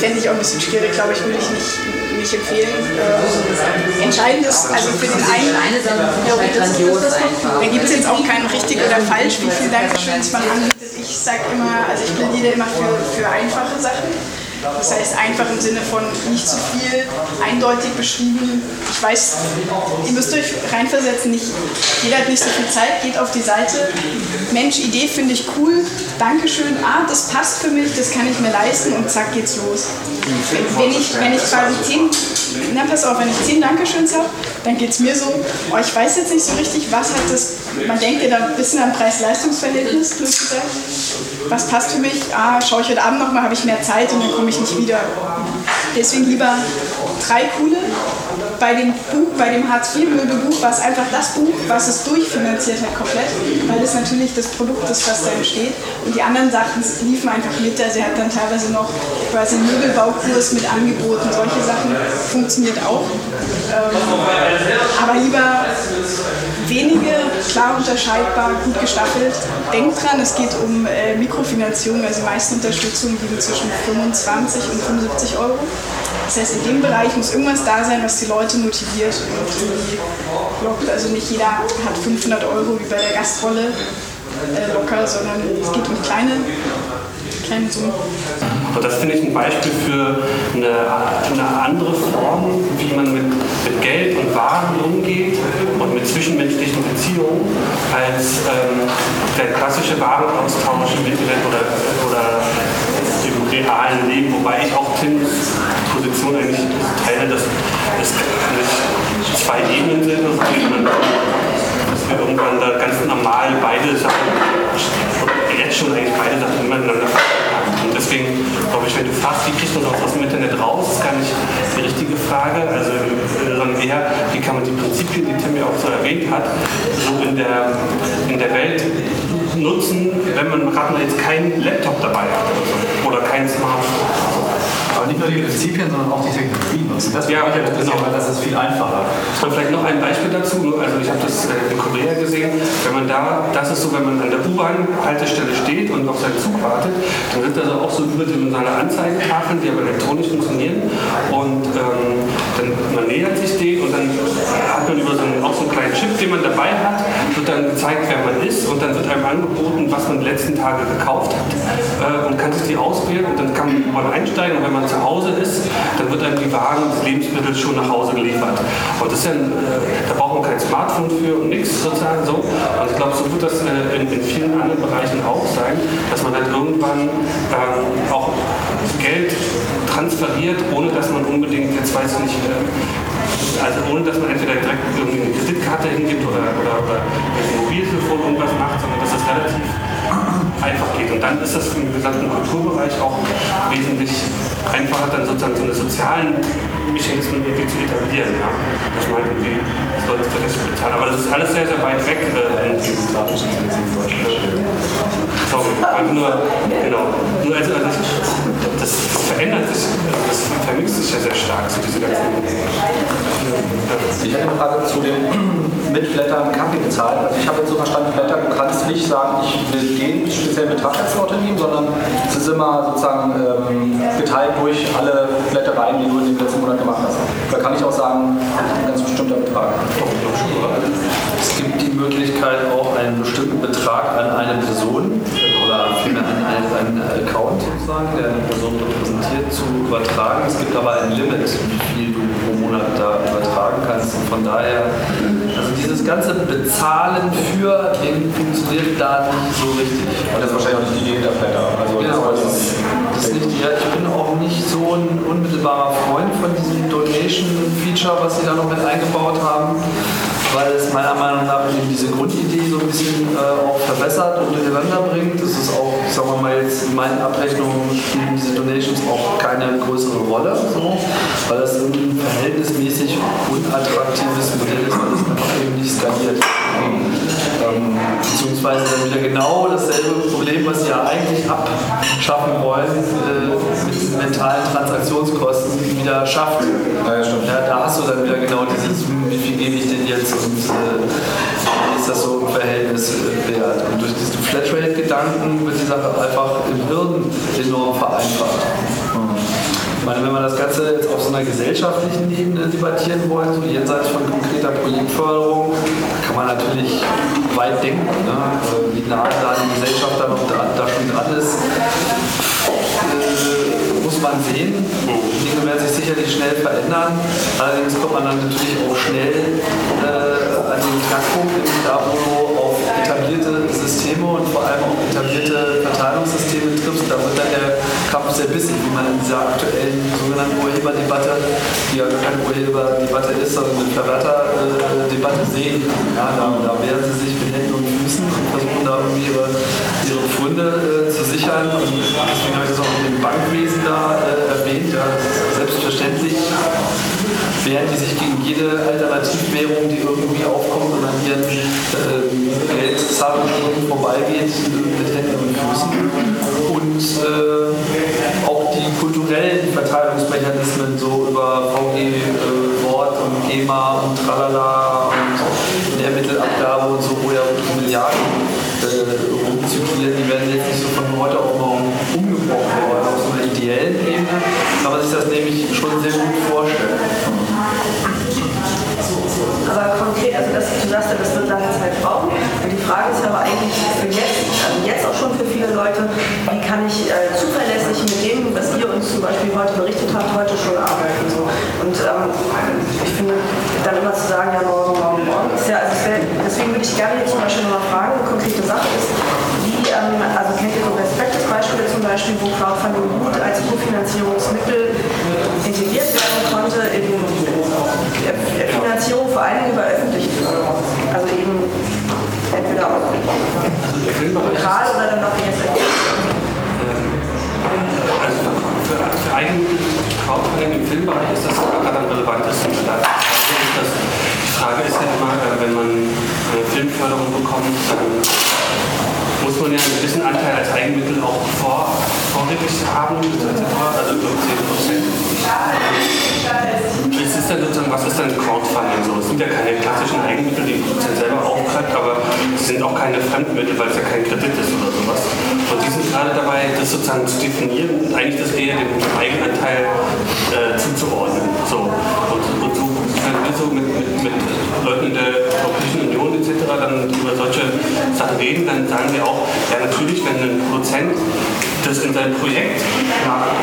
Fände ich auch ein bisschen schwierig, glaube ich, würde ich nicht, nicht empfehlen. Äh, entscheidend ist, also für den einen, das- einfach. da gibt es jetzt auch kein richtig oder falsch, wie viel Dankeschöns man anbietet. Ich sage immer, also ich plädiere immer für, für einfache Sachen. Das heißt einfach im Sinne von nicht zu viel, eindeutig beschrieben. Ich weiß, ihr müsst euch reinversetzen, nicht, jeder hat nicht so viel Zeit, geht auf die Seite. Mensch, Idee finde ich cool, Dankeschön, ah, das passt für mich, das kann ich mir leisten und zack geht's los. Wenn, ich, wenn ich quasi zehn, na pass auf, wenn ich zehn Dankeschöns habe, dann geht es mir so, oh, ich weiß jetzt nicht so richtig, was hat das, man denkt ja da ein bisschen am Preis-Leistungs-Verhältnis. Was passt für mich? Ah, schaue ich heute Abend nochmal, habe ich mehr Zeit und dann komme ich nicht wieder. Deswegen lieber drei coole. Bei dem Buch, bei dem Hartz-IV-Möbelbuch war es einfach das Buch, was es durchfinanziert hat komplett, weil es natürlich das Produkt ist, was da entsteht. Und die anderen Sachen liefen einfach mit. Also er hat dann teilweise noch quasi einen Möbelbaukurs mit angeboten. Solche Sachen funktioniert auch. Ähm, aber lieber wenige, klar unterscheidbar, gut gestaffelt. Denkt dran, es geht um äh, Mikrofinanzierung, also die meisten Unterstützungen liegen zwischen 25 und 75 Euro. Das heißt, in dem Bereich muss irgendwas da sein, was die Leute motiviert und irgendwie lockt. Also nicht jeder hat 500 Euro wie bei der Gastrolle äh, locker, sondern es geht um kleine, kleine Summen. Und das finde ich ein Beispiel für eine, eine andere Form, wie man mit, mit Geld und Waren umgeht und mit zwischenmenschlichen Beziehungen, als ähm, der klassische Warenaustausch im Internet oder, oder im realen Leben, wobei ich auch Tims Position eigentlich teile, dass es nicht zwei Ebenen sind, dass wir irgendwann da ganz normal beide Sachen, jetzt schon eigentlich beide Sachen miteinander verpacken. Und deswegen glaube ich, wenn du fragst, wie kriegt man das aus dem Internet raus, ist gar nicht die richtige Frage. Also, sondern eher, wie kann man die Prinzipien, die Tim ja auch so erwähnt hat, so in der, in der Welt nutzen, wenn man gerade jetzt keinen Laptop dabei hat oder, so, oder kein Smartphone. Aber nicht nur die Prinzipien, sondern auch die Technologien nutzen. Das ja, ja interessieren, weil das ist viel einfacher. Und vielleicht noch ein Beispiel dazu. Also ich habe das äh, in Korea gesehen. Wenn man da, das ist so, wenn man an der U-Bahn-Haltestelle steht und auf seinen Zug wartet, dann sind da so auch so überdimensionale Anzeigetafeln, die aber elektronisch funktionieren. Und ähm, dann man nähert sich dem und dann hat man über so einen, auch so einen kleinen Chip, den man dabei hat, wird dann gezeigt, wer man ist und dann wird einem angeboten, was man die letzten Tage gekauft hat äh, und kann sich die auswählen und dann kann man einsteigen und wenn man zu Hause ist, dann wird einem die Waren und Lebensmittel schon nach Hause geliefert. Und das ist ja, ein, äh, da braucht man kein Smartphone für und nichts sozusagen so. Und ich glaube, so wird das äh, in, in, vielen anderen Bereichen auch sein, dass man dann irgendwann ähm, auch Geld transferiert, ohne dass man unbedingt, jetzt weiß ich nicht, äh, also ohne dass man entweder direkt irgendwie eine Kreditkarte hingibt oder, oder, oder dem Mobiltelefon irgendwas macht, sondern dass das relativ einfach geht. Und dann ist das im gesamten Kulturbereich auch wesentlich einfacher, dann sozusagen so eine sozialen Mechanismen irgendwie zu etablieren. Ja? Dass man halt irgendwie Leute für das bezahlen. Aber das ist alles sehr, sehr weit weg. Äh, Sorry, einfach nur, genau. Nur also, also das, das verändert sich, das vermixt sich ja sehr stark, so diese ganzen. Ich hätte eine Frage zu dem [clears throat] mit Blättern Kaffee bezahlen. Also ich habe jetzt so verstanden, Blätter, du kannst nicht sagen, ich will den speziellen Betrag als Unternehmen, sondern es ist immer sozusagen ähm, geteilt durch alle Blättereien, die du in den letzten Monat gemacht hast. Oder kann ich auch sagen, ein ganz bestimmter Betrag? Es gibt die Möglichkeit, auch einen bestimmten Betrag an eine Person oder vielmehr einen, einen Account sozusagen, der eine Person repräsentiert, zu übertragen. Es gibt aber ein Limit, wie viel du pro Monat da übertragen kannst. Und von daher, also dieses ganze Bezahlen für den funktioniert da nicht so richtig. Und das ist wahrscheinlich auch nicht die Idee der Flatter. Also genau, das ist, das ist nicht, ja, ich bin auch nicht so ein unmittelbarer Freund von diesem Donation-Feature, was sie da noch mit eingebaut haben, weil es meiner Meinung nach eben diese Grundidee so ein bisschen äh, auch verbessert und durcheinander bringt. Das ist auch, sagen wir mal jetzt, in meinen Abrechnungen spielen diese Donations auch keine größere Rolle, so, weil das ein verhältnismäßig unattraktives Modell ist, weil es einfach eben nicht skaliert. Ähm, beziehungsweise dann wieder genau dasselbe Problem, was sie ja eigentlich abschaffen wollen, äh, mit diesen mentalen Transaktionskosten wieder schafft. Ja. Ja, da hast du dann wieder genau dieses, hm, wie viel gebe ich denn jetzt und äh, ist das so im Verhältnis äh, wert. Und durch diesen Flatrate-Gedanken wird die Sache einfach im Hirn enorm vereinfacht. Ich meine, wenn wir das Ganze jetzt auf so einer gesellschaftlichen Ebene debattieren wollen, so jenseits von konkreter Projektförderung, kann man natürlich weit denken, ne? wie nah da die Gesellschaft da noch da, da schon dran ist. Äh, muss man sehen. Werden sich sicherlich schnell verändern. Allerdings kommt man dann natürlich auch schnell äh, an den Knackpunkt, da, wo du auf etablierte Systeme und vor allem auch etablierte Verteilungssysteme triffst. Da wird dann der Kampf sehr bissig, wie man in dieser aktuellen sogenannten Urheberdebatte, die ja keine Urheberdebatte ist, sondern eine Verwerterdebatte sehen. Ja, da, da wehren sie sich mit Händen und Füßen und versuchen da irgendwie ihre, ihre Pfründe äh, zu sichern. Und deswegen habe ich das auch mit dem Bankwesen da äh, erwähnt. Ja, das ist selbstverständlich wehren die sich gegen jede Alternativwährung, die irgendwie aufkommt und an ihren äh, Geldzahlungen vorbeigeht, mit Händen und Füßen. Und äh, auch die kulturellen Verteilungsmechanismen, so über VG äh, Wort und GEMA und Tralala und Lehrmittelabgabe und so, wo ja Milliarden äh, rumzirkulieren, die werden jetzt nicht so von heute auf morgen umgebrochen worden. Auf so einer ideellen Ebene kann man sich das nämlich schon sehr gut vorstellen. Aber konkret, also das, du sagst ja, das wird lange Zeit brauchen. Und die Frage ist aber eigentlich für jetzt, also jetzt auch schon für viele Leute, wie kann ich äh, zuverlässig mit dem, was ihr uns zum Beispiel heute berichtet habt, heute schon arbeiten. So. Und ähm, ich finde, dann immer zu sagen, ja, morgen, morgen, morgen, ist ja, also wär, deswegen würde ich gerne jetzt zum Beispiel nochmal fragen, eine konkrete Sache ist, wie, ähm, also kennt ihr so Best-Practice-Beispiele zum Beispiel, wo Crowdfunding gut als Kofinanzierungsmittel integriert werden konnte in der Finanzierung vor allem über öffentliche Förderung. Also eben entweder auch lokal oder dann auch jetzt Also für, für Eigenmittel Crowdfunding im Filmbereich ist das gerade am relevantesten. Das, die Frage ist ja immer, äh, wenn man eine Filmförderung bekommt, dann muss man ja einen gewissen Anteil als Eigenmittel auch vor, vorrätig haben. Also über 10 Prozent. Es ist dann sozusagen, was ist denn Crowdfunding so? Es sind ja keine klassischen Eigenmittel, die der Produzent selber aufgreift, aber es sind auch keine Fremdmittel, weil es ja kein Kredit ist oder sowas. Und die sind gerade dabei, das sozusagen zu definieren und eigentlich das eher dem Eigenanteil äh, zuzuordnen. So. Und, und so, wenn wir so mit, mit, mit Leuten der Europäischen Union etc. dann über solche Sachen reden, dann sagen wir auch, ja natürlich, wenn ein Produzent das in sein Projekt,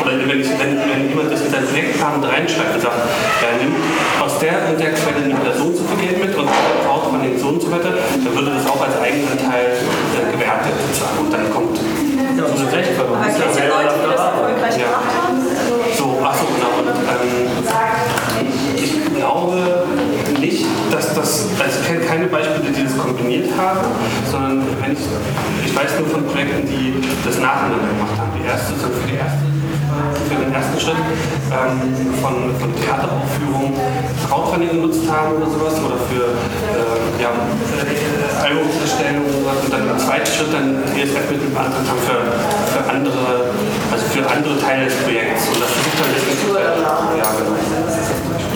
oder wenn, ich, wenn, wenn jemand das in sein Projektplan mit reinschreibt und sagt, er nimmt aus der und der Quelle nimmt er so und so viel Geld mit und baut von den so und so weiter, dann würde das auch als Eigenanteil äh, gewertet sozusagen. Und dann kommt ja, so eine Rechtfertigung. Aber kennt ihr Leute, die das erfolgreich Ja. gemacht haben? Also, So, achso, genau. Und, ähm, glaube nicht, dass das, also ich kenne keine Beispiele, die das kombiniert haben, sondern wenn ich, ich weiß nur von Projekten, die das nacheinander gemacht haben. Die erste, so für die erste für den ersten Schritt ähm, von, von Theateraufführungen Crowdfunding genutzt haben oder sowas oder für äh, ja, äh, Albums erstellen oder sowas und dann im zweiten Schritt dann ESF-Mittel beantragt haben für, für andere, also für andere Teile des Projekts und das versucht dann zu ja, genau.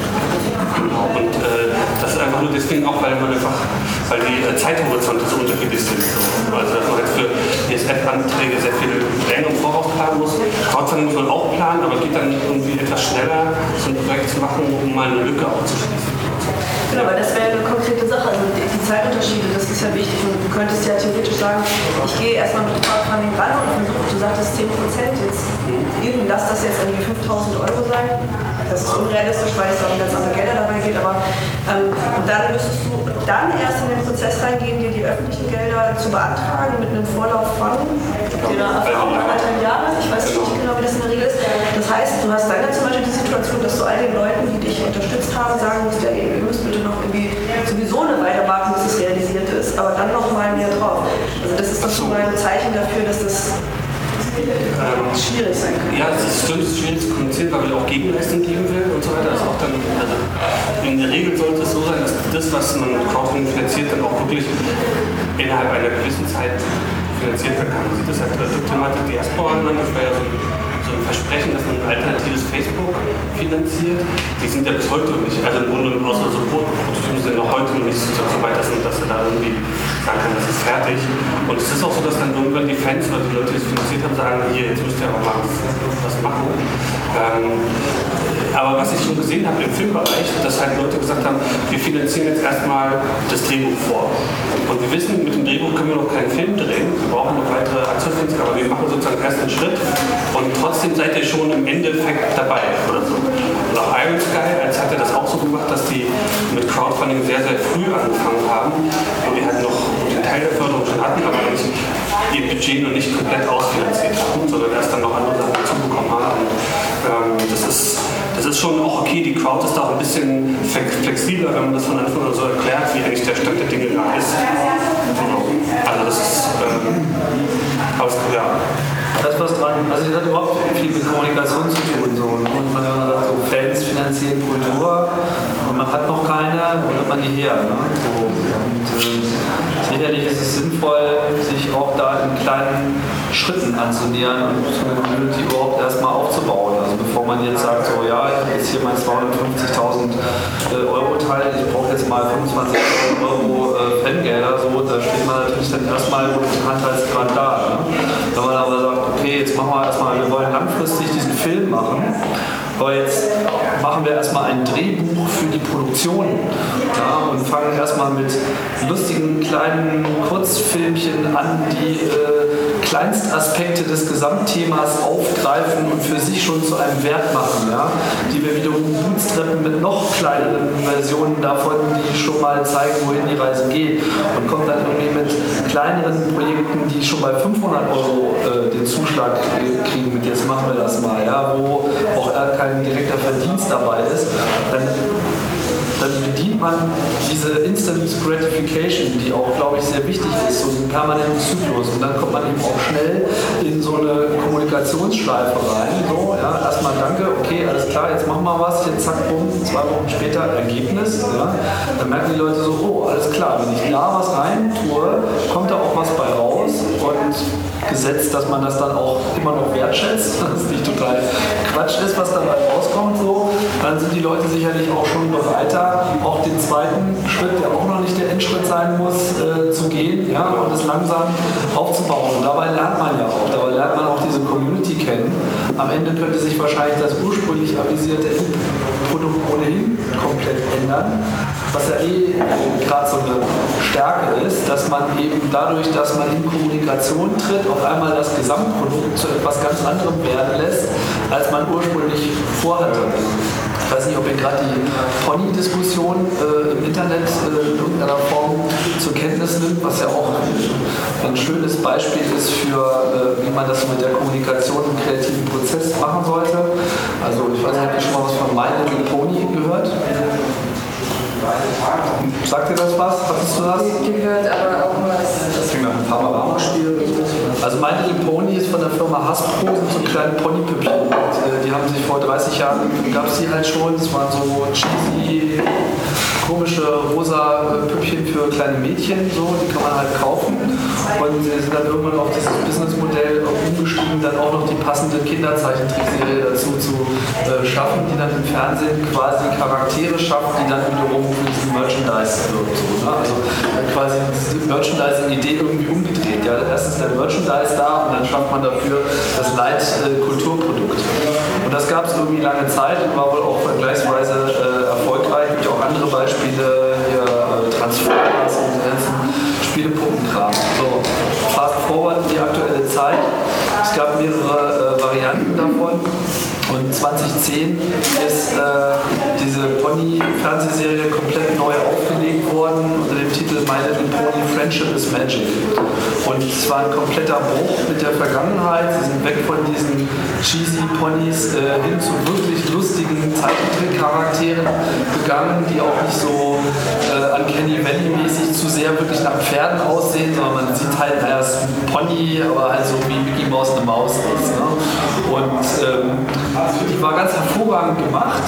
Und äh, das ist einfach nur deswegen auch, weil man einfach, weil die äh, Zeithorizonte so unterschiedlich sind. So. Also dass man jetzt für ESF-Anträge sehr viel länger im Voraus planen muss. Crowdfunding muss man auch planen, aber geht dann irgendwie etwas schneller, so ein Projekt zu machen, um mal eine Lücke aufzuschließen. Genau, aber das wäre eine konkrete Sache. Also die, Zeitunterschiede, ist ja wichtig. Und du könntest ja theoretisch sagen, ich gehe erstmal mit Crowdfunding ran und versuche, du sagtest 10 Prozent jetzt, eben lass das jetzt irgendwie 5000 Euro sein. Das ist unrealistisch, weil es dann ganz andere Gelder dabei geht. Aber ähm, und dann müsstest du dann erst in den Prozess reingehen, dir die öffentlichen Gelder zu beantragen mit einem Vorlauf von der Erfahrung anderthalb Jahre. Ich weiß nicht genau, wie das in der Regel ist. Das heißt, du hast dann ja zum Beispiel die Situation, dass du all den Leuten, die dich unterstützt haben, sagen musst, ja, ihr müsst bitte noch irgendwie sowieso eine Weile warten, bis es realisiert ist, aber dann noch mal mehr drauf. Also das ist doch schon mal ein Zeichen dafür, dass das schwierig sein kann. Ja, es ist schwierig zu kommunizieren, weil man auch Gegenleistung geben will und so weiter. Das auch dann, also in der Regel sollte es so sein, dass das, was man Crowdfunding finanziert, dann auch wirklich innerhalb einer gewissen Zeit finanziert werden kann. Sieht das halt äh, Thematik Diaspora an, das war ja so ein, so ein Versprechen, dass man ein alternatives Facebook finanziert. Die sind ja bis heute noch nicht, also im Grunde außer so Prototypen sind noch heute noch nicht so weit, dass, dass er da irgendwie sagen kann, das ist fertig. Und es ist auch so, dass dann irgendwann die Fans oder die Leute, die es finanziert haben, sagen, hier, jetzt müsst ihr aber mal was machen. Ähm, aber was ich schon gesehen habe im Filmbereich, dass halt Leute gesagt haben, wir finanzieren jetzt erstmal das Drehbuch vor. Und wir wissen, mit dem Drehbuch können wir noch keinen Film drehen, wir brauchen noch weitere Aktionsdienste, aber wir machen sozusagen erst einen Schritt und trotzdem seid ihr schon im Endeffekt dabei oder so. Und auch Iron Sky, als hat er das auch so gemacht, dass die mit Crowdfunding sehr, sehr früh angefangen haben und die halt noch den Teil der Förderung schon hatten, aber nicht ihr Budget noch nicht komplett ausfinanziert hatten, sondern erst dann noch andere Sachen dazu bekommen haben. Und, ähm, das, ist, das ist schon auch okay, die Crowd ist da auch ein bisschen flexibler, wenn man das von Anfang an so erklärt, wie eigentlich der Stand der Dinge da ist. Also das ist, ähm, es- ja. Da ist was dran. Also das hat überhaupt viel mit Kommunikation zu tun. So. Und man sagt so, Fans finanzieren Kultur und man hat noch keine, wo nimmt man die her? Ne? So. Äh, sicherlich ist es sinnvoll, sich auch da in kleinen Schritten anzunähern und so eine Community überhaupt erstmal aufzubauen. Also bevor man jetzt sagt, so ja, ich habe jetzt hier mein 250.000 äh, Euro Teil, ich brauche jetzt mal 25.000 Euro äh, Fangelder, so, da steht man natürlich dann erstmal mit dem Handhalsgrad da. Ne? Wenn man aber sagt, okay, jetzt machen wir erstmal, wir wollen langfristig diesen Film machen, aber jetzt machen wir erstmal ein Drehbuch für die Produktion ja, und fangen erstmal mit lustigen kleinen Kurzfilmchen an, die äh, Kleinstaspekte des Gesamtthemas aufgreifen und für sich schon zu einem Wert machen, ja, die wir wiederum bootstrappen mit noch kleineren Versionen davon, die schon mal zeigen, wohin die Reise geht. Und kommt dann irgendwie mit kleineren Projekten, die schon bei 500 Euro äh, den Zuschlag kriegen, mit jetzt machen wir das mal, ja, wo auch kein direkter Verdienst dabei ist, dann dann bedient man diese Instant Gratification, die auch, glaube ich, sehr wichtig ist, so einen permanenten Zyklus. Und dann kommt man eben auch schnell in so eine Kommunikationsschleife rein. So, ja, erstmal danke, okay, alles klar, jetzt machen wir was, jetzt zack, bumm, zwei Wochen später Ergebnis. Ja. Dann merken die Leute so, oh, alles klar, wenn ich da was rein tue, kommt da auch was bei raus. Und gesetzt, dass man das dann auch immer noch wertschätzt, [laughs] dass es nicht total Quatsch ist, was dabei rauskommt, so, dann sind die Leute sicherlich auch schon bereiter, auch den zweiten Schritt, der auch noch nicht der Endschritt sein muss, äh, zu gehen ja, und es langsam aufzubauen. Und dabei lernt man ja auch, dabei lernt man auch diese Community kennen. Am Ende könnte sich wahrscheinlich das ursprünglich avisierte Produkt ohnehin komplett ändern, was ja eh gerade so eine Stärke ist, dass man eben dadurch, dass man in Kommunikation tritt, auf einmal das Gesamtprodukt zu etwas ganz anderem werden lässt, als man ursprünglich vorhatte. Ich weiß nicht, ob ihr gerade die Pony-Diskussion äh, im Internet äh, in irgendeiner Form zur Kenntnis nimmt, was ja auch ein schönes Beispiel ist für, äh, wie man das mit der Kommunikation im kreativen Prozess machen sollte. Also ich weiß nicht, habt ihr schon mal was von My Little Pony gehört? Sagt dir das was? Hattest du das? Gehört, aber auch mal Das klingt nach einem Panorama-Spiel. Also My Little Pony ist von der Firma Hasbro, sind so kleine Ponypüppchen. Äh, die haben sich vor 30 Jahren, gab es die halt schon, das waren so cheesy, komische rosa äh, Püppchen für kleine Mädchen, so, die kann man halt kaufen. und sie sind dann irgendwann auf dieses Businessmodell umgestiegen, dann auch noch die passende Kinderzeichentrickserie dazu zu äh, schaffen, die dann im Fernsehen quasi Charaktere schafft, die dann wiederum für diesen Merchandise wirkt. So, ne? Also äh, quasi diese Merchandising-Idee irgendwie umgedreht. Ja, erst ist der Merchandise da und dann schafft man dafür das Light-Kulturprodukt. Und das gab es irgendwie lange Zeit und war wohl auch vergleichsweise äh, erfolgreich. Gibt auch andere Beispiele, hier äh, Transformers und die ganzen Spielepuppenkram. So, fast forward in die aktuelle Zeit. Es gab mehrere äh, Varianten davon. Und 2010 ist äh, diese Pony-Fernsehserie komplett neu aufgelegt worden unter dem Titel My Little Pony Friendship is Magic. Und es war ein kompletter Bruch mit der Vergangenheit. Sie sind weg von diesen cheesy Ponys äh, hin zu wirklich lustigen Zeichentrick-Charakteren gegangen, die auch nicht so äh, Uncanny Valley-mäßig zu sehr wirklich nach Pferden aussehen, sondern man sieht halt, ist ein Pony, aber halt so wie Mickey Mouse eine Maus ist. Ne? Und ähm, die war ganz hervorragend gemacht,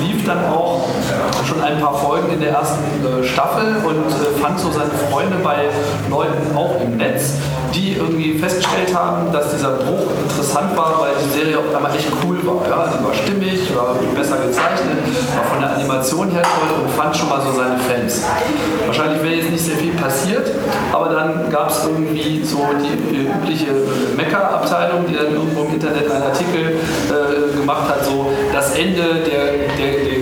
lief dann auch schon ein paar Folgen in der ersten äh, Staffel und äh, fand so seine Freunde bei Leuten auch im Netz, die irgendwie festgestellt haben, dass dieser Bruch interessant war, weil die Serie auf einmal echt cool war. Ja? Die war stimmig, war besser gezeichnet, war von der Animation her toll und fand schon mal so seine Fans. Wahrscheinlich wäre jetzt nicht sehr viel passiert, aber dann gab es irgendwie so die übliche Mecker-Abteilung, die dann irgendwo im Internet einen Artikel äh, gemacht hat, so das Ende der, der, der,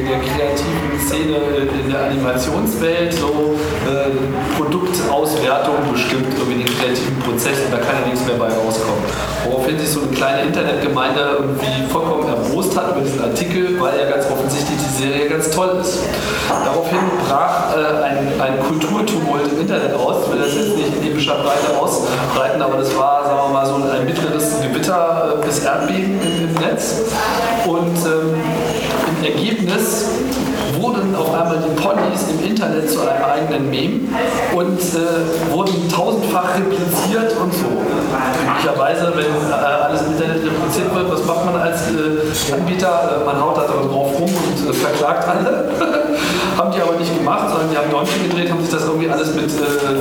Szene in der Animationswelt, so äh, Produktauswertung bestimmt irgendwie den kreativen Prozess und da kann ja nichts mehr bei rauskommen. Woraufhin sich so eine kleine Internetgemeinde irgendwie vollkommen erbost hat über diesen Artikel, weil ja ganz offensichtlich die Serie ganz toll ist. Daraufhin brach äh, ein, ein Kulturtumult im Internet aus. Ich will das jetzt nicht in epischer Breite ausbreiten, aber das war, sagen wir mal, so ein mittleres Gewitter äh, bis Erdbeben im, im Netz. Und ähm, im Ergebnis wurden auf einmal die Ponys im Internet zu einem eigenen Meme und äh, wurden tausendfach repliziert und so. Üblicherweise, wenn äh, alles im Internet repliziert wird, was macht man als äh, Anbieter? Äh, man haut da drauf rum und verklagt alle. [laughs] haben die aber nicht gemacht, sondern die haben Däumchen gedreht, haben sich das irgendwie alles mit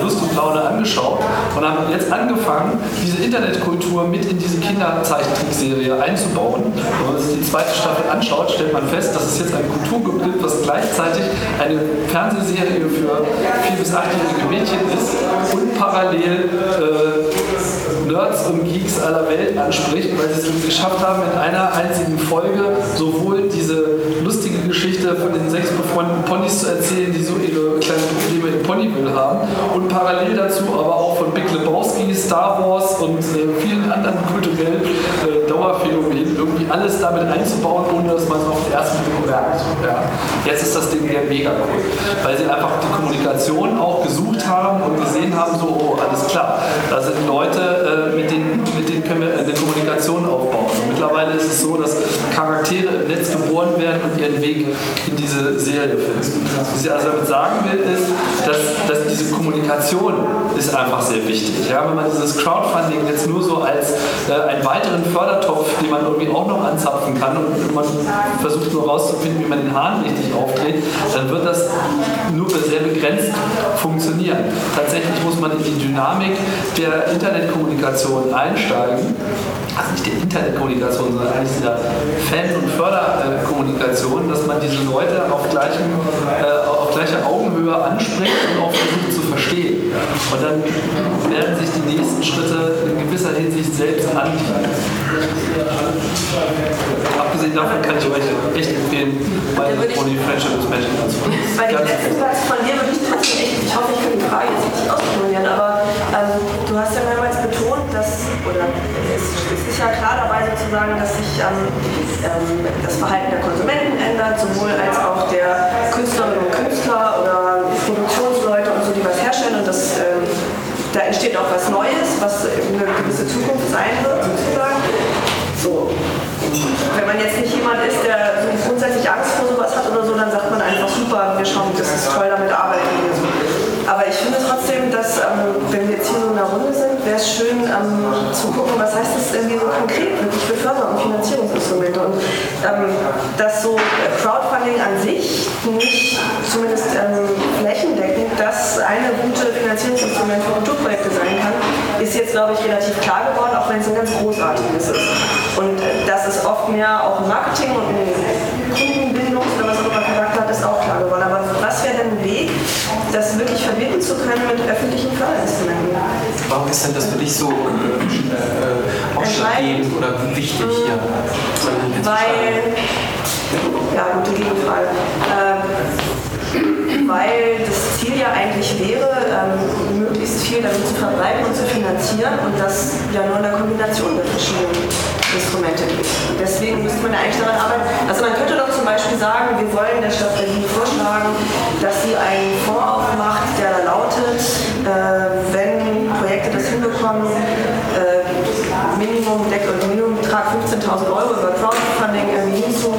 Lust und Laune angeschaut und haben jetzt angefangen, diese Internetkultur mit in diese Kinderzeichentrickserie einzubauen. Wenn man sich die zweite Staffel anschaut, stellt man fest, dass es jetzt ein Kulturgebiet gibt, was gleichzeitig eine Fernsehserie für 4- bis 8-jährige Mädchen ist und parallel äh, Nerds und Geeks aller Welt anspricht, weil sie es geschafft haben, in einer einzigen Folge sowohl diese lustige Geschichte von den sechs befreundeten Ponys zu erzählen, die so ihre kleinen Probleme im Ponyville haben und parallel dazu aber auch von Big Lebowski, Star Wars und äh, vielen anderen kulturellen äh, Dauerphänomenen irgendwie alles damit einzubauen, ohne dass man es auf den ersten Blick merkt. Ja. Jetzt ist das Ding ja mega cool, weil sie einfach die Kommunikation auch gesucht haben und gesehen haben, so, oh, alles klar, da sind Leute, äh, mit, denen, mit denen können wir eine Kommunikation aufbauen. Und mittlerweile ist es so, dass Charaktere im Netz geboren werden und ihren Weg in diese Serie finden. Was ich also damit sagen will, ist, dass, dass diese Kommunikation ist einfach sehr wichtig. Ja, wenn man dieses Crowdfunding jetzt nur so als äh, einen weiteren Fördertopf, den man irgendwie auch noch anzapfen kann und man versucht nur herauszufinden, wie man den Hahn richtig aufdreht, dann wird das nur sehr begrenzt funktionieren. Tatsächlich muss man in die Dynamik der Internetkommunikation einsteigen. Also nicht der Internetkommunikation, sondern eigentlich dieser Fan- und Förderkommunikation, dass man diese Leute auf, gleichem, äh, auf gleicher Augenhöhe anspricht und auch versucht zu verstehen. Und dann werden sich die nächsten Schritte in gewisser Hinsicht selbst anbieten. Abgesehen davon kann ich euch echt empfehlen, meine Pony Friendship Magic anzufangen. Bei dem letzten Satz von dir würde ich ich hoffe, ich kann die Frage jetzt richtig ausformulieren, aber ähm, du hast ja mehrmals betont, dass, oder es, ist ja klar dabei sozusagen, dass sich ähm, ähm, das Verhalten der Konsumenten ändert, sowohl als auch der Künstlerinnen und Künstler oder Produktionsleute und so, die was herstellen. Und das, ähm, da entsteht auch was Neues, was eine gewisse Zukunft sein wird sozusagen. So, wenn man jetzt nicht jemand ist, der grundsätzlich Angst vor sowas hat oder so, dann sagt man einfach super, wir schauen, das ist toll, damit arbeiten wir so. Aber ich finde trotzdem, dass, ähm, wenn wir jetzt hier so in einer Runde sind, wäre es schön ähm, zu gucken, was heißt das irgendwie so konkret, wirklich für Förder- und Finanzierungsinstrumente. Und ähm, dass so Crowdfunding an sich nicht zumindest ähm, flächendeckend das eine gute Finanzierungsinstrument für Kulturprojekte sein kann, jetzt, glaube ich, relativ klar geworden, auch wenn es ein ganz großartiges ist. Und äh, dass es oft mehr auch im Marketing und in Kundenbindung oder was auch immer Charakter hat, ist auch klar geworden. Aber was wäre denn ein Weg, das wirklich verbinden zu können mit öffentlichen Förderinstrumenten? Warum ist denn das für dich so äh, ausschlaggebend oder wichtig hier? Weil, ja, gute Gegenfrage. Ähm, weil das Ziel ja eigentlich wäre, ähm, möglichst viel damit zu verbreiten und zu finanzieren und das ja nur in der Kombination mit verschiedenen Instrumente. Und deswegen müsste man eigentlich daran arbeiten. Also man könnte doch zum Beispiel sagen, wir wollen der Stadt Berlin vorschlagen, dass sie einen Fonds aufmacht, der lautet, äh, wenn Projekte das hinbekommen, äh, Minimum Deck und Minimumbetrag 15.000 Euro über Crowdfunding irgendwie hinzu,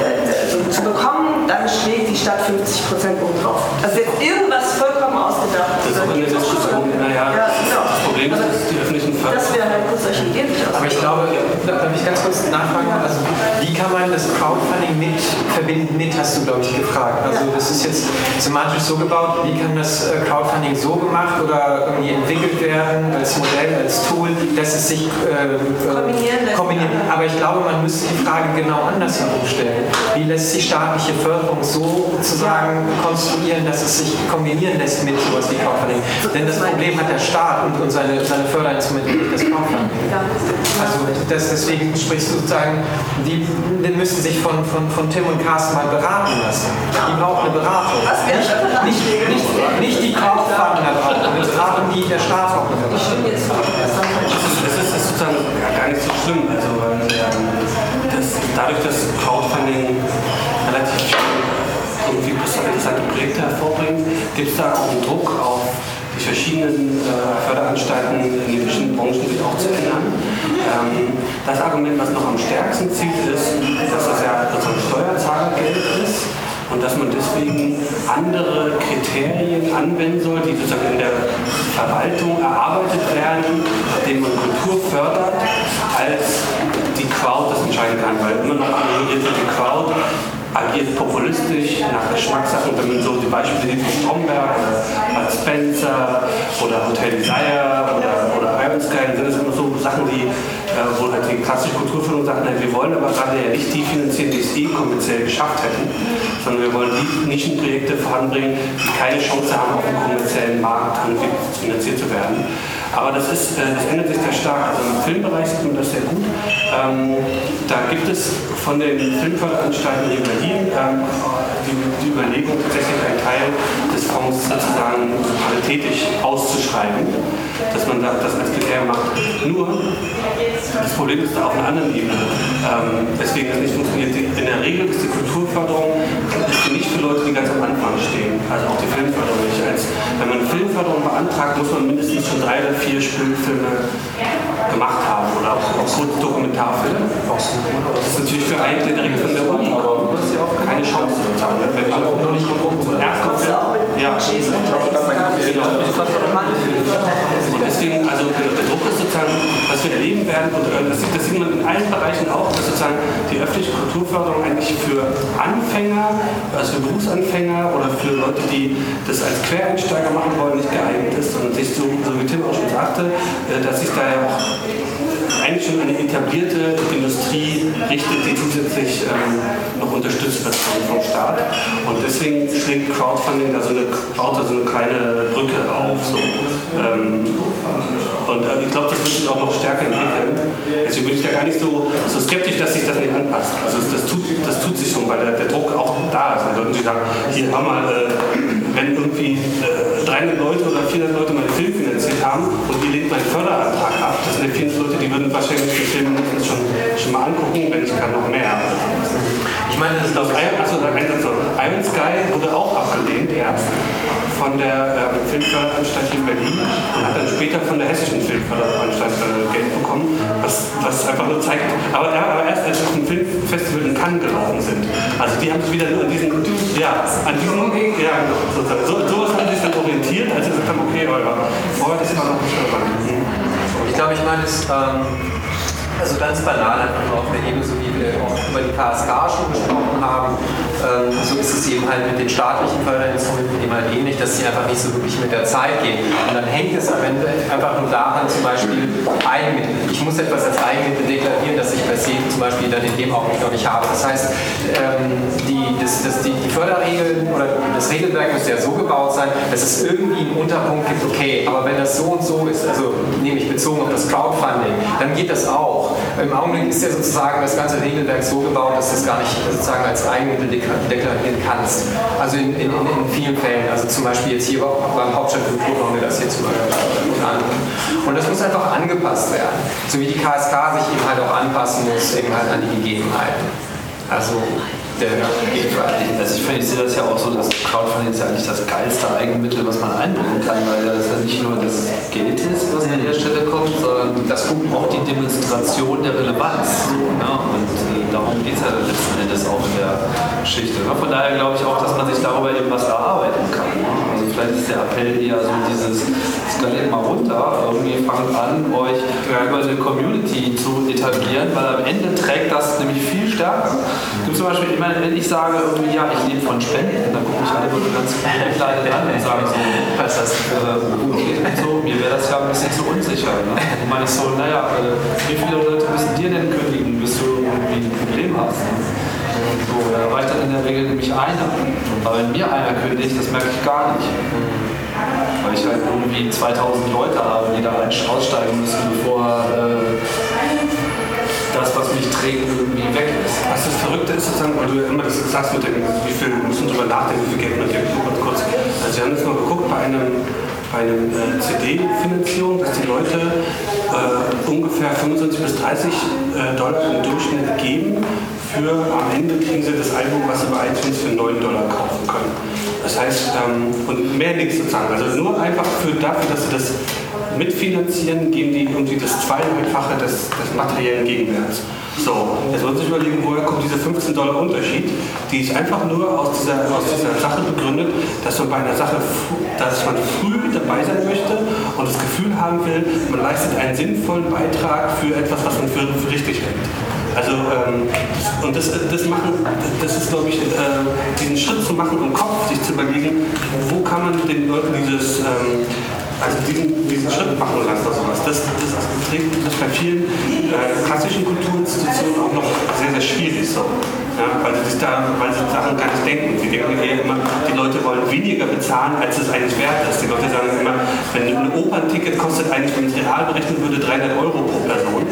äh, zu bekommen, dann schlägt die Stadt 50 Prozent oben drauf. Also jetzt irgendwas vollkommen ausgedacht. Das ist auch in der Diskussion, naja, Ja, genau. das Problem ist, dass die öffentlichen Förder... Das wäre halt kurz solche Ideen. Aber ich glaube, da darf ich ganz kurz nachfragen, also wie kann man das Crowdfunding mit verbinden mit, hast du glaube ich gefragt. Also das ist jetzt semantisch so gebaut, wie kann das äh, Crowdfunding so gemacht oder irgendwie entwickelt werden als Modell, als Tool, dass es sich äh, Kombinieren lässt. kombiniert. Aber ich glaube, man müsste die Frage genau anders herumstellen. Wie lässt sich staatliche Förderung so sozusagen konstruieren, dass es sich kombinieren lässt mit sowas wie Crowdfunding? Denn das Problem hat der Staat und, und seine, seine Förderinstrumente, nicht das Crowdfunding. Also das, deswegen sprichst du sozusagen, die, die müssten sich von, von, von Tim und Carsten mal beraten lassen. Die brauchen eine Beratung. Nicht, nicht, nicht, nicht die Crowdfunder brauchen, eine Beratung, die der Staat auch eine Beratung. Das ist, sozusagen gar nicht so schlimm. Also, ähm, das, dadurch, dass Crowdfunding relativ viel interessante Projekte hervorbringt, gibt es da auch einen Druck auf die verschiedenen äh, Förderanstalten in den verschiedenen Branchen sich auch zu ändern. Ähm, das Argument, was noch am stärksten zieht, ist, dass das ja sozusagen Steuerzahlergeld ist und dass man deswegen andere Kriterien anwenden soll, die sozusagen in der Verwaltung erarbeitet werden, indem man Kultur fördert, als die Crowd das entscheiden kann, weil immer noch angeht wird, die Crowd agiert populistisch nach Geschmackssache. Und wenn man so die Beispiele wie Stromberg oder Bud Spencer oder Hotel Desire oder, oder Iron Sky, sind das immer so Sachen, die, äh, wo halt die klassische Kulturförderung sagt, nein, wir wollen aber gerade ja nicht die finanzieren, die es eh kommerziell geschafft hätten, sondern wir wollen die Nischenprojekte voranbringen, die keine Chance haben, auf dem kommerziellen Markt finanziert zu werden. Aber das, ist, äh, das ändert sich sehr stark. Also im Filmbereich sieht man das sehr gut. Ähm, da gibt es von den Filmförderanstalten in Berlin ähm, die, die Überlegung, tatsächlich einen Teil des Fonds sozusagen paritätisch auszuschreiben, dass man da, das als Kriterium macht. Nur, das Problem ist da auf einer anderen Ebene, ähm, weswegen das nicht funktioniert. In der Regel ist die Kulturförderung Leute, die ganz am Anfang stehen, also auch die Filmförderung nicht. Als, wenn man Filmförderung beantragt, muss man mindestens schon drei oder vier Spielfilme gemacht haben oder auch, auch kurz Dokumentarfilme. Das ist natürlich für einen, der direkt von der Uni kommt, keine Chance sozusagen. Wenn ich auch noch nicht zum ersten Film, ja, genau. [laughs] Und deswegen, also der Druck ist sozusagen, was wir erleben werden, und äh, das, sieht- das sieht man in allen Bereichen auch, dass sozusagen die öffentliche Kulturförderung eigentlich für Anfänger, also für Berufsanfänger oder für Leute, die das als Quereinsteiger machen wollen, nicht geeignet ist, sondern sich so, so wie Tim auch schon sagte, äh, dass sich da ja auch eigentlich schon eine etablierte Industrie richtet, die zusätzlich ähm, noch unterstützt wird vom, Staat. Und deswegen schlägt Crowdfunding da so eine, baut da so eine kleine Brücke auf. So. Ähm, und äh, ich glaube, das wird sich auch noch stärker entwickeln. Deswegen bin ich da gar nicht so, so skeptisch, dass sich das nicht anpasst. Also das tut, das tut sich schon, weil der, der Druck auch da ist. Die sagen, hier haben wir, äh, wenn irgendwie äh, 300 Leute oder 400 Leute meinen Film finanziert haben und die lehnt meinen Förderantrag ab, das sind ja 400 Leute, die würden wahrscheinlich den Film schon, schon mal angucken, wenn ich kann noch mehr. Ich meine, das ist auf Iron, achso, ein Satz noch. Iron Sky wurde auch abgelehnt erst von der ähm, Filmförderanstalt hier in Berlin und hat dann später von der hessischen Filmförderanstalt äh, Geld bekommen, was, was einfach nur zeigt, aber, ja, aber erst als wir auf dem Filmfestival in Cannes gelaufen sind. Also die haben sich wieder nur an diesen, ja, an diesen, ja, genau, sozusagen. So, sowas haben sie sich dann orientiert, als sie gesagt haben, okay, aber vorher, das war noch nicht relevant. Ich glaube, ich meine es, ähm, Also ganz banal einfach nur auf der Ebene, so wie wir auch über die KSK schon gesprochen haben, ähm, so ist es eben halt mit den staatlichen Förderinstrumenten eben halt ähnlich, dass sie einfach nicht so wirklich mit der Zeit gehen. Und dann hängt es am Ende einfach nur daran, zum Beispiel Eigenmittel. Ich muss etwas als Eigenmittel deklarieren, das ich per se zum Beispiel dann in dem Augenblick noch nicht habe. Das heißt, ähm, die, das, das, die, die Förderregeln oder das Regelwerk müsste ja so gebaut sein, dass es irgendwie einen Unterpunkt gibt, okay, aber wenn das so und so ist, also nämlich bezogen auf das Crowdfunding, dann geht das auch. Im Augenblick ist ja sozusagen das ganze Regelwerk so gebaut, dass du es gar nicht sozusagen als Eigenmittel deklarieren kannst. Also in, in, in vielen Fällen, also zum Beispiel jetzt hier beim Hauptstadtkultur haben wir das hier zum Beispiel unter. Und das muss einfach angepasst werden. So wie die KSK sich eben halt auch anpassen muss, eben halt an die Gegebenheiten. Also der Also ich, finde, ich sehe das ja auch so, dass Crowdfunding ist ja eigentlich das geilste Eigenmittel, was man einbringen kann, weil das ja nicht nur das Geld ist, was an der Stelle kommt, sondern das auch die Demonstration der Relevanz. Ne? Und äh, darum geht es ja letzten Endes auch in der Geschichte. Von daher glaube ich auch, dass man sich darüber eben was erarbeiten kann. Ne? Vielleicht ist der Appell eher so dieses, skaliert mal runter, irgendwie fangt an, euch über eine Community zu etablieren, weil am Ende trägt das nämlich viel stärker. Es gibt zum Beispiel immer meine, wenn ich sage, irgendwie, ja, ich lebe von Spenden, dann gucke ich alle immer ganz kleine an und sage so, was das für okay und so, mir wäre das ja ein bisschen zu unsicher. Ne? Und meine ich so, naja, äh, wie viele Leute müssen dir denn kündigen, bis du irgendwie ein Problem hast? Ne? So, da reicht dann in der Regel nämlich einer. Aber wenn mir einer kündigt, das merke ich gar nicht. Weil ich halt irgendwie 2000 Leute habe, die da aussteigen müssen, bevor äh, das, was mich trägt, irgendwie weg ist. Was das Verrückte ist, sozusagen, weil du immer das sagst mit dem, wie viel, wir müssen drüber nachdenken, wie viel Geld man gibt. Kurz. Also wir haben jetzt mal geguckt bei einem, bei einem äh, CD-Finanzierung, dass die Leute äh, ungefähr 25 bis 30 äh, Dollar im Durchschnitt geben. Für am Ende kriegen sie das Album, was sie bei iTunes für 9 Dollar kaufen können. Das heißt, ähm, und mehr nichts sozusagen. Also nur einfach für dafür, dass sie das mitfinanzieren, geben die irgendwie das Zweieinhalbfache des, des materiellen Gegenwerts. So, jetzt muss man sich überlegen, woher kommt dieser 15 Dollar Unterschied? Die ist einfach nur aus dieser, aus dieser Sache begründet, dass man bei einer Sache, dass man früh dabei sein möchte und das Gefühl haben will, man leistet einen sinnvollen Beitrag für etwas, was man für, für richtig hält. Also, ähm, und das, das machen, das ist, glaube ich, äh, diesen Schritt zu machen im Kopf, sich zu überlegen, wo kann man den Leuten dieses, ähm, also diesen, diesen Schritt machen lassen oder sowas. Das, das, das ist bei vielen äh, klassischen Kulturinstitutionen auch noch sehr, sehr schwierig so. Ja, weil, sie da, weil sie daran gar nicht denken. Sie denken eher immer, die Leute wollen weniger bezahlen, als es eigentlich wert ist. Die Leute sagen immer, wenn ein Opernticket kostet eigentlich, wenn es real berechnet würde, 300 Euro pro Person,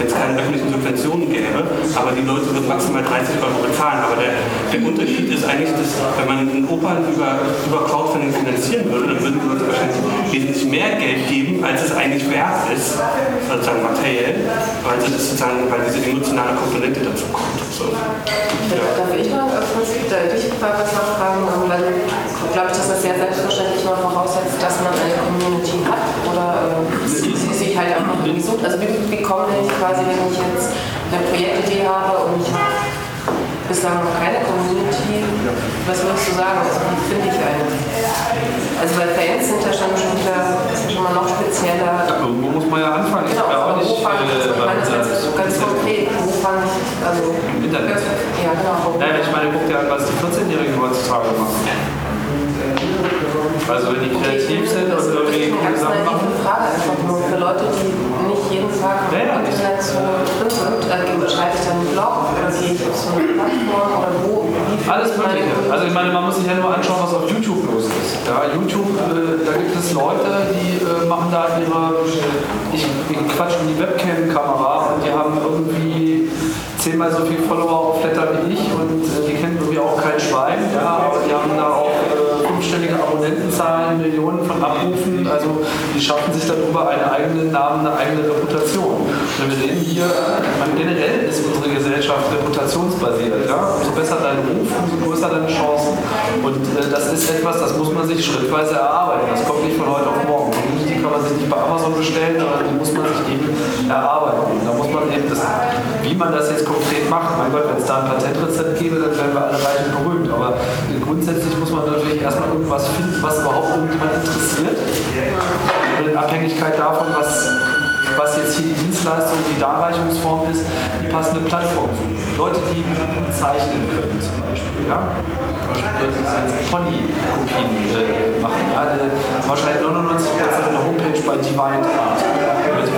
wenn es keine öffentlichen Subventionen gäbe, aber die Leute würden maximal 30 Euro bezahlen. Aber der, der Unterschied ist eigentlich, dass wenn man einen Opern über, über Crowdfunding finanzieren würde, dann würden die Leute wahrscheinlich wesentlich mehr Geld geben, als es eigentlich wert ist, sozusagen materiell, weil, das sozusagen, weil diese emotionale Komponente dazu kommt. So. Darf ich mal kurz dich was nachfragen? Weil glaube ich, dass das sehr selbstverständlich mal voraussetzt, dass man eine Community hat oder äh, sich halt einfach irgendwie sucht. Also wie, wie komme ich quasi, wenn ich jetzt eine Projektidee habe und ich habe bislang noch keine Community, was würdest du sagen? Also wie finde ich eine? Also weil Fans sind ja schon, schon wieder, ist ja schon mal noch spezieller. Ja, irgendwo muss man ja anfangen. Genau, ich ja auch nicht, fange ich, äh, ist so ganz konkret, wo fange ich, also... Im Internet. Ja, genau. Naja, ich meine, guck dir an, was die 14-Jährigen heutzutage machen. Also wenn die kreativ sind und irgendwie Ganz Sachen machen. naive Frage einfach nur für Leute, die nicht jeden Tag im Ja, ja. Internet so drin sind. Äh, schreibe ich dann einen Blog oder gehe ich auf so eine Plattform oder wo? Alles Mögliche. Also ich meine, man muss sich ja nur anschauen, was auf YouTube los ist. Ja, YouTube, äh, da gibt es Leute, die äh, machen da ihre, ich, ich quatsch in die Webcam-Kamera und die haben irgendwie zehnmal so viele Follower auf Flatter wie ich und äh, die kennen irgendwie auch kein Schwein, ja, aber die haben da auch äh, fünfstellige Abonnentenzahlen, Millionen von Abrufen, also die schaffen sich darüber einen eigenen Namen, eine eigene Reputation. Wenn wir sehen hier, generell ist unsere Gesellschaft reputationsbasiert. Ja? Umso besser dein Ruf, umso größer deine Chancen. Und äh, das ist etwas, das muss man sich schrittweise erarbeiten. Das kommt nicht von heute auf morgen. Die kann man sich nicht bei Amazon bestellen, sondern die muss man sich eben erarbeiten. Und da muss man eben das, wie man das jetzt konkret macht, mein Gott, wenn es da ein Patentrezept gäbe, dann wären wir alle reich und berühmt. Aber grundsätzlich muss man natürlich erstmal irgendwas finden, was überhaupt irgendjemand interessiert. Und in Abhängigkeit davon, was was jetzt hier die Dienstleistung, die Darreichungsform ist, die passende Plattform suchen. Leute, die zeichnen können zum Beispiel. Ja? Pony-Kopien äh, machen. Ja? Wahrscheinlich 99% der Homepage bei Divine Art.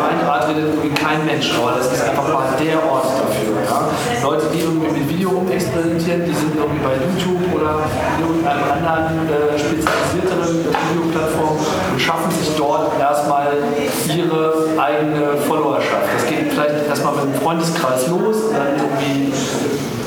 Art redet irgendwie kein Mensch, aber das ist einfach mal der Ort dafür. Ja? Leute, die irgendwie mit Video rumexperimentieren, die sind irgendwie bei YouTube oder irgendeiner anderen äh, spezialisierteren Videoplattform und schaffen sich dort erstmal ihre eigene Followerschaft. Das geht vielleicht erstmal mit einem Freundeskreis los, dann irgendwie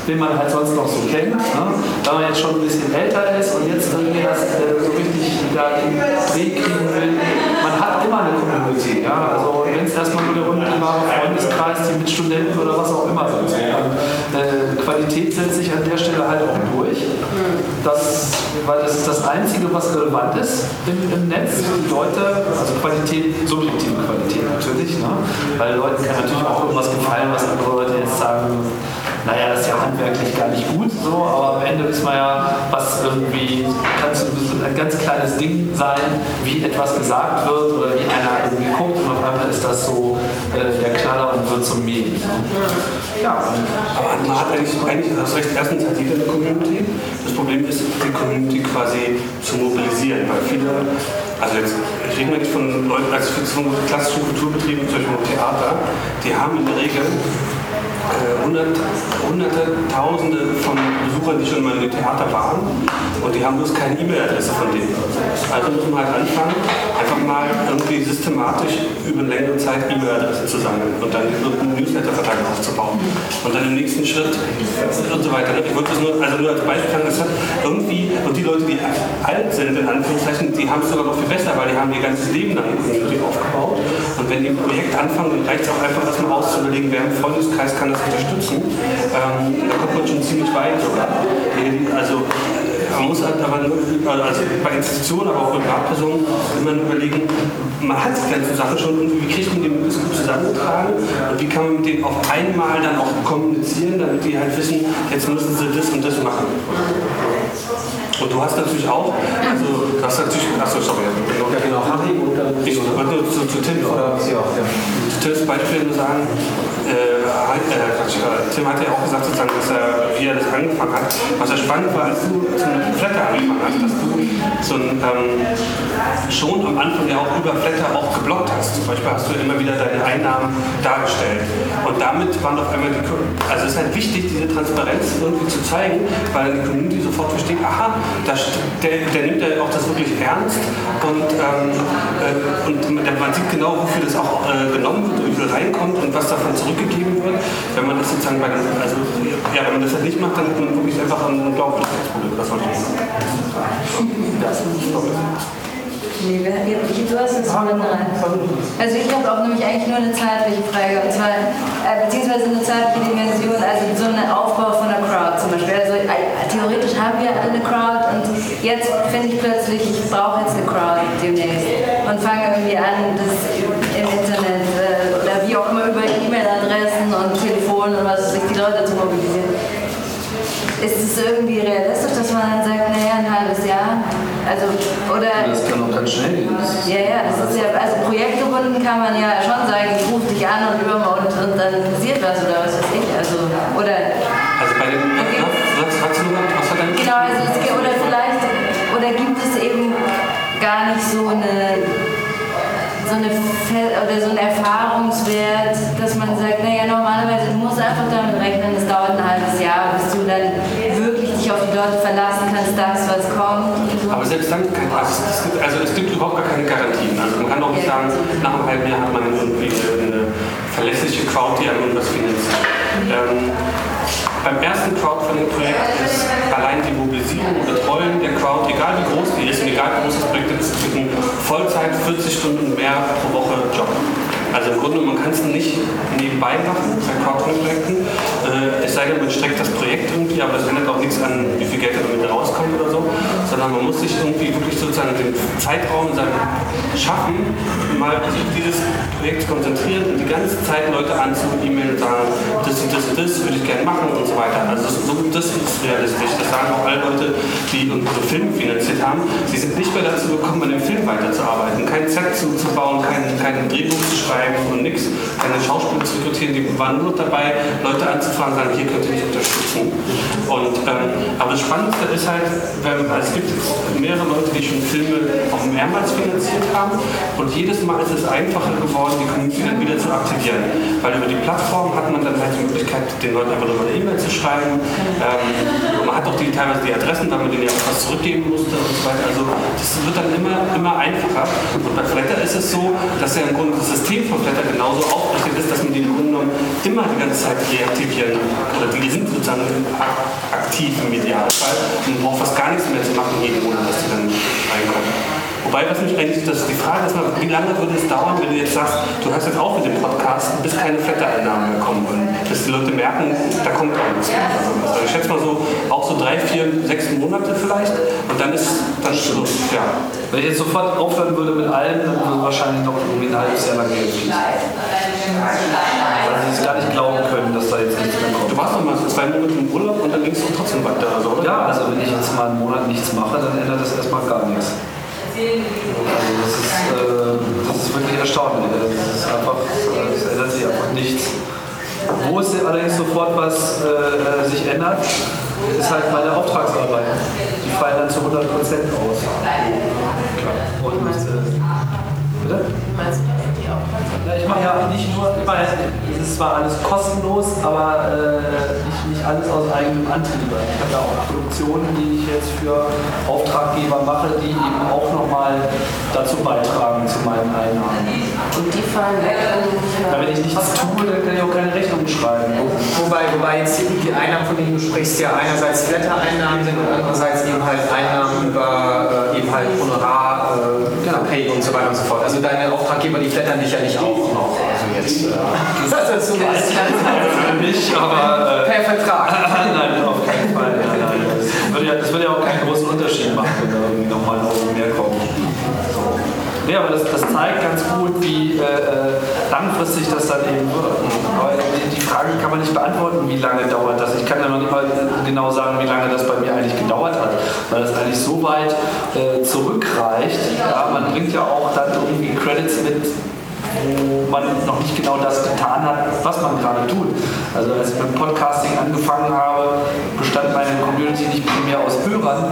den man halt sonst noch so kennt. Ne? Da man jetzt schon ein bisschen älter ist und jetzt irgendwie das äh, so richtig da den Dreh kriegen will, man hat immer eine Community. Ja? Also wenn es erstmal nur der unmittelbare Freundeskreis, die Mitstudenten oder was auch immer sind. Äh, Qualität setzt sich an der Stelle halt auch durch. Das, weil das ist das Einzige, was relevant ist im, im Netz. Die Leute, also Qualität, subjektive Qualität natürlich, ne? weil Leuten kann natürlich auch irgendwas gefallen, was andere Leute jetzt sagen, naja, das ist ja handwerklich gar nicht gut, so, aber am Ende wissen wir ja, was irgendwie, kann so ein ganz kleines Ding sein, wie etwas gesagt wird oder wie einer irgendwie guckt und auf einmal ist das so äh, der Knaller und wird zum Meme. Ja, Aber man hat eigentlich, eigentlich das Recht, erstens hat jeder eine Community. Das Problem ist, die Community quasi zu mobilisieren, weil viele, also jetzt ich rede nicht von Leuten, also von klassischen Kulturbetrieben, zum Beispiel Theater, die haben in der Regel äh, hundert, hunderte, tausende von Besuchern, die schon mal im Theater waren und die haben bloß keine E-Mail-Adresse von denen. Also muss man halt anfangen, einfach mal irgendwie systematisch über eine längere Zeit E-Mail-Adressen zu sammeln und dann einen Newsletter-Vertrag aufzubauen. Und dann im nächsten Schritt und so weiter. Ich wollte das nur, also nur als Beispiel sagen, das hat irgendwie, und die Leute, die alt sind, in Anführungszeichen, die haben es sogar noch viel besser, weil die haben ihr ganzes Leben lang eine Community aufgebaut. Und wenn die ein Projekt anfangen, dann reicht es auch einfach erstmal auszulegen, wer im Freundeskreis kann das unterstützen. Ähm, da kommt man schon ziemlich weit sogar. Also man muss halt aber nur, also bei Institutionen, aber auch bei Privatpersonen, immer überlegen, man hat die ganze Sache schon irgendwie, wie kriegt man die möglichst gut zusammengetragen und wie kann man mit denen auf einmal dann auch kommunizieren, damit die halt wissen, jetzt müssen sie das und das machen. Und du hast natürlich auch, also du hast natürlich, achso, sorry, ja genau, Harry und dann ich wollte nur zu, zu Tim, oder? Ja, ja. Zu Tims Beispiel nur sagen, äh, äh, äh, Tim hat ja auch gesagt, sozusagen, dass er, wie er das angefangen hat. Was ja spannend war, als du zum Flatter angefangen hast, dass du so ein, ähm, schon am Anfang ja auch über Flatter auch geblockt hast. Zum Beispiel hast du immer wieder deine Einnahmen dargestellt. Und damit waren auf einmal die, also es ist halt wichtig, diese Transparenz irgendwie zu zeigen, weil die Community sofort versteht, aha, da st- der, der nimmt ja auch das wirklich ernst und, ähm, äh, und man sieht genau, wofür das auch äh, genommen wird, wie viel reinkommt und was davon zurückgegeben wird. Wenn man das sozusagen bei also ja, wenn man das halt nicht macht, dann hat man wirklich einfach ein Glaubwürdigkeitsproblem. Das wollte ich Nee, wer- ihr- du hast mal dran. Also ich habe auch nämlich eigentlich nur eine zeitliche Frage und zwar, äh, beziehungsweise eine zeitliche Dimension, also so ein Aufbau von einer Crowd zum Beispiel. Also äh, theoretisch haben wir eine Crowd und jetzt finde ich plötzlich, ich brauche jetzt eine Crowd demnächst und fange irgendwie an, das im Internet äh, oder wie auch immer über E-Mail-Adressen und Telefon und was weiß ich, die Leute zu mobilisieren. Ist es irgendwie realistisch, dass man dann sagt, naja, ein halbes Jahr? Also, oder. Das kann auch ganz schnell gehen. Ja, ja, das ist ja, also projektgebunden kann man ja schon sagen, ich rufe dich an und übermorgen und, und dann passiert was oder was weiß ich. Also, oder. Also bei den, was, was hast du gesagt? Was hat Genau, also es, oder vielleicht, oder gibt es eben gar nicht so eine, so eine oder so einen Erfahrungswert, dass man sagt, naja, normalerweise du musst einfach damit rechnen, es dauert ein halbes Jahr, bis du dann wirklich dich auf die Leute verlassen kannst, das, was kommt. so. Aber selbst dann, kann, also, es gibt, also es gibt überhaupt gar keine Garantien. Also man kann auch nicht sagen, nach einem halben Jahr hat man irgendwie eine, verlässliche Crowd, die einem irgendwas finanziert. Ähm, beim ersten Crowdfunding-Projekt ist allein die Mobilisierung und Betreuung der Crowd, egal wie groß die ist und egal wie groß das Projekt ist, zwischen Vollzeit 40 Stunden mehr pro Woche Job. Also im Grunde, man kann es nicht nebenbei machen bei Crowdfunding-Projekten. Äh, es sei denn, man streckt das Projekt irgendwie, aber das ändert auch nichts an, wie viel Geld damit rauskommt oder so, sondern man muss sich irgendwie wirklich sozusagen den Zeitraum sein schaffen, mal sich dieses Projekt zu konzentrieren und die ganze Zeit Leute anzu-E-Mailen und sagen, das und das das würde ich gerne machen und so weiter. Also das, so, das ist realistisch. Das sagen auch alle Leute, die unsere Filme finanziert haben. Sie sind nicht mehr dazu gekommen, an dem Film weiterzuarbeiten, kein Set zu, zu bauen, kein, kein Drehbuch zu schreiben schreiben und nix. Keine Schauspieler zu rekrutieren, die waren nur dabei, Leute anzufragen, sagen, hier könnt ihr mich unterstützen. Und, ähm, aber das Spannendste ist halt, wenn, es gibt mehrere Leute, die schon Filme auch mehrmals finanziert haben und jedes Mal ist es einfacher geworden, die Community dann wieder zu aktivieren. Weil über die Plattform hat man dann halt die Möglichkeit, den Leuten einfach nur eine E-Mail zu schreiben. Ähm, man hat auch die, teilweise die Adressen, weil man denen ja auch was zurückgeben musste und so weiter. Also das wird dann immer, immer einfacher. Und bei Flatter ist es so, dass ja im Grunde das System von Flatter genauso aufgerichtet ist, dass man die im Grunde genommen immer die ganze Zeit reaktivieren oder die sind sozusagen aktiv im Idealfall und braucht fast gar nichts mehr zu machen jeden Monat, dass die dann reinkommen. Wobei, was mich eigentlich, das, die Frage ist mal, wie lange würde es dauern, wenn du jetzt sagst, du hörst jetzt auf mit dem Podcast, bis keine Flatter-Einnahmen mehr kommen würden, bis die Leute merken, da kommt auch nichts mehr. Also ich schätze mal so, auch so drei, vier, sechs Monate vielleicht und dann ist dann Schluss. Ja. Wenn ich jetzt sofort aufhören würde mit allem, dann würde wahrscheinlich noch irgendwie ein halbes Jahr lang Geld fließen. Weil sie es gar nicht glauben können, dass da jetzt nichts mehr kommt. Du warst doch mal zwei Monate im Urlaub und dann ging es doch trotzdem weiter, also, oder? Ja, also wenn ich jetzt mal einen Monat nichts mache, dann ändert das erstmal gar nichts. Also das ist, äh, das ist wirklich erstaunlich. Das ist einfach, äh, es ändert sich einfach nichts. Wo es allerdings sofort was äh, sich ändert, ist halt meine Auftragsarbeit. Die fallen dann zu 100% aus. Und, äh, bitte? Ja, ich mache ja nicht nur, ich meine, es ist zwar alles kostenlos, aber äh, nicht, nicht alles aus eigenem Antrieb. Ich habe ja auch Produktionen, die ich jetzt für Auftraggeber mache, die eben auch nochmal dazu beitragen zu meinen Einnahmen. Und die fallen weg, Ja, wenn ich nichts tue, dann kann ich auch keine Rechnung schreiben. Wobei, wobei jetzt die Einnahmen, von denen du sprichst, ja einerseits Flatter-Einnahmen sind und andererseits eben halt Einnahmen über äh, eben halt Honorar, äh, genau. Pay und so weiter und so fort. Also deine Auftraggeber, die flattern dich ja nicht auch noch. Also jetzt, äh, [laughs] das ist so was. [laughs] Für mich, aber. Äh, per Vertrag. [laughs] nein, auf keinen Fall. Nein, nein. Das, würde ja, das würde ja auch keinen großen Unterschied machen, wenn da irgendwie nochmal ein Euro mehr kommt. Nee, aber das, das zeigt ganz gut, wie äh, langfristig das dann eben wird. Aber die, die Frage kann man nicht beantworten, wie lange dauert das. Ich kann ja noch nicht mal genau sagen, wie lange das bei mir eigentlich gedauert hat, weil das eigentlich so weit äh, zurückreicht. Ja, man bringt ja auch dann irgendwie Credits mit, wo man noch nicht genau das getan hat, was man gerade tut. Also als ich mit Podcasting angefangen habe, bestand meine Community nicht primär aus Hörern,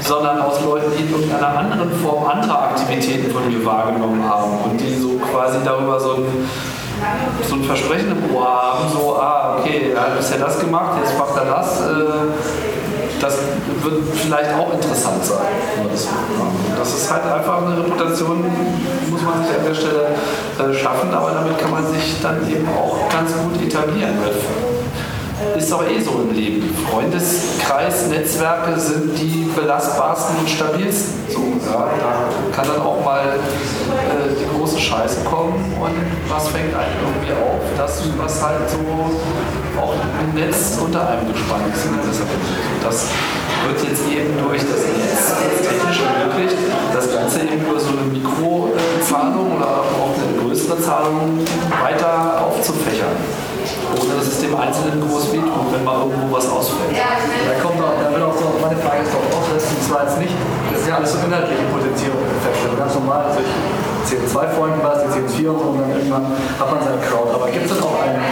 sondern aus Leuten, die in irgendeiner anderen Form andere Aktivitäten von mir wahrgenommen haben und die so quasi darüber so ein so ein Versprechen im Ohr haben, so, ah, okay, er hat bisher das gemacht, jetzt macht er das. Äh, das wird vielleicht auch interessant sein. Das, ist halt einfach eine Reputation, muss man sich an der Stelle äh, schaffen, aber damit kann man sich dann eben auch ganz gut etablieren. Ist doch eh so im Leben. Freundeskreis, Netzwerke sind die belastbarsten und stabilsten. So, ja, da kann dann auch mal äh, die große Scheiße kommen und was fängt einen irgendwie auf? Das, was halt so auch im Netz unter einem gespannt ist. Das wird jetzt eben durch das Netz technisch ermöglicht, das Ganze eben über so eine Mikrozahlung oder auch eine größere Zahlung weiter aufzufächern ohne dass es dem Einzelnen groß wehtut, wenn mal irgendwo was ausfällt. Da kommt auch, da wird auch so, meine Frage ist doch auch, das ist zwar jetzt nicht, das ist ja alles so inhaltliche Potenzierungseffekte, ganz normal, also ich CO2-Freunden was, die CO4 und so, und dann irgendwann hat man seine Crowd. Aber gibt es dann auch einen,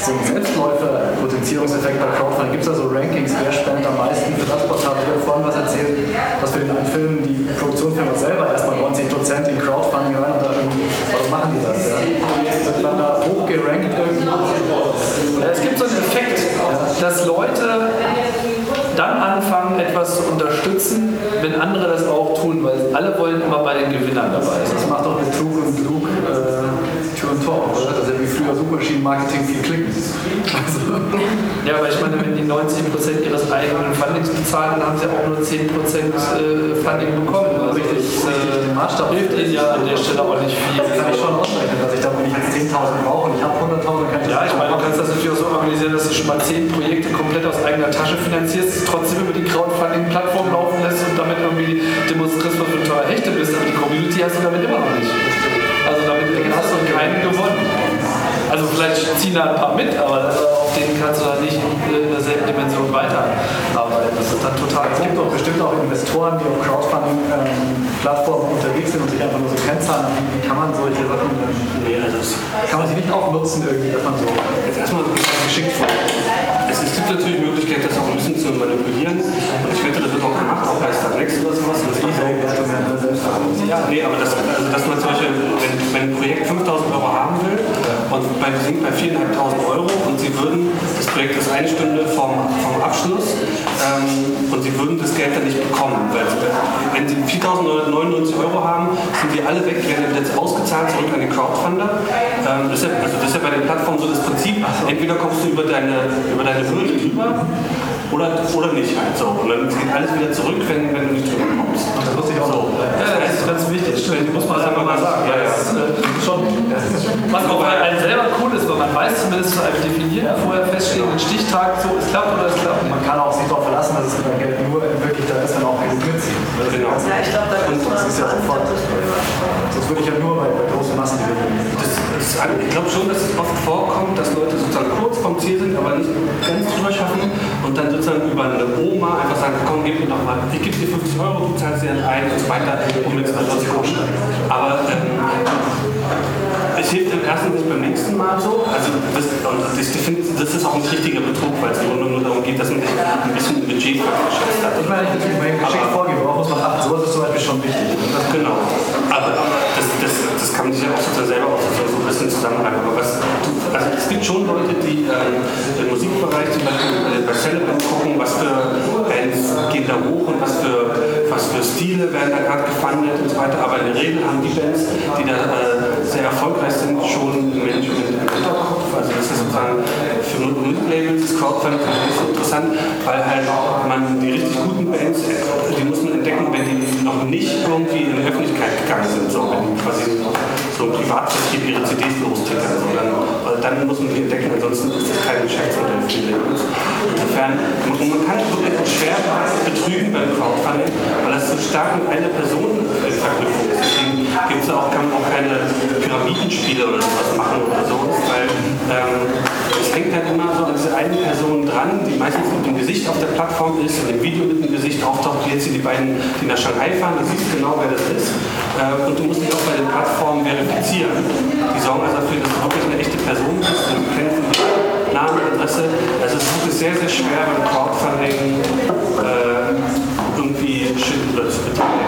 so einen Selbstläufer-Potenzierungseffekt bei Crowdfunding? Gibt es da so Rankings, wer spendet am meisten für das Portal? Ich habe vorhin was erzählt, dass für den einen Film die Produktionsfirma selber erstmal 90% in Crowdfunding rein und da irgendwie, warum machen die das? Ja? Wird man da hochgerankt irgendwie? Ja, es gibt so einen Effekt, dass Leute dann anfangen, etwas zu unterstützen, wenn andere das auch tun, weil alle wollen immer bei den Gewinnern dabei sein. Das macht doch mit Trug und Klug äh, Tor, oder? Das ist ja wie früher Suchmaschinenmarketing viel klicken. Also. Ja, aber ich meine, wenn die 90% ihres eigenen Fundings bezahlen, dann haben sie auch nur 10% äh, Funding bekommen. Also richtig, das, richtig den Maßstab hilft ihnen ja an der Stelle auch nicht viel. Das kann ich schon ausrechnen, dass ich dann, wenn ich jetzt 10.000 brauche und ich habe 100.000, kann ich Ja, ich meine, du kannst das natürlich auch so organisieren, dass du schon mal 10 Projekte komplett aus eigener Tasche finanzierst, trotzdem über die Crowdfunding-Plattform laufen lässt und damit irgendwie demonstrierst, was für ein teurer Hechte bist. Aber die Community hast du damit immer noch nicht. Also damit hast du keinen gewonnen. Also vielleicht ziehen da ein paar mit, aber auf denen kannst du dann nicht in derselben Dimension weiterarbeiten. Das ist dann total Es gibt auch bestimmt auch Investoren, die auf Crowdfunding-Plattformen unterwegs sind und sich einfach nur so Kennzahlen haben. Wie kann man solche Sachen, nee, also das kann man sich nicht auch nutzen irgendwie, dass man so Jetzt erstmal geschickt vor. Es, gibt natürlich die Möglichkeit, das auch ein bisschen zu manipulieren. Und ich wette, das wird auch gemacht, auch bei Starnext oder sowas. Das ist so. Ja, nee, aber das, also dass man zum Beispiel, wenn, wenn ein Projekt 5000 Euro haben will und bei, wir sind bei 4.500 Euro und sie würden, das Projekt ist eine Stunde vom, vom Abschluss ähm, und sie würden das Geld dann nicht bekommen. Weil wenn sie 4.999 Euro haben, sind die alle weg, werden jetzt ausgezahlt zurück an den Crowdfunder. Ähm, das, ist ja, also das ist ja bei den Plattformen so das Prinzip, entweder kommst du über deine, über deine Hürde drüber oder, oder nicht halt so. Und dann geht alles wieder zurück, wenn, wenn du nicht drüber kommst. Das wusste ich auch so. Ja, das ist ganz wichtig. Stimmt, muss man einfach mal sagen. Ja, ja. Das ist, äh, schon, was auch bei einem selber cool ist, weil man weiß zumindest zu einem definierten, vorher feststehenden Stichtag, so es klappt oder es klappt nicht. Man kann auch sich darauf verlassen, dass es mit dem Geld nur wirklich da ist, wenn auch genug mitziehen. Genau. Ja, ich glaube, da Und das ist ja sofort. Sonst würde ich ja nur bei, bei großen Massen gewinnen. Das, ich glaube schon, dass es oft vorkommt, dass Leute sozusagen kurz vom Ziel sind, aber nicht ganz drüber schaffen und dann sozusagen über eine Oma einfach sagen, komm, gib mir doch mal, ich gebe dir 50 Euro, du zahlst dir dann ein und so weiter, um jetzt mal rauszukommen. Aber ähm, es hilft im ersten nicht beim nächsten Mal so. Also das, und ich finde, das ist auch ein richtiger Betrug, weil es nur, nur darum geht, dass man sich ein bisschen Budget verschätzt hat. Ich meine, ich bin geschickt vorgeben, worauf muss man achten? Sowas ist zum Beispiel schon wichtig. Das, genau. Aber man sich auch sozusagen selber auch so, ein bisschen zusammenreiben. Aber was, also es gibt schon Leute, die ähm, im Musikbereich zum Beispiel äh, bei Celebrant gucken, was für Bands gehen da hoch und was für, was für Stile werden da gerade gefundet und so weiter. Aber in der Regel haben die Bands, die da äh, sehr erfolgreich sind, schon ein Management im Hinterkopf. Also das ist sozusagen für Musiklabels ist Crowdfunding nicht so interessant, weil halt man die richtig guten Bands, äh, die muss man entdecken, wenn die noch nicht irgendwie in die Öffentlichkeit gegangen sind, so wenn die quasi so im Privatvertrieb ihre CDs lostickern. So, dann, dann muss man die entdecken, ansonsten ist das kein Geschäftsmodell für die Labels. Insofern, man kann wirklich auch schwer betrügen beim Crowdfunding, weil das so stark mit einer Person äh, ist. Deswegen gibt's auch, kann man auch keine Pyramidenspiele oder sowas machen oder so, weil ähm, es hängt halt immer so an diese eine Person dran, die meistens mit dem Gesicht auf der Plattform ist, in dem Video mit dem Gesicht auftaucht, wie jetzt hier die beiden, die nach Shanghai fahren, du siehst genau, wer das ist. Äh, und du musst dich auch bei den Plattformen verifizieren. Die sorgen also dafür, dass du wirklich eine echte Person bist und du kennst den Namen, Adresse. Also es ist sehr, sehr schwer beim Crowdfunding äh, irgendwie Shit oder zu betreiben.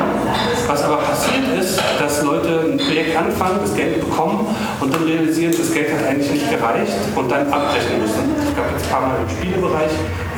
Was aber passiert ist, dass Leute ein Projekt anfangen, das Geld bekommen und dann realisieren, das Geld hat eigentlich nicht gereicht und dann abbrechen müssen. Es gab jetzt ein paar Mal im Spielebereich,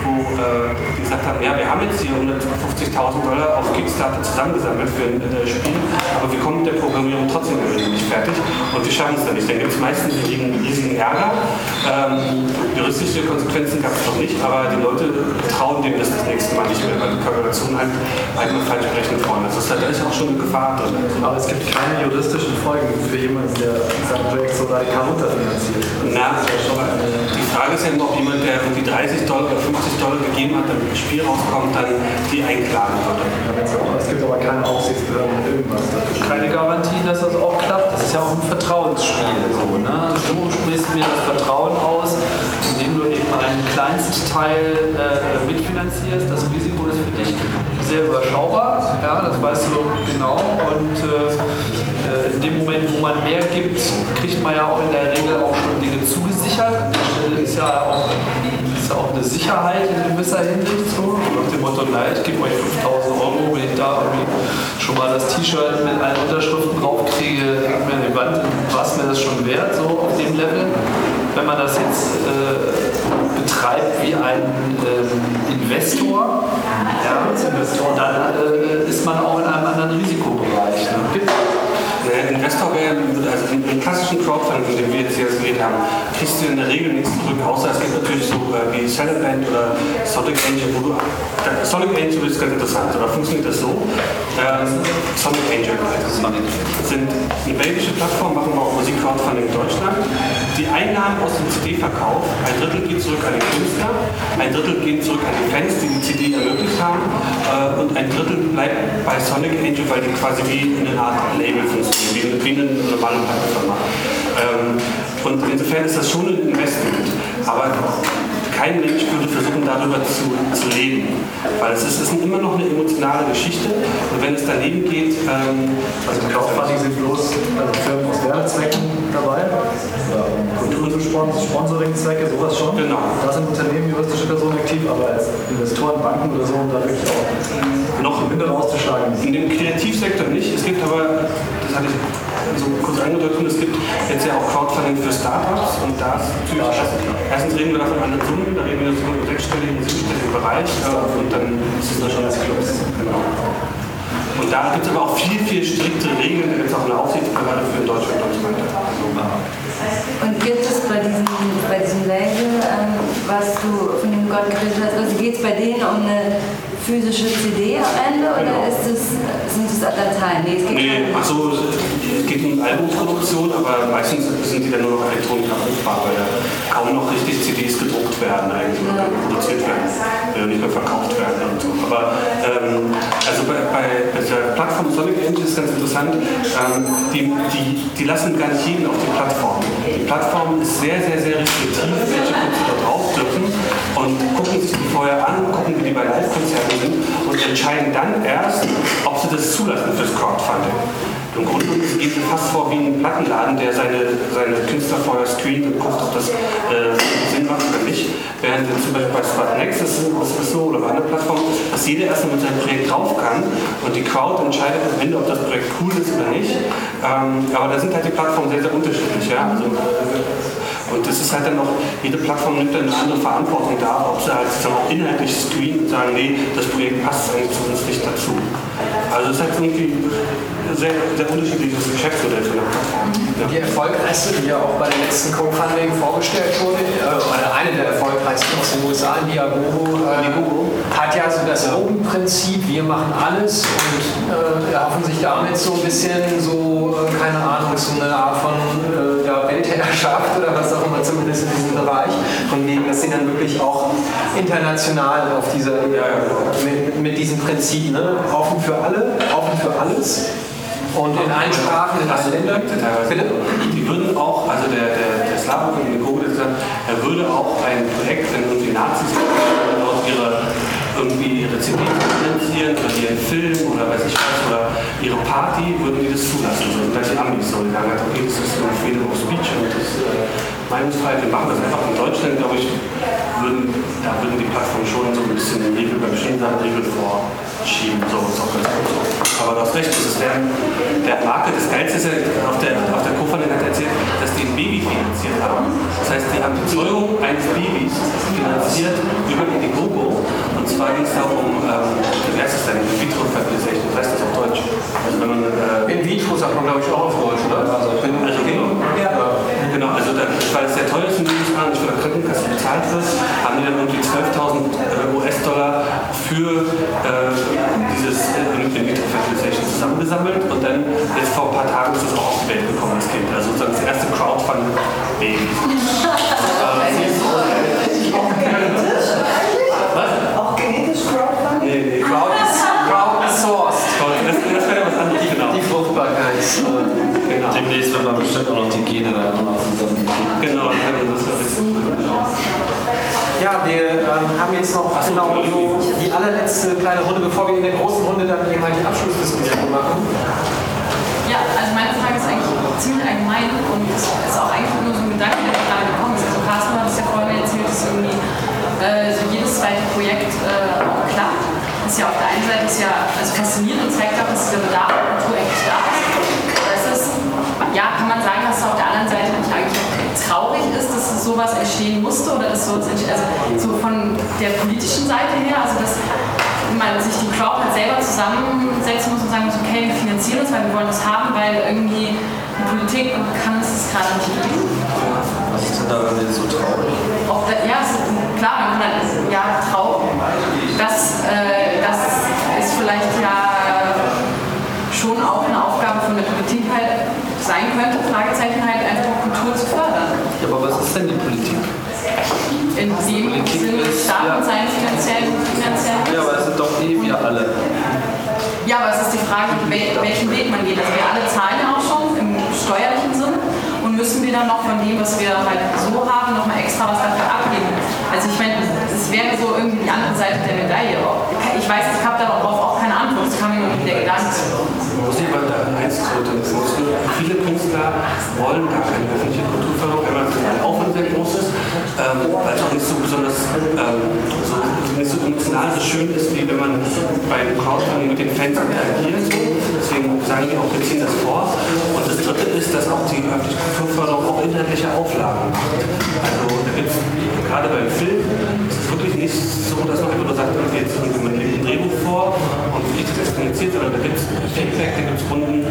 wo äh, gesagt haben, ja, wir haben jetzt hier 150.000 Dollar auf Kickstarter zusammengesammelt für ein äh, Spiel, aber wir kommen mit der Programmierung trotzdem irgendwie nicht fertig und wir schaffen es dann nicht. Dann gibt es meistens einen riesigen Ärger. Ähm, juristische Konsequenzen gab es noch nicht, aber die Leute trauen dem das das nächste Mal nicht mehr, weil die Kalkulation halt einmal falsch berechnet worden ist. Da ist auch schon eine Gefahr drin. Aber es gibt keine juristischen Folgen für jemanden, der sein Projekt so radikal runterfinanziert. Na, die Frage ist ja immer, ob jemand, der irgendwie 30 Dollar oder 50 Dollar gegeben hat, damit ein Spiel rauskommt, dann die einklagen würde. Es gibt aber keine Aufsichtsbehörden mit irgendwas. Keine Garantie, dass das auch klappt. Das ist ja auch ein Vertrauensspiel. So, ne? Du sprichst mir das Vertrauen aus, indem du eben einen Kleinstteil äh, mitfinanzierst. Das Risiko ist für dich sehr überschaubar, ja, das weißt du genau. Und äh, in dem Moment, wo man mehr gibt, kriegt man ja auch in der Regel auch schon Dinge zugesichert. Ist ja auch, ist ja auch eine Sicherheit in gewisser Hinsicht so. Nach dem Motto, nein, ich gebe euch 5000 Euro, wenn ich da irgendwie schon mal das T-Shirt mit allen Unterschriften drauf kriege, hängt mir an die Wand, war es mir das schon wert, so auf dem Level. Wenn man das jetzt äh, betreibt wie ein ähm, Investor, ja, dann äh, ist man auch in einem anderen Risikobereich. Ne? Naja, Investor wäre, also im, im klassischen Crowdfunding, dem wir jetzt hier geredet haben, kriegst du in der Regel nichts zurück, außer es gibt natürlich so äh, wie Celebrant oder Sonic Angel, wo du, äh, Sonic Angel ist ganz interessant, oder funktioniert das so? Ähm, Sonic Angel sind eine belgische Plattform, machen wir auch Musik-Crowdfunding in Deutschland. Die Einnahmen aus dem CD-Verkauf, ein Drittel geht zurück an den Künstler, ein Drittel geht zurück an die Fans, die die CD ermöglicht haben, äh, und ein Drittel bleibt bei Sonic Angel, weil die quasi wie eine Art Label funktionieren, wie, wie eine normale Plattenfirma. Ähm, Und insofern ist das schon ein Investment. Aber kein Mensch würde versuchen, darüber zu, zu leben. Weil es ist, es ist immer noch eine emotionale Geschichte. Und wenn es daneben geht. Ähm, also im Crowdfunding sind bloß also Firmen aus Werbezwecken dabei. Ja, Sponsoring-Zwecke, sowas schon. Genau. Da sind Unternehmen, juristische Personen aktiv, aber als Investoren, Banken oder so, um da wirklich auch noch Gewinne rauszuschlagen. In dem Kreativsektor nicht. Es gibt aber, das hatte ich so kurz angedeutet, es gibt jetzt ja auch Crowdfunding für Startups und da ist natürlich, erstens reden wir da von anderen Summen, da reden wir so im sechsstelligen, siebenstelligen Bereich äh, und dann ist es dann schon als Clubs. Genau. Und da gibt es aber auch viel, viel striktere Regeln, da gibt es auch eine Aufsichtsbehörde für Deutschland und so weiter. Und gibt es bei diesem, bei diesem Label, ähm, was du von dem Gott geredet hast, also geht es bei denen um eine physische CD am Ende oder ist es, sind es Dateien? Nee, es geht Nee, also es geht um Albumproduktion, aber meistens sind die dann nur noch elektronisch abrufbar, weil da kaum noch richtig CDs gedruckt werden eigentlich oder produziert werden, nicht mehr verkauft werden und so. Aber ähm, also bei, bei der Plattform Sonic Engine ist ganz interessant, ähm, die, die, die lassen gar nicht jeden auf die Plattform. Die Plattform ist sehr, sehr, sehr restriktiv, welche Künstler da drauf dürfen und gucken sich die vorher an, gucken, wie die bei Live-Konzerten sind und entscheiden dann erst, ob sie das zulassen fürs Crowdfunding. Im Grunde geht es fast vor wie ein Plattenladen, der seine, seine Künstler vorher screent und guckt, ob das äh, Sinn macht oder nicht. Während zum Beispiel bei Spotnext ist es so oder bei anderen Plattformen, dass jeder erstmal mit seinem Projekt drauf kann und die Crowd entscheidet am Ende, ob das Projekt cool ist oder nicht. Ähm, aber da sind halt die Plattformen sehr, sehr unterschiedlich. Ja? Also, und das ist halt dann noch, jede Plattform nimmt dann eine andere Verantwortung da, ob sie halt auch inhaltlich screenen und sagen, nee, das Projekt passt eigentlich zu uns nicht dazu. Also es ist halt irgendwie ein sehr, sehr unterschiedliches Geschäftsmodell für eine Plattform. Ja. Die erfolgreichste, die ja auch bei der letzten Co-Funding vorgestellt wurde, äh, oder eine der erfolgreichsten aus den USA, Niagoro, äh, hat ja so das Open-Prinzip, wir machen alles und äh, erhoffen sich damit so ein bisschen so, äh, keine Ahnung, so eine Art von äh, ja, Weltherrschaft oder was auch immer, zumindest in diesem Bereich, von wegen, dass sie dann wirklich auch international auf dieser, mit, mit diesem Prinzip, ne, offen für alle, offen für alles. Und in allen Sprachen, in allen Ländern. Bitte? Die würden auch, also der, der, der Slavik und der Google, er würde auch ein Projekt, wenn irgendwie Nazis dort ihre, irgendwie ihre CD finanzieren oder ihren Film oder weiß ich was, oder ihre Party, würden die das zulassen. So sind halt die Amis so. Die sagen halt, okay, das ist Freedom of Speech und das äh, Meinungsfreiheit, wir machen das einfach in Deutschland, glaube ich, würden, da würden die Plattformen schon so ein bisschen den Riegel bei bestimmten Sachen Riegel vorschieben. So, gut so. Aber du hast recht, das ist der, der Marke, das Geilste ist ja, auf der, auf der Koffer hat erzählt, dass die ein Baby finanziert haben. Das heißt, die haben die Zeugung eines Babys finanziert über Indiegogo. Und zwar ging es darum, ähm, wie heißt das denn? In-vitro-Fertilisation, was heißt das auf Deutsch? Also wenn man, äh, In vitro sagt man, glaube ich, auch auf Deutsch, oder? Also, also genau. Ja. Genau, also da, weil es der teuerste Lebensmittel nicht von der Krankenkasse bezahlt wird, haben die dann irgendwie 12.000 äh, US-Dollar für äh, dieses äh, In-vitro-Fertilisation zusammengesammelt und dann jetzt vor ein paar Tagen ist es auch auf die Welt gekommen, das Kind. Also sozusagen das erste Crowdfunding-Baby. [laughs] Auch genetisch Crowdfunding? Nee, nee. Crowd is, crowdsourced. [laughs] Das, das wäre was anderes. Die Fruchtbarkeit. Demnächst wird man bestimmt auch noch die Gene da Genau, das Ja, wir ähm, haben jetzt noch genau so die allerletzte kleine Runde, bevor wir in der großen Runde dann eben halt die Abschlussdiskussion machen. Ja, also meine Frage ist eigentlich ziemlich allgemein und ist auch eigentlich nur so ein Gedanke, der gerade gekommen ist. Also Carsten hat es ja vorhin erzählt, dass irgendwie äh, so jedes zweite Projekt äh, auch klappt. Das ist ja auf der einen Seite ist ja also faszinierend und zeigt auch, dass dieser Bedarf an Kultur eigentlich da ist. Das ist, ja, kann man sagen, dass es auf der anderen Seite nicht eigentlich traurig ist, dass sowas entstehen musste oder dass sowas also so von der politischen Seite her, also dass man sich die Crowd halt selber zusammensetzen muss und sagen muss, okay, wir finanzieren das, weil wir wollen das haben, weil irgendwie die Politik kann es gerade nicht geben. Was ist denn daran denn so traurig? Da, ja, ist, klar, man kann halt, ja, traurig. Das, äh, das ist vielleicht ja schon auch eine Aufgabe von der Politik halt sein könnte, Fragezeichen halt einfach fördern. Ja, aber was ist denn die Politik? In dem Sinne des Staaten seinen finanziellen, finanziellen Ja, aber es sind doch eh wir alle. Ja, aber es ist die Frage, wel welchen Weg man geht. Also wir alle zahlen ja auch schon im steuerlichen Sinn und müssen wir dann noch von dem, was wir halt so haben, nochmal extra was dafür abgeben. Also ich meine, es wäre so irgendwie die andere Seite der Medaille. Ich weiß, ich habe darauf auch es kam mir nur der Gedanke. Man muss jemand da eins zurückdenken. Viele Künstler wollen gar keine öffentliche Kulturförderung, einmal weil der Aufwand sehr groß ist, ähm, weil es auch nicht so besonders ähm, so, nicht so emotional so schön ist, wie wenn man bei einem Crowdfunding mit den Fans interagiert. Deswegen sagen wir auch, wir ziehen das vor. Und das dritte ist, dass auch die öffentliche Kulturförderung auch inhaltliche Auflagen macht. Also da gibt's, gerade beim Film es nicht so, dass man einfach nur sagt, jetzt irgendwie man legt ein Drehbuch vor und wie das kommuniziert, sondern da gibt es Feedback, da gibt es Runden,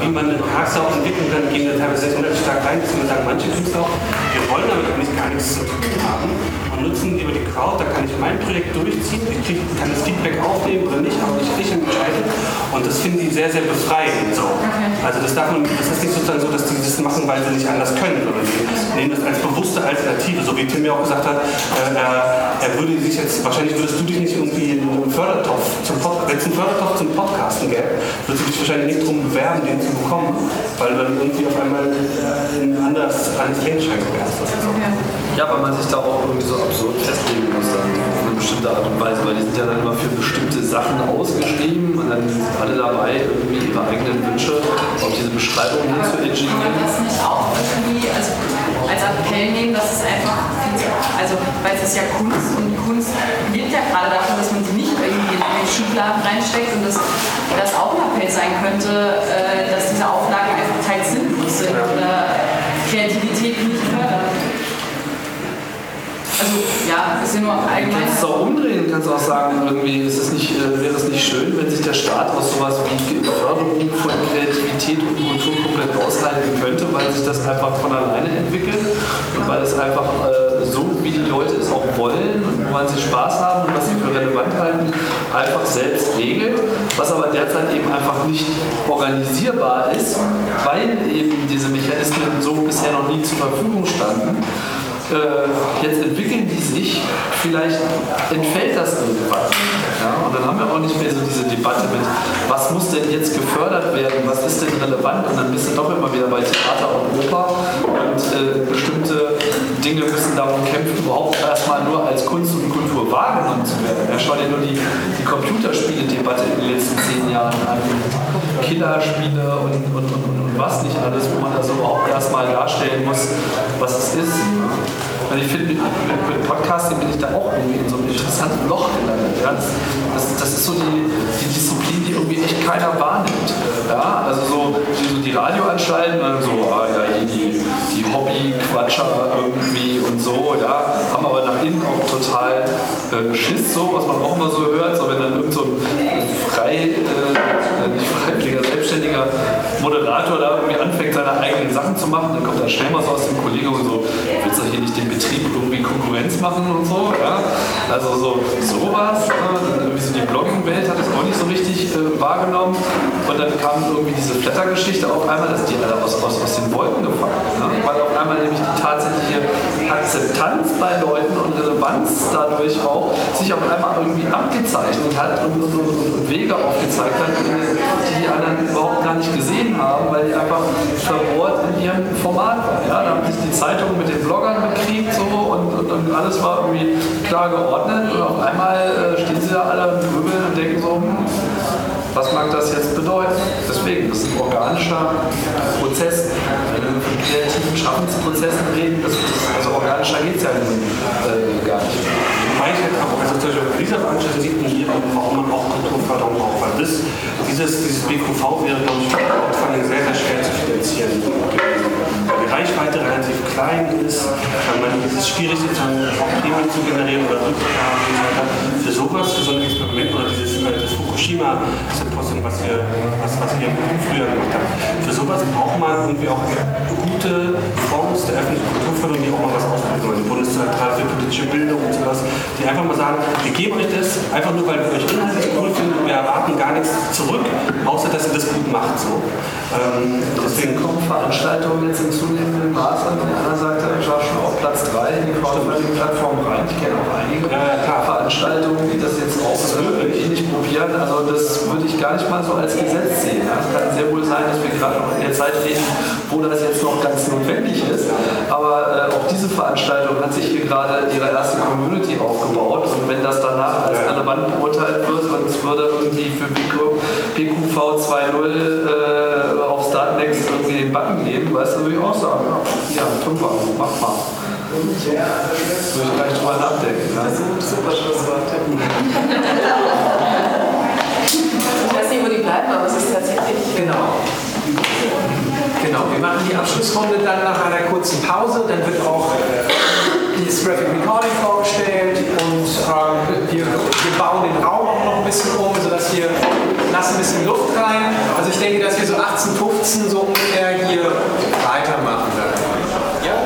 wie man eine Charakter auch entwickeln kann, gehen da teilweise sehr stark rein, dass man sagen, manche Künstler auch, wir wollen damit eigentlich gar nichts zu tun haben nutzen über die Crowd, da kann ich mein Projekt durchziehen, ich krieg, kann das Feedback aufnehmen oder nicht, aber ich, ich entscheide und das finden die sehr, sehr befreiend. So. Also das darf man, das ist nicht sozusagen so, dass die das machen, weil sie nicht anders können, sondern die nehmen das als bewusste Alternative, so wie Tim ja auch gesagt hat, äh, er, würde sich jetzt, wahrscheinlich würdest du dich nicht irgendwie in einen Fördertopf zum Podcast, wenn es einen Fördertopf zum Podcasten gäbe, würdest du dich wahrscheinlich nicht darum bewerben, den zu bekommen, weil du dann irgendwie auf einmal äh, in anders ans Einschränken wärst. Ja, weil man sich da auch irgendwie so absurd festlegen muss, dann auf eine bestimmte Art und Weise, weil die sind ja dann immer für bestimmte Sachen ausgeschrieben und dann sind alle dabei, irgendwie ihre eigenen Wünsche auf diese Beschreibung hin zu Kann man ingenieren. das nicht auch irgendwie also als Appell nehmen, dass es einfach viel zu, also weil es ist ja Kunst und Kunst lebt ja gerade davon, dass man sie nicht irgendwie in die Schubladen reinsteckt und dass das auch ein Appell sein könnte, äh, dass diese Auflagen einfach teils sinnlos sind oder Kreativität nicht. Also ja, ist ja nur Du allgemein. kannst es auch umdrehen, du kannst auch sagen, irgendwie ist es nicht, äh, wäre es nicht schön, wenn sich der Staat aus sowas wie Förderung von Kreativität und Kultur komplett aushalten könnte, weil sich das einfach von alleine entwickelt und weil es einfach äh, so, wie die Leute es auch wollen und woran sie Spaß haben und was sie für relevant halten, einfach selbst regelt, was aber derzeit eben einfach nicht organisierbar ist, weil eben diese Mechanismen so bisher noch nie zur Verfügung standen äh, jetzt entwickeln die sich, vielleicht entfällt das irgendwann. Ja? Und dann haben wir auch nicht mehr so diese Debatte mit, was muss denn jetzt gefördert werden, was ist denn relevant und dann bist du doch immer wieder bei Theater und Oper und äh, bestimmte Dinge müssen darum kämpfen, überhaupt erstmal nur als Kunst und Kultur wahrgenommen zu werden. Ja, schau dir nur die, die Computerspiele-Debatte in den letzten zehn Jahren an. Killerspiele und, und, und, und was nicht alles, wo man also auch erstmal darstellen muss, was es ist. Und ich finde, mit, mit, mit Podcasting bin ich da auch irgendwie in so einem interessanten Loch gelandet. Ja? Das, das, ist so die, die Disziplin, die irgendwie echt keiner wahrnimmt. Ja? Also so die, so die Radioanstalten, dann so, ah, ja, die, die Hobby-Quatscher irgendwie und so, ja, haben aber nach innen auch total äh, Schiss, so, was man auch immer so hört, so wenn dann irgend so ein frei, äh, nicht freiwilliger, selbstständiger Moderator da irgendwie anfängt, seine eigenen Sachen zu machen, dann kommt da schnell so aus dem Kollegen und so, willst du hier nicht den Betrieb irgendwie Konkurrenz machen und so, ja? Also so sowas, dann irgendwie so die Blogging-Welt hat das auch nicht so richtig äh, wahrgenommen und dann kam irgendwie diese Flattergeschichte auf einmal, dass die alle aus, aus, aus den Wolken gefallen ne? weil auf einmal nämlich die tatsächliche Akzeptanz bei Leuten und Relevanz dadurch auch sich auf einmal irgendwie abgezeichnet hat und, und, und, Wege aufgezeigt hat, die die anderen überhaupt gar nicht gesehen haben, weil die einfach verbohrt in ihrem Format waren. Ja? Da haben sich die Zeitungen mit den Bloggern bekriegt so, und, und, und alles war irgendwie klar geordnet und auf einmal äh, stehen sie da alle im Grübeln und denken so, hm, was mag das jetzt bedeuten? Deswegen, das ist ein organischer Prozess. Wenn wir von kreativen Schaffensprozessen reden, das, das, also organischer geht es ja nun, äh, gar nicht. Manche, also zum Beispiel bei dieser Veranstaltung sieht man hier, warum man auch Kulturförderung braucht. Weil das, dieses, dieses BQV wäre, glaube ich, vor allem sehr, sehr schwer zu finanzieren. Weil die Reichweite relativ klein ist, weil man, es ist schwierig, sozusagen auch Themen zu generieren oder Rückgaben und so weiter. Für sowas, für so ein Experiment oder dieses äh, das Fukushima-Symposium, was wir, was, was wir früher gemacht haben, für sowas braucht man irgendwie auch gute Fonds der öffentlichen Kulturförderung, die auch mal was ausprobieren wollen. Die Bundeszentrale für politische Bildung und sowas, die einfach mal sagen, wir geben euch das einfach nur, weil wir euch inhaltlich cool finden und wir erwarten gar nichts zurück, außer dass ihr das gut macht. So. Ähm, Deswegen kommen Veranstaltungen jetzt in zunehmendem Maße an anderen Seite ja schon auf Platz 3 in die Crowdfunding-Plattform rein. Ich kenne auch einige Veranstaltungen, die das jetzt auch äh, ähnlich probieren. Also das würde ich gar nicht mal so als Gesetz sehen. Es kann sehr wohl sein, dass wir gerade noch in der Zeit leben, wo das jetzt noch ganz notwendig ist. Aber äh, auch diese Veranstaltung hat sich hier gerade ihre erste Community aufgebaut. Und wenn das danach als relevant beurteilt wird und es würde irgendwie für PQV 2.0 äh, auf Startnext irgendwie den Button geben, weißt du, würde ich auch sagen, ja, Fünfer, mach mal. Würde ich gleich drüber nachdenken. Ne? Das ist ein super Schlusswort. [laughs] bleiben, aber es ist tatsächlich. Genau. Genau, wir machen die Abschlussrunde dann nach einer kurzen Pause. Dann wird auch äh, dieses Graphic Recording vorgestellt und ähm, wir, wir bauen den Raum auch noch ein bisschen um, sodass wir lassen ein bisschen Luft rein. Also ich denke, dass wir so 18, 15 so ungefähr hier weitermachen werden. Ja?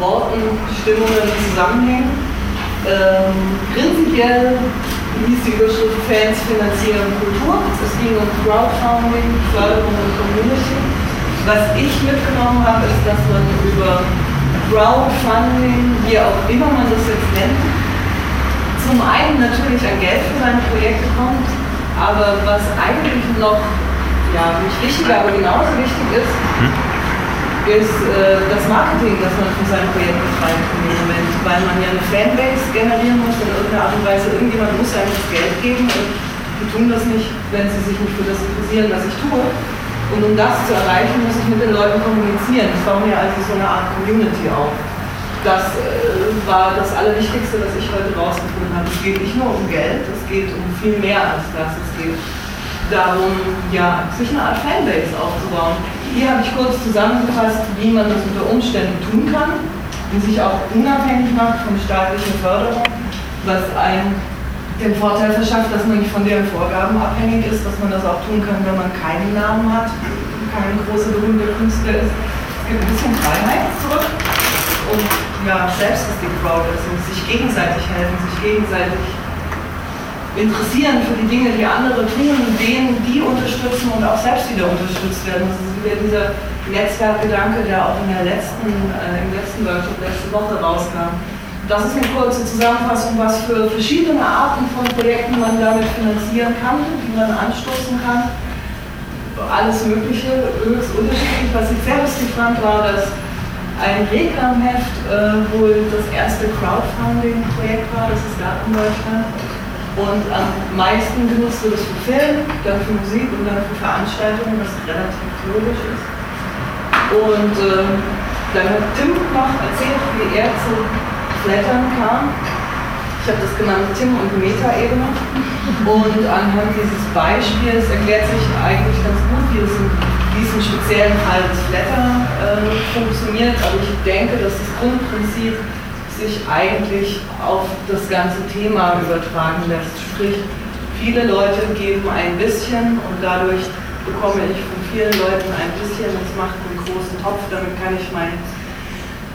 Worten, Stimmungen zusammenhängen. Ähm, prinzipiell hieß die Überschrift Fans finanzieren Kultur. Es ging um Crowdfunding, Förderung und Community. Was ich mitgenommen habe, ist, dass man über Crowdfunding, wie auch immer man das jetzt nennt, zum einen natürlich an Geld für seine Projekte kommt, aber was eigentlich noch ja, nicht wichtiger, aber genauso wichtig ist, ist äh, das Marketing, das man für sein Projekt betreibt dem Moment, weil man ja eine Fanbase generieren muss in irgendeiner Art und Weise. Irgendjemand muss einem das Geld geben und die tun das nicht, wenn sie sich nicht für das interessieren, was ich tue. Und um das zu erreichen, muss ich mit den Leuten kommunizieren. Ich baue mir also so eine Art Community auf. Das äh, war das Allerwichtigste, was ich heute rausgefunden habe. Es geht nicht nur um Geld, es geht um viel mehr als das. Es geht darum, ja, sich eine Art Fanbase aufzubauen. Hier habe ich kurz zusammengefasst, wie man das unter Umständen tun kann, wie sich auch unabhängig macht von staatlicher Förderung, was einem den Vorteil verschafft, dass man nicht von deren Vorgaben abhängig ist, dass man das auch tun kann, wenn man keinen Namen hat, kein großer berühmter Künstler ist. Es gibt ein bisschen Freiheit zurück und ja, selbst ist die Crowd, also sich gegenseitig helfen, sich gegenseitig interessieren für die Dinge, die andere tun, denen die unterstützen und auch selbst wieder unterstützt werden. Das ist wieder dieser Netzwerkgedanke, der auch in der letzten, äh, im letzten Workshop letzte Woche rauskam. Das ist eine kurze Zusammenfassung, was für verschiedene Arten von Projekten man damit finanzieren kann, die man anstoßen kann. Alles Mögliche, höchst unterschiedlich. Was ich sehr lustig fand, war, dass ein Reklamheft äh, wohl das erste Crowdfunding-Projekt war, das es gab in Deutschland. Und am meisten genutzt wird es für Film, dann für Musik und dann für Veranstaltungen, was relativ logisch ist. Und ähm, dann hat Tim noch erzählt, wie er zu Flattern kam. Ich habe das genannt Tim und Metaebene. Und anhand dieses Beispiels erklärt sich eigentlich ganz gut, wie es in diesem speziellen Fall des Flattern äh, funktioniert. Aber ich denke, dass das Grundprinzip sich eigentlich auf das ganze Thema übertragen lässt. Sprich, viele Leute geben ein bisschen und dadurch bekomme ich von vielen Leuten ein bisschen, das macht einen großen Topf, damit kann ich mein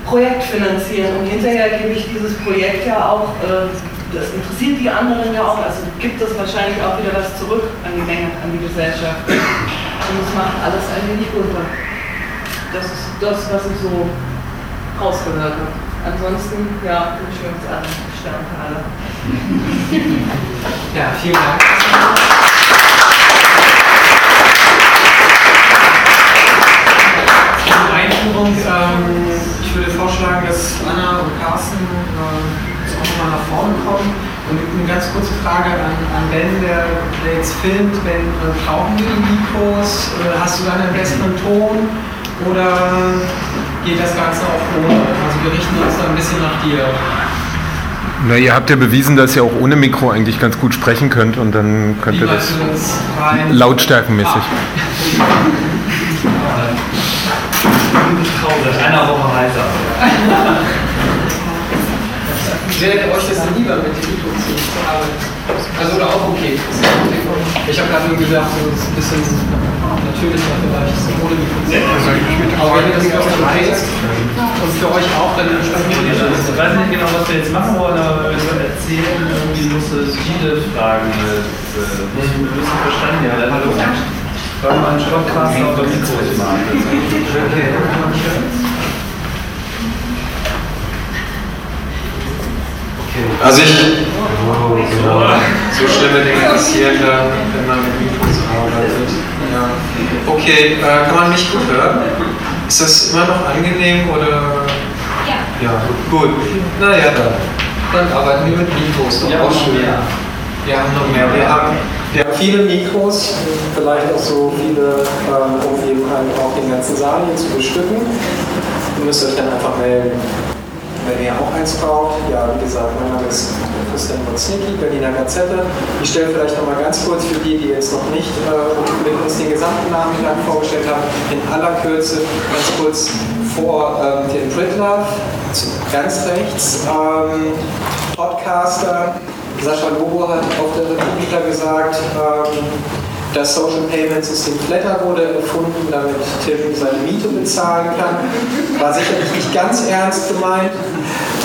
Projekt finanzieren. Und hinterher gebe ich dieses Projekt ja auch, äh, das interessiert die anderen ja auch, also gibt es wahrscheinlich auch wieder was zurück an die Menge, an die Gesellschaft. Und es macht alles ein wenig bunter. Das ist das, was ich so rausgehört habe. Ansonsten, ja, wünschen wir uns alle Sterne alle. Ja, vielen Dank. Ähm, ich würde vorschlagen, dass Anna und Carsten äh, jetzt auch nochmal nach vorne kommen. Und eine ganz kurze Frage an, an Ben, der, der jetzt filmt. Ben, äh, brauchen wir die Mikros? Äh, hast du da einen besseren Ton? Oder geht das Ganze auch ohne? Also wir richten uns da ein bisschen nach dir. Na, ihr habt ja bewiesen, dass ihr auch ohne Mikro eigentlich ganz gut sprechen könnt und dann könnt Wie ihr das lautstärkenmäßig. Seit einer Woche heißer. Wäre euch das lieber, mit dem Mikro zu arbeiten? Also oder auch okay. Ich habe gerade nur gesagt, so ist ein bisschen natürlicher vielleicht, so ohne Mikro zu arbeiten. Aber wenn ihr das euch okay ist und für euch auch, dann sprechen wir Ich nicht. weiß nicht genau, was wir jetzt machen wollen, aber wir sollen erzählen, irgendwie musste Gide fragen. Mit, äh, nicht ein bisschen verstanden, ja. Hallo. Weil man einen Podcast auf der Mikro machen. Also ich. Oh, genau. So schlimme Dinge passieren dann, wenn man mit Mikros arbeitet. Ja. Okay, äh, kann man mich gut hören? Ist das immer noch angenehm oder? Ja. Ja, gut. Naja, dann. Dann arbeiten wir mit Mikros. Doch auch schön. Wir haben noch mehr. Wir haben, wir haben viele Mikros, vielleicht auch so viele, ähm, um eben halt auch den ganzen Saal hier zu bestücken. Ihr müsst euch dann einfach melden, wenn ihr auch eins braucht. Ja, wie gesagt, mein Name ist Christian Woznicki, Berliner Gazette. Ich stelle vielleicht noch mal ganz kurz für die, die jetzt noch nicht äh, mit uns den gesamten Nachmittag vorgestellt haben, in aller Kürze ganz kurz vor ähm, den Britlove, ganz rechts, ähm, Podcaster. Sascha Lobo hat auf der Republika gesagt, ähm, das Social Payment System Flatter wurde erfunden, damit Tim seine Miete bezahlen kann. War sicherlich nicht ganz ernst gemeint,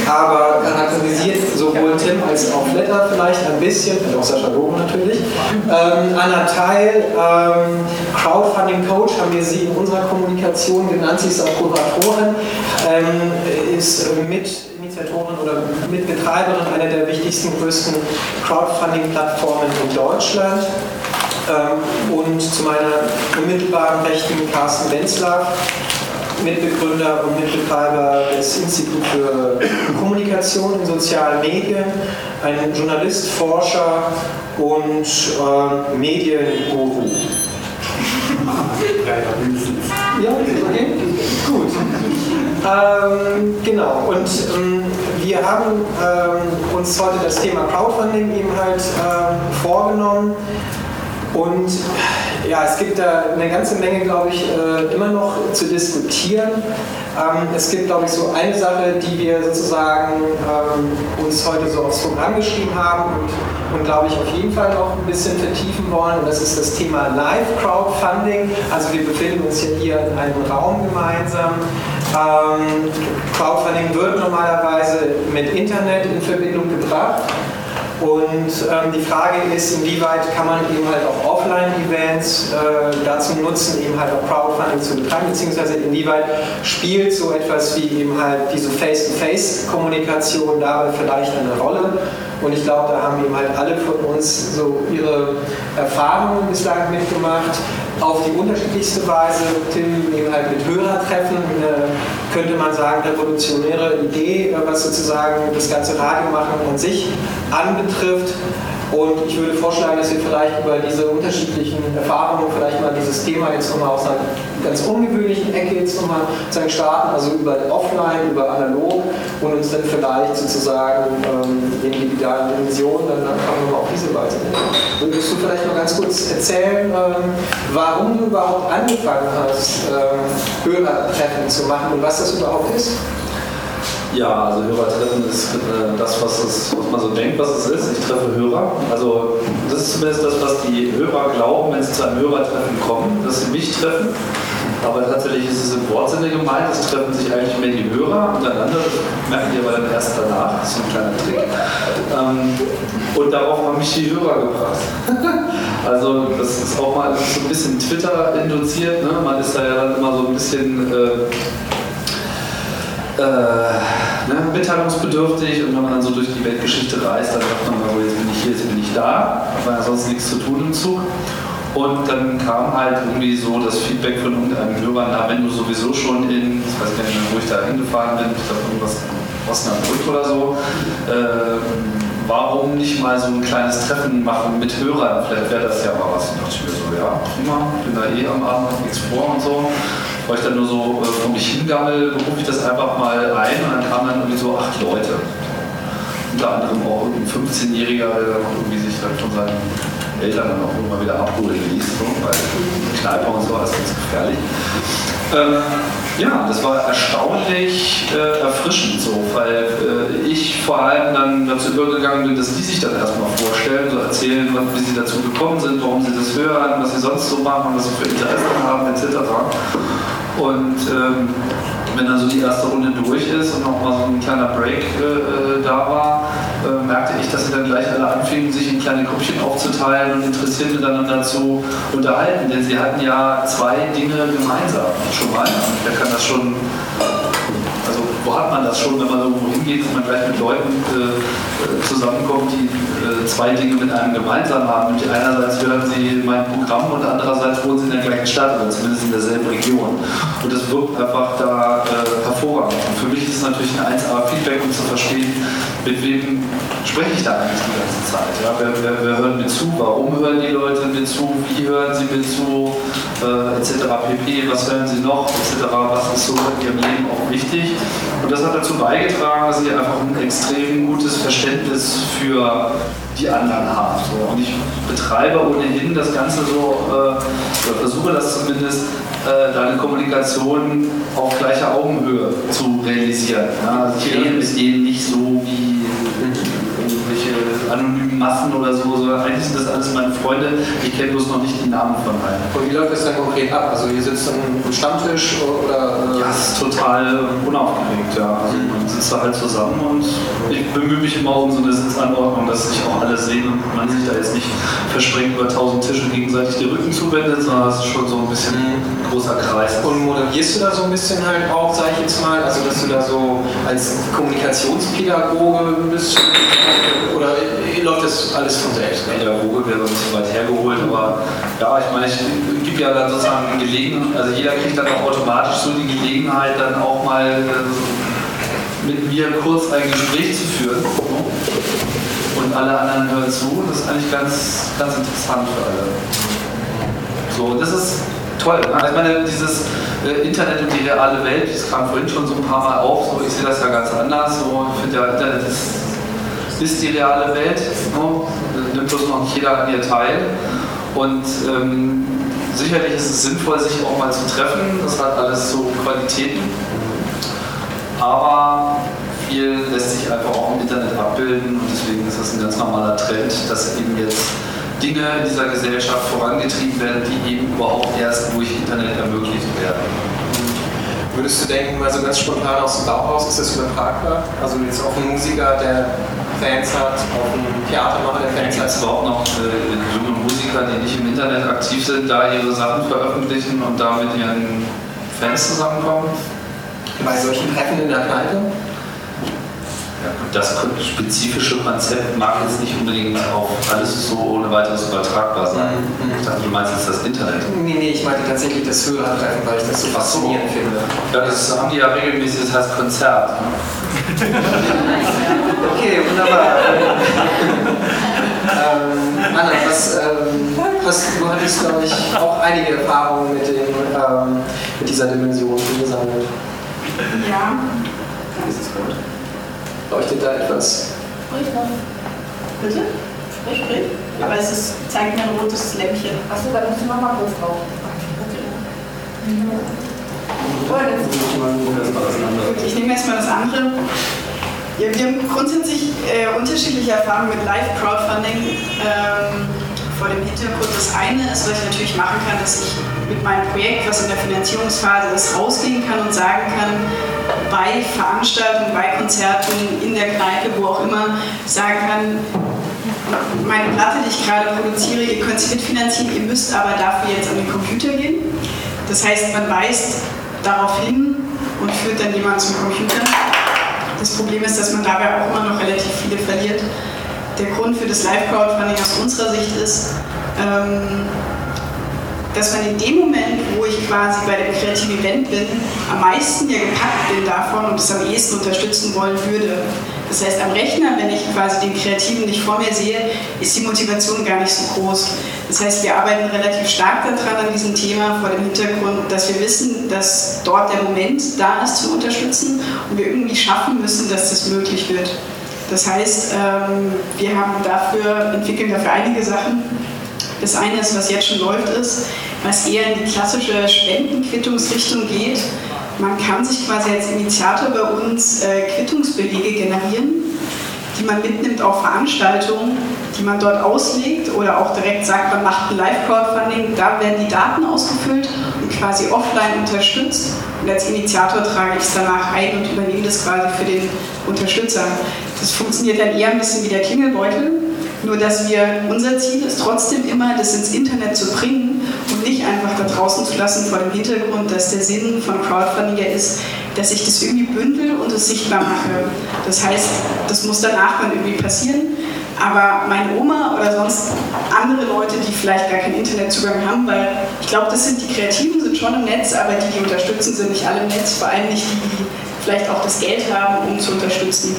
aber charakterisiert sowohl Tim als auch Flatter vielleicht ein bisschen, und auch Sascha Lobo natürlich. Ähm, Anna Teil, ähm, Crowdfunding Coach haben wir sie in unserer Kommunikation genannt, sie ist auch Kuratorin, ähm, ist mit oder Mitbetreiberin einer der wichtigsten, größten Crowdfunding-Plattformen in Deutschland. Ähm, und zu meiner unmittelbaren Rechten Carsten Wenzlaff, Mitbegründer und Mitbetreiber des Instituts für Kommunikation in sozialen Medien, ein Journalist, Forscher und äh, Medienguru. Ja, okay, gut. Ähm, genau, und ähm, wir haben ähm, uns heute das Thema Crowdfunding eben halt äh, vorgenommen. Und ja, es gibt da eine ganze Menge, glaube ich, äh, immer noch zu diskutieren. Ähm, es gibt, glaube ich, so eine Sache, die wir sozusagen ähm, uns heute so aufs Programm geschrieben haben und, und glaube ich, auf jeden Fall noch ein bisschen vertiefen wollen. Und das ist das Thema Live-Crowdfunding. Also wir befinden uns ja hier in einem Raum gemeinsam. Ähm, Crowdfunding wird normalerweise mit Internet in Verbindung gebracht. Und ähm, die Frage ist, inwieweit kann man eben halt auch Offline-Events äh, dazu nutzen, eben halt auch Crowdfunding zu betreiben, beziehungsweise inwieweit spielt so etwas wie eben halt diese Face-to-Face-Kommunikation dabei vielleicht eine Rolle. Und ich glaube, da haben eben halt alle von uns so ihre Erfahrungen bislang mitgemacht auf die unterschiedlichste Weise. Tim eben halt mit Hörertreffen, eine, könnte man sagen, revolutionäre Idee, äh, was sozusagen das ganze Radiomachen an sich anbetrifft. Und ich würde vorschlagen, dass wir vielleicht über diese unterschiedlichen Erfahrungen vielleicht mal dieses Thema jetzt nochmal aus einer ganz ungewöhnlichen Ecke jetzt nochmal starten, also über Offline, über Analog und uns dann vielleicht sozusagen ähm, in digitalen Dimensionen dann einfach nochmal auf diese Weise. Würdest du vielleicht mal ganz kurz erzählen, ähm, warum du überhaupt angefangen hast, ähm, Hörertreffen zu machen und was das überhaupt ist? Ja, also Hörertreffen ist äh, das, was, es, was man so denkt, was es ist. Ich treffe Hörer. Also das ist zumindest das, was die Hörer glauben, wenn sie zu einem Hörertreffen kommen, dass sie mich treffen. Aber tatsächlich ist es im Wortsinne gemeint, es treffen sich eigentlich mehr die Hörer untereinander, das merken die aber dann erst danach, das ist ein kleiner Trick. Ähm, und darauf haben mich die Hörer gebracht. [laughs] also das ist auch mal so ein bisschen Twitter induziert, ne? man ist da ja dann immer so ein bisschen... Äh, äh, ne, mitteilungsbedürftig und wenn man dann so durch die Weltgeschichte reist, dann sagt man, oh, jetzt bin ich hier, jetzt bin ich da, weil ansonsten nichts zu tun im Zug. Und dann kam halt irgendwie so das Feedback von irgendeinem Hörer, na, wenn du sowieso schon in, ich weiß gar nicht mehr, wo ich da hingefahren bin, ich glaube irgendwas Osnabrück oder so, äh, warum nicht mal so ein kleines Treffen machen mit Hörern? Vielleicht wäre das ja mal was. Ich dachte mir so, ja, prima, bin da eh am Abend, nichts vor und so. Weil ich dann nur so äh, vor mich hingammel, rufe ich das einfach mal ein und dann kamen dann irgendwie so acht Leute. Unter anderem auch ein 15-Jähriger, der dann irgendwie sich dann von seinen Eltern dann auch immer wieder abholen ließ, so, weil Kneipe und so, alles ganz gefährlich. Ähm, ja, das war erstaunlich äh, erfrischend so, weil äh, ich vor allem dann dazu übergegangen bin, dass die sich dann erstmal vorstellen, so erzählen, wie sie dazu gekommen sind, warum sie das hören, was sie sonst so machen, was sie für Interessen haben, etc. Und ähm, wenn dann so die erste Runde durch ist und noch mal so ein kleiner Break äh, äh, da war, äh, merkte ich, dass sie dann gleich alle anfingen, sich in kleine Gruppchen aufzuteilen und interessiert miteinander zu unterhalten. Denn sie hatten ja zwei Dinge gemeinsam schon mal. Wer kann das schon, wo hat man das schon, wenn man irgendwo hingeht und man gleich mit Leuten äh, zusammenkommt, die äh, zwei Dinge mit einem gemeinsam haben. Nämlich einerseits hören sie mein Programm und andererseits wohnen sie in der gleichen Stadt oder zumindest in derselben Region. Und das wirkt einfach da äh, hervorragend. Und für mich ist es natürlich ein 1A-Feedback, um zu verstehen, mit wem spreche ich da eigentlich die ganze Zeit. Ja? Wer, wer, wer hört mir zu? Warum hören die Leute mir zu? Wie hören sie mir zu? Äh, etc. pp. Was hören sie noch? Etc. Was ist so in ihrem Leben auch wichtig? Und das hat dazu beigetragen, dass ich einfach ein extrem gutes Verständnis für die anderen haben. So. Und ich betreibe ohnehin das Ganze so, äh, oder versuche das zumindest, äh, deine Kommunikation auf gleicher Augenhöhe zu realisieren. Ja? Also ich rede mit denen nicht so wie irgendwelche anonymen Massen oder so, sondern eigentlich sind das alles meine Freunde. Ich kenne bloß noch nicht die Namen von allen. Und wie läuft das dann konkret ab? Also ihr sitzt am Stammtisch oder? Ja, es ist total unaufgeregt, ja. Also man sitzt da halt zusammen und ich bemühe mich immer um so eine Sitzanordnung, dass sich auch alle sehen und man sich da jetzt nicht versprengt über tausend Tische gegenseitig die Rücken zuwendet, sondern es ist schon so ein bisschen ein großer Kreis. Und moderierst du da so ein bisschen halt auch, sag ich jetzt mal, also dass du da so als Kommunikationspädagoge bist oder läuft das alles von selbst? Pädagoge wäre ein bisschen weit hergeholt, aber ja, ich meine, ich gebe ja dann sozusagen Gelegenheit, also jeder kriegt dann auch automatisch so die Gelegenheit, dann auch mal äh, mit mir kurz ein Gespräch zu führen. Und alle anderen hören zu. Das ist eigentlich ganz, ganz interessant für alle. So, das ist toll. Ne? Ich meine, dieses äh, Internet und die reale Welt, das kam vorhin schon so ein paar Mal auf. So, ich sehe das ja ganz anders. So, ich finde ja, Internet ist, ist die reale Welt. Ne? Nimmt bloß noch nicht jeder an ihr teil. Und ähm, sicherlich ist es sinnvoll, sich auch mal zu treffen. Das hat alles so Qualitäten. Aber viel lässt sich einfach auch im Internet abbilden und deswegen ist das ein ganz normaler Trend, dass eben jetzt Dinge in dieser Gesellschaft vorangetrieben werden, die eben überhaupt erst durch Internet ermöglicht werden. Würdest du denken, mal so ganz spontan aus dem Bauhaus, ist das übertragbar? Also jetzt auch ein Musiker, der Fans hat, auch ein Theatermacher, der Fans hat. Es überhaupt noch äh, junge Musiker, die nicht im Internet aktiv sind, da ihre Sachen veröffentlichen und da mit ihren Fans zusammenkommen? Bei solchen Treffen in der Kneipe? Das spezifische Konzept mag jetzt nicht unbedingt auf alles so ohne weiteres übertragbar sein. Mhm. Ich dachte, du meinst jetzt das Internet. Nee, nee, ich meinte tatsächlich das Hörertreffen, weil ich das so faszinierend so. finde. Ja, das haben die ja regelmäßig, das heißt Konzert. Ne? [laughs] okay, wunderbar. [laughs] ähm, Anna, was, ähm, was, du hattest, glaube ich, auch einige Erfahrungen mit, dem, ähm, mit dieser Dimension gesammelt. Ja, das ist gut. Leuchtet da etwas? Bitte? Sprich, sprich. Aber es ist, zeigt mir ein rotes Lämpchen. Achso, da musst du nochmal kurz drauf. Gut, ich nehme erstmal das andere. Ja, wir haben grundsätzlich äh, unterschiedliche Erfahrungen mit Live-Crowdfunding. Ähm, vor dem Hintergrund, das eine ist, was ich natürlich machen kann, dass ich mit meinem Projekt, was in der Finanzierungsphase ist, rausgehen kann und sagen kann, bei Veranstaltungen, bei Konzerten, in der Kneipe, wo auch immer, sagen kann, meine Platte, die ich gerade produziere, ihr könnt sie mitfinanzieren, ihr müsst aber dafür jetzt an den Computer gehen. Das heißt, man weist darauf hin und führt dann jemanden zum Computer. Das Problem ist, dass man dabei auch immer noch relativ viele verliert. Der Grund für das Live-Crowdfunding aus unserer Sicht ist, ähm, dass man in dem Moment, wo ich quasi bei dem kreativen Event bin, am meisten ja gepackt bin davon und es am ehesten unterstützen wollen würde. Das heißt, am Rechner, wenn ich quasi den Kreativen nicht vor mir sehe, ist die Motivation gar nicht so groß. Das heißt, wir arbeiten relativ stark daran an diesem Thema vor dem Hintergrund, dass wir wissen, dass dort der Moment da ist zum Unterstützen und wir irgendwie schaffen müssen, dass das möglich wird. Das heißt, ähm, wir haben dafür, entwickeln dafür einige Sachen. Das eine ist, was jetzt schon läuft, ist, was eher in die klassische Spendenquittungsrichtung geht. Man kann sich quasi als Initiator bei uns äh, Quittungsbelege generieren, die man mitnimmt auf Veranstaltungen, die man dort auslegt oder auch direkt sagt, man macht ein Live-Crowdfunding, da werden die Daten ausgefüllt quasi offline unterstützt. Und als Initiator trage ich es danach ein und übernehme das quasi für den Unterstützer. Das funktioniert dann eher ein bisschen wie der Klingelbeutel, nur dass wir, unser Ziel ist trotzdem immer, das ins Internet zu bringen und nicht einfach da draußen zu lassen vor dem Hintergrund, dass der Sinn von Crowdfunding ja ist, dass ich das irgendwie bündel und es sichtbar mache. Das heißt, das muss danach dann irgendwie passieren. Aber meine Oma oder sonst andere Leute, die vielleicht gar keinen Internetzugang haben, weil ich glaube, das sind die Kreativen, sind schon im Netz, aber die, die unterstützen, sind nicht alle im Netz, vor allem nicht die, die vielleicht auch das Geld haben, um zu unterstützen.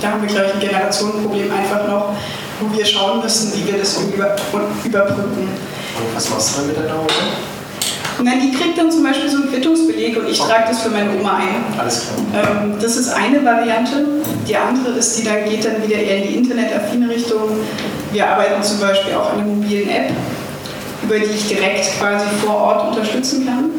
Da haben wir, glaube ich, ein Generationenproblem einfach noch, wo wir schauen müssen, wie wir das über, überbrücken. Und was machst du dann mit deiner Oma? Nein, die kriegt dann zum Beispiel so einen Quittungsbeleg und ich trage das für meine Oma ein. Alles klar. Ähm, das ist eine Variante. Die andere ist, die dann geht dann wieder eher in die internetaffine Richtung. Wir arbeiten zum Beispiel auch an einer mobilen App, über die ich direkt quasi vor Ort unterstützen kann.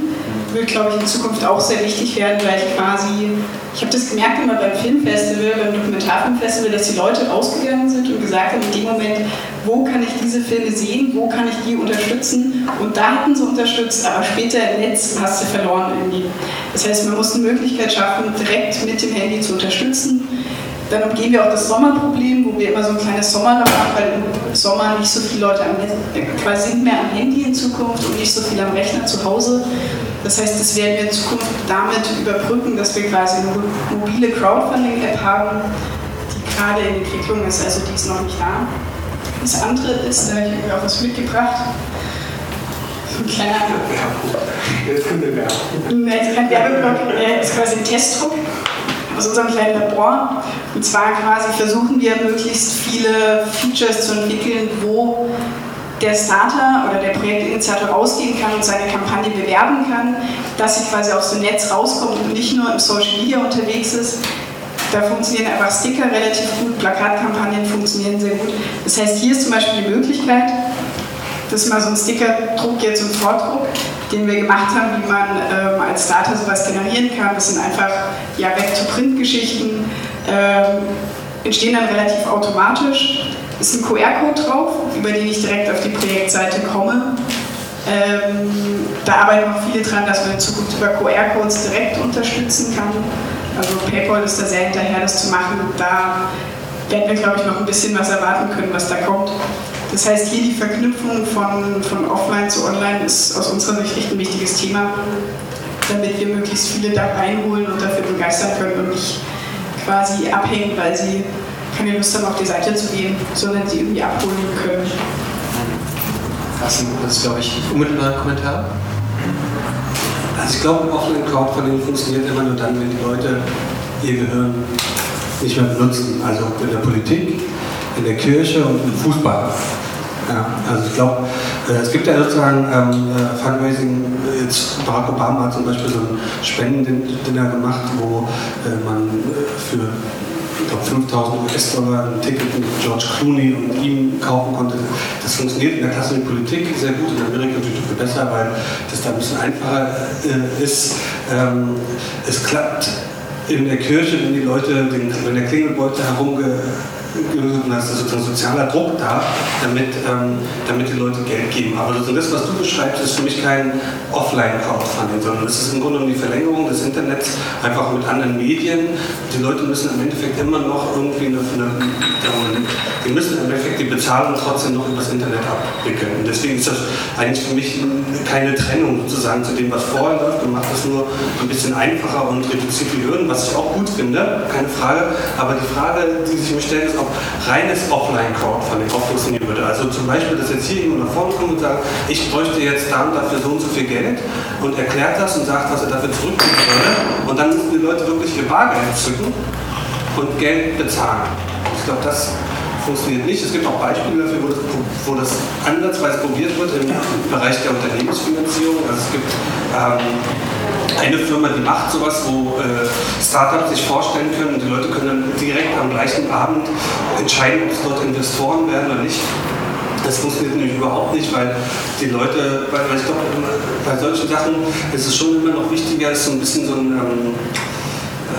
Wird, glaube ich, in Zukunft auch sehr wichtig werden, weil ich quasi, ich habe das gemerkt immer beim Filmfestival, beim Dokumentarfilmfestival, dass die Leute rausgegangen sind und gesagt haben, in dem Moment, wo kann ich diese Filme sehen, wo kann ich die unterstützen und da hatten sie unterstützt, aber später im Netz hast du verloren irgendwie. Das heißt, man muss eine Möglichkeit schaffen, direkt mit dem Handy zu unterstützen. Dann umgehen wir auch das Sommerproblem, wo wir immer so ein kleines Sommerloch haben, weil im Sommer nicht so viele Leute am, quasi sind mehr am Handy in Zukunft und nicht so viel am Rechner zu Hause. Das heißt, das werden wir in Zukunft damit überbrücken, dass wir quasi eine mobile Crowdfunding-App haben, die gerade in Entwicklung ist, also die ist noch nicht da. Das andere ist, da habe ich irgendwie auch was mitgebracht. So ein kleiner. Jetzt kommt der es ist kein Werbeblock, äh, ist quasi ein Testdruck aus unserem kleinen Labor. Und zwar quasi versuchen wir möglichst viele Features zu entwickeln, wo der Starter oder der Projektinitiator rausgehen kann und seine Kampagne bewerben kann, dass sie quasi aus dem Netz rauskommt und nicht nur im Social Media unterwegs ist. Da funktionieren einfach Sticker relativ gut, Plakatkampagnen funktionieren sehr gut. Das heißt, hier ist zum Beispiel die Möglichkeit, das ist mal so ein Stickerdruck, jetzt ein Vordruck, den wir gemacht haben, wie man ähm, als Starter sowas generieren kann. Das sind einfach ja, Back-to-Print-Geschichten, ähm, entstehen dann relativ automatisch ist ein QR-Code drauf, über den ich direkt auf die Projektseite komme. Ähm, da arbeiten auch viele dran, dass man in Zukunft über QR-Codes direkt unterstützen kann. Also PayPal ist da sehr hinterher, das zu machen. Da werden wir, glaube ich, noch ein bisschen was erwarten können, was da kommt. Das heißt, hier die Verknüpfung von, von Offline zu Online ist aus unserer Sicht echt ein wichtiges Thema, damit wir möglichst viele da reinholen und dafür begeistern können und nicht quasi abhängen, weil sie keine Lust haben, auf die Seite zu gehen, sondern sie irgendwie abholen können. Das ist, glaube ich, unmittelbar ein Kommentar. Also ich glaube, Offline-Crowdfunding funktioniert immer nur dann, wenn die Leute ihr Gehirn nicht mehr benutzen. Also in der Politik, in der Kirche und im Fußball. Ja, also ich glaube, äh, es gibt ja sozusagen ähm, äh, Fundraising, jetzt Barack Obama hat zum Beispiel so ein Spendendinner gemacht, wo äh, man äh, für ich glaube 5000 US-Dollar ein Ticket mit George Clooney und ihm kaufen konnte. Das funktioniert in der klassischen Politik sehr gut, in Amerika natürlich viel besser, weil das da ein bisschen einfacher äh, ist. Ähm, es klappt in der Kirche, wenn die Leute, den, wenn der Klingelbeutel herumge da ist sozusagen sozialer Druck da, damit, ähm, damit die Leute Geld geben. Aber also das, was du beschreibst, ist für mich kein Offline-Crowdfunding, sondern es ist im Grunde genommen die Verlängerung des Internets einfach mit anderen Medien. Die Leute müssen im Endeffekt immer noch irgendwie eine, eine die müssen im Endeffekt die Bezahlung trotzdem noch übers Internet abwickeln. Und deswegen ist das eigentlich für mich keine Trennung sozusagen zu dem, was vorher läuft. Man macht das nur ein bisschen einfacher und reduziert die Hürden, was ich auch gut finde, keine Frage. Aber die Frage, die sich mir stellt, ist, ob reines Offline-Crowdfunding funktionieren würde. Also zum Beispiel, dass jetzt hier jemand nach vorne kommt und sagt, ich bräuchte jetzt da und dafür so und so viel Geld und erklärt das und sagt, was er dafür zurückgeben würde. Und dann müssen die Leute wirklich ihr Bargeld zücken und Geld bezahlen. Ich glaube, das funktioniert nicht. Es gibt auch Beispiele dafür, wo das, wo das ansatzweise probiert wird im Bereich der Unternehmensfinanzierung. Also es gibt ähm, eine Firma, die macht sowas, wo äh, Startups sich vorstellen können und die Leute können dann direkt am gleichen Abend entscheiden, ob es dort Investoren werden oder nicht. Das funktioniert nämlich überhaupt nicht, weil die Leute, weil, weil ich glaube, bei solchen Sachen ist es schon immer noch wichtiger, ist so ein bisschen so eine ähm,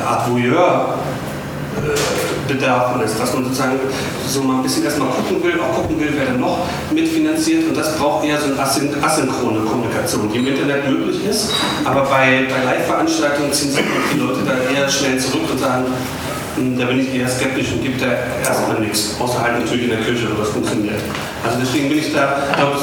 Art Voyeur Bedarf ist, dass man sozusagen so mal ein bisschen erstmal gucken will, auch gucken will, wer dann noch mitfinanziert. Und das braucht eher so eine asyn asynchrone Kommunikation, die im Internet möglich ist, aber bei, bei Live-Veranstaltungen ziehen sich die Leute da eher schnell zurück und sagen, da bin ich eher skeptisch und gibt da erstmal nichts, außer halt natürlich in der Küche, wo das funktioniert. Also deswegen bin ich da, ich glaube,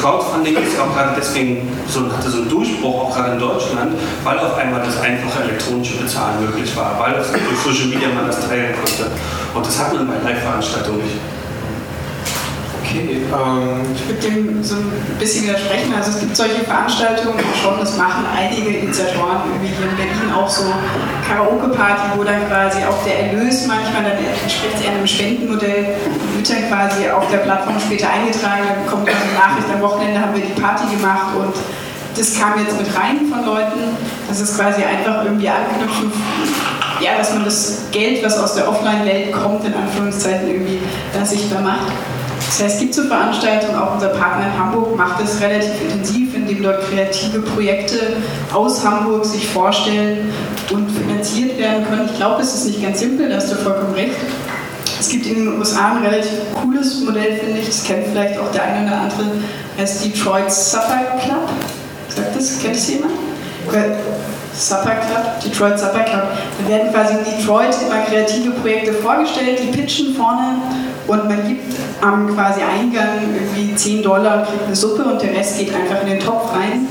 Crowdfunding ist auch gerade deswegen so, hatte so einen Durchbruch, auch gerade in Deutschland, weil auf einmal das einfache elektronische Bezahlen möglich war, weil das durch Social Media man das teilen konnte. Und das hat man bei Live-Veranstaltungen nicht. Okay, ähm, ich würde dem so ein bisschen widersprechen. Also es gibt solche Veranstaltungen schon, das machen einige Initiatoren, wie hier in Berlin auch so Karaoke-Party, wo dann quasi auch der Erlös manchmal, dann entspricht eher einem Spendenmodell, wird dann quasi auf der Plattform später eingetragen, dann kommt dann eine Nachricht, am Wochenende haben wir die Party gemacht und das kam jetzt mit rein von Leuten. Das ist quasi einfach irgendwie anknüpfen, ja, dass man das Geld, was aus der Offline-Welt kommt, in Anführungszeichen irgendwie da sichtbar macht. Das heißt, es gibt so Veranstaltungen, auch unser Partner in Hamburg macht es relativ intensiv, indem dort kreative Projekte aus Hamburg sich vorstellen und finanziert werden können. Ich glaube, es ist nicht ganz simpel, da hast du vollkommen recht. Es gibt in den USA ein relativ cooles Modell, finde ich, das kennt vielleicht auch der eine oder andere, heißt Detroit Supper Club. Sagt das? Kennt das jemand? Supper Club, Detroit Supper Club. Da werden quasi in Detroit immer kreative Projekte vorgestellt, die pitchen vorne und man gibt am quasi Eingang irgendwie 10 Dollar, kriegt eine Suppe und der Rest geht einfach in den Topf rein.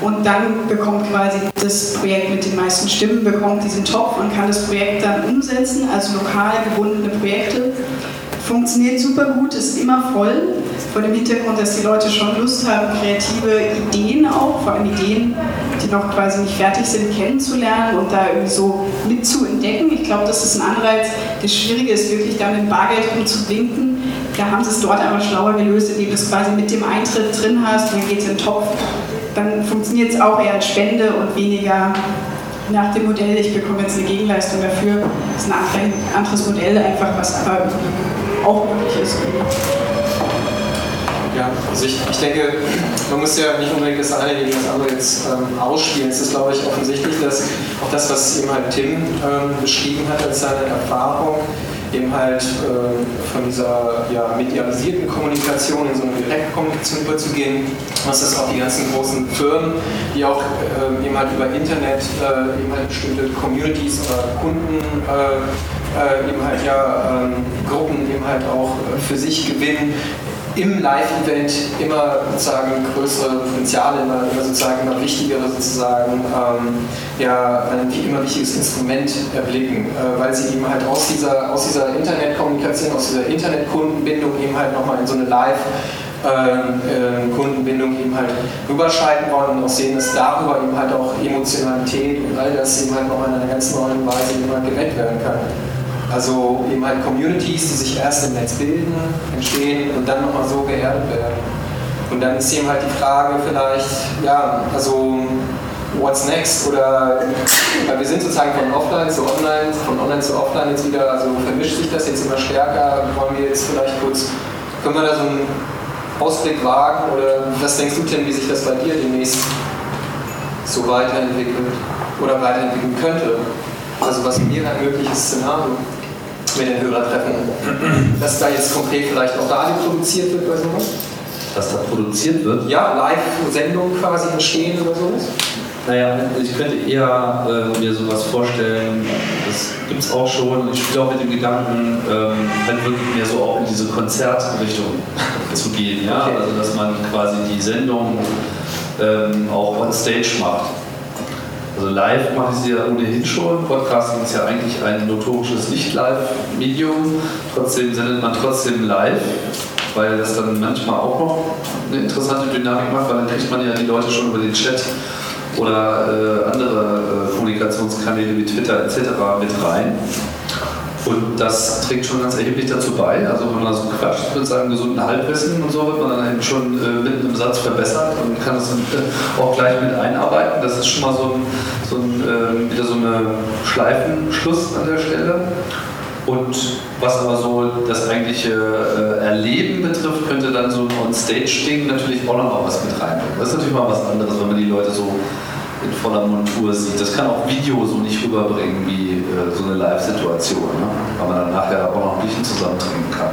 Und dann bekommt quasi das Projekt mit den meisten Stimmen, bekommt diesen Topf und kann das Projekt dann umsetzen, also lokal gebundene Projekte. Funktioniert super gut, ist immer voll, vor dem Hintergrund, dass die Leute schon Lust haben, kreative Ideen auch, vor allem Ideen, die noch quasi nicht fertig sind, kennenzulernen und da irgendwie so mitzuentdecken. Ich glaube, das ist ein Anreiz. Das Schwierige ist wirklich, da mit Bargeld rumzuwinken. Da haben sie es dort einfach schlauer gelöst, indem du es quasi mit dem Eintritt drin hast, dann geht es in den Topf. Dann funktioniert es auch eher als Spende und weniger nach dem Modell, ich bekomme jetzt eine Gegenleistung dafür. Das ist ein anderes Modell einfach, was aber auch möglich ist. Ja, also ich, ich denke, man muss ja nicht unbedingt das eine gegen das andere jetzt ähm, ausspielen. Es ist, glaube ich, offensichtlich, dass auch das, was eben halt Tim ähm, beschrieben hat als seine Erfahrung, eben halt äh, von dieser ja, medialisierten Kommunikation in so eine Direktkommunikation überzugehen, was das auch die ganzen großen Firmen, die auch äh, eben halt über Internet äh, eben halt bestimmte Communities oder Kunden äh, äh, eben halt ja ähm, Gruppen eben halt auch äh, für sich gewinnen, im Live-Event immer sozusagen größere Potenziale, immer, immer sozusagen immer wichtigere sozusagen, ähm, ja, ein immer wichtiges Instrument erblicken, äh, weil sie eben halt aus dieser, aus dieser Internetkommunikation, aus dieser Internetkundenbindung eben halt nochmal in so eine Live- ähm, äh, Kundenbindung eben halt rüberschalten wollen und auch sehen, dass darüber eben halt auch Emotionalität und all das eben halt noch in einer ganz neuen Weise eben halt werden kann. Also eben halt Communities, die sich erst im Netz bilden, entstehen und dann nochmal so geerdet werden. Und dann ist eben halt die Frage vielleicht, ja, also what's next? Oder weil wir sind sozusagen von offline zu online, von online zu offline jetzt wieder, also vermischt sich das jetzt immer stärker. Wollen wir jetzt vielleicht kurz, können wir da so einen Ausblick wagen? Oder was denkst du, Tim, wie sich das bei dir demnächst so weiterentwickelt oder weiterentwickeln könnte? Also was wäre ein mögliches Szenario? Mit den Hörertreffen, dass da jetzt konkret vielleicht auch Radio produziert wird oder sowas? Dass da produziert wird? Ja, Live-Sendungen quasi entstehen oder sowas? Naja, ich könnte eher äh, mir sowas vorstellen, das gibt es auch schon. Ich spiele auch mit dem Gedanken, ähm, dann wirklich mehr so auch in diese Konzertrichtung [laughs] zu gehen. Ja? Okay. Also, dass man quasi die Sendung ähm, auch on stage macht. Also live mache ich sie ja ohnehin schon. Podcasting ist ja eigentlich ein notorisches Nicht-Live-Medium. Trotzdem sendet man trotzdem live, weil das dann manchmal auch noch eine interessante Dynamik macht, weil dann kriegt man ja die Leute schon über den Chat oder äh, andere äh, Kommunikationskanäle wie Twitter etc. mit rein. Und das trägt schon ganz erheblich dazu bei. Also wenn man so quatscht mit seinem gesunden Halbwissen und so, wird man dann eben schon äh, mit einem Satz verbessert und kann das äh, auch gleich mit einarbeiten. Das ist schon mal so ein, so ein äh, wieder so eine Schleifenschluss an der Stelle. Und was aber so das eigentliche äh, Erleben betrifft, könnte dann so ein On-Stage-Ding natürlich auch noch mal was mit reinbringen. Das ist natürlich mal was anderes, wenn man die Leute so in voller Montur sieht. Das kann auch Video so nicht rüberbringen wie äh, so eine Live-Situation, ne? weil man dann nachher auch noch Bierchen zusammen trinken kann.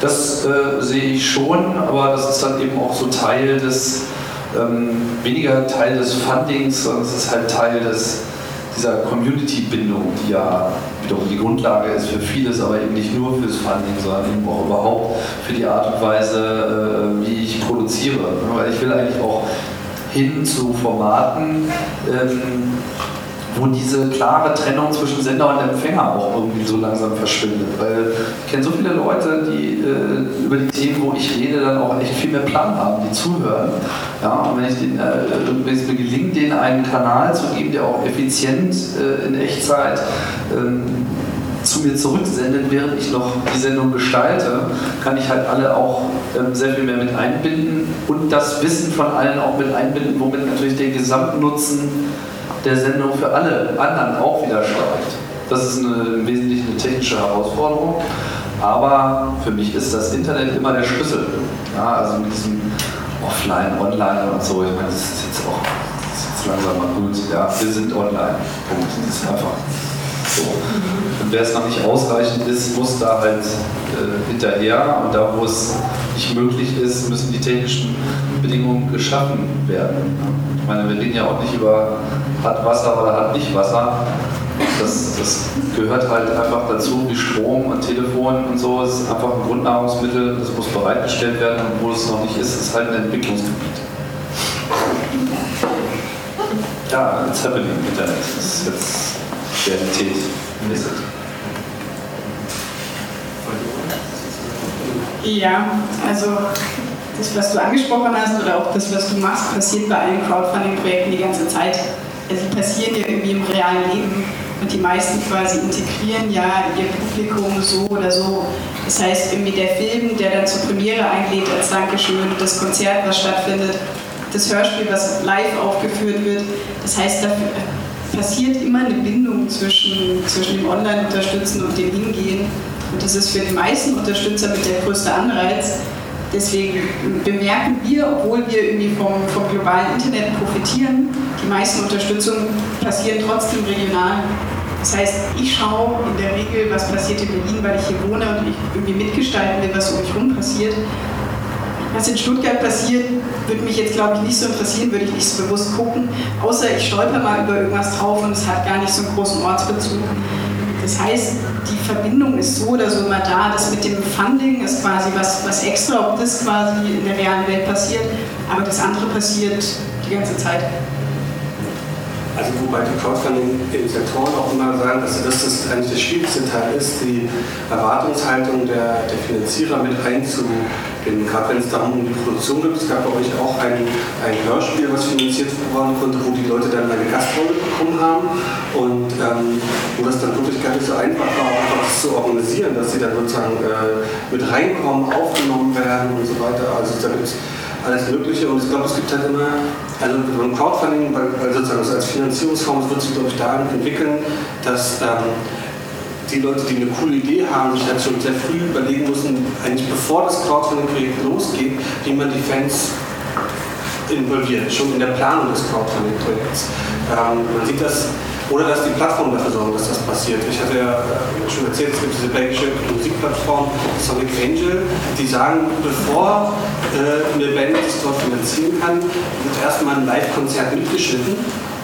Das äh, sehe ich schon, aber das ist dann eben auch so Teil des, ähm, weniger Teil des Fundings, sondern es ist halt Teil des, dieser Community-Bindung, die ja wiederum die Grundlage ist für vieles, aber eben nicht nur fürs Funding, sondern eben auch überhaupt für die Art und Weise, äh, wie ich produziere. Weil ich will eigentlich auch hin zu Formaten, ähm, wo diese klare Trennung zwischen Sender und Empfänger auch irgendwie so langsam verschwindet. Weil ich kenne so viele Leute, die äh, über die Themen, wo ich rede, dann auch echt viel mehr Plan haben, die zuhören. Ja, und wenn, ich den, äh, wenn es mir gelingt, denen einen Kanal zu geben, der auch effizient äh, in Echtzeit ähm, zu mir zurücksendet, während ich noch die Sendung gestalte, kann ich halt alle auch ähm, sehr viel mehr mit einbinden und das Wissen von allen auch mit einbinden, womit natürlich der Gesamtnutzen der Sendung für alle anderen auch wieder steigt. Das ist eine, eine technische Herausforderung, aber für mich ist das Internet immer der Schlüssel. Ja, also mit diesem Offline, Online und so, ich meine, das ist jetzt auch das ist jetzt langsam mal gut. Ja, wir sind online. Punkt. Das ist einfach so. Und wer es noch nicht ausreichend ist, muss da halt äh, hinterher. Und da, wo es nicht möglich ist, müssen die technischen Bedingungen geschaffen werden. Ich meine, wir reden ja auch nicht über hat Wasser oder hat nicht Wasser. Das, das gehört halt einfach dazu, wie Strom und Telefon und so. Es ist einfach ein Grundnahrungsmittel, das muss bereitgestellt werden und wo es noch nicht ist, ist halt ein Entwicklungsgebiet. Ja, it's happening Internet. Das ist jetzt Realität. Es. Ja, also das, was du angesprochen hast oder auch das, was du machst, passiert bei allen Crowdfunding-Projekten die ganze Zeit. Also passieren ja irgendwie im realen Leben und die meisten quasi integrieren ja ihr Publikum so oder so. Das heißt, irgendwie der Film, der dann zur Premiere einlädt als Dankeschön, das Konzert, was stattfindet, das Hörspiel, was live aufgeführt wird. Das heißt, da passiert immer eine Bindung zwischen, zwischen dem Online-Unterstützen und dem Hingehen. Und das ist für die meisten Unterstützer mit der größte Anreiz. Deswegen bemerken wir, obwohl wir irgendwie vom, vom globalen Internet profitieren, die meisten Unterstützungen passieren trotzdem regional. Das heißt, ich schaue in der Regel, was passiert in Berlin, weil ich hier wohne und ich irgendwie mitgestalten will, was um mich herum passiert. Was in Stuttgart passiert, würde mich jetzt, glaube ich, nicht so interessieren, würde ich nicht so bewusst gucken, außer ich stolper mal über irgendwas drauf und es hat gar nicht so einen großen Ortsbezug. Das heißt, die Verbindung ist so oder so immer da. Das mit dem Funding ist quasi was, was extra, ob das quasi in der realen Welt passiert, aber das andere passiert die ganze Zeit. Also wobei die Crowdfunding-Initiatoren auch immer sagen, dass das, das eigentlich der schwierigste Teil ist, die Erwartungshaltung der, der Finanzierer mit einzubinden. Gerade wenn es darum um die Produktion geht, es gab bei euch auch ein, ein Hörspiel, was finanziert werden konnte, wo die Leute dann eine Gastrolle bekommen haben und ähm, wo das dann wirklich gar nicht so einfach war, einfach zu organisieren, dass sie dann sozusagen äh, mit reinkommen, aufgenommen werden und so weiter. Also da gibt es alles Mögliche. Und ich glaube, es gibt halt immer, also beim Crowdfunding, sozusagen als Finanzierungsform wird sich, glaube ich, daran entwickeln, dass ähm, die Leute, die eine coole Idee haben, sich halt schon sehr früh überlegen müssen, eigentlich bevor das Crowdfunding-Projekt losgeht, wie man die Fans involviert, schon in der Planung des Crowdfunding-Projekts. Ähm, man sieht das oder dass die Plattform dafür sorgen, dass das passiert. Ich hatte ja schon erzählt, es gibt diese belgische Musikplattform Sonic Angel, die sagen, bevor äh, eine Band sich dort finanzieren kann, wird erstmal ein Live-Konzert mitgeschnitten,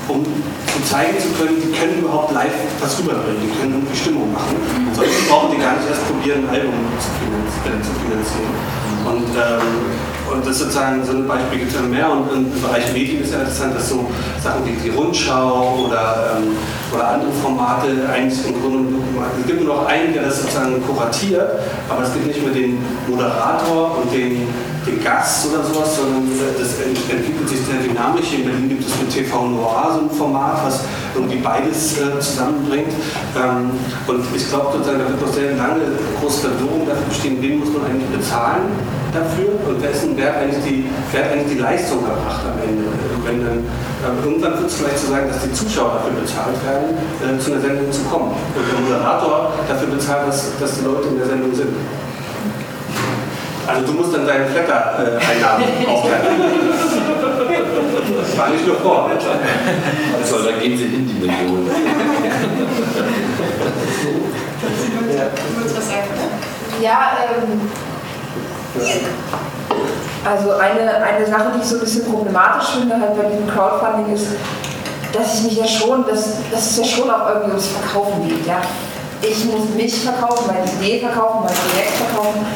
um zu zeigen zu können, die können überhaupt live was rüberbringen, die können irgendwie Stimmung machen. Ansonsten brauchen die gar nicht erst probieren, ein Album zu finanzieren. Und ähm, und das sozusagen so ein Beispiel gibt es mehr. Und im Bereich Medien ist ja interessant, dass so Sachen wie die Rundschau oder, ähm, oder andere Formate eigentlich im Grunde es gibt nur noch einen, der das sozusagen kuratiert, aber es gibt nicht mehr den Moderator und den, den Gast oder sowas, sondern das entwickelt sich sehr dynamisch. In Berlin gibt es mit TV Noir so ein Format, was irgendwie beides äh, zusammenbringt. Ähm, und ich glaube, da wird noch sehr lange große Verwirrung dafür bestehen, wen muss man eigentlich bezahlen dafür und wessen, wer, eigentlich die, wer hat eigentlich die Leistung erbracht am Ende. Wenn dann, äh, irgendwann wird es vielleicht so sein, dass die Zuschauer dafür bezahlt werden, äh, zu einer Sendung zu kommen. Und der Moderator dafür bezahlt, dass, dass die Leute in der Sendung sind. Also du musst dann deine Flatter-Einnahmen äh, aufteilen. Das war nicht nur vor. Also, da gehen sie in die Millionen. Ja, ähm, also eine, eine Sache, die ich so ein bisschen problematisch finde halt bei diesem Crowdfunding ist, dass ich mich ja schon, dass, dass es ja schon auch irgendwie ums Verkaufen geht. Ja? Ich muss mich verkaufen, meine Idee verkaufen, mein Projekt verkaufen.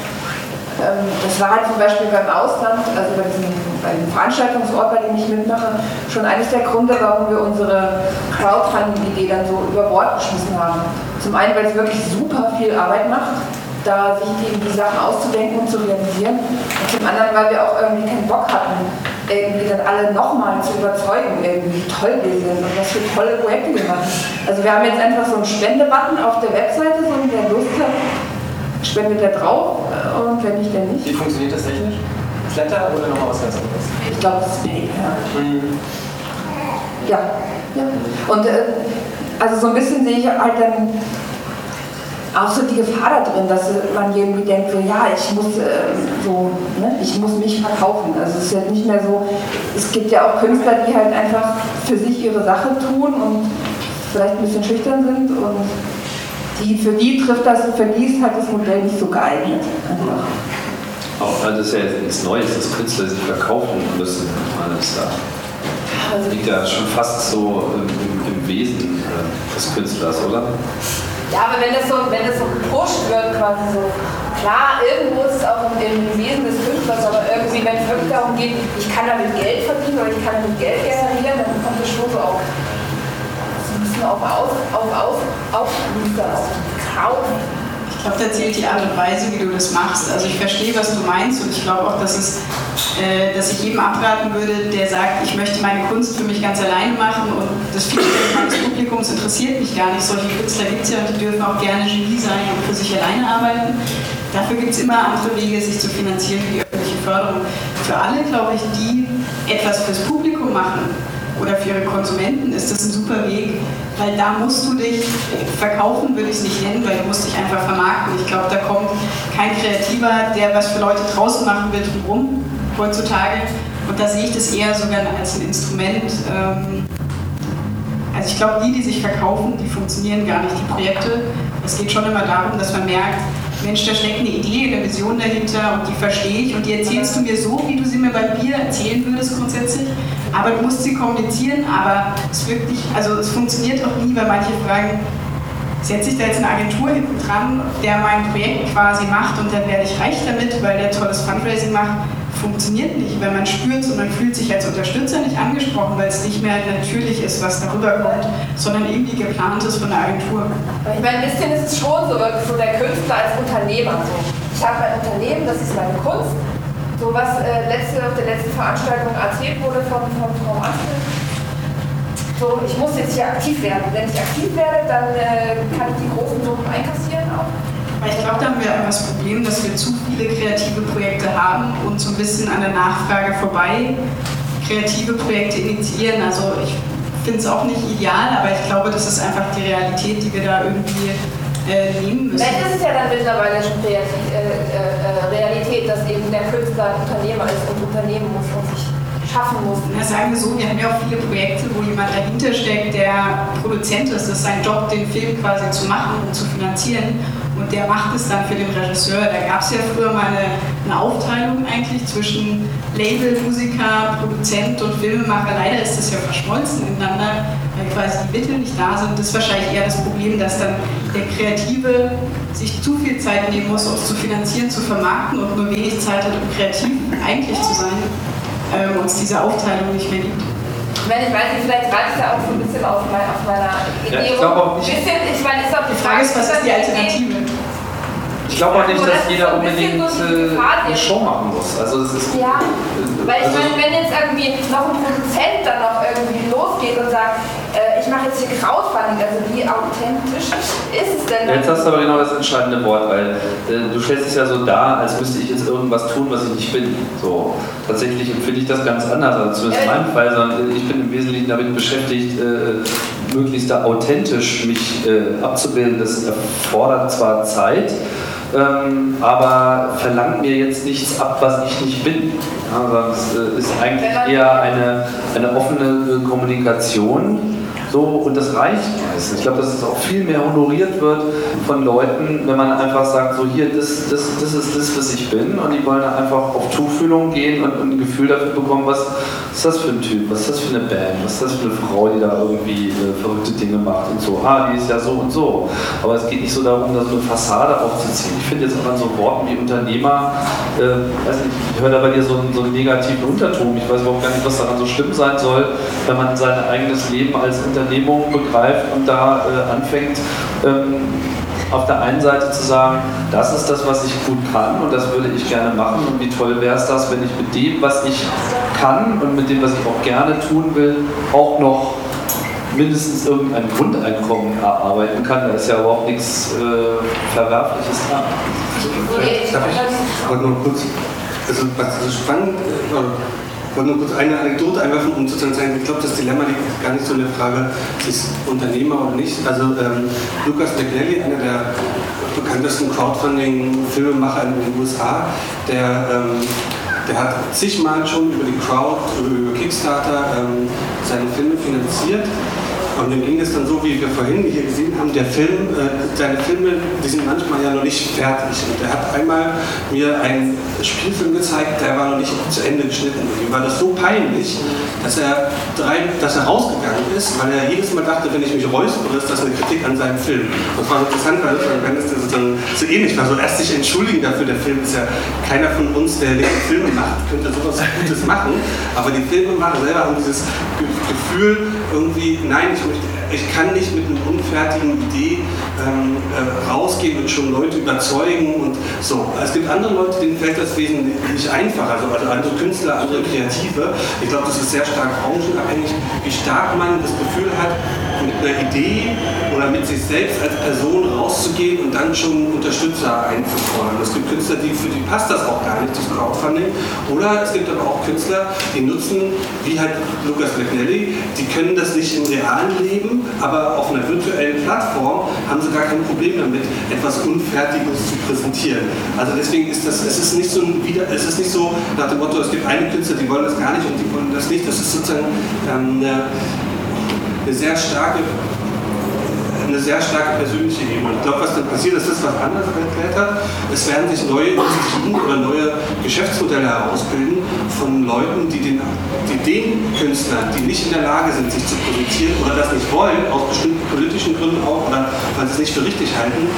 Ähm, das war halt zum Beispiel beim Ausland, also bei diesem, bei dem Veranstaltungsort, bei dem ich mitmache, schon eines der Gründe, warum wir unsere Crowdfunding-Idee dann so über Bord geschmissen haben. Zum einen, weil es wirklich super viel Arbeit macht, da sich die, die Sachen auszudenken und zu realisieren. Und zum anderen, weil wir auch irgendwie keinen Bock hatten, irgendwie dann alle nochmal zu überzeugen, irgendwie wie toll wir sind und was für tolle Projekte wir machen. Also wir haben jetzt einfach so einen Spendebutton auf der Webseite, so wer Lust hat, spendet der drauf und wenn nicht, der nicht. Wie funktioniert das technisch? Flatter oder nochmal was ganz anderes? Ich glaube, das ist PayPal. Ja. ja. Und äh, also so ein bisschen sehe ich halt dann auch so die Gefahr da drin, dass man irgendwie denkt, so ja, ich muss äh, so, ne, ich muss mich verkaufen. Also es ist ja nicht mehr so, es gibt ja auch Künstler, die halt einfach für sich ihre Sache tun und vielleicht ein bisschen schüchtern sind und die, für die trifft das, für die ist halt das Modell nicht so geeignet. Einfach. Auch das ist ja jetzt nichts Neues, dass Künstler sich verkaufen müssen. Alles da. Das liegt ja schon fast so im, im, im Wesen äh, des Künstlers, oder? Ja, aber wenn das so, wenn das so gepusht wird, quasi so, klar, irgendwo ist es auch im, im Wesen des Künstlers, aber irgendwie, wenn es wirklich darum geht, ich kann damit Geld verdienen oder ich kann damit Geld generieren, dann kommt das schon so auf, bisschen auf auf Aus, auf, auf Kraut. Ich glaube, da zählt die Art und Weise, wie du das machst. Also ich verstehe, was du meinst und ich glaube auch, dass, es, äh, dass ich jedem abraten würde, der sagt, ich möchte meine Kunst für mich ganz alleine machen und das Feedback meines Publikums interessiert mich gar nicht. Solche Künstler gibt es ja und die dürfen auch gerne Genie sein und für sich alleine arbeiten. Dafür gibt es immer andere Wege, sich zu finanzieren wie die öffentliche Förderung. Für alle, glaube ich, die etwas fürs Publikum machen oder für ihre Konsumenten ist das ein super Weg, weil da musst du dich verkaufen, würde ich es nicht nennen, weil du musst dich einfach vermarkten. Ich glaube, da kommt kein Kreativer, der was für Leute draußen machen will, drum heutzutage. Und da sehe ich das eher sogar als ein Instrument. Ähm, also ich glaube, die, die sich verkaufen, die funktionieren gar nicht, die Projekte. Es geht schon immer darum, dass man merkt, Mensch, da steckt eine Idee, eine Vision dahinter und die verstehe ich und die erzählst du mir so, wie du sie mir bei Bier erzählen würdest grundsätzlich. Aber du musst sie kommunizieren, aber es wirklich, also es funktioniert auch nie, weil manche fragen, setze ich da jetzt eine Agentur hinten dran, der mein Projekt quasi macht und dann werde ich reich damit, weil der tolles Fundraising macht funktioniert nicht, weil man spürt und man fühlt sich als Unterstützer nicht angesprochen, weil es nicht mehr natürlich ist, was darüber kommt, sondern irgendwie geplant ist von der Agentur. Ich meine, ein bisschen ist es schon so, so der Künstler als Unternehmer. So. Ich habe ein Unternehmen, das ist meine Kunst. So was äh, letzte, auf der letzten Veranstaltung erzählt wurde von, von Frau Askel. So, ich muss jetzt hier aktiv werden. Wenn ich aktiv werde, dann äh, kann ich die großen Summen einkassieren auch. Ich glaube, da haben wir einfach das Problem, dass wir zu viele kreative Projekte haben und so ein bisschen an der Nachfrage vorbei kreative Projekte initiieren. Also ich finde es auch nicht ideal, aber ich glaube, das ist einfach die Realität, die wir da irgendwie äh, nehmen müssen. Vielleicht ist es ja dann mittlerweile schon Kreativ, äh, äh, Realität, dass eben der Künstler Unternehmer ist und Unternehmen muss und sich schaffen muss. Na, sagen wir so, wir haben ja auch viele Projekte, wo jemand dahinter steckt, der Produzent ist. Das ist sein Job, den Film quasi zu machen und zu finanzieren und der macht es dann für den Regisseur. Da gab es ja früher mal eine, eine, Aufteilung eigentlich zwischen Label, Musiker, Produzent und Filmemacher. Leider ist das ja verschmolzen ineinander, weil quasi die Mittel nicht da sind. Das ist wahrscheinlich eher das Problem, dass dann der Kreative sich zu viel Zeit nehmen muss, um es zu finanzieren, zu vermarkten und nur wenig Zeit hat, um kreativ eigentlich zu sein ähm, und es diese Aufteilung nicht mehr gibt. Wenn ich weiß nicht, vielleicht reicht es ja auch so ein bisschen auf, mein, auf meiner Idee. Ja, ich glaube auch nicht. Bisschen, ich meine, ist auch die Frage ist, was ist die Alternative? Ich glaube auch nicht, dass jeder unbedingt äh, eine Show machen muss. Also das ist ja, weil ich also meine, wenn jetzt irgendwie noch ein Produzent dann noch irgendwie losgeht und sagt, äh, ich mache jetzt hier Crowdfunding, also wie authentisch ist es denn? Jetzt hast du aber genau das entscheidende Wort, weil äh, du stellst es ja so dar, als müsste ich jetzt irgendwas tun, was ich nicht bin. So, tatsächlich empfinde ich das ganz anders, also zumindest in meinem Fall, sondern ich bin im Wesentlichen damit beschäftigt, äh, möglichst da authentisch mich äh, abzubilden. Das erfordert zwar Zeit, ähm, aber verlangt mir jetzt nichts ab, was ich nicht bin. Ja, sondern es äh, ist eigentlich eher eine, eine offene Kommunikation. So, und das reicht meistens. Ich glaube, dass es auch viel mehr honoriert wird von Leuten, wenn man einfach sagt, so hier, das, das, das ist das, was ich bin. Und die wollen einfach auf Tuchfühlung gehen und, und ein Gefühl dafür bekommen, was ist das für ein Typ, was ist das für eine Band, was ist das für eine Frau, die da irgendwie äh, verrückte Dinge macht und so. Ah, die ist ja so und so. Aber es geht nicht so darum, da so eine Fassade aufzuziehen. Ich finde jetzt auch an so Worten wie Unternehmer, äh, weiß nicht, ich höre da bei dir so einen, so einen negativen Unterton. Ich weiß überhaupt gar nicht, was daran so schlimm sein soll, wenn man sein eigenes Leben als Unternehmung begreift und da äh, anfängt, ähm, auf der einen Seite zu sagen, das ist das, was ich gut kann und das würde ich gerne machen und wie toll wäre es das, wenn ich mit dem, was ich kann und mit dem, was ich auch gerne tun will, auch noch mindestens irgendein Grundeinkommen erarbeiten kann. Da ist ja überhaupt nichts äh, Verwerfliches dran. Darf ich? wollte nur kurz, also was so spannend, äh, ich wollte nur kurz eine Anekdote einwerfen, um zu zeigen, ich glaube, das Dilemma liegt gar nicht so in der Frage, ist Unternehmer oder nicht. Also ähm, Lukas McNally, einer der bekanntesten Crowdfunding-Filmemacher in den USA, der, ähm, der hat zigmal schon über die Crowd, über Kickstarter ähm, seine Filme finanziert. Und dem ging es dann so, wie wir vorhin hier gesehen haben, der Film, äh, seine Filme, die sind manchmal ja noch nicht fertig. Und er hat einmal mir einen Spielfilm gezeigt, der war noch nicht zu Ende geschnitten. Und ihm war das so peinlich, dass er, drei, dass er rausgegangen ist, weil er jedes Mal dachte, wenn ich mich räuspere, ist das eine Kritik an seinem Film. Und das war interessant, weil wenn es dann so ähnlich war, so erst sich entschuldigen dafür, der Film ist ja keiner von uns, der Filme macht, könnte sowas Gutes machen. Aber die Filmemacher selber haben dieses Gefühl irgendwie, nein, ich ich kann nicht mit einer unfertigen Idee ähm, äh, rausgehen und schon Leute überzeugen und so. Es gibt andere Leute, denen fällt das wesentlich einfacher, also, also andere Künstler, andere Kreative. Ich glaube, das ist sehr stark branchenabhängig, wie stark man das Gefühl hat, mit einer Idee oder mit sich selbst als Person rauszugehen und dann schon Unterstützer einzufordern. Es gibt Künstler, die, für die passt das auch gar nicht, das Crowdfunding. Oder es gibt aber auch Künstler, die nutzen, wie halt Lukas McNally, die können das nicht im realen Leben, aber auf einer virtuellen Plattform haben sie gar kein Problem damit, etwas Unfertiges zu präsentieren. Also deswegen ist das, es ist nicht so wieder, es ist nicht so nach dem Motto, es gibt eine Künstler, die wollen das gar nicht und die wollen das nicht. Das ist sozusagen ähm, eine, eine sehr starke eine sehr starke persönliche Ebene. Ich glaube, was dann passiert, ist das, was anders erklärt hat. Es werden sich neue Industrien oder neue Geschäftsmodelle herausbilden von Leuten, die den, die den Künstlern, die nicht in der Lage sind, sich zu positionieren oder das nicht wollen, aus bestimmten politischen Gründen auch oder weil sie es nicht für richtig halten,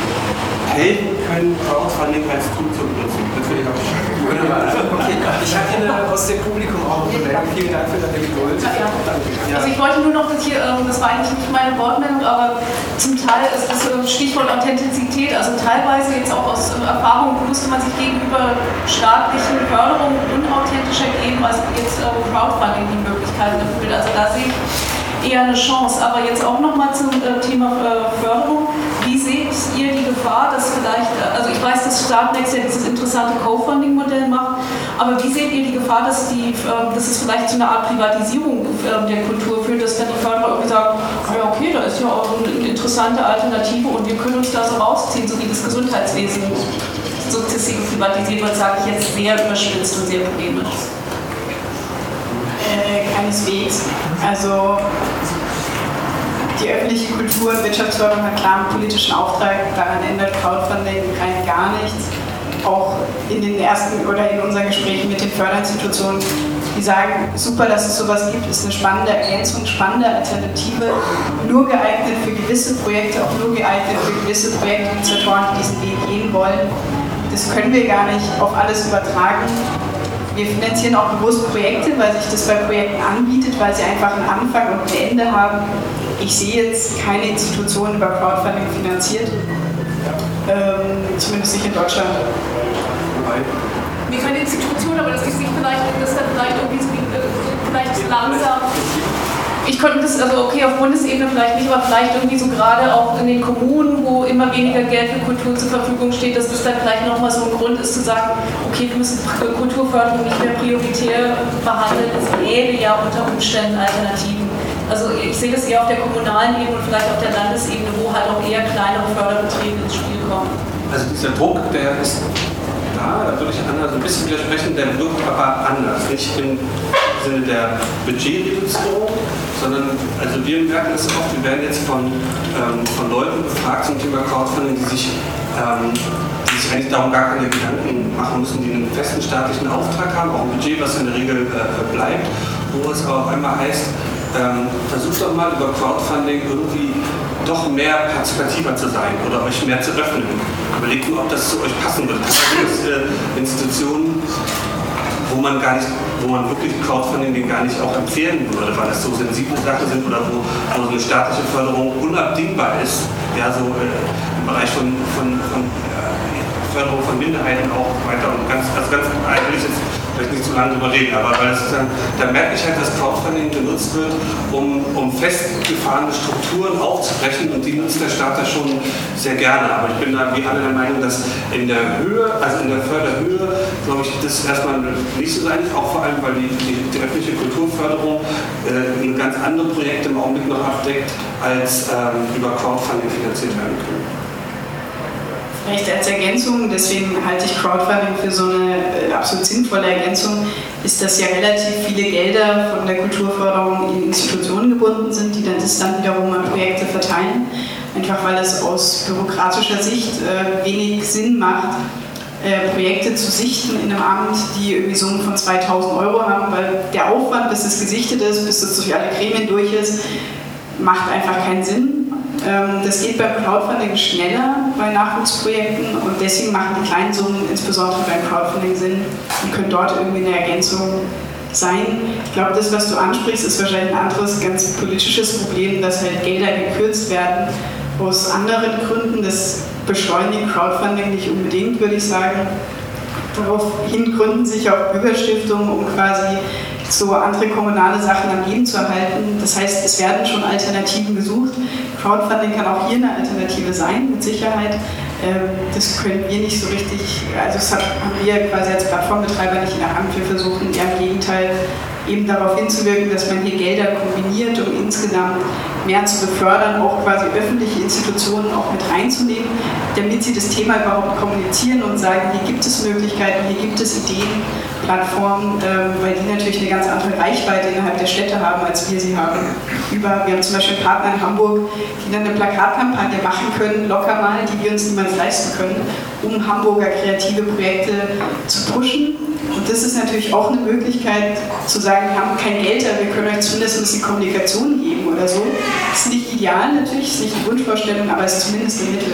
helfen können, Crowdfunding als Tool zu benutzen. Das will ich auch Wunderbar. Okay, ich habe hier eine, aus dem Publikum auch eine Bemerkung. Vielen Dank für deine Geduld. Ja. Ja. Also ich wollte nur noch das hier, ähm, das war eigentlich nicht meine Wortmeldung, aber zum Teil ist das ähm, Stichwort Authentizität, also teilweise jetzt auch aus ähm, Erfahrung musste man sich gegenüber staatlichen Förderungen unauthentischer geben, als jetzt Crowdfunding die Möglichkeiten erfüllt. Also da sehe ich eher eine Chance. Aber jetzt auch nochmal zum äh, Thema äh, Förderung. Ihr die Gefahr, dass vielleicht, also ich weiß, dass Startnext ja dieses interessante Co-Funding-Modell macht, aber wie seht ihr die Gefahr, dass, die, ähm, dass es vielleicht zu einer Art Privatisierung ähm, der Kultur führt, dass dann die Förderer irgendwie sagen, ja okay, da ist ja auch eine interessante Alternative und wir können uns da so rausziehen, so wie das Gesundheitswesen sukzessive privatisiert wird, sage ich jetzt sehr überspitzt und sehr polemisch. Äh, keineswegs. Also die öffentliche Kultur- und Wirtschaftsförderung hat klar einen politischen Auftrag, daran ändert Crowdfunding rein gar nichts. Auch in den ersten oder in unseren Gesprächen mit den Förderinstitutionen, die sagen, super, dass es sowas gibt, ist eine spannende Ergänzung, spannende Alternative, nur geeignet für gewisse Projekte, auch nur geeignet für gewisse Projektinitiatoren, die diesen Weg gehen wollen. Das können wir gar nicht auf alles übertragen. Wir finanzieren auch bewusst Projekte, weil sich das bei Projekten anbietet, weil sie einfach einen Anfang und ein Ende haben. Ich sehe jetzt keine Institution über Crowdfunding finanziert, ähm, zumindest nicht in Deutschland. Wie keine Institution, aber das ist nicht vielleicht, das dann vielleicht irgendwie vielleicht langsam. Ich konnte das, also okay, auf Bundesebene vielleicht nicht, aber vielleicht irgendwie so gerade auch in den Kommunen, wo immer weniger Geld für Kultur zur Verfügung steht, dass das dann vielleicht nochmal so ein Grund ist zu sagen, okay, wir müssen Kulturförderung nicht mehr prioritär behandeln, es gäbe ja unter Umständen Alternativen. Also ich sehe das eher auf der kommunalen Ebene und vielleicht auf der Landesebene, wo halt auch eher kleinere Förderbetriebe ins Spiel kommen. Also dieser Druck, der ist da, da würde ich Anna ein bisschen widersprechen, der wirkt aber anders. Nicht im Sinne der Budgetreduzierung, sondern also wir merken das oft, wir werden jetzt von, ähm, von Leuten befragt zum Thema Crowdfunding, die sich, ähm, die sich eigentlich darum gar keine Gedanken machen müssen, die einen festen staatlichen Auftrag haben, auch ein Budget, was in der Regel äh, bleibt, wo es aber auf einmal heißt, ähm, versucht doch mal über Crowdfunding irgendwie doch mehr partizipativer zu sein oder euch mehr zu öffnen. Überlegt nur, ob das zu euch passen wird. Das sind äh, Institutionen, wo man gar nicht, wo man wirklich Crowdfunding gar nicht auch empfehlen würde, weil es so sensible Sachen sind oder wo, wo so eine staatliche Förderung unabdingbar ist. Ja, so äh, im Bereich von, von, von äh, Förderung von Minderheiten auch weiter und ganz, also ganz eigentlich jetzt vielleicht nicht zu lange drüber reden, aber weil es dann, da merke ich halt, dass Crowdfunding genutzt wird, um, um festgefahrene Strukturen aufzubrechen und die nutzt der Staat da schon sehr gerne. Aber ich bin da wie alle der Meinung, dass in der Höhe, also in der Förderhöhe, glaube ich, das erstmal nicht so sein auch vor allem, weil die, die, die öffentliche Kulturförderung äh, ganz andere Projekte im Augenblick noch abdeckt, als ähm, über Crowdfunding finanziert werden können. Vielleicht als Ergänzung, deswegen halte ich Crowdfunding für so eine äh, absolut sinnvolle Ergänzung, ist, dass ja relativ viele Gelder von der Kulturförderung in Institutionen gebunden sind, die dann das dann wiederum an Projekte verteilen. Einfach weil es aus bürokratischer Sicht äh, wenig Sinn macht, äh, Projekte zu sichten in einem Amt, die irgendwie Summen von 2000 Euro haben, weil der Aufwand, bis es gesichtet ist, bis es durch alle Gremien durch ist, macht einfach keinen Sinn. Ähm, das geht beim Crowdfunding schneller bei Nachwuchsprojekten und deswegen machen die kleinen Summen insbesondere beim Crowdfunding Sinn und können dort irgendwie eine Ergänzung sein. Ich glaube, das, was du ansprichst, ist wahrscheinlich ein anderes, ganz politisches Problem, dass halt Gelder gekürzt werden aus anderen Gründen. Das beschleunigt Crowdfunding nicht unbedingt, würde ich sagen. Daraufhin gründen sich auch Bürgerstiftungen, um quasi so andere kommunale Sachen am Leben zu erhalten. Das heißt, es werden schon Alternativen gesucht. Crowdfunding kann auch hier eine Alternative sein, mit Sicherheit. Ähm, das können wir nicht so richtig, also das haben wir quasi als Plattformbetreiber nicht in der Hand. Wir versuchen eher im Gegenteil eben darauf hinzuwirken, dass man hier Gelder kombiniert, um insgesamt mehr zu befördern, auch quasi öffentliche Institutionen auch mit reinzunehmen, damit sie das Thema überhaupt kommunizieren und sagen, hier gibt es Möglichkeiten, hier gibt es Ideen, Plattformen, äh, weil die natürlich eine ganz andere Reichweite innerhalb der Städte haben, als wir sie haben. Über, wir haben zum Beispiel Partner in Hamburg, die dann eine Plakatkampagne machen können, locker mal, die wir uns niemals leisten können, um Hamburger kreative Projekte zu pushen. Und das ist natürlich auch eine Möglichkeit zu sagen, wir haben kein Geld, aber wir können euch zumindest ein bisschen Kommunikation geben oder so. Das ist nicht ideal natürlich, ist nicht die Wunschvorstellung, aber es ist zumindest ein Mittel.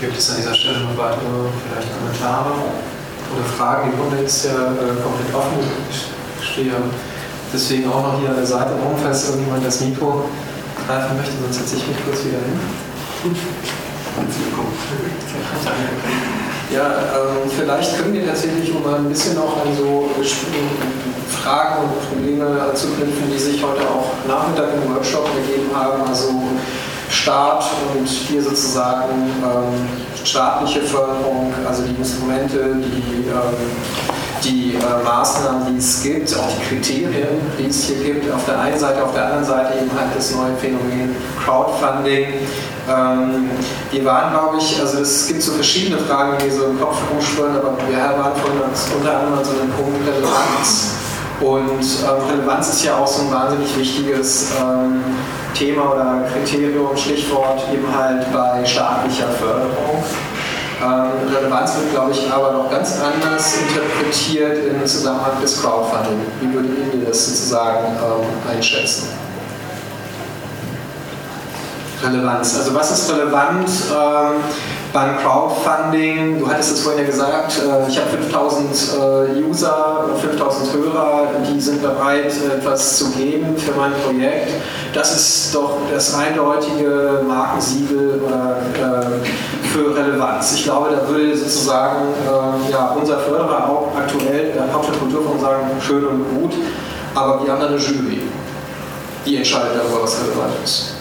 Gibt es an dieser Stelle noch weitere vielleicht Kommentare oder Fragen? Die Runde ist ja äh, komplett offen. Ich stehe deswegen auch noch hier an der Seite rum, falls irgendjemand das Mikro greifen möchte, sonst setze ich mich kurz wieder hin. Ja, ähm, vielleicht können wir tatsächlich, um ein bisschen auch an so Fragen und Probleme anzuknüpfen, die sich heute auch Nachmittag im Workshop ergeben haben, also Staat und hier sozusagen ähm, staatliche Förderung, also die Instrumente, die, ähm, die äh, Maßnahmen, die es gibt, auch die Kriterien, die es hier gibt, auf der einen Seite, auf der anderen Seite eben halt das neue Phänomen Crowdfunding. Ähm, wir waren, glaube ich, also es gibt so verschiedene Fragen, die so im Kopf rumschwirren, aber wir waren von uns unter anderem an so einem Punkt Relevanz. Und ähm, Relevanz ist ja auch so ein wahnsinnig wichtiges ähm, Thema oder Kriterium, Stichwort eben halt bei staatlicher Förderung. Ähm, Relevanz wird, glaube ich, aber noch ganz anders interpretiert im Zusammenhang des Crowdfunding. Wie würdet ihr das sozusagen ähm, einschätzen? Relevanz. Also was ist relevant ähm, beim Crowdfunding? Du hattest es vorhin ja gesagt, äh, ich habe 5000 äh, User, 5000 Hörer, die sind bereit, etwas zu geben für mein Projekt. Das ist doch das eindeutige Markensiegel äh, für Relevanz. Ich glaube, da würde sozusagen ja, unser Förderer auch aktuell, der Hauptstadt sagen, schön und gut, aber wir haben da eine Jury, die entscheidet darüber, was relevant ist.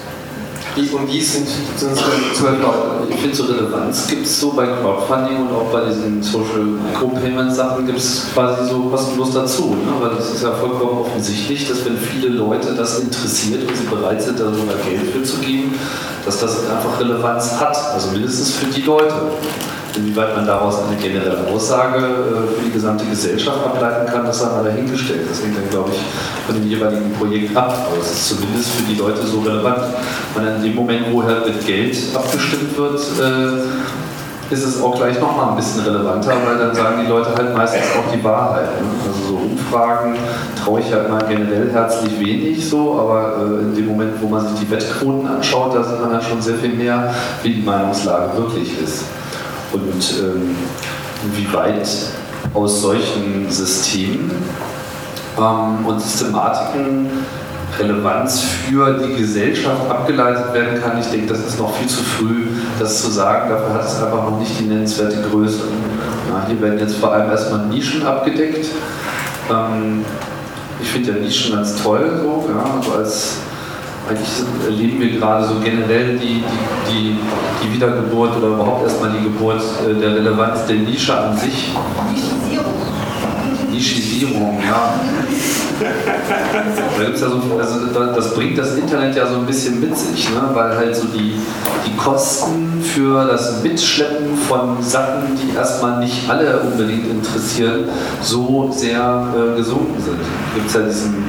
Um die sind zwölf Leute. Ich finde, so Relevanz gibt es so bei Crowdfunding und auch bei diesen Social Micropayment Sachen gibt es quasi so kostenlos dazu. Ne? Weil das ist ja vollkommen offensichtlich, dass wenn viele Leute das interessiert und sie bereit sind, da sogar Geld für zu geben, dass das einfach Relevanz hat. Also mindestens für die Leute. Inwieweit man daraus eine generelle Aussage äh, für die gesamte Gesellschaft ableiten kann, das sei mal dahingestellt. Das hängt dann, glaube ich, von dem jeweiligen Projekt ab. Aber es ist zumindest für die Leute so relevant. Und in dem Moment, wo halt mit Geld abgestimmt wird, äh, ist es auch gleich nochmal ein bisschen relevanter, weil dann sagen die Leute halt meistens auch die Wahrheit. Ne? Also so Umfragen traue ich halt mal generell herzlich wenig so, aber äh, in dem Moment, wo man sich die Wettquoten anschaut, da sieht man dann schon sehr viel mehr, wie die Meinungslage wirklich ist und ähm, wie weit aus solchen Systemen ähm, und Systematiken Relevanz für die Gesellschaft abgeleitet werden kann. Ich denke, das ist noch viel zu früh, das zu sagen. Dafür hat es einfach noch nicht die nennenswerte Größe. Ja, hier werden jetzt vor allem erstmal Nischen abgedeckt. Ähm, ich finde ja Nischen ganz toll, so, ja, also als eigentlich erleben wir gerade so generell die, die, die, Wiedergeburt oder überhaupt erstmal die Geburt äh, der Relevanz der Nische an sich. Nischisierung, ja. Da gibt's ja so, also das bringt das Internet ja so ein bisschen mit sich, ne? weil halt so die, die Kosten für das Mitschleppen von Sachen, die erstmal nicht alle unbedingt interessieren, so sehr äh, gesunken sind. Gibt ja diesen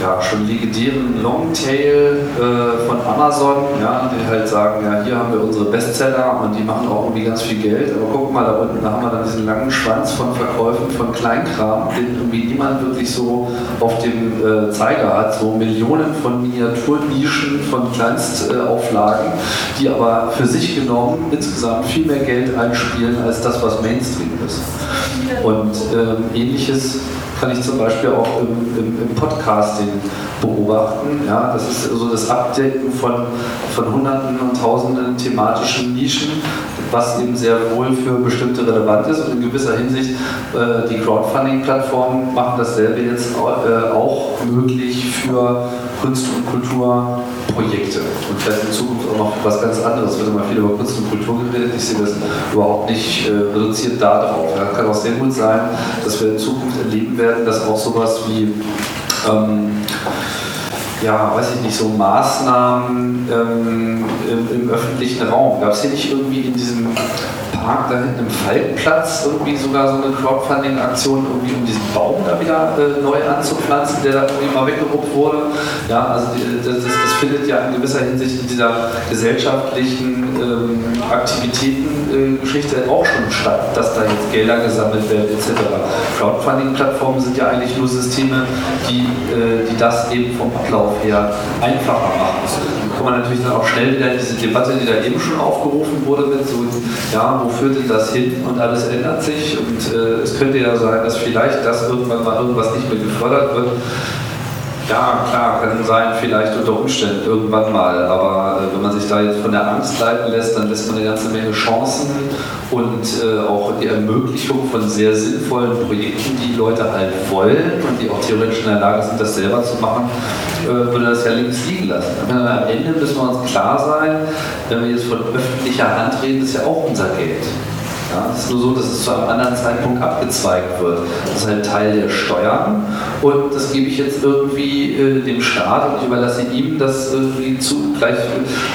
ja, schon legendären Longtail äh, von Amazon, ja, die halt sagen, ja, hier haben wir unsere Bestseller und die machen auch irgendwie ganz viel Geld, aber guck mal, da unten da haben wir dann diesen langen Schwanz von Verkäufen von Kleinkram, den irgendwie niemand wirklich so auf dem äh, Zeiger hat, so Millionen von Miniaturnischen, von Kleinstauflagen, die aber für sich genommen insgesamt viel mehr Geld einspielen als das, was Mainstream ist. Und ähm, ähnliches kann ich zum Beispiel auch im, im, im, Podcasting beobachten. Ja, das ist so das Abdecken von, von Hunderten und Tausenden thematischen Nischen, was eben sehr wohl für bestimmte relevant ist. Und in gewisser Hinsicht, äh, die Crowdfunding-Plattformen machen dasselbe jetzt auch, äh, auch möglich für Kunst- und Kulturprojekte. Und vielleicht in Zukunft auch noch was ganz anderes. Es wird immer viel über Kunst und Kultur geredet. Ich sehe das überhaupt nicht äh, reduziert darauf. Ja, kann auch sehr gut sein, dass wir in Zukunft erleben werden, dass auch sowas wie ähm, ja, weiß ich nicht, so Maßnahmen ähm, im, im, öffentlichen Raum. Gab es hier nicht irgendwie in diesem Park da hinten im Falkenplatz irgendwie sogar so eine Crowdfunding-Aktion, irgendwie um diesen Baum da wieder äh, neu anzupflanzen, der da irgendwie mal weggeruppt wurde. Ja, also die, das, das, findet ja in gewisser Hinsicht in dieser gesellschaftlichen ähm, Aktivitätengeschichte äh, auch schon statt, dass da jetzt Gelder gesammelt werden etc. Crowdfunding-Plattformen sind ja eigentlich nur Systeme, die, äh, die das eben vom Ablauf her einfacher machen kommt man natürlich dann auch schnell wieder diese Debatte, die da eben schon aufgerufen wurde, mit so, ja, wo führt denn das hin und alles ändert sich und äh, es könnte ja sein, dass vielleicht das irgendwann mal irgendwas nicht mehr gefördert wird. Ja, klar, kann sein, vielleicht unter Umständen irgendwann mal, aber äh, wenn man sich da jetzt von der Angst leiten lässt, dann lässt man eine ganze Menge Chancen und äh, auch die Ermöglichung von sehr sinnvollen Projekten, die Leute halt wollen und die auch theoretisch in der Lage sind, das selber zu machen, äh, würde das ja links liegen lassen. am Ende müssen wir uns klar sein, wenn wir jetzt von öffentlicher Hand reden, ist ja auch unser Geld. Ja, es ist nur so, dass es zu einem anderen Zeitpunkt abgezweigt wird. Das ist halt Teil der Steuern und das gebe ich jetzt irgendwie äh, dem Staat und ich überlasse ihm, das irgendwie zu, gleich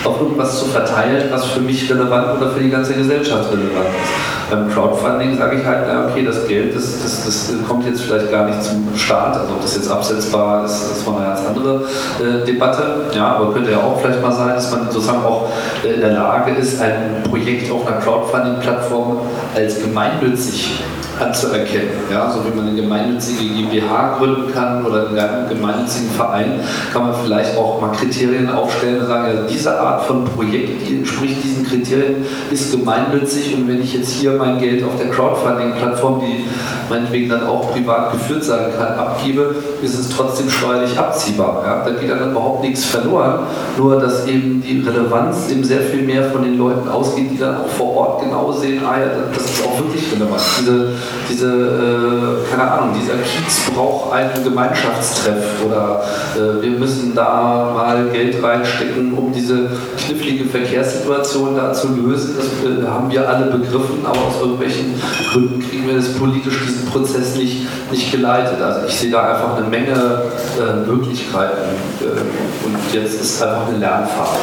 auf irgendwas zu verteilen, was für mich relevant oder für die ganze Gesellschaft relevant ist. Beim Crowdfunding sage ich halt, okay, das Geld, das, das, das kommt jetzt vielleicht gar nicht zum Staat, also ob das jetzt absetzbar ist, das war eine ganz andere äh, Debatte. Ja, aber könnte ja auch vielleicht mal sein, dass man sozusagen auch äh, in der Lage ist, ein Projekt auf einer Crowdfunding-Plattform als gemeinnützig anzuerkennen. Ja, so wie man eine gemeinnützige GmbH gründen kann oder einen gemeinnützigen Verein, kann man vielleicht auch mal Kriterien aufstellen und sagen, ja, diese Art von Projekt, die entspricht diesen Kriterien, ist gemeinnützig und wenn ich jetzt hier mein Geld auf der Crowdfunding-Plattform, die meinetwegen dann auch privat geführt sein kann, abgebe, ist es trotzdem steuerlich abziehbar. Ja? Da geht dann überhaupt nichts verloren, nur dass eben die Relevanz eben sehr viel mehr von den Leuten ausgeht, die dann auch vor Ort genau sehen, ah ja, das ist auch wirklich relevant. Diese diese äh, keine Ahnung, dieser Kiez braucht einen Gemeinschaftstreff oder äh, wir müssen da mal Geld reinstecken, um diese knifflige Verkehrssituation da zu lösen. Das äh, haben wir alle begriffen, aber aus irgendwelchen Gründen kriegen wir das politisch diesen Prozess nicht, nicht geleitet. Also ich sehe da einfach eine Menge äh, Möglichkeiten äh, und jetzt ist einfach eine Lernphase.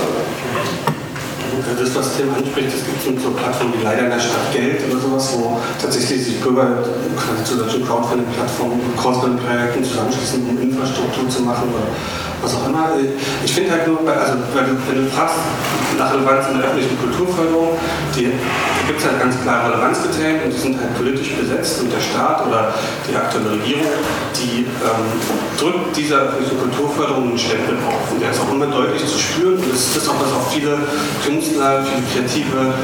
Das, was Tim anspricht, es gibt so Plattformen wie leider in der Stadt Geld oder sowas, wo tatsächlich sich Bürger zu solchen Crowdfunding-Plattformen, Crowdfunding-Projekten zusammenschließen, um Infrastruktur zu machen oder was auch immer. Ich finde halt nur, also wenn du fragst nach Relevanz in der öffentlichen Kulturförderung, die, gibt es halt ganz klare Relevanzkriterien und die sind halt politisch besetzt und der Staat oder die aktuelle Regierung, die ähm, drückt dieser öffentlichen Kulturförderung einen Stempel auf und der ist auch immer deutlich zu spüren und das ist auch was auch viele Künstler, viele Kreative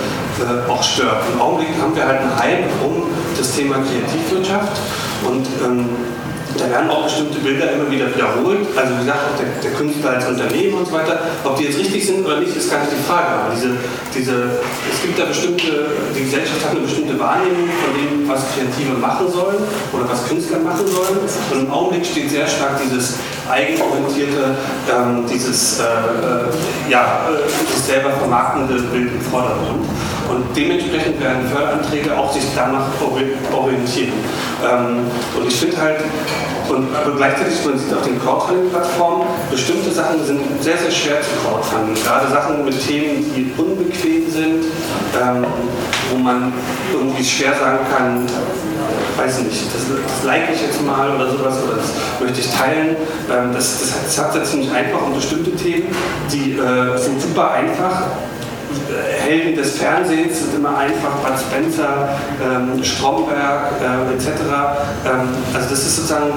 äh, auch stört. Im Augenblick haben wir halt einen Hype um das Thema Kreativwirtschaft und ähm, da werden auch bestimmte Bilder immer wieder wiederholt. Also wie gesagt, der, der, Künstler als Unternehmen und so weiter. Ob die jetzt richtig sind oder nicht, ist gar nicht die Frage. Aber diese, diese, es gibt da bestimmte, die Gesellschaft hat eine bestimmte Wahrnehmung von dem, was Kreative machen sollen oder was Künstler machen sollen. Und im Augenblick steht sehr stark dieses eigenorientierte, ähm, dieses äh, äh ja, äh, selber vermarktende Bild im Vordergrund. Und dementsprechend werden Förderanträge auch sich danach orientieren. Ähm, und ich finde halt, und, aber gleichzeitig, man sieht auf den Crowdfunding-Plattformen, bestimmte Sachen sind sehr, sehr schwer zu crowdfunden. Gerade Sachen mit Themen, die unbequem sind, ähm, wo man irgendwie schwer sagen kann, weiß nicht, das, das like ich jetzt mal oder sowas oder das möchte ich teilen. Ähm, das, das, das hat es ziemlich einfach und bestimmte Themen, die äh, sind super einfach Helden des Fernsehens sind immer einfach Bud Spencer, ähm, Stromberg äh, etc. Ähm, also das ist sozusagen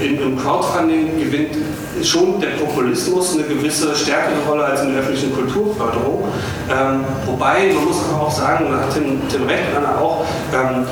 äh, im Crowdfunding gewinnt schon der Populismus eine gewisse stärkere Rolle als in der öffentlichen Kulturförderung. Ähm, wobei, man muss aber auch sagen, da hat Tim, Tim Recht, Anna auch, ähm,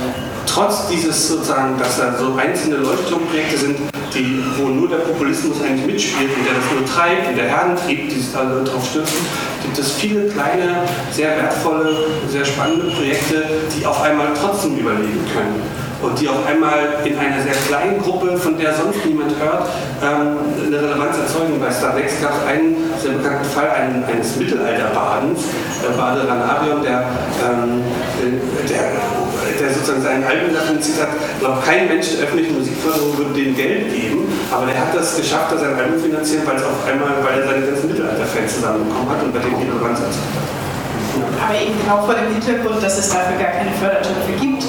trotz dieses sozusagen, dass da so einzelne Leuchtturmprojekte sind, die, wo nur der Populismus eigentlich mitspielt und der das nur treibt und der Herrentrieb, die sich da drauf stürzen, gibt es viele kleine, sehr wertvolle, sehr spannende Projekte, die auf einmal trotzdem überleben können und die auf einmal in einer sehr kleinen Gruppe, von der sonst niemand hört, ähm, eine Relevanz erzeugen. Bei Star Next gab es einen sehr bekannten Fall eines Mittelalterbadens, der Bade Ranarion, der, ähm, der der sozusagen sein Album finanziert hat, glaube kein Mensch der öffentlichen Musikförderung würde dem Geld geben, aber der hat das geschafft, dass er sein Album finanziert, weil es auf einmal, weil er seine ganzen Mittelalterfans zusammenbekommen hat und bei dem Relevanz erzeugt hat. Aber eben genau vor dem Hintergrund, dass es dafür gar keine Fördertöpfe gibt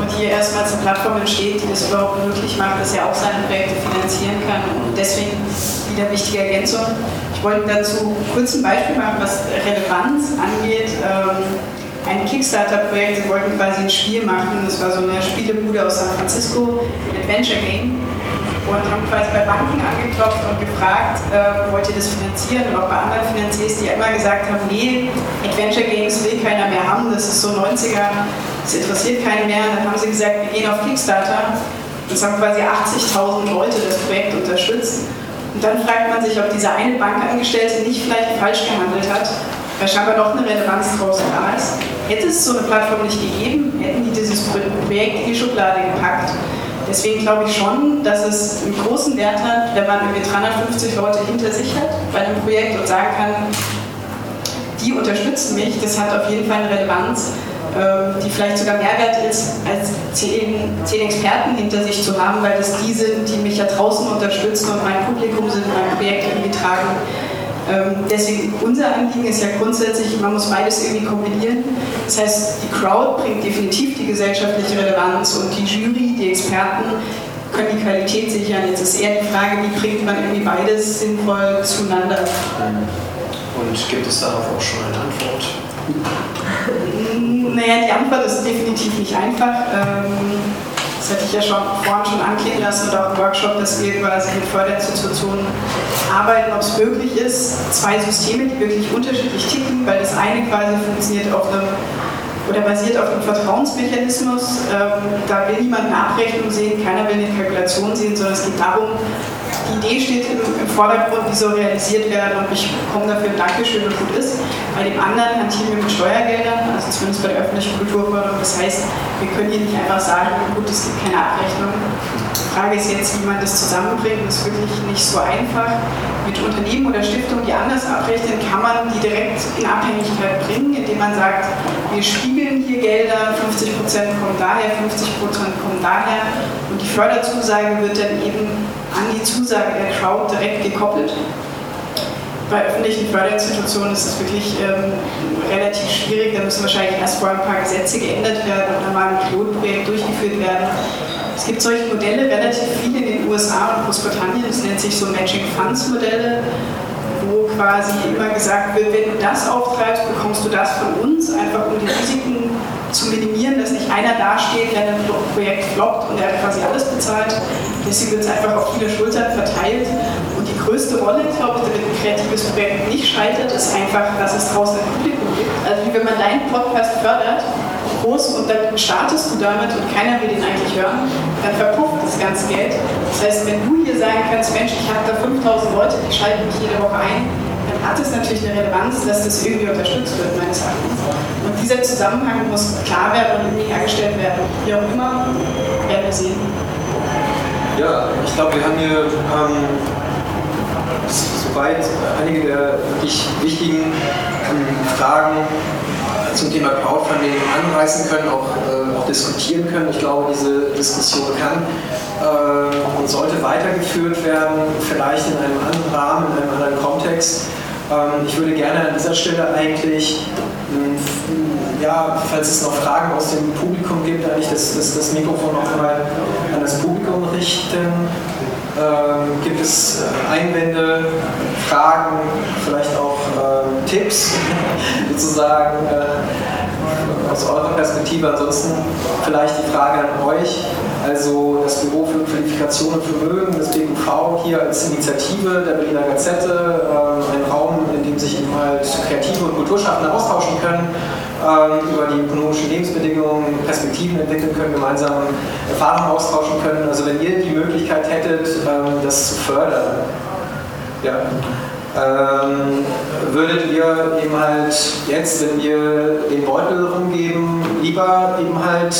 und hier erstmals eine Plattform entsteht, die das überhaupt möglich macht, dass er auch seine Projekte finanzieren kann. Und deswegen wieder wichtige Ergänzung. Ich wollte dazu kurz ein Beispiel machen, was Relevanz angeht. Ähm, ein Kickstarter-Projekt. Sie wollten quasi ein Spiel machen. Das war so eine Spielebude aus San Francisco, ein Adventure Game. Und haben quasi bei Banken angeklopft und gefragt, äh, wollt ihr das finanzieren? Und auch bei anderen Finanziers, die immer gesagt haben, nee, Adventure Games will keiner mehr haben, das ist so 90er, das interessiert keinen mehr. Und dann haben sie gesagt, wir gehen auf Kickstarter. Es haben quasi 80.000 Leute das Projekt unterstützt. Und dann fragt man sich, ob dieser eine Bankangestellte nicht vielleicht falsch gehandelt hat weil scheinbar doch eine Relevanz draußen da ist. Hätte es so eine Plattform nicht gegeben, hätten die dieses Projekt in die Schublade gepackt. Deswegen glaube ich schon, dass es einen großen Wert hat, wenn man irgendwie 350 Leute hinter sich hat bei einem Projekt und sagen kann, die unterstützen mich, das hat auf jeden Fall eine Relevanz, ähm, die vielleicht sogar mehr wert ist, als zehn, zehn Experten hinter sich zu haben, weil das die sind, die mich ja draußen unterstützen und mein Publikum sind, mein Projekt irgendwie tragen. Ähm, deswegen unser Anliegen ist ja grundsätzlich, man muss beides irgendwie kombinieren. Das heißt, die Crowd bringt definitiv die gesellschaftliche Relevanz und die Jury, die Experten können die Qualität sichern. Jetzt ist eher die Frage, wie bringt man irgendwie beides sinnvoll zueinander. Und gibt es darauf auch schon eine Antwort? Naja, die Antwort ist definitiv nicht einfach. Ähm, das hatte ich ja schon vorhin schon anklingen lassen oder auch im Workshop, dass wir quasi mit Förderinstitutionen arbeiten, ob es möglich ist, zwei Systeme, die wirklich unterschiedlich ticken, weil das eine quasi funktioniert auf einem oder basiert auf einem Vertrauensmechanismus. Ähm, da will niemand eine Abrechnung sehen, keiner will eine Kalkulation sehen, sondern es geht darum, die Idee steht im, im Vordergrund, die soll realisiert werden und ich bekomme dafür ein Dankeschön und gut ist. Bei dem anderen hantieren wir mit Steuergeldern, also zumindest bei der öffentlichen Kulturförderung. Das heißt, wir können hier nicht einfach sagen, gut, es gibt keine Abrechnung. Die Frage ist jetzt, wie man das zusammenbringt. Das ist wirklich nicht so einfach. Mit Unternehmen oder Stiftungen, die anders abrechnen, kann man die direkt in Abhängigkeit bringen, indem man sagt, wir spiegeln hier Gelder, 50% kommen daher, 50% kommen daher die Förderzusage wird dann eben an die Zusage der Crowd direkt gekoppelt. Bei öffentlichen Förderinstitutionen ist das wirklich ähm, relativ schwierig. Da müssen wahrscheinlich erst vorher ein paar Gesetze geändert werden dann mal ein Pilotprojekt durchgeführt werden. Es gibt solche Modelle relativ viele in den USA und Großbritannien. Das nennt sich so Matching Funds Modelle, wo quasi immer gesagt wird, wenn du das auftreibst, bekommst du das von uns, einfach um die Risiken zu minimieren, dass nicht einer dasteht, wenn ein Projekt floppt und er hat quasi alles bezahlt. Deswegen wird es einfach auf viele Schultern verteilt. Und die größte Rolle, glaube ich, damit ein kreatives Projekt nicht scheitert, ist einfach, dass es draußen ein Publikum gibt. Also wie wenn man deinen Podcast fördert, groß und dann startest du damit und keiner will den eigentlich hören, dann verpufft das ganze Geld. Das heißt, wenn du hier sagen kannst, Mensch, ich habe da 5000 Leute, die schalten mich jede Woche ein, hat es natürlich eine Relevanz, dass das irgendwie unterstützt wird, meines Erachtens. Und dieser Zusammenhang muss klar werden und irgendwie hergestellt werden. Wie auch immer, werden wir sehen. Ja, ich glaube, wir haben hier ähm, soweit einige der wirklich wichtigen ähm, Fragen zum Thema Crowdfunding anreißen können, auch, äh, auch diskutieren können. Ich glaube, diese Diskussion kann äh, und sollte weitergeführt werden, vielleicht in einem anderen Rahmen, in einem anderen Kontext. Ähm, ich würde gerne an dieser Stelle eigentlich, mh, ja, falls es noch Fragen aus dem Publikum gibt, eigentlich das, das, das Mikrofon noch mal an das Publikum richten. Ähm, gibt es äh, Einwände, Fragen, vielleicht auch äh, Tipps [laughs] sozusagen äh, aus eurer Perspektive? Ansonsten vielleicht die Frage an euch. Also das Büro für Qualifikation und Vermögen, das BUV hier als Initiative der Berliner Gazette, äh, ein Raum, in dem sich eben halt Kreative und Kulturschaffende austauschen können ähm, über die ökonomischen Lebensbedingungen, Perspektiven entwickeln können, gemeinsam Erfahrungen austauschen können. Also wenn ihr die Möglichkeit hättet, ähm, das zu fördern, ja, ähm, würdet ihr eben halt jetzt, wenn wir den Beutel rumgeben, lieber eben halt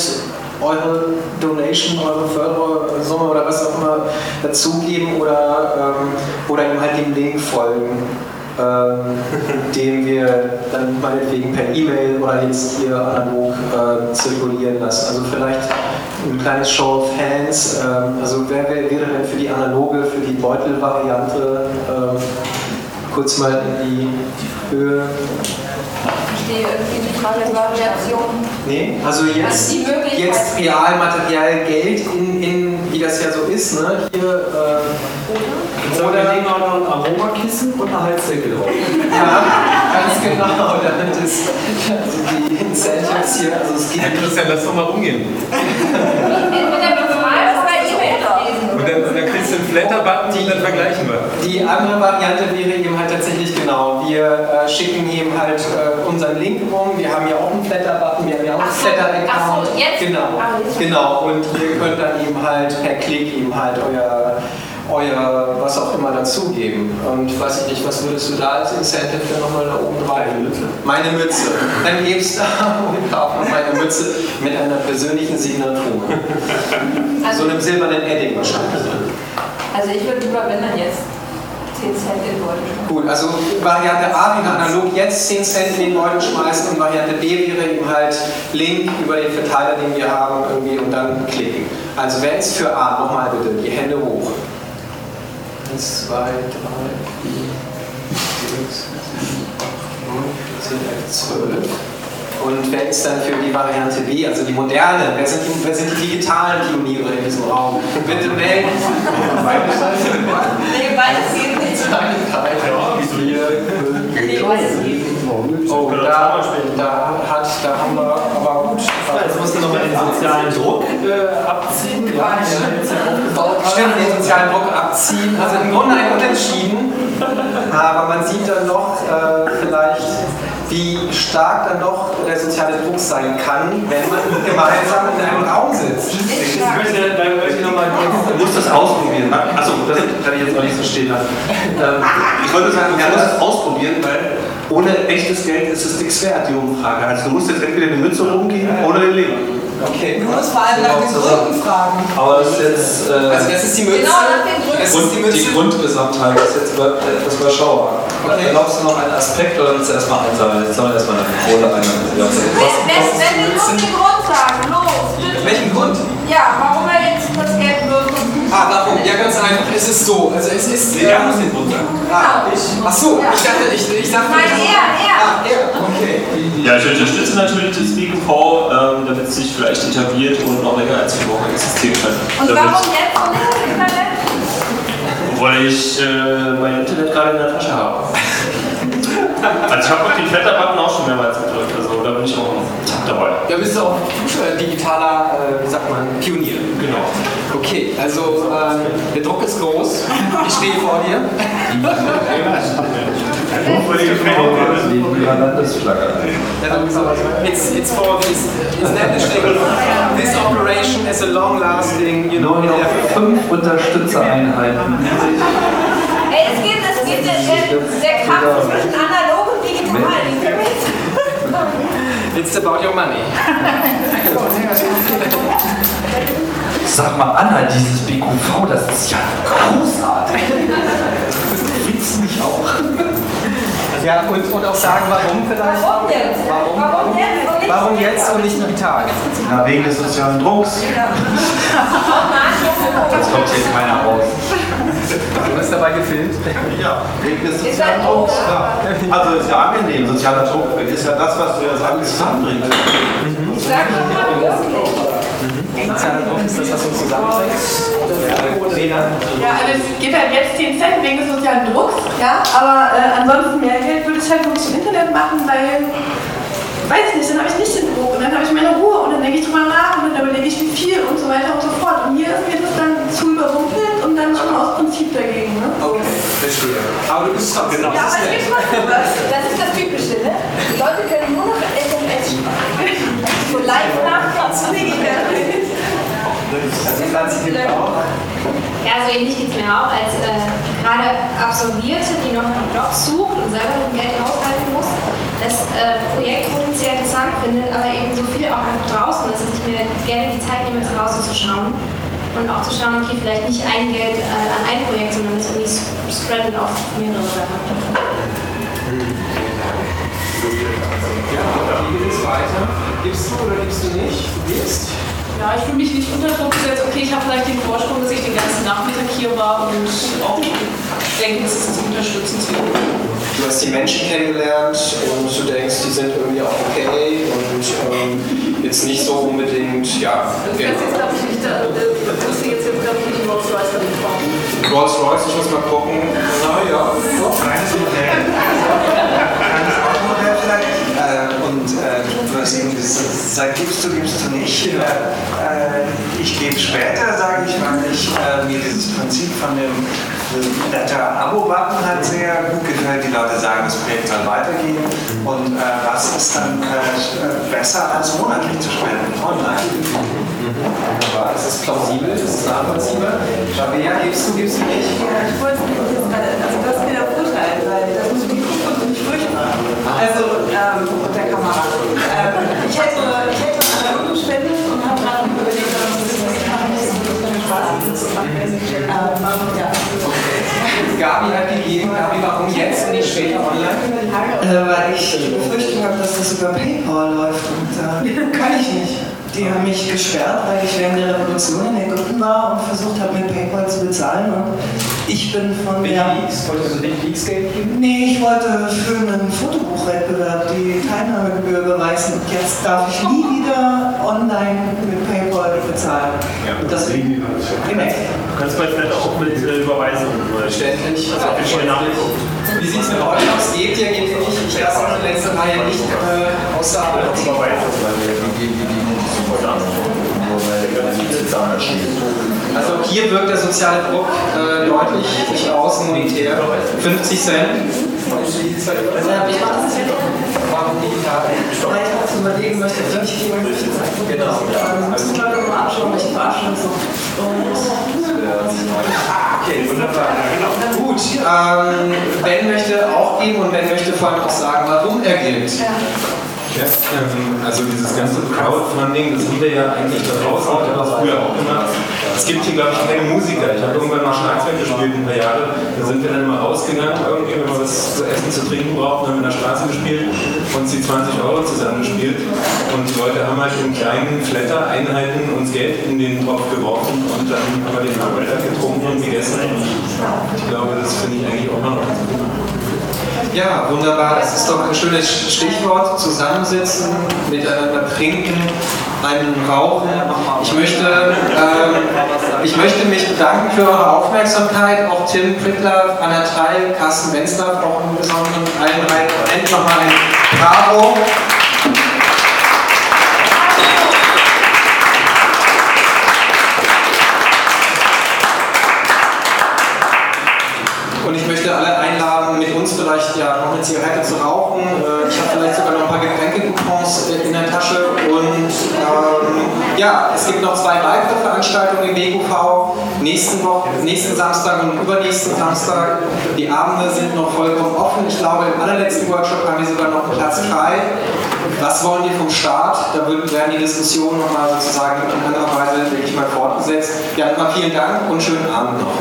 eure Donation, eure Fördersumme oder was auch immer dazugeben oder, ähm, oder eben halt dem Link folgen? Ähm, den wir dann meinetwegen per E-Mail oder jetzt hier analog äh, zirkulieren lassen. Also vielleicht ein kleines Show of Hands. Ähm, also wer, wäre denn für die analoge, für die Beutelvariante ähm, kurz mal in die Höhe? verstehe irgendwie die Frage der Variation. Nee, also jetzt, jetzt real material Geld in, in, wie das ja so ist, ne? Hier, äh, oder wir legen auch noch ein Aromakissen und eine Heizdecke drauf. [laughs] ja, ganz genau. Damit ist also die Incentives hier, also es geht. Herr Christian, lass doch mal umgehen. Mit der Befragung bei E-Mail Und dann, dann kriegst du einen Flatter-Button und dann vergleichen wir. Die andere Variante wäre eben halt tatsächlich genau. Wir äh, schicken eben halt äh, unseren Link rum. Wir haben ja auch einen Flatter-Button, wir haben ja auch einen Flatter-Account. Ach so, jetzt? Genau, Ah, jetzt. genau. Und ihr könnt dann eben halt per Klick eben halt euer, euer was auch immer dazugeben. Und weiß ich nicht, was würdest du da als Incentive dann nochmal da oben rein? Meine Mütze. Meine Mütze. Dann gebst du [laughs] und kauf noch meine Mütze mit einer persönlichen Signatur. so einem silbernen Edding wahrscheinlich. Also ich würde lieber, wenn dann jetzt 10 Cent in Beutel. Gut, also Variante A wäre analog jetzt 10 Cent in den Beutel schmeißen und Variante B wäre eben halt Link über den Verteiler, den wir haben, irgendwie und dann klicken. Also wer ist für A? Nochmal bitte, die Hände hoch. 1, 2, 3, 4, 6, 7, 8, 9, 10, 11, 12. Und wer ist dann für die Variante B, also die moderne? Wer sind die, wer sind die digitalen Pioniere in diesem Raum? Bitte melden. Nee, beides geht nicht. Oh, da, da, hat, da haben wir aber gut. Jetzt musst du nochmal den sozialen Druck äh, abziehen. Ja. Stimmt, den sozialen Druck abziehen. Also im Grunde ein Unentschieden. Aber man sieht dann noch äh, vielleicht wie stark dann doch der soziale Druck sein kann, wenn man [laughs] gemeinsam in einem Raum sitzt. Ich möchte, da möchte ich nochmal, du musst das ausprobieren. Achso, das kann ich jetzt noch nicht so stehen lassen. Ähm, ich wollte sagen, man muss es ausprobieren, weil ohne echtes Geld ist es nichts wert, die Umfrage. Also du musst jetzt entweder die Mütze rumgeben oder den Leben. Okay. Du musst vor allem nach den Gründen fragen. Aber das ist jetzt. Äh, Also das ist die Mütze. Genau, nach den Gründen. Das ist die die Grundgesamtheit ist jetzt über, etwas überschaubar. Okay. Erlaubst du noch einen Aspekt oder willst du erstmal einsammeln? Jetzt sammeln wir erstmal eine Kohle ein. Wenn, wenn, wenn wir nur den Grund sagen, los. Welchen Grund? Ja, warum er jetzt das Geld wirft. Ah, warum? Ja, ganz einfach. Es ist so. Also es ist. Nee, er muss den sagen. Ah, ich. Ach so, ich dachte, ich, ich dachte. Nein, er, er. Ah, er. Okay. Ja, ich unterstütze natürlich das BQV, ähm, damit es sich vielleicht etabliert und noch länger als vier Wochen existieren kann. Und damit, warum jetzt und nicht im Internet? Weil ich äh, mein Internet gerade in der Tasche habe. also ich habe auf den Flatterbutton auch schon mehrmals gedrückt, also da bin ich auch dabei. Ja, bist du auch äh, digitaler, äh, wie sagt man, Pionier. Genau. Okay, also ähm, der Druck ist groß. Ich stehe vor dir. It's, it's for this establishing this operation as a long-lasting, you know, effort. Fünf Unterstützereinheiten. Ey, es geht, es geht der, der, der Kampf zwischen analog und digital. It's about your money. [laughs] [laughs] Sag mal, Anna, dieses BQV, das ist ja großartig. Findest du mich auch? Ja, und, und auch sagen, warum vielleicht? Warum jetzt? Warum, Warum jetzt und nicht warum jetzt und nicht digital? Na, wegen des sozialen Drucks. [laughs] Jetzt kommt hier keiner raus. Du hast dabei gefilmt? Ja, wegen des sozialen Drucks. Ja. Also ist ja angenehm, sozialer Druck ist ja das, was wir das alles zusammenbringt. Ich sag doch mal wirklich. Sozialer Druck ist das, was uns zusammenbringt. Ja, also es gibt halt jetzt 10 Cent wegen des sozialen Drucks, ja, aber äh, ansonsten mehr Geld würde ich halt wirklich im Internet machen, weil, weiß nicht, dann habe ich nicht den Druck und dann habe ich meine Ruhe und dann denke ich drüber nach und dann überlege ich, wie viel und so weiter und so fort. Und hier ist mir das dann zu überrumpelt und dann schon aus Prinzip dagegen. Ne? Okay, verstehe. Aber du bist trotzdem Ja, aber mal sowas. Das ist das Typische, ne? Die Leute können nur noch SMS schreiben. So live nachplatzen. Ja, so ähnlich geht es mir auch als äh, gerade Absolvierte, die noch einen Job sucht und selber mit Geld haushalten muss, das äh, Projekt potenziell interessant findet, aber eben so viel auch noch draußen ist, dass ich mir gerne die Zeit nehme, draußen zu schauen und auch zu schauen, okay, vielleicht nicht ein Geld äh, an ein Projekt, sondern es irgendwie spreaden auf mehrere Sachen. Ja, wie geht es weiter? Gibst du oder gibst du nicht? Du gibst? Ja, ich fühle mich nicht unter Druck gesetzt. Okay, ich habe vielleicht den Vorsprung, dass ich den ganzen Nachmittag hier war und auch denke, dass es unterstützenswert Du hast die Menschen kennengelernt und du denkst, die sind irgendwie auch okay und ähm, jetzt nicht so unbedingt, ja. Das jetzt, glaube ich, nicht, da, das wusste jetzt, jetzt glaube ich, nicht Rolls Royce damit fahren. Rolls Royce, ich muss mal gucken. [laughs] Na ja, doch. Kleines Modell. [laughs] Äh, und du hast eben gesagt, gibst du, gibst du nicht. Äh, äh, ich gebe später, sage ich, weil ich äh, mir dieses Prinzip von dem netter Abo-Button halt sehr gut gefällt. Die Leute sagen, das Projekt soll weitergehen. Und äh, was ist dann äh, besser als monatlich zu spenden online? Wunderbar, das ist plausibel, das ist nachvollziehbar. Rabea, gibst du, gibst du nicht? Ja, ich wollte jetzt gerade, also das ist mir der Vorteil, weil das muss ich nicht. Also, ähm, und der Kamera. Ähm, ich hätte, ich hätte an der Uni spendet und habe gerade überlegt, ob das ist, was ich mache, nicht so viel Spaß ist. Ähm, ja. Gabi hat gegeben, Gabi, warum jetzt und nicht später online? Äh, weil ich die Befürchtung habe, dass das über PayPal läuft und äh, kann ich nicht. Die haben mich gesperrt, weil ich während der Revolution in Ägypten war und versucht habe, mit PayPal zu bezahlen. Und ich bin von der. Wolltest du nicht Leaks Geld geben? Nee, ich wollte für einen Fotobuchwettbewerb die Teilnahmegebühr beweisen und jetzt darf ich nie wieder online mit PayPal bezahlen. Und das Du kannst bei Flat auch mit äh, Überweisungen. Verständlich. Also, ich schon nachgeguckt. Wie sieht es mit euch aus? Geht ihr, geht ihr nicht? Ich lasse die letzte Reihe nicht äh, außer Arbeit. Also hier wirkt der soziale Druck äh, deutlich durchaus monetär. 50 Cent. Ich mache das jetzt. Vielleicht mal zu überlegen möchte, ob ich jemand möchte zeigen. Genau. Müssen wir doch mal anschauen, welche Veranstaltung Okay, wunderbar. Ja, genau. Gut, ähm, Ben möchte auch geben und Ben möchte vor allem auch sagen, warum er gibt. Ja, ähm, also dieses ganze Crowdfunding, das haben wir ja eigentlich da draußen, ich habe das früher auch gemacht. Es gibt hier, glaube ich, keine Musiker. Ich habe irgendwann mal Schlagzeug gespielt, ein paar Jahre. Da sind wir dann mal rausgegangen, irgendwie, wenn wir was zu essen, zu trinken brauchten, haben wir in der Straße gespielt und die 20 Euro zusammengespielt. Und die Leute haben halt in kleinen Flatter-Einheiten uns Geld in den Topf geworfen und dann haben wir den Nachmittag getrunken und gegessen. Ich glaube, das finde ich eigentlich auch noch ganz gut. Ja, wunderbar. Das ist doch ein schönes Stichwort. Zusammensitzen, miteinander trinken, einen rauchen. Ich möchte, ähm, ich möchte mich bedanken für eure Aufmerksamkeit. Auch Tim Prittler, Anna Teil, Carsten Wenzler, auch im Besonderen allen drei. Nochmal ein Bravo. Uns vielleicht ja noch eine Zigarette zu rauchen. Äh, Ich habe vielleicht sogar noch ein paar Getränke-Coupons äh, in der Tasche. Und ähm, ja, es gibt noch zwei weitere Veranstaltungen im BQV. Nächsten, nächsten Samstag und übernächsten Samstag. Die Abende sind noch vollkommen offen. Ich glaube, im allerletzten Workshop haben wir sogar noch einen Platz frei. Was wollen die vom Staat? Da werden die Diskussionen nochmal sozusagen in anderer Weise wirklich mal fortgesetzt. Ja, nochmal vielen Dank und schönen Abend noch.